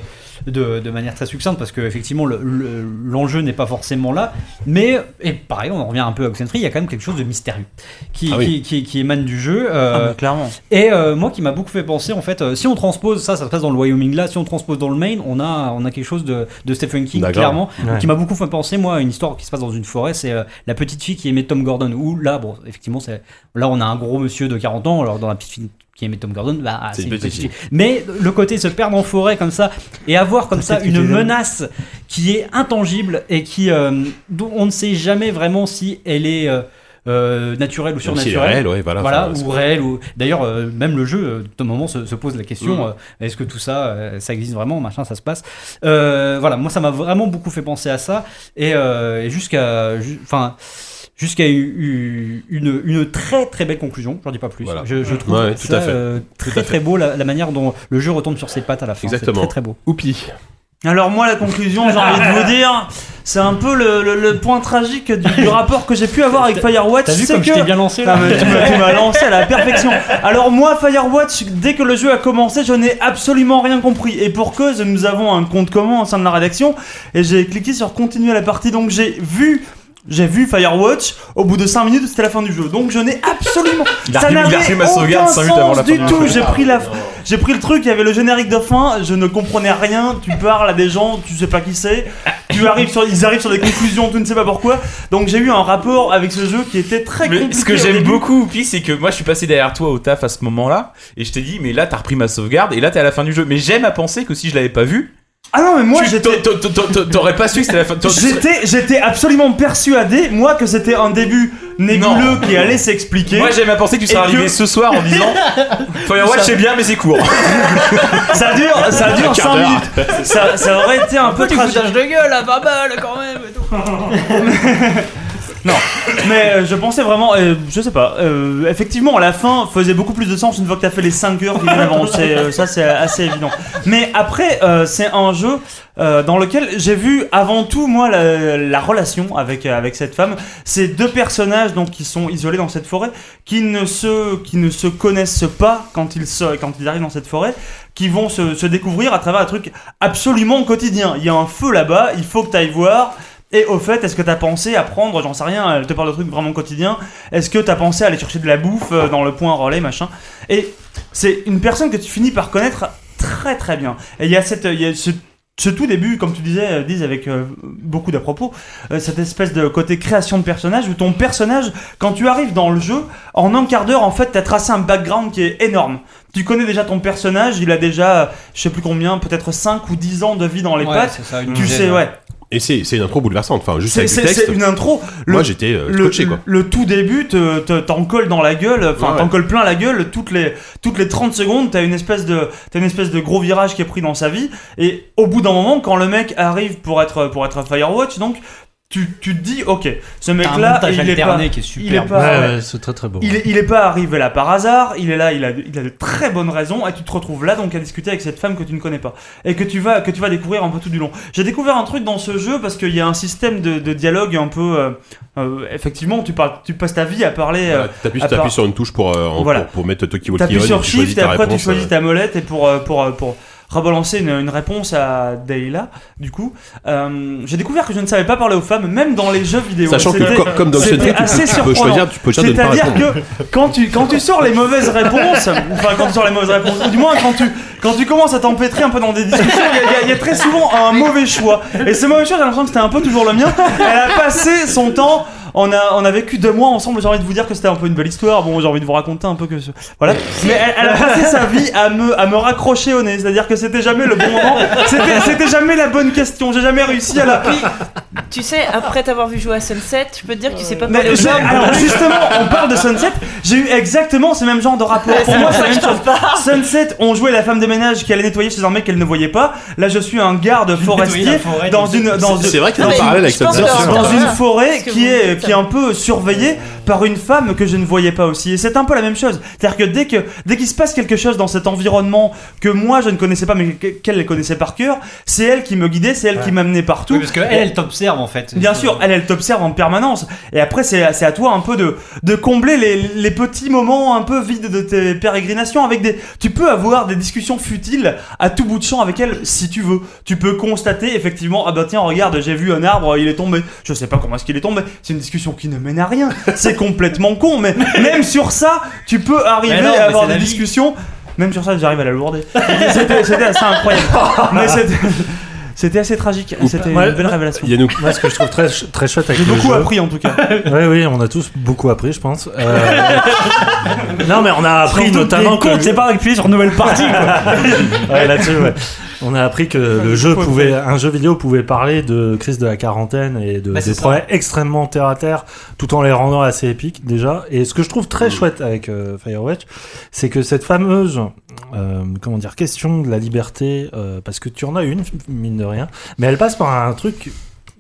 de, de manière très succincte parce que effectivement le- le- l'enjeu n'est pas forcément là, mais et pareil, on en revient un peu à Oxenfree, il y a quand même quelque chose de mystérieux qui, Ah oui. qui, qui- qui émane du jeu. euh, Ah, clairement. et euh, moi qui m'a beaucoup fait penser en fait, euh, si on transpose ça, ça se passe dans le Wyoming là, si on transpose dans le Maine, on a on a quelque chose de, de Stephen King clairement, Ouais. qui m'a beaucoup fait penser moi à une histoire qui se passe dans une forêt, c'est euh, la petite fille qui aimait Tom Gordon. Où là bon effectivement c'est là on a un gros monsieur de 40 ans, alors dans la petite fille qui aimait Tom Gordon, bah, C'est une petite fille. Mais le côté se perdre en forêt comme ça et avoir comme ça une menace qui est intangible et qui euh, dont on ne sait jamais vraiment si elle est euh, euh, naturelle ou Même si surnaturelle. réelle, ouais, voilà. Voilà, Enfin, ou réel, ou d'ailleurs euh, même le jeu, euh, d'un moment se, se pose la question Mm. euh, est-ce que tout ça, euh, ça existe vraiment, machin, ça se passe. Euh, voilà, moi ça m'a vraiment beaucoup fait penser à ça et, euh, et jusqu'à, ju- enfin. Jusqu'à une, une très très belle conclusion, j'en dis pas plus. Voilà. Je, je trouve Ouais, tout ça à fait. euh, Tout très à très beau la, la manière dont le jeu retombe sur ses pattes à la fin. C'est Exactement. très très beau. Oupi. Alors moi la conclusion j'ai envie de vous dire c'est un peu le, le- le point tragique du, du rapport que j'ai pu avoir avec Firewatch. T'as vu c'est je que- t'ai bien lancé Ah, là m'as- tu m'as lancé à la perfection. Alors moi, Firewatch, dès que le jeu a commencé, je n'ai absolument rien compris. Et pour cause, nous avons un compte commun au sein de la rédaction, et j'ai cliqué sur continuer la partie. Donc j'ai vu. J'ai vu Firewatch, au bout de 5 minutes c'était la fin du jeu. Donc je n'ai absolument. Il a ça remis- il a n'avait ma sauvegarde aucun cinq minutes avant sens la fin du du tout. J'ai pris la, j'ai pris le truc, il y avait le générique de fin, je ne comprenais rien. Tu parles à des gens, tu sais pas qui c'est. Tu arrives sur, ils arrivent sur des conclusions, tu ne sais pas pourquoi. Donc j'ai eu un rapport avec ce jeu qui était très Mais compliqué. ce que j'aime beaucoup, Oupi, c'est que moi je suis passé derrière toi au taf à ce moment-là, et je t'ai dit, mais là t'as repris ma sauvegarde, et là t'es à la fin du jeu. Mais j'aime à penser que si je l'avais pas vu, Ah non mais moi tu- j'étais. t'aurais pas su que c'était la fin. t'a- J'étais, j'étais absolument persuadé, moi, que c'était un début nébuleux qui allait s'expliquer. Moi j'aime à penser que tu Et que- arrivé ce soir en disant Firewatch c'est bien mais c'est court. Ça dure, ça dure 5 minutes. Ça, ça aurait été un peu tragique. de gueule à 20 balles quand même et tout. Mais euh, je pensais vraiment, euh, je sais pas, euh, effectivement, la fin faisait beaucoup plus de sens une fois que t'as fait les 5 heures qui viennent avant. C'est, euh, ça, c'est assez évident. Mais après, euh, c'est un jeu euh, dans lequel j'ai vu avant tout, moi, la, la relation avec, euh, avec cette femme. Ces deux personnages donc, qui sont isolés dans cette forêt, qui ne se, qui ne se connaissent pas quand ils, se, quand ils arrivent dans cette forêt qui vont se, se découvrir à travers un truc absolument quotidien. Il y a un feu là-bas, il faut que tu ailles voir. Et au fait, est-ce que t'as pensé à prendre, j'en sais rien, elle te parle de trucs vraiment quotidiens, est-ce que t'as pensé à aller chercher de la bouffe euh, dans le point relais, machin? Et c'est une personne que tu finis par connaître très très bien. Et il y a, cette, il y a ce, ce tout début, comme tu disais, euh, Diz, avec euh, beaucoup d'à propos, euh, cette espèce de côté création de personnage, où ton personnage, quand tu arrives dans le jeu, en un quart d'heure, en fait, t'as tracé un background qui est énorme. Tu connais déjà ton personnage, il a déjà, je sais plus combien, peut-être 5 ou 10 ans de vie dans les Ouais, pattes. ça, Tu sais, ouais. Et c'est c'est une intro bouleversante. Enfin, juste C'est avec du c'est- texte. c'est une intro. Le, Moi, j'étais euh, le, quoi. le tout début, te- te- t'en colles dans la gueule, enfin Ouais. t'en colles plein la gueule, toutes les, toutes les 30 secondes, t'as une, espèce de, t'as une espèce de gros virage qui est pris dans sa vie, et au bout d'un moment, quand le mec arrive pour être, pour être Firewatch, donc tu, tu te dis, ok, ce mec-là, il est pas, alterné qui est il est super. pas, Ouais, ouais. c'est très très beau. Il est, il est pas arrivé là par hasard, il est là, il a, de- il a de très bonnes raisons, et tu te retrouves là donc à discuter avec cette femme que tu ne connais pas, et que tu vas, que tu vas découvrir un peu tout du long. J'ai découvert un truc dans ce jeu parce qu'il y a un système de, de dialogue un peu, euh, euh, effectivement, tu parles, tu passes ta vie à parler. euh, Voilà, T'appuies sur une touche pour, euh, Voilà. pour, pour mettre Toki Walkie T'appuies sur et tu choisis Shift et ta après tu choisis euh, ta molette et pour, euh, pour, euh, pour rebalancer une, une réponse à Dayla, du coup, euh, j'ai découvert que je ne savais pas parler aux femmes, même dans les jeux vidéo. Sachant que comme, dans Shenmue, tu, tu peux choisir, tu peux choisir de ne pas C'est-à-dire répondre. que quand tu, quand tu sors les mauvaises réponses, enfin quand tu sors les mauvaises réponses, ou du moins quand tu, quand tu commences à t'empêtrer un peu dans des discussions, y y, il y a très souvent un mauvais choix. Et ce mauvais choix, j'ai l'impression que c'était un peu toujours le mien. Elle a passé son temps. On a, on a vécu deux mois ensemble. J'ai envie de vous dire que c'était un peu une belle histoire. Bon, j'ai envie de vous raconter un peu que ce... voilà. Mais elle, elle a passé sa vie à me, à me raccrocher au nez. C'est-à-dire que c'était jamais le bon moment. C'était, c'était jamais la bonne question. J'ai jamais réussi à la. Tu sais, après t'avoir vu jouer à Sunset, je peux te dire que tu sais pas Mais parler aux j'ai- hommes. alors justement, on parle de Sunset. J'ai eu exactement ce même genre de rapport. Pour moi, c'est la même chose. Sunset, on jouait la femme de ménage qui allait nettoyer chez un mec qu'elle ne voyait pas. Là, je suis un garde forestier la forêt, dans une dans C'est vrai qu'il y a Non, un mais parallèle avec je pense Sunset. que- c'est dans vrai. une Voilà. forêt que qui vous est. qui est un peu surveillée par une femme que je ne voyais pas aussi. Et c'est un peu la même chose. C'est-à-dire que dès que dès qu'il se passe quelque chose dans cet environnement que moi je ne connaissais pas mais que- qu'elle connaissait par cœur, c'est elle qui me guidait, c'est elle qui m'amenait partout. Oui, parce qu'elle, elle t'observe en fait. Bien sûr, elle, elle t'observe en permanence. Et après, c'est c'est à toi un peu de, de combler les, les petits moments un peu vides de tes pérégrinations avec des. Tu peux avoir des discussions futiles à tout bout de champ avec elle si tu veux. Tu peux constater effectivement, ah bah tiens, regarde, j'ai vu un arbre, il est tombé. Je sais pas comment est-ce qu'il est tombé. C'est une discussion qui ne mène à rien. C'est complètement con, mais même sur ça, tu peux arriver non, à avoir des discussions. Même sur ça, j'arrive à la lourder. C'était c'était assez incroyable. Mais c'était- c'était assez tragique. C'était Ouais. une belle révélation. Yannouk. Moi, ce que je trouve très, très chouette avec J'ai beaucoup jeu- appris en tout cas. Oui, oui, on a tous beaucoup appris, je pense. Euh, non, mais on a appris Surtout notamment que c'est pas appuyer sur nouvelle partie quoi. Ouais, là-dessus, ouais. On a appris que le jeu pouvait, un jeu vidéo pouvait parler de crise de la quarantaine et de Bah, des problèmes extrêmement terre à terre, tout en les rendant assez épiques déjà. Et ce que je trouve très chouette avec euh, Firewatch, c'est que cette fameuse, euh, comment dire, question de la liberté, euh, parce que tu en as une, mine de rien, mais elle passe par un truc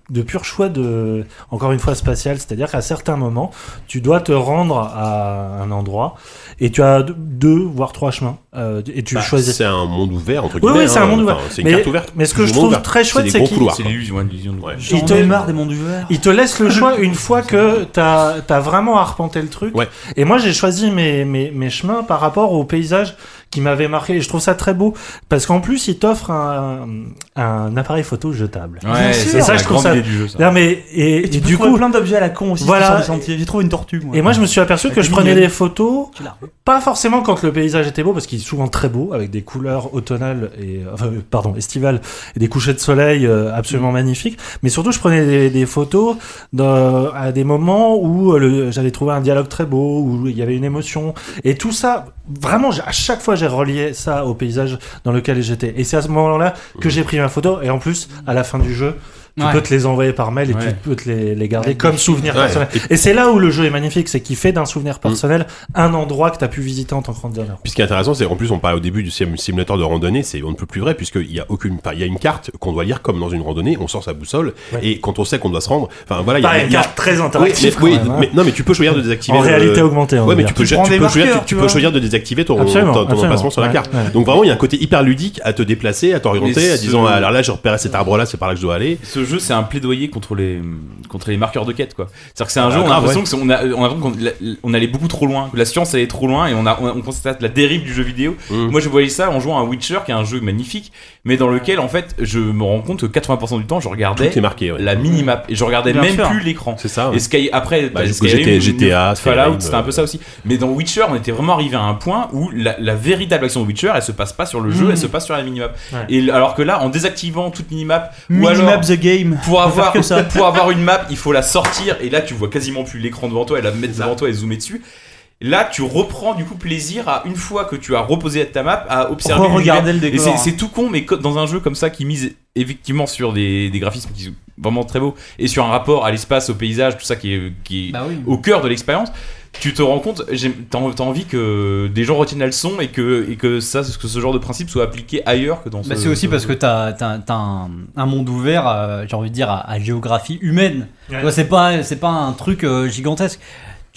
de pur choix de, encore une fois, spatial. C'est-à-dire qu'à certains moments, tu dois te rendre à un endroit et tu as deux- voire trois chemins. euh, et tu Bah, choisis. C'est un monde ouvert, entre Oui, guillemets. oui, c'est un hein. monde ouvert. Enfin, C'est une Mais- carte ouverte. mais ce que je trouve ouverte. très chouette, c'est qu'il- C'est l'illusion, de- Ouais. Il te- marre des mondes ouverts. Il te laisse le choix une fois que t'as as vraiment arpenté le truc. Ouais. Et moi, j'ai choisi mes, mes, mes chemins par rapport au paysage qui m'avait marqué. Et je trouve ça très beau. Parce qu'en plus, il t'offre un, un appareil photo jetable. Ouais, c'est Ça, je trouve ça- du jeu, ça. Non, mais, et, Et tu et peux du coup, plein d'objets à la con aussi Voilà. J'ai trouvé une tortue. moi. et moi, je me suis aperçu que je prenais des photos, pas forcément quand le paysage était beau, parce qu'il est souvent très beau, avec des couleurs automnales et, enfin, euh, pardon, estivales, et des couchers de soleil euh, absolument magnifiques. Mais surtout, je prenais des, des photos à des moments où euh, le- j'avais trouvé un dialogue très beau, où il y avait une émotion. Et tout ça, vraiment, à chaque fois, j'ai relié ça au paysage dans lequel j'étais. Et c'est à ce moment-là que j'ai pris ma photo. Et en plus, à la fin du jeu, tu Ouais. peux te les envoyer par mail et Ouais. tu peux te les, les garder Ouais, comme souvenir Ouais. personnel. Et c'est là où le jeu est magnifique, c'est qu'il fait d'un souvenir personnel un endroit que tu as pu visiter en tant que randonneur. Puis ce qui est intéressant, c'est qu'en plus, on parlait au début du sim- simulateur de randonnée, c'est on ne peut plus vrai, puisqu'il y a aucune, enfin, il y a une carte qu'on doit lire comme dans une randonnée, on sort sa boussole, Ouais. et quand on sait qu'on doit se rendre, enfin voilà, il y a, une a- carte très oui, mais, interactive. oui, hein. mais- non, mais tu peux choisir de désactiver. en le- réalité augmentée. on Ouais, mais tu peux, Tu peux choisir, marqueurs, tu tu peux vois. choisir de désactiver ton, Absolument, ton, ton absolument. emplacement sur la carte. Donc vraiment, il y a un côté hyper ludique à te déplacer, à t'orienter, à disant, alors là, je repérais cet arbre-là, c'est par là que je dois aller. Jeu, c'est un plaidoyer contre les contre les marqueurs de quête, quoi. C'est-à-dire que c'est un Ah, jeu, on a l'impression que c'est- on a, on a l'impression qu'on on allait beaucoup trop loin, que la science allait trop loin, et on a, on, on constate la dérive du jeu vidéo. Mm. Moi, je voyais ça en jouant à Witcher, qui est un jeu magnifique, mais dans lequel, en fait, je me rends compte que 80% du temps, je regardais Tout est marqué, ouais. la minimap et je regardais Bien même sûr. plus l'écran. C'est ça. Et. Sky, après, Bah, bah, du coup, Skyrim, GTA, GTA, Fallout, c'était un peu euh, ça aussi. Mais dans Witcher, on était vraiment arrivé à un point où la, la véritable action de Witcher, elle se passe pas sur le jeu, Mm. elle se passe sur la minimap. Ouais. Et alors que là, en désactivant toute minimap, ou Minimap alors the game. pour avoir, faire que ça. pour avoir une map, il faut la sortir et là tu vois quasiment plus l'écran devant toi et la mettre devant toi et zoomer dessus. Là, tu reprends du coup plaisir à une fois que tu as reposé ta map à observer Re-regarder le. Et décor. c'est- tout con, mais dans un jeu comme ça qui mise effectivement sur des, des graphismes qui sont vraiment très beaux et sur un rapport à l'espace, au paysage, tout ça qui est, qui est Bah oui. au cœur de l'expérience, tu te rends compte, j'ai- t'as envie que des gens retiennent la leçon et que, et que, ça, que ce genre de principe soit appliqué ailleurs que dans ce Bah, c'est aussi ce- parce que t'as as, un, un monde ouvert, euh, j'ai envie de dire, à, à géographie humaine. Ouais. C'est pas, c'est pas un truc euh, gigantesque.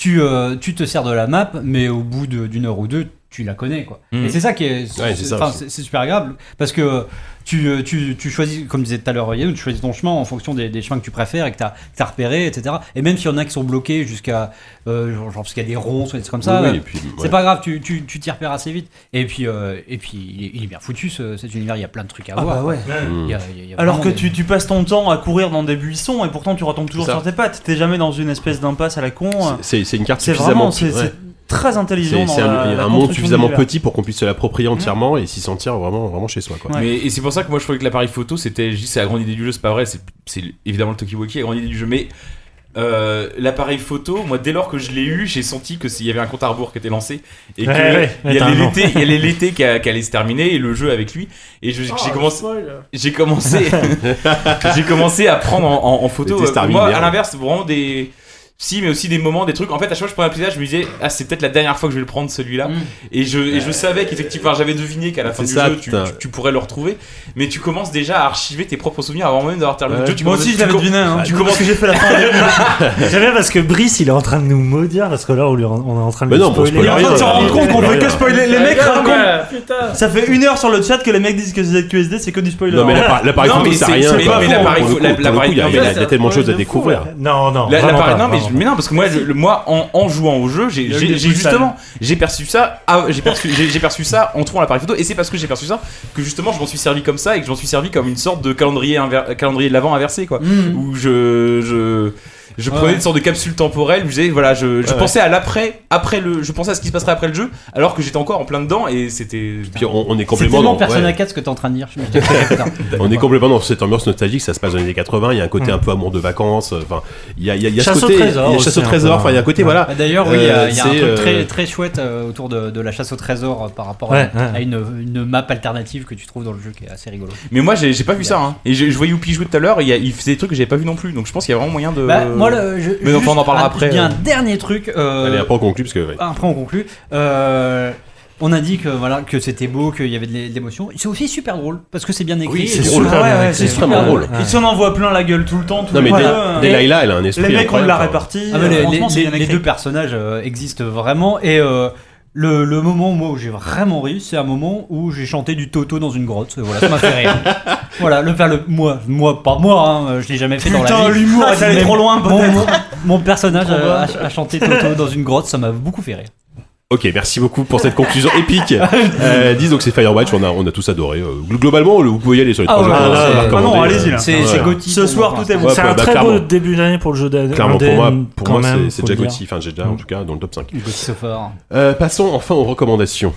Tu, euh, tu te sers de la map, mais au bout d'une heure ou deux, tu la connais. Quoi. Mhm. Et c'est ça qui est, Ouais, c'est ça enfin, aussi. c'est c'est super agréable parce que tu, tu, tu choisis, comme disait tout à l'heure Yann, tu choisis ton chemin en fonction des, des chemins que tu préfères et que tu as, repérés, etc. Et même s'il y en a qui sont bloqués jusqu'à, euh, genre, genre parce qu'il y a des ronces ou des trucs comme ça, Oui, oui, et puis, c'est ouais. pas grave, tu tu tu t'y repères assez vite. Et puis, euh, et puis il, est, il est bien foutu ce, cet univers, il y a plein de trucs à Ah voir. bah ouais. Mm. Il y a- il y a- il y a Alors que des- tu, tu passes ton temps à courir dans des buissons et pourtant tu retombes toujours sur tes pattes. T'es jamais dans une espèce d'impasse à la con. C'est c'est une carte suffisamment. vraiment très intelligent C'est un, la un monde suffisamment petit pour qu'on puisse se l'approprier entièrement et s'y sentir vraiment, vraiment chez soi. Quoi. Ouais. Mais, et c'est pour ça que moi je trouvais que l'appareil photo c'était juste c'est la grande idée du jeu, c'est pas vrai, c'est c'est évidemment le Tokiwoki, la grande idée du jeu, mais euh, l'appareil photo, moi dès lors que je l'ai eu, j'ai senti que s'il y avait un compte à rebours qui était lancé et que Ouais, ouais, il y allait l'été, il y allait l'été qui, allait se terminer et le jeu avec lui. Et Oh, j'ai commencé j'ai commencé j'ai commencé à prendre en, en- en photo. Moi à l'inverse vraiment des si mais aussi des moments des trucs en fait à chaque fois que je prenais un paysage je me disais ah c'est peut-être la dernière fois que je vais le prendre celui-là Mm. et je, et je savais qu'effectivement, enfin, j'avais deviné qu'à la fin du ça, jeu, tu, putain. tu- tu pourrais le retrouver, mais tu commences déjà à archiver tes propres souvenirs avant même d'avoir terminé Ouais. le jeu. Tu Moi commences- aussi je l'avais deviné. Hein. tu commences- que j'ai fait la fin. J'aime bien parce que Brice, il est en train de nous maudire parce que là, on, lui- on est en train de Mais lui non, spoiler. Il est en train de se rendre compte qu'on fait que spoiler. Les mecs racontent. Ça fait une heure sur le chat que les mecs disent que ZQSD c'est que du spoiler. Non, mais l'appareil photo, c'est rien. mais l'appareil il y a- tellement de choses à découvrir. Non, non. Mais, mais non, parce que moi, le- moi en, en jouant au jeu, j'ai justement, j'ai perçu ça, ah, j'ai perçu, ça en trouvant l'appareil photo, et c'est parce que j'ai perçu ça que justement, je m'en suis servi comme ça et que je m'en suis servi comme une sorte de calendrier, inver- calendrier de l'avant inversé, quoi, Mm. où je, je, je Ouais. prenais une sorte de capsule temporelle, où je disais, voilà, je, je Ouais, pensais à l'après, après le, je pensais à ce qui se passerait après le jeu, alors que j'étais encore en plein dedans, et c'était. Puis on, on est C'est complètement dans, Persona ouais. 4 ce que t'es en train de dire. Je on est complètement dans cette ambiance nostalgique, ça se passe dans les années 80, il y a un côté Mm. un peu amour de vacances, enfin, il y a, il y a, il y a ce Chasse au trésor il y a chasse au un trésor, peu. enfin, il y a un côté, Ouais. voilà, Bah, D'ailleurs, oui, il y a, il y a un Euh, truc très, euh, très chouette euh, autour de, de la chasse au trésor euh, par rapport Ouais, à, ouais. à une, une map alternative que tu trouves dans le jeu qui est assez rigolo. Mais moi, j'ai pas vu ça, hein. Et je, je voyais Youpi jouer tout à l'heure, il faisait des trucs que j'avais pas vu non plus, donc je pense qu'il y a vraiment moyen de. Bah, moi, je, mais enfin, on en parlera un- après, Je dis un euh. dernier truc. euh, allez, après on conclut, parce que, ouais. Après, on conclut. Euh, On a dit que voilà que c'était beau, qu'il y avait de l'é- de l'émotion. C'est aussi super drôle parce que c'est bien écrit. Oui, c'est drôle. super ouais. C'est drôle. Ils s'en envoient plein la gueule tout le temps. tous Non, les mais euh, Delilah, elle a un esprit. Les mecs ont de la répartie. Ah, euh, les, les- les écrit. deux personnages euh, existent vraiment et euh, le, le moment moi, où j'ai vraiment ri, c'est un moment où j'ai chanté du Toto dans une grotte. Voilà, ça m'a fait rire. voilà, le, enfin, le moi, moi, pas moi, hein, je l'ai jamais fait dans Putain, la vie. l'humour Mais trop loin, Mon, peut-être. mon- mon personnage a chanté Toto dans une grotte, ça m'a beaucoup fait rire. Ok, merci beaucoup pour cette conclusion épique. Euh, dis donc c'est Firewatch, on a, on a tous adoré. Euh, globalement, le- vous pouvez y aller sur les Ah trois ouais, jeux. ah non, euh, allez-y, là. C'est Ouais. Ce soir, tout est bon. C'est un bah, très beau début d'année pour le jeu d'année. Clairement, pour moi, pour moi c'est dire. Gauthier, enfin j'ai déjà en tout cas dans le top 5. l'instant. Gauthier Sophor. Euh, passons enfin aux recommandations.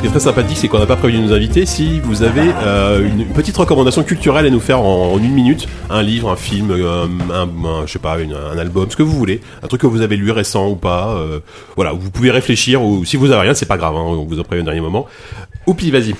Ce qui est très sympathique, c'est qu'on n'a pas prévu de nous inviter. Si vous avez euh, une petite recommandation culturelle à nous faire en, une minute, un livre, un film, euh, un, je sais pas, un album, ce que vous voulez, un truc que vous avez lu récent ou pas, euh, voilà, vous pouvez réfléchir. Ou si vous avez rien, c'est pas grave, hein, on vous en prévient au dernier moment. Oupi, vas-y.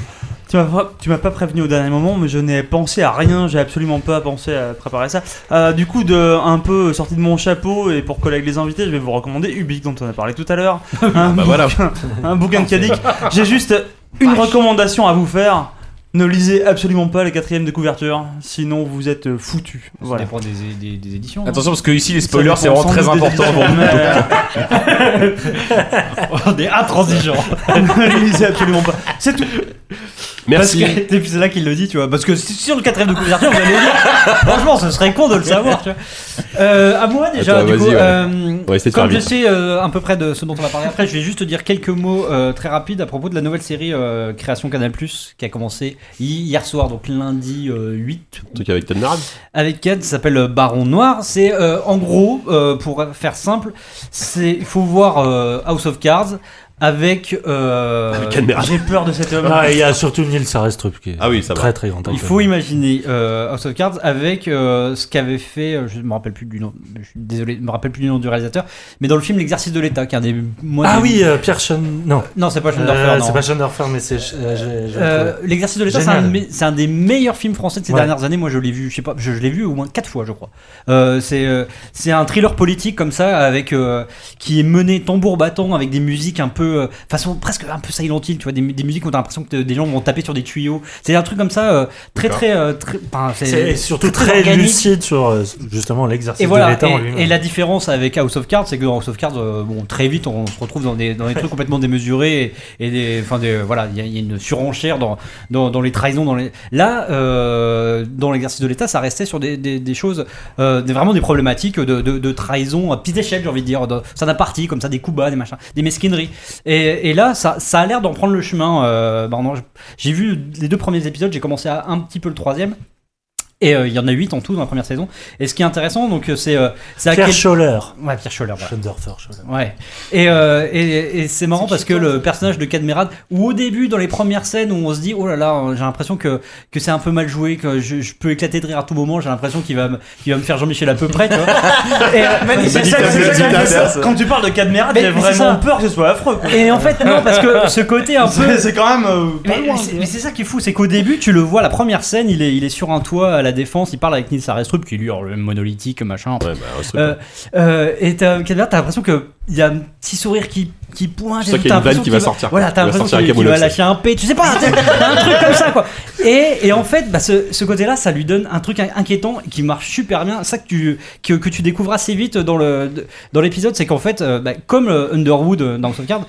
Tu m'as pas- tu m'as pas prévenu au dernier moment, mais je n'ai pensé à rien, j'ai absolument pas pensé à préparer ça. Euh, du coup, de, un peu sorti de mon chapeau, et pour coller avec les invités, je vais vous recommander Ubik, dont on a parlé tout à l'heure. Un, Bah voilà. bouquin, un bouquin de Kadik. J'ai juste une recommandation à vous faire. Ne lisez absolument pas les quatrièmes de couverture, sinon vous êtes euh, foutus. Ça Voilà. dépend des, des- des éditions. hein. Attention parce que ici les spoilers c'est vraiment très important. On est intransigeants. ne lisez absolument pas. C'est tout. Merci. Parce que, et puis c'est là qu'il le dit, tu vois. Parce que si- sur le quatrième de couverture, vous allez dire, franchement, ce serait con de le savoir, tu vois. Euh, à moi déjà, du coup, ouais. euh, comme je vite. sais euh, à peu près de ce dont on va parler après, je vais juste te dire quelques mots euh, très rapides à propos de la nouvelle série euh, Création Canal qui a commencé hier soir, donc lundi euh, 8 Un truc avec Narad avec Ken, ça s'appelle euh, Baron Noir. C'est euh, en gros, euh, pour faire simple, c'est il faut voir euh, House of Cards avec. euh. J'ai peur de cet homme. Ah, il y a surtout Neil est Ah oui, ça va. très très grand Il faut imaginer euh, House of Cards avec euh, ce qu'avait fait, euh, je ne me rappelle plus du nom, je suis désolé, je me rappelle plus du nom du réalisateur, mais dans le film L'exercice de l'État, qui est un des moi, Ah des- oui, euh, Pierre Sean. Non, non c'est pas Schoenberger, Euh, non. c'est pas Sean Dorfer, mais c'est. L'exercice de l'État, c'est un, des meilleurs films français de ces Ouais. dernières années. Moi, je l'ai vu, je sais pas, je, je l'ai vu au moins quatre fois, je crois. Euh, c'est euh, c'est un thriller politique comme ça, avec euh, qui est mené tambour battant avec des musiques un peu euh, façon presque un peu Silent Hill, tu vois, des, des musiques où t'as l'impression que des gens vont taper sur des tuyaux. C'est un truc comme ça, euh, très très euh, très. C'est surtout très très, lucide sur euh, justement l'exercice Et de voilà, l'État en et, lui-même. et la différence avec House of Cards, c'est que dans House of Cards, euh, bon, très vite, on se retrouve dans des, dans des trucs complètement démesurés et, et des, enfin, des, voilà, il y, a- il y a une surenchère dans, dans, dans les trahisons. Dans les... Là, euh, dans l'exercice de l'État, ça restait sur des, des, des choses, euh, des, vraiment des problématiques de, de, de trahison à petite échelle, j'ai envie de dire, de, ça d'un parti, comme ça, des coups bas, des machins, des mesquineries. Et, là, ça, a l'air d'en prendre le chemin. Euh, j'ai vu les deux premiers épisodes, j'ai commencé à un petit peu le troisième. Et euh, il y en a 8 en tout dans la première saison. Et ce qui est intéressant, donc, euh, c'est euh, c'est Pierre quel- Scholler. Ouais, Pierre Scholler, voilà. Sean Dorfer, Scholler. Ouais. Et, euh, et, et c'est marrant parce que le personnage de Cadmerad, où au début, dans les premières scènes, où on se dit, oh là là, j'ai l'impression que, que c'est un peu mal joué, que je, je peux éclater de rire à tout moment, j'ai l'impression qu'il va, me- qu'il va me faire Jean-Michel à peu près, tu vois. Et, euh, C'est ça, ça. Quand tu parles de Cadmerade, Mais- j'ai mais vraiment peur que ce soit affreux. quoi. et en fait, non, parce que ce côté un peu. C'est quand même euh, Mais, mais c'est- mais c'est ça qui est fou, c'est qu'au début, tu le vois, la première scène, il est, il est sur un toit à la défense, il parle avec Nils Arestrup, qui lui, alors, le monolithique, machin. Ouais, bah, Euh, euh, et t'as t'as l'impression qu'il y a un petit sourire qui, qui pointe. Sens et qu'il y a une vanne qui va sortir. Voilà, t'as l'impression qu'il va lâcher un P, tu sais pas, un truc comme ça quoi. Et, et en fait, bah, ce, ce côté-là, ça lui donne un truc in- inquiétant qui marche super bien. Ça que tu, que, que tu découvres assez vite dans le dans l'épisode, c'est qu'en fait, euh, bah, comme euh, Underwood euh, dans Cards,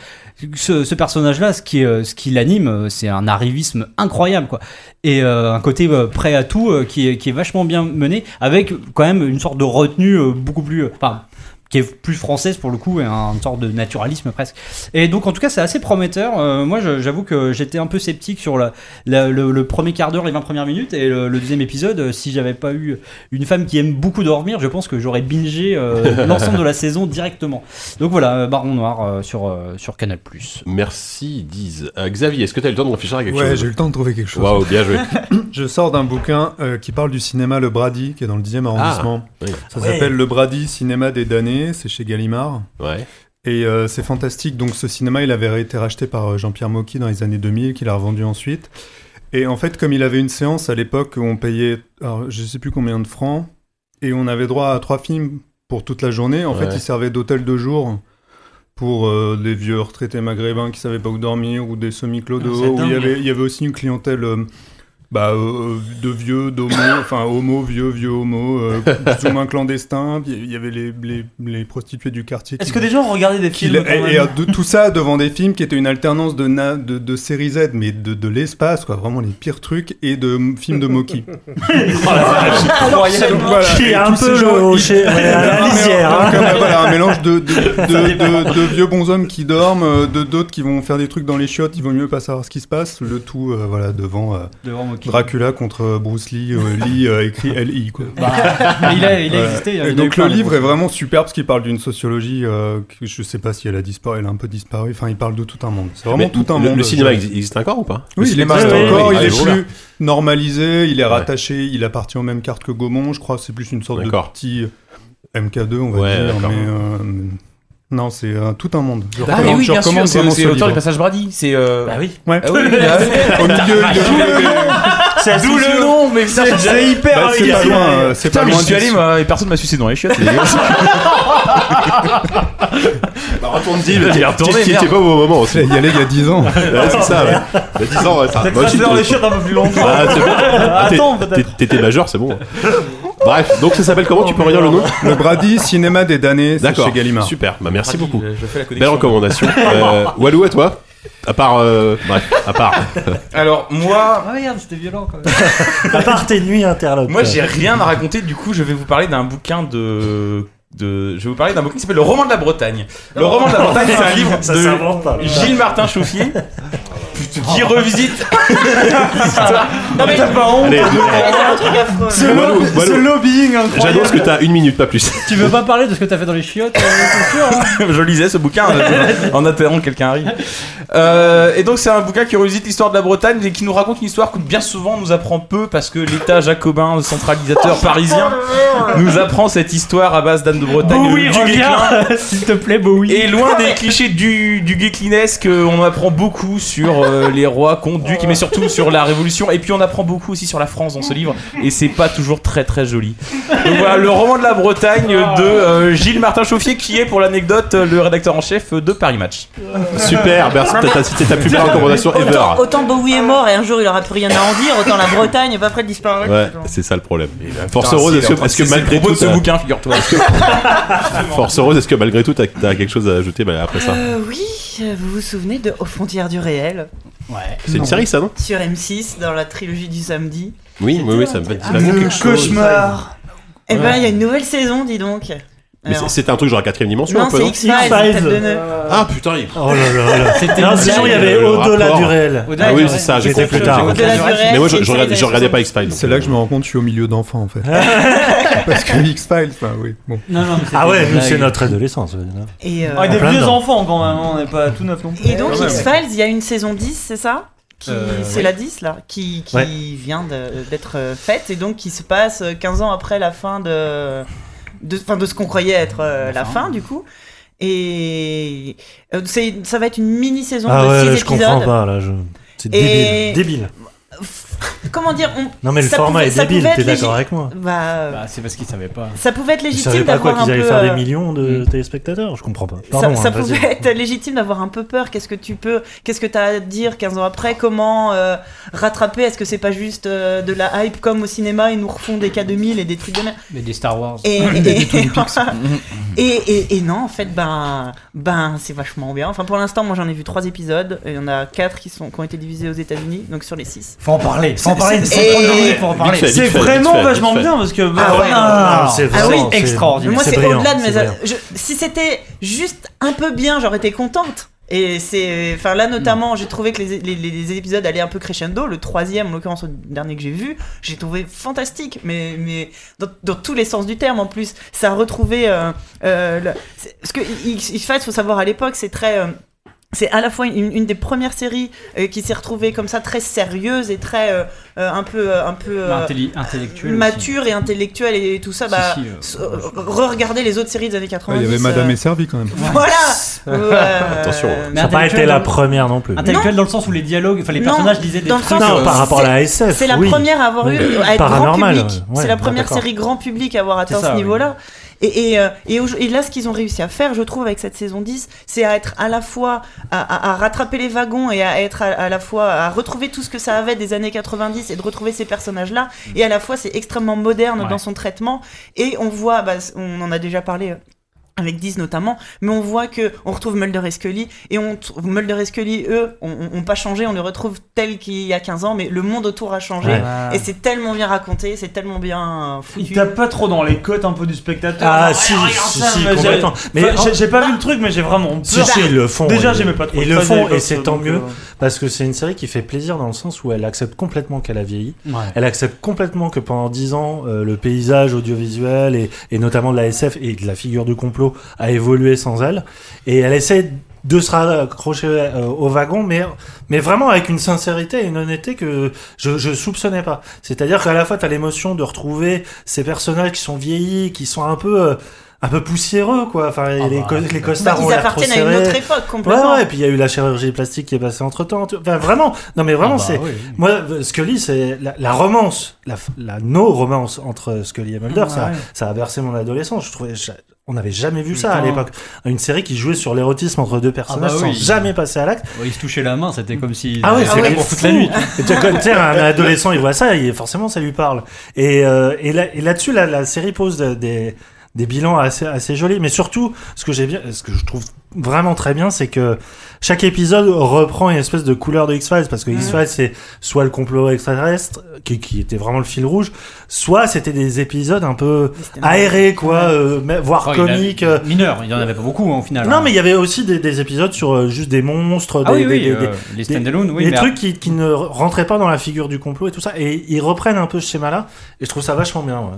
ce, ce personnage-là, ce qui, ce qui l'anime, c'est un arrivisme incroyable, quoi. Et euh, un côté euh, prêt à tout euh, qui, est, qui est vachement bien mené, avec quand même une sorte de retenue beaucoup plus. Enfin, qui est plus française pour le coup et un une sorte de naturalisme presque. Et donc en tout cas c'est assez prometteur. Euh, moi j'avoue que j'étais un peu sceptique sur la, la- le, le premier quart d'heure, les 20 premières minutes et le, le deuxième épisode. euh, Si j'avais pas eu une femme qui aime beaucoup dormir, je pense que j'aurais bingé euh, l'ensemble de la saison directement. Donc voilà, euh, Baron Noir euh, sur, euh, sur Canal+. Merci, Diz. Euh, Xavier, est-ce que tu as eu le temps de réfléchir à quelque Ouais, chose j'ai eu le temps de trouver quelque chose. Waouh, bien joué. Je sors d'un bouquin euh, qui parle du cinéma Le Brady, qui est dans le 10e arrondissement. oui. Ça s'appelle Le Brady, cinéma des damnés. Dernier, c'est chez Gallimard. Ouais. Et euh, c'est fantastique. Donc ce cinéma, il avait été racheté par euh, Jean-Pierre Mocky dans les années 2000, qu'il a revendu ensuite. Et en fait, comme il avait une séance à l'époque où on payait, alors, je sais plus combien de francs, et on avait droit à trois films pour toute la journée. En Ouais. fait, il servait d'hôtel de jour pour euh, des vieux retraités maghrébins qui savaient pas où dormir ou des semi-clodos. Ah, il y avait, il y avait aussi une clientèle. euh, bah, euh, de vieux, d'homo, enfin homo, vieux, vieux homo, euh, plus ou moins clandestins. Puis Il y avait les, les, les prostituées du quartier. Est-ce qui- que des gens regardaient des films quand et, même de tout ça devant des films qui étaient une alternance de, na- de, de série Z, mais de, de l'espace, quoi, vraiment les pires trucs, et de films de Moki. Donc, voilà, Qui est un peu le la lisière. hein. voilà, un mélange de, de, de, de- de vieux bonshommes qui dorment, euh, de d'autres qui vont faire des trucs dans les chiottes, il vaut mieux pas savoir ce qui se passe, le tout euh, voilà, devant euh, Devant Moki. Dracula contre Bruce Lee, euh, Lee euh, écrit L.I. Quoi. Bah, mais il a, il a Ouais. existé. il a Et donc le livre est vraiment super parce qu'il parle d'une sociologie euh, que je sais pas si elle a disparu, elle a un peu disparu. Enfin, il parle de tout un monde. C'est vraiment Mais tout un le, monde. le cinéma exi- existe encore ou pas? Oui, Le il cinéma, existe euh, encore. il est plus normalisé. Il est Ouais. rattaché. Il appartient au même carte que Gaumont. Je crois que c'est plus une sorte de petit MK2, on va Ouais, dire. Mais euh, non, c'est euh, tout un monde. Je Ah, recommande- mais oui, je bien sûr, recommande c'est vraiment c'est ce l'auteur du passage Brady. C'est. euh, Bah oui. Ouais. Ah oui, oui, ah oui. Au milieu, il C'est D'où le nom, mais C'est hyper Bah, c'est pas loin. euh, C'est pas loin. j'y suis allé, moi, et personne m'a sucé dans les chiottes. Bah, retourne deal, Il est retourné, t'es pas au bon moment. Il y allait il y a 10 ans. Ouais, c'est ça, ouais. Il y a 10 ans, ouais, ça. J'ai- dans les chiottes un peu plus longtemps. Ah. Ah, t'es- Attends. T'étais majeur, c'est bon. Bref, donc ça s'appelle comment? Tu peux redire le nom? Le Brady, cinéma des damnés, c'est D'accord. chez Gallimard. Super, bah merci beaucoup. Je fais la Belle connexion. recommandation. Euh, Walou, à toi? À part. euh, bref, à part. Alors, moi. Ah regarde, c'était violent quand même. À part tes nuits interlopes. Moi, j'ai rien à raconter. Du coup, je vais vous parler d'un bouquin de. De, je vais vous parler d'un bouquin qui s'appelle Le roman de la Bretagne. Le roman de la Bretagne, c'est un livre Ça de s'invente pas. Gilles Martin Chauffier qui revisite. Non mais t'as pas honte. Allez, C'est un truc affreux. Ce, Walou, lo- Walou. ce lobbying incroyable. j'annonce que t'as une minute, pas plus. Tu veux pas parler de ce que t'as fait dans les chiottes euh, sûr, hein je lisais ce bouquin en attendant- en attendant que quelqu'un arrive. Euh, et donc c'est un bouquin qui revisite l'histoire de la Bretagne et qui nous raconte une histoire que bien souvent nous apprend peu parce que l'État jacobin centralisateur parisien nous apprend cette histoire à base d'Anne de Bretagne Bowie, du reviens S'il te plaît, Bowie. Et loin des clichés du, du guéclinesque, on apprend beaucoup sur euh, les rois, comtes, ducs, mais surtout sur la Révolution. Et puis on apprend beaucoup aussi sur la France dans ce livre. Et c'est pas toujours très très joli. Donc voilà, le roman de la Bretagne de euh, Gilles Martin Chauffier, qui est pour l'anecdote le rédacteur en chef de Paris Match. Super, merci. C'était ta plus belle recommandation ever. Autant, autant Bowie est mort et un jour il aura plus rien à en dire, autant la Bretagne est pas prête de disparaître. Ouais, c'est ça le problème. Force Rose, est-ce que, malgré tout, ce t'as- bouquin, figure-toi. Force Rose, est-ce que malgré tout, t'as as quelque chose à ajouter bah, après ça Euh, oui, euh, vous vous souvenez de Aux frontières du réel? Ouais. C'est une série, ça, non sur M6 dans la trilogie du samedi Oui, oui, oui, ça me fait Ah, le cauchemar. Eh ben, il y a une nouvelle saison, dis donc. Mais c'est- c'était un truc genre à quatrième dimension, non, un peu, c'est non X-Files. Ah putain, il- Oh là là là. C'était Non, une sinon, il y avait au-delà du réel. Au-delà Ah oui, c'est ça, j'ai compris. plus tard. Mais moi, je, regardais, je pas X-Files. C'est là euh, que je me rends compte je suis au milieu d'enfants en fait. Parce que X-Files, enfin oui. Bon. Non, non, mais c'était Ah ouais, nous, c'est notre adolescence. Et, euh, Ah, des plein vieux enfants quand même, hein, on n'est pas tout neuf non plus. et donc. X-Files, il y a une saison 10, c'est ça? Qui, Euh, c'est oui. la 10 là, qui, qui Ouais. vient de- d'être euh, faite et donc qui se passe euh, 15 ans après la fin de, de, fin, de ce qu'on croyait être euh, la fin du coup. Et euh, c'est, ça va être une mini-saison Ah de ouais, 6 là, je comprends pas. Là, je... C'est Et- débile. Débile. Comment dire on- Non, mais le ça format pouvait- est débile, t'es d'accord avec moi bah, Bah, c'est parce qu'ils savaient pas. ça pouvait être Ils légitime d'avoir un qu'ils peu. allaient faire des euh, millions de Mm. téléspectateurs Je comprends pas. ça, Pardon, ça hein, pouvait être légitime d'avoir un peu peur. Qu'est-ce que tu peux, qu'est-ce que tu as à dire 15 ans après? Comment euh, rattraper? Est-ce que c'est pas juste euh, de la hype comme au cinéma Ils nous refont des K2000 et des trucs de merde? Mais des Star Wars. Et, et, et, et- et non, en fait, ben, ben c'est vachement bien. Enfin, pour l'instant, moi j'en ai vu 3 épisodes. Et il y en a 4 qui, sont, qui ont été divisés aux États-Unis, donc sur les 6. Faut en parler. En parler. c'est- C'est 32 et- minutes pour en parler. C'est vraiment vachement bien parce que. Ah ouais. Ah, c'est Ah c'est- extraordinaire. Moi, c'est au-delà de mes. si c'était juste un peu bien, j'aurais été contente. Et c'est. Enfin, là, notamment, j'ai trouvé que les, les- les épisodes allaient un peu crescendo. Le troisième, en l'occurrence, le dernier que j'ai vu, j'ai trouvé fantastique. Mais, mais dans, dans tous les sens du terme, en plus. Ça a retrouvé. Euh, euh, le- parce que X- X-Files, faut savoir, à l'époque, c'est très. euh, c'est à la fois une, des premières séries euh, qui s'est retrouvée comme ça très sérieuse et très euh, un peu euh, un peu euh, intellectuel. aussi. mature et intellectuelle et tout ça. Bah, Si, si, euh, s- re-regarder les autres séries des années Ouais, 90. Il y avait Madame euh, est servie quand même. Voilà. Euh, Attention. Mais Ça n'a pas intellectuel été la première non plus. Intellectuel dans le sens où les dialogues, enfin les personnages disaient des trucs. euh, par rapport à la SF. C'est la oui. première à avoir eu à être Paranormal, grand public. ouais. c'est la première série grand public à avoir atteint ce oui. niveau-là. Et, et, euh, et, et là, ce qu'ils ont réussi à faire, je trouve, avec cette saison 10, c'est à être à la fois à, à- à rattraper les wagons et à être à, à la fois à retrouver tout ce que ça avait des années 90 et de retrouver ces personnages-là. Et à la fois, c'est extrêmement moderne Ouais. dans son traitement. Et on voit, bah, on en a déjà parlé. Euh, avec 10 notamment, mais on voit que on retrouve Mulder et Scully et on Mulder et Scully eux ont, pas changé, on les retrouve tels qu'il y a 15 ans, mais le monde autour a changé Ouais. et c'est tellement bien raconté, c'est tellement bien euh, Il foutu. tape pas trop dans les côtes un peu du spectateur. Ah, si, si, ça, si, mais j'ai- complètement. Mais pas vu le truc, mais j'ai vraiment peur. Si, si, ils le font. Déjà, j'aimais pas trop Ils le font et c'est ça, tant mieux euh, parce que c'est une série qui fait plaisir dans le sens où elle accepte complètement qu'elle a vieilli. Ouais. Elle accepte complètement que pendant 10 ans, euh, le paysage audiovisuel et, et notamment de la SF et de la figure du complot a évolué sans elle. Et elle essaie de se raccrocher euh, au wagon, mais, mais vraiment avec une sincérité et une honnêteté que je, je soupçonnais pas. C'est-à-dire qu'à la fois, tu as l'émotion de retrouver ces personnages qui sont vieillis, qui sont un peu... euh, un peu poussiéreux quoi enfin Ah les, bah, co- les Bah, costards ont ils l'air trop appartiennent à une autre époque Ouais, complètement. ouais, et puis il y a eu la chirurgie plastique qui est passée entre temps. Enfin, vraiment, non mais vraiment, Ah bah c'est. oui. Moi, Scully, c'est la, la romance, la, la no-romance entre Scully et Mulder, ça, Ouais. ça a bercé mon adolescence. Je trouvais, on n'avait jamais vu ça à l'époque. Une série qui jouait sur l'érotisme entre deux personnages Ah bah oui. sans jamais passer à l'acte. Ouais, ils se touchaient la main, c'était comme si. Ah ouais, Ah c'est ouais, pour fou. toute la nuit. Et tu sais, un adolescent, il voit ça, et forcément, ça lui parle. Et, euh, et, là, et là-dessus, la, la série pose de- des, des bilans assez, assez jolis. Mais surtout, ce que j'ai bien, ce que je trouve vraiment très bien, c'est que chaque épisode reprend une espèce de couleur de X-Files, parce que X-Files, c'est soit le complot extraterrestre, qui, qui était vraiment le fil rouge, soit c'était des épisodes un peu aérés, quoi, euh, mais- voire Oh, a- comiques. euh, Mineur, il y en avait pas beaucoup hein, au final. Non, hein. mais il y avait aussi des, des épisodes sur euh, juste des monstres, Ah des, oui, oui, des- des- euh, les stand-alone, oui. des trucs qui, qui ne rentraient pas dans la figure du complot et tout ça. Et ils reprennent un peu ce schéma-là. Et je trouve ça vachement bien. ouais.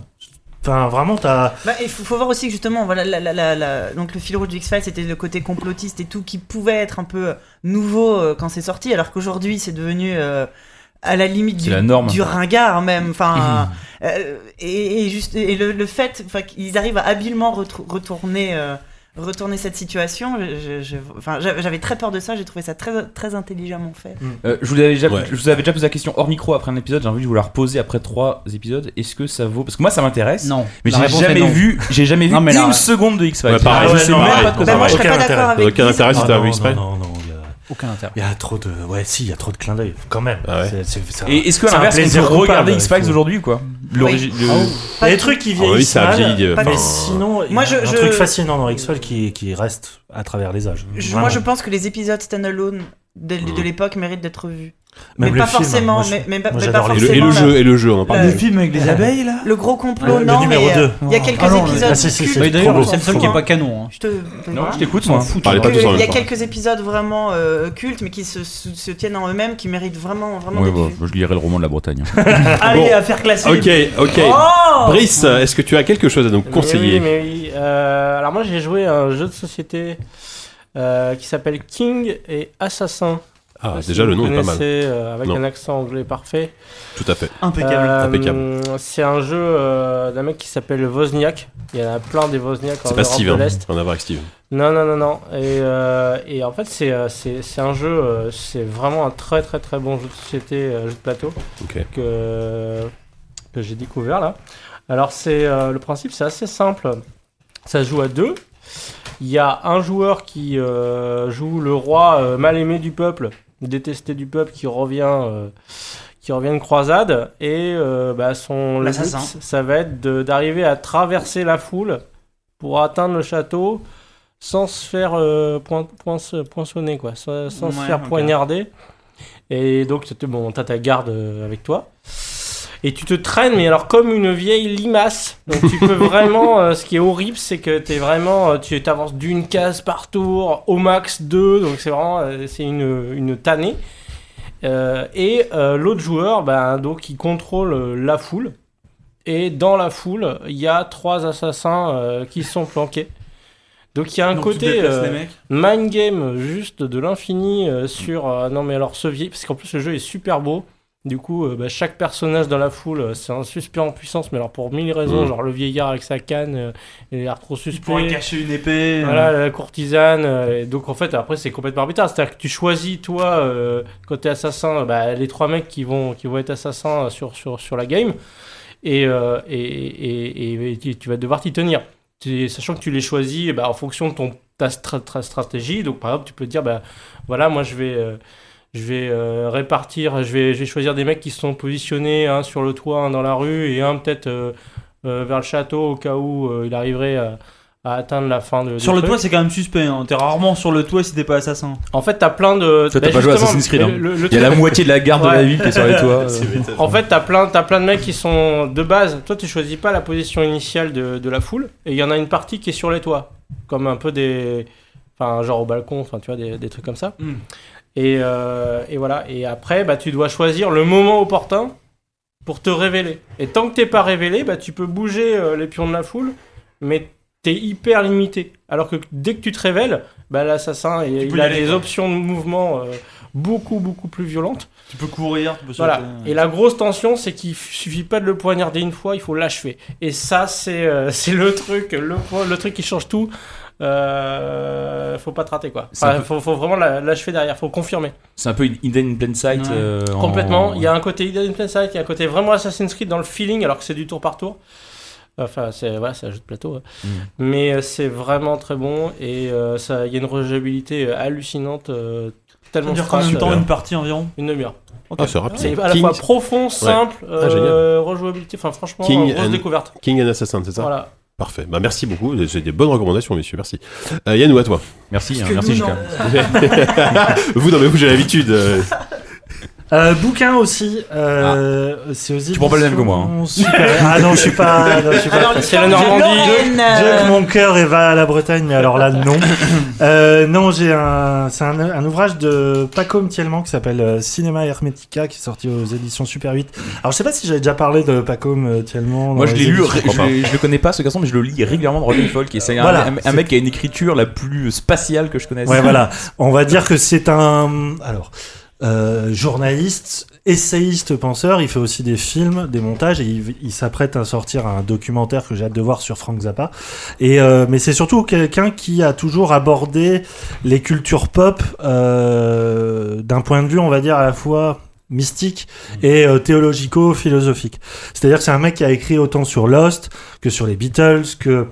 Enfin, vraiment, t'as. Bah, il faut, faut voir aussi que justement, voilà, la, la- la- la- donc le fil rouge du X-Files, c'était le côté complotiste et tout qui pouvait être un peu nouveau euh, quand c'est sorti, alors qu'aujourd'hui c'est devenu euh, à la limite du, la norme. du ringard même. Enfin, euh, et, et juste et le, le fait, enfin, qu'ils arrivent à habilement retourner. Retourner cette situation, je- je- je- enfin, j'avais très peur de ça, j'ai trouvé ça très, très intelligemment fait. Euh, je, vous avais déjà, Ouais. je vous avais déjà posé la question hors micro après un épisode, j'ai envie de vous la reposer après trois épisodes. Est-ce que ça vaut Parce que moi ça m'intéresse, Non. mais j'ai jamais vu, j'ai jamais vu Non, mais une seconde de X-Files. Ouais, pareil, je ouais, sais non, même pareil. pas de quoi Bah, ça moi, je serais Aucun pas intérêt. d'accord avec Aucun intérêt si Ah, t'as vu non, X-Files non, non, Aucun intérêt. Il y a trop de. Ouais, si, il y a trop de clins d'œil, quand même. Ah ouais. C'est- c'est- ça- Et est-ce que à c'est un l'inverse, on plaisir peut regarder coupable, X-Files faut- aujourd'hui ou quoi L'origi- le- Il y a des trucs qui Ah oui, vieillissent ça mal, vieilli, Pas enfin, mais sinon, il Moi, y a je- un je- truc fascinant dans X-Files qui, qui reste à travers les âges. Je- Vraiment. moi, je pense que les épisodes standalone de, de Mhm. l'époque méritent d'être vus. Même mais le pas film, forcément, moi, je- mais, mais, pas- moi, mais j'adore pas les- Et le, et forcément. le la- jeu, et le jeu, on en parle. Le- Le film avec les abeilles là Le gros complot, Le non, numéro mais, euh, Il y a quelques Ah non, épisodes. ah, si, si, cultes. c'est Oui, d'ailleurs, trop le seul qui est beau. pas canon. hein. Je te. Non, je t'écoute S'en moi. en Il y a quelques épisodes vraiment euh, cultes, mais qui se, tiennent en eux-mêmes, qui méritent vraiment, vraiment d'être bon, vus. je lirai le roman de la Bretagne. Allez, Bon. affaire classique. Ok, ok. Oh Brice, est-ce que tu as quelque chose à nous conseiller oui, oui. Euh, alors moi j'ai joué à un jeu de société euh, qui s'appelle King et Assassin. Ah, déjà le nom est pas mal. euh, avec Non. un accent anglais parfait. Tout à fait. Impeccable. Euh, impeccable. C'est un jeu euh, d'un mec qui s'appelle Wozniak. Il y en a plein des Wozniak en C'est pas Europe Steve, de l'Est. À voir avec Steve. Non, non, non, non. Et, euh, et en fait, c'est euh, un jeu, euh, c'est vraiment un très très très bon jeu de société, euh, jeu de plateau que, que j'ai découvert là. Alors, c'est euh, le principe, c'est assez simple. Ça se joue à deux. Il y a un joueur qui euh, joue le roi euh, mal aimé du peuple, détesté du peuple, qui revient, euh, qui revient de croisade. Et euh, bah, son but, ça va être d'arriver à traverser la foule pour atteindre le château sans se faire euh, point- poince- poinçonner, quoi, sans, sans se faire poignarder. Et donc, bon, t'as ta garde euh, avec toi. Et tu te traînes, mais alors comme une vieille limace. Donc tu peux vraiment. euh, ce qui est horrible, c'est que t'es vraiment. euh, tu t'avances d'une case par tour, au max deux. Donc c'est vraiment. euh, c'est une, une tannée. Euh, et euh, l'autre joueur, ben, donc, il contrôle euh, la foule. Et dans la foule, il y a trois assassins euh, qui sont planqués. Donc il y a un Donc, tu côté déplaces euh, les mecs. mind game juste de l'infini euh, sur euh, non mais alors ce vieil parce qu'en plus le jeu est super beau. Du coup, euh, bah, chaque personnage dans la foule, euh, c'est un suspect en puissance, mais alors pour mille raisons, Mm. genre le vieillard avec sa canne, euh, il a l'air trop suspect. cacher une épée. euh, Voilà, la courtisane. euh, et donc en fait, après, c'est complètement arbitraire. C'est-à-dire que tu choisis, toi, euh, quand t'es assassin, bah, les trois mecs qui vont, qui vont être assassins sur, sur, sur la game. Et, euh, et, et, et- et tu- tu vas devoir t'y tenir. Sachant que tu les choisis bah, en fonction de ton, ta stra- tra- stratégie. Donc par exemple, tu peux te dire, bah, voilà, moi je vais. Je vais euh, répartir, je vais, je vais choisir des mecs qui sont positionnés, un sur le toit, un dans la rue, et un peut-être euh, euh, vers le château au cas où euh, il arriverait à, à atteindre la fin de. Sur le truc. toit, c'est quand même suspect. Hein. T'es rarement sur le toit si t'es pas assassin. En fait, t'as plein de. Toi, t'as bah, pas joué Assassin's Creed, hein. le- le Il y a la moitié de la garde de la ville qui est sur les toits. En fait, t'as plein, t'as plein de mecs qui sont de base. Toi, tu choisis pas la position initiale de, de la foule, et il y en a une partie qui est sur les toits, comme un peu des, enfin, genre au balcon, enfin, tu vois, des, des trucs comme ça. Mm. Et, euh, et voilà. Et après, bah, tu dois choisir le moment opportun pour te révéler. Et tant que t'es pas révélé, bah, tu peux bouger euh, les pions de la foule, mais t'es hyper limité. Alors que dès que tu te révèles, bah, l'assassin, il, a aller, des options de mouvement euh, beaucoup, beaucoup plus violentes. Tu peux courir, tu peux Voilà. Et la grosse tension, c'est qu'il suffit pas de le poignarder une fois, il faut l'achever. Et ça, c'est euh, c'est le truc, le, le truc qui change tout. Euh, faut pas te rater quoi. Enfin, peu- faut, faut vraiment la- l'achever derrière, faut confirmer. C'est un peu une Hidden in Plain Sight. Ouais. euh, en- Complètement. Il y a un côté Hidden in Plain Sight, il y a un côté vraiment Assassin's Creed dans le feeling, alors que c'est du tour par tour. Enfin, c'est voilà, c'est un jeu de plateau. hein. Mm. Mais euh, c'est vraiment très bon et euh, ça, il y a une rejouabilité hallucinante, euh, Ça tellement dure combien de temps une partie environ? Une demi-heure. Ah, c'est rapide. C'est à la King, fois profond, simple, Ah, euh, rejouabilité. Enfin, franchement, King grosse and- découverte. King and Assassin, c'est ça? Voilà. Parfait. Bah, merci beaucoup. C'est des bonnes recommandations, messieurs. Merci. Euh, Yannou, à toi. Merci, hein, merci Jika. non. vous, non, mais vous, j'ai l'habitude. Euh, bouquin aussi. Euh, C'est aux Tu prends pas le même que moi, hein. Super- Ah non, je suis pas. non, je suis pas- Alors, C'est la Normandie. Lorraine, Dieu que euh, mon cœur et va à la Bretagne, mais alors là, non. Euh, non, j'ai un, c'est un, un ouvrage de Paco Mtielman qui s'appelle euh, Cinéma Hermetica, qui est sorti aux éditions Super 8. Alors, je sais pas si j'avais déjà parlé de Paco Mtielman. Moi, je l'ai lu, je, pas. je le connais pas ce garçon, mais je le lis régulièrement dans Rotten Folk. Et c'est un, Voilà, un- un mec qui a une écriture la plus spatiale que je connaisse. Ouais, voilà. On va dire que c'est un, alors, euh, journaliste, essayiste, penseur. Il fait aussi des films, des montages, et il, il s'apprête à sortir un documentaire que j'ai hâte de voir sur Frank Zappa. Et euh, mais c'est surtout quelqu'un qui a toujours abordé les cultures pop euh, d'un point de vue, on va dire à la fois mystique et euh, théologico-philosophique. C'est-à-dire que c'est un mec qui a écrit autant sur Lost que sur les Beatles, que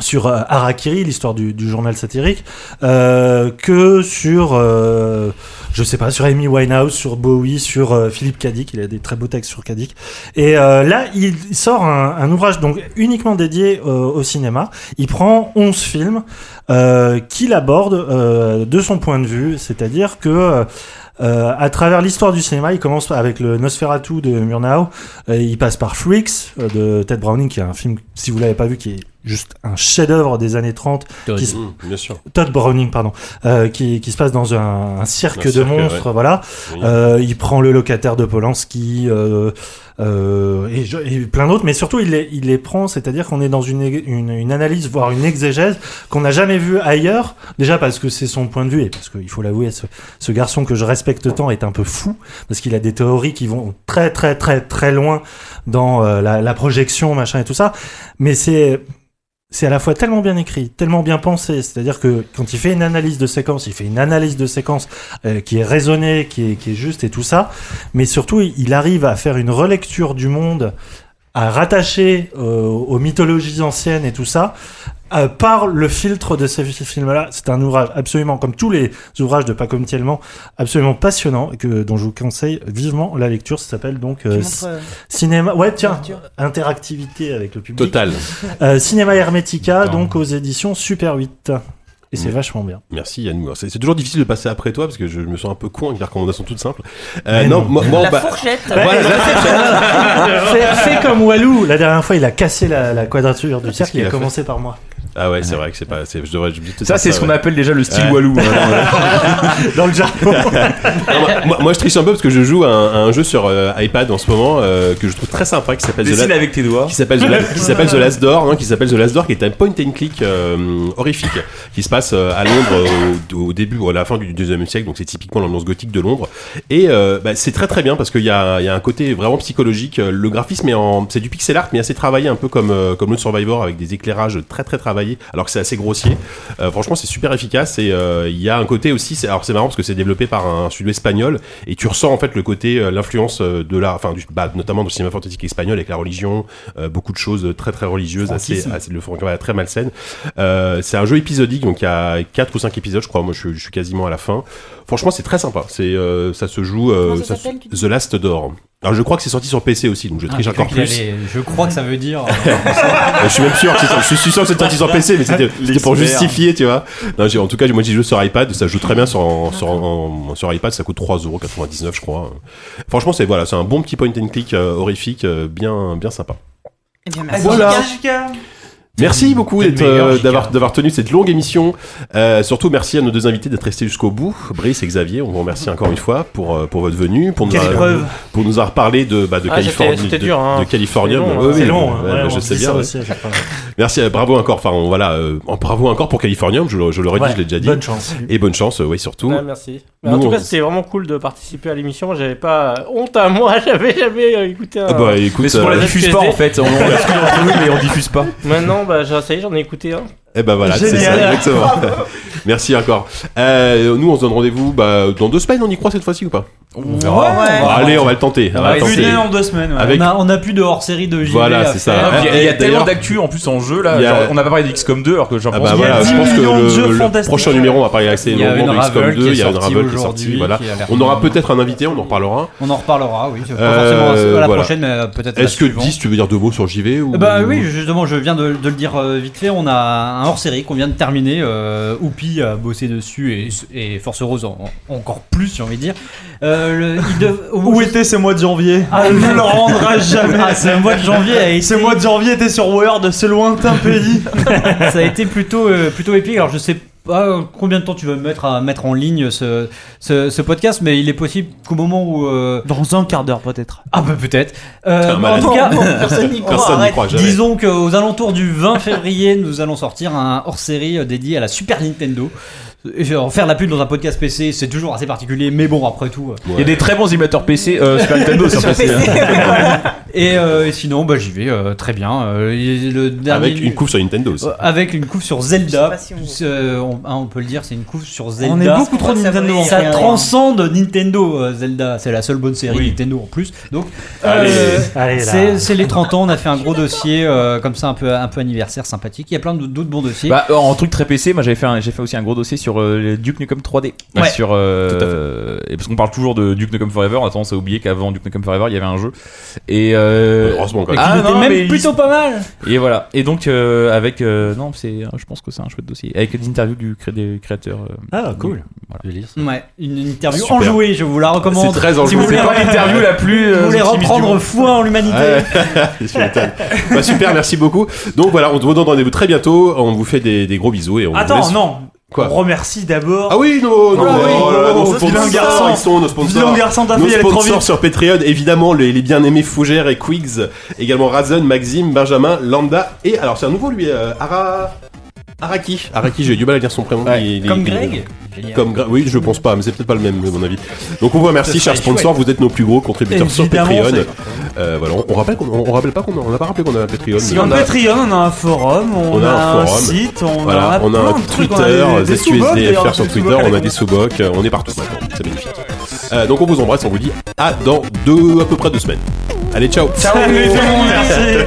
sur euh, Harakiri, l'histoire du, du journal satirique, euh, que sur, je sais pas, sur Amy Winehouse, sur Bowie, sur euh, Philippe Cadic. Il a des très beaux textes sur Cadic. Et euh, là, il, sort un, un ouvrage donc uniquement dédié euh, au cinéma. Il prend 11 films euh, qu'il aborde de son point de vue, c'est-à-dire que euh, à travers l'histoire du cinéma, il commence avec le Nosferatu de Murnau, il passe par Freaks euh, de Ted Browning, qui est un film, si vous l'avez pas vu, qui est juste un chef-d'œuvre des années 30, qui se- mm, bien sûr. Todd Browning, pardon, euh, qui, qui se passe dans un, un cirque Un de cirque, monstres, ouais. voilà. Oui. Euh, il prend le locataire de Polanski euh, euh, et, je- et plein d'autres, mais surtout il les, il les prend, c'est-à-dire qu'on est dans une, une, une analyse, voire une exégèse qu'on n'a jamais vue ailleurs. Déjà parce que c'est son point de vue et parce qu'il faut l'avouer, ce, ce garçon que je respecte tant est un peu fou parce qu'il a des théories qui vont très très très très loin dans euh, la, la projection, machin et tout ça. Mais c'est c'est à la fois tellement bien écrit, tellement bien pensé, c'est-à-dire que quand il fait une analyse de séquence, il fait une analyse de séquence euh, qui est raisonnée, qui est, qui est juste et tout ça, mais surtout il il arrive à faire une relecture du monde, à rattacher euh, aux mythologies anciennes et tout ça, euh, par le filtre de ces fi- films-là. C'est un ouvrage absolument, comme tous les ouvrages de Paco Mtielman, absolument passionnant, et que, dont je vous conseille vivement la lecture. Ça s'appelle donc euh, montres, Cinéma... Ouais, tiens, interactivité avec le public. Total. Euh, Cinéma Hermetica, Non. donc aux éditions Super 8. Et c'est Mm. vachement bien. Merci Yannou. Alors, C'est c'est toujours difficile de passer après toi parce que je me sens un peu con avec des recommandations toutes simples. Euh, non, non. moi, moi, la bah, fourchette. voilà, fais, fais comme Walou. La dernière fois, il a cassé la, la quadrature du cercle. Il a a commencé par moi. Ah ouais, c'est vrai que c'est pas. c'est- Je devrais. Ça, c'est ce qu'on ouais. appelle déjà le style Ouais. Walou. hein. Dans le jargon. Non, moi, je triche un peu parce que je joue à un, à un jeu sur euh, iPad en ce moment euh, que je trouve très sympa qui s'appelle The Dessine La- avec tes doigts. qui s'appelle The, La- qui s'appelle The Last Door, non, qui s'appelle The Last Door, qui est un point and click euh, horrifique, qui se passe euh, à Londres euh, au, au début ou à la fin du deuxième siècle, donc c'est typiquement l'ambiance gothique de Londres. Et euh, bah, c'est très très bien parce qu'il y a, y a un côté vraiment psychologique. Le graphisme est en, c'est du pixel art, mais assez travaillé, un peu comme euh, comme le Survivor avec des éclairages très très travaillés, alors que c'est assez grossier. Euh, franchement, c'est super efficace et euh, il y a un côté aussi. c'est- Alors c'est marrant parce que c'est développé par un studio espagnol et tu ressens en fait le côté, euh, l'influence de la, enfin du, bah, notamment du cinéma fantastique espagnol avec la religion, beaucoup de choses très très religieuses, assez, assez le ouais, très malsaines. C'est un jeu épisodique, donc il y a 4 ou 5 épisodes, je crois. Moi, je suis quasiment à la fin. Franchement, c'est très sympa. C'est, euh, ça se joue. euh, ça ça The Last Door. Alors, je crois que c'est sorti sur PC aussi, donc je Ah, triche encore plus. allait- Je crois que ça veut dire. Euh, je suis même sûr que je suis sûr que c'est sorti sur PC, mais c'était pour justifier, tu vois. Non, en tout cas, moi, j'ai joué sur iPad, ça joue très bien sur, en- sur, en- sur iPad, ça coûte 3,99€, je crois. Franchement, c'est voilà, c'est un bon petit point and click euh, horrifique, euh, bien, bien sympa. Eh bien, merci. Voilà. Merci beaucoup euh, d'avoir, d'avoir tenu cette longue émission. Euh, surtout, merci à nos deux invités d'être restés jusqu'au bout. Brice et Xavier, on vous remercie encore une fois pour, euh, pour votre venue, pour nous, épreuve. pour nous avoir parlé de, bah, de Ah, Californie. de, dur, hein. de Californium. C'est long, Oui, hein. ouais, hein, ouais, je sais bien. ça ouais. aussi. Merci, euh, bravo encore. Enfin, on- voilà, euh, bravo encore pour Californium. Je, le- je l'aurais dit, Ouais, je l'ai déjà dit. Bonne chance. Et bonne chance, euh, oui, surtout. Ouais, merci. Nous, en tout cas, on- c'était vraiment cool de participer à l'émission. J'avais pas honte à moi, j'avais jamais euh, écouté un. Ah bah écoute, Mais qu'on la euh, diffuse pas en fait. On on l'exclut entre nous, mais on diffuse pas. Maintenant, bah, ça y est, j'en ai écouté un. Eh ben voilà, c'est ça, exactement. Merci encore. Euh, nous, on se donne rendez-vous bah, dans deux semaines. On y croit cette fois-ci ou pas? On verra. Ouais. Allez, on va le tenter. on va va tenter. Une en deux semaines. ouais. Avec- On a, on a plus de hors série de JV Voilà, c'est ça. Ah, Il y a, tellement d'actu en plus en jeu là. A- genre, on n'a pas parlé de XCOM 2 alors que j'en Ah pense bah Il y a voilà, 10 je pense que le, prochain numéro, on va parler assez longuement de XCOM Ravel 2. qui est Il y a une Ravel qui est sortie. Voilà. On aura peut-être un invité, on en reparlera. On en reparlera, oui. Pas Euh, forcément à la prochaine, mais euh, peut-être Est-ce que suivante. 10, tu veux dire deux mots sur JV. Bah oui, justement, je viens de, le dire vite fait. On a un hors-série qu'on vient de terminer. Euh, Oupi a bossé dessus et, et Force Rose en- en- encore plus, j'ai envie de dire. Euh, le- il dev- Où était ce mois de janvier Ah, Elle ne le rendra jamais. Ah, c'est le mois de janvier été, Ce mois de janvier était sur Word, ce lointain pays. ça a été plutôt, euh, plutôt épique. Alors je sais pas euh, combien de temps tu vas mettre à mettre en ligne ce, ce, ce podcast, mais il est possible qu'au moment où euh, Dans un quart d'heure peut-être. ah bah peut-être. Euh, un en tout cas, Personne n'y croit. Personne n'y arrête. croit jamais. Disons qu'aux alentours du 20 février, nous allons sortir un hors-série euh, dédié à la Super Nintendo. Et faire la pub dans un podcast PC, c'est toujours assez particulier, mais bon, après tout. euh. Il y a des très bons émulateurs PC, euh, Super Nintendo sur PC. hein. Et, euh, et sinon, bah, j'y vais euh, très bien. Euh, et le dernier, Avec une couve sur Nintendo aussi. Euh, avec une couve sur Zelda. Je sais pas si on- C'est, euh, on, hein, on peut le dire, c'est une couve sur Zelda. On est beaucoup trop Nintendo. en Ça fait. transcende Nintendo, euh, Zelda. C'est la seule bonne série Oui. Nintendo en plus. Donc, Allez. euh, Allez, là. c'est c'est les 30 ans. On a fait un gros dossier euh, comme ça, un peu, un peu anniversaire, sympathique. Il y a plein d'autres bons dossiers. Bah, euh, en truc très PC, moi j'avais fait, un- j'ai fait aussi un gros dossier sur euh, le Duke Nukem 3D. Ouais. Sur, euh, et parce qu'on parle toujours de Duke Nukem Forever, on a tendance à oublier qu'avant Duke Nukem Forever il y avait un jeu. Et, euh, Heureusement quand Et même. Ah, non, même mais il- plutôt pas mal. et voilà. Et donc euh, avec euh, non, c'est, je pense que c'est un chouette dossier. Avec des interviews du cré- des créateurs. euh, Ah, cool. Voilà. Je vais lire ça. Ouais, une interview Super. enjouée, je vous la recommande. C'est très Si vous voulez, C'est pas l'interview la plus. vous euh, voulez reprendre foi en l'humanité. Bah, super, merci beaucoup. Donc voilà, on vous donne rendez-vous très bientôt. On vous fait des, des gros bisous et on vous Attends, laisse- non. Quoi On remercie d'abord. Ah oui, non, non, Ah oh nos ils sont nos sponsors. Nos sponsors sur Patreon, évidemment, les, les bien-aimés Fougère et Quigs, également Razen, Maxime, Benjamin, Lambda, et alors c'est un nouveau lui, euh, Ara... Araki. Araki, j'ai eu du mal à dire son prénom. Ouais, il- il- Comme il- Greg. Génial. Comme Gra- oui, je pense pas, mais c'est peut-être pas le même, à mon avis. Donc on vous remercie, chers sponsors, vous êtes nos plus gros contributeurs Évidemment, sur Patreon. Euh, voilà, on, on rappelle qu'on, on rappelle pas qu'on a, on n'a pas rappelé qu'on a un Patreon. Si on a Patreon, on a un forum, on, On a un un, forum. site, on Voilà, a, on a plein un Twitter, ZQSDFR sur Twitter, on a des sous-bocs, euh, on est partout maintenant, c'est magnifique. Euh, donc on vous embrasse, on vous dit à dans deux, à peu près deux semaines. Allez, ciao Ciao, tout le monde, merci.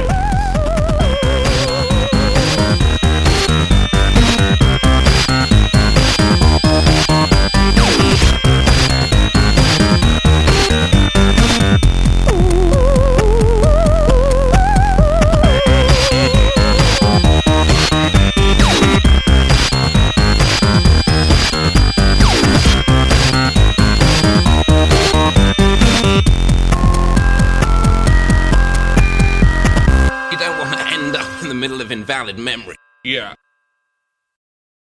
Memory. Yeah.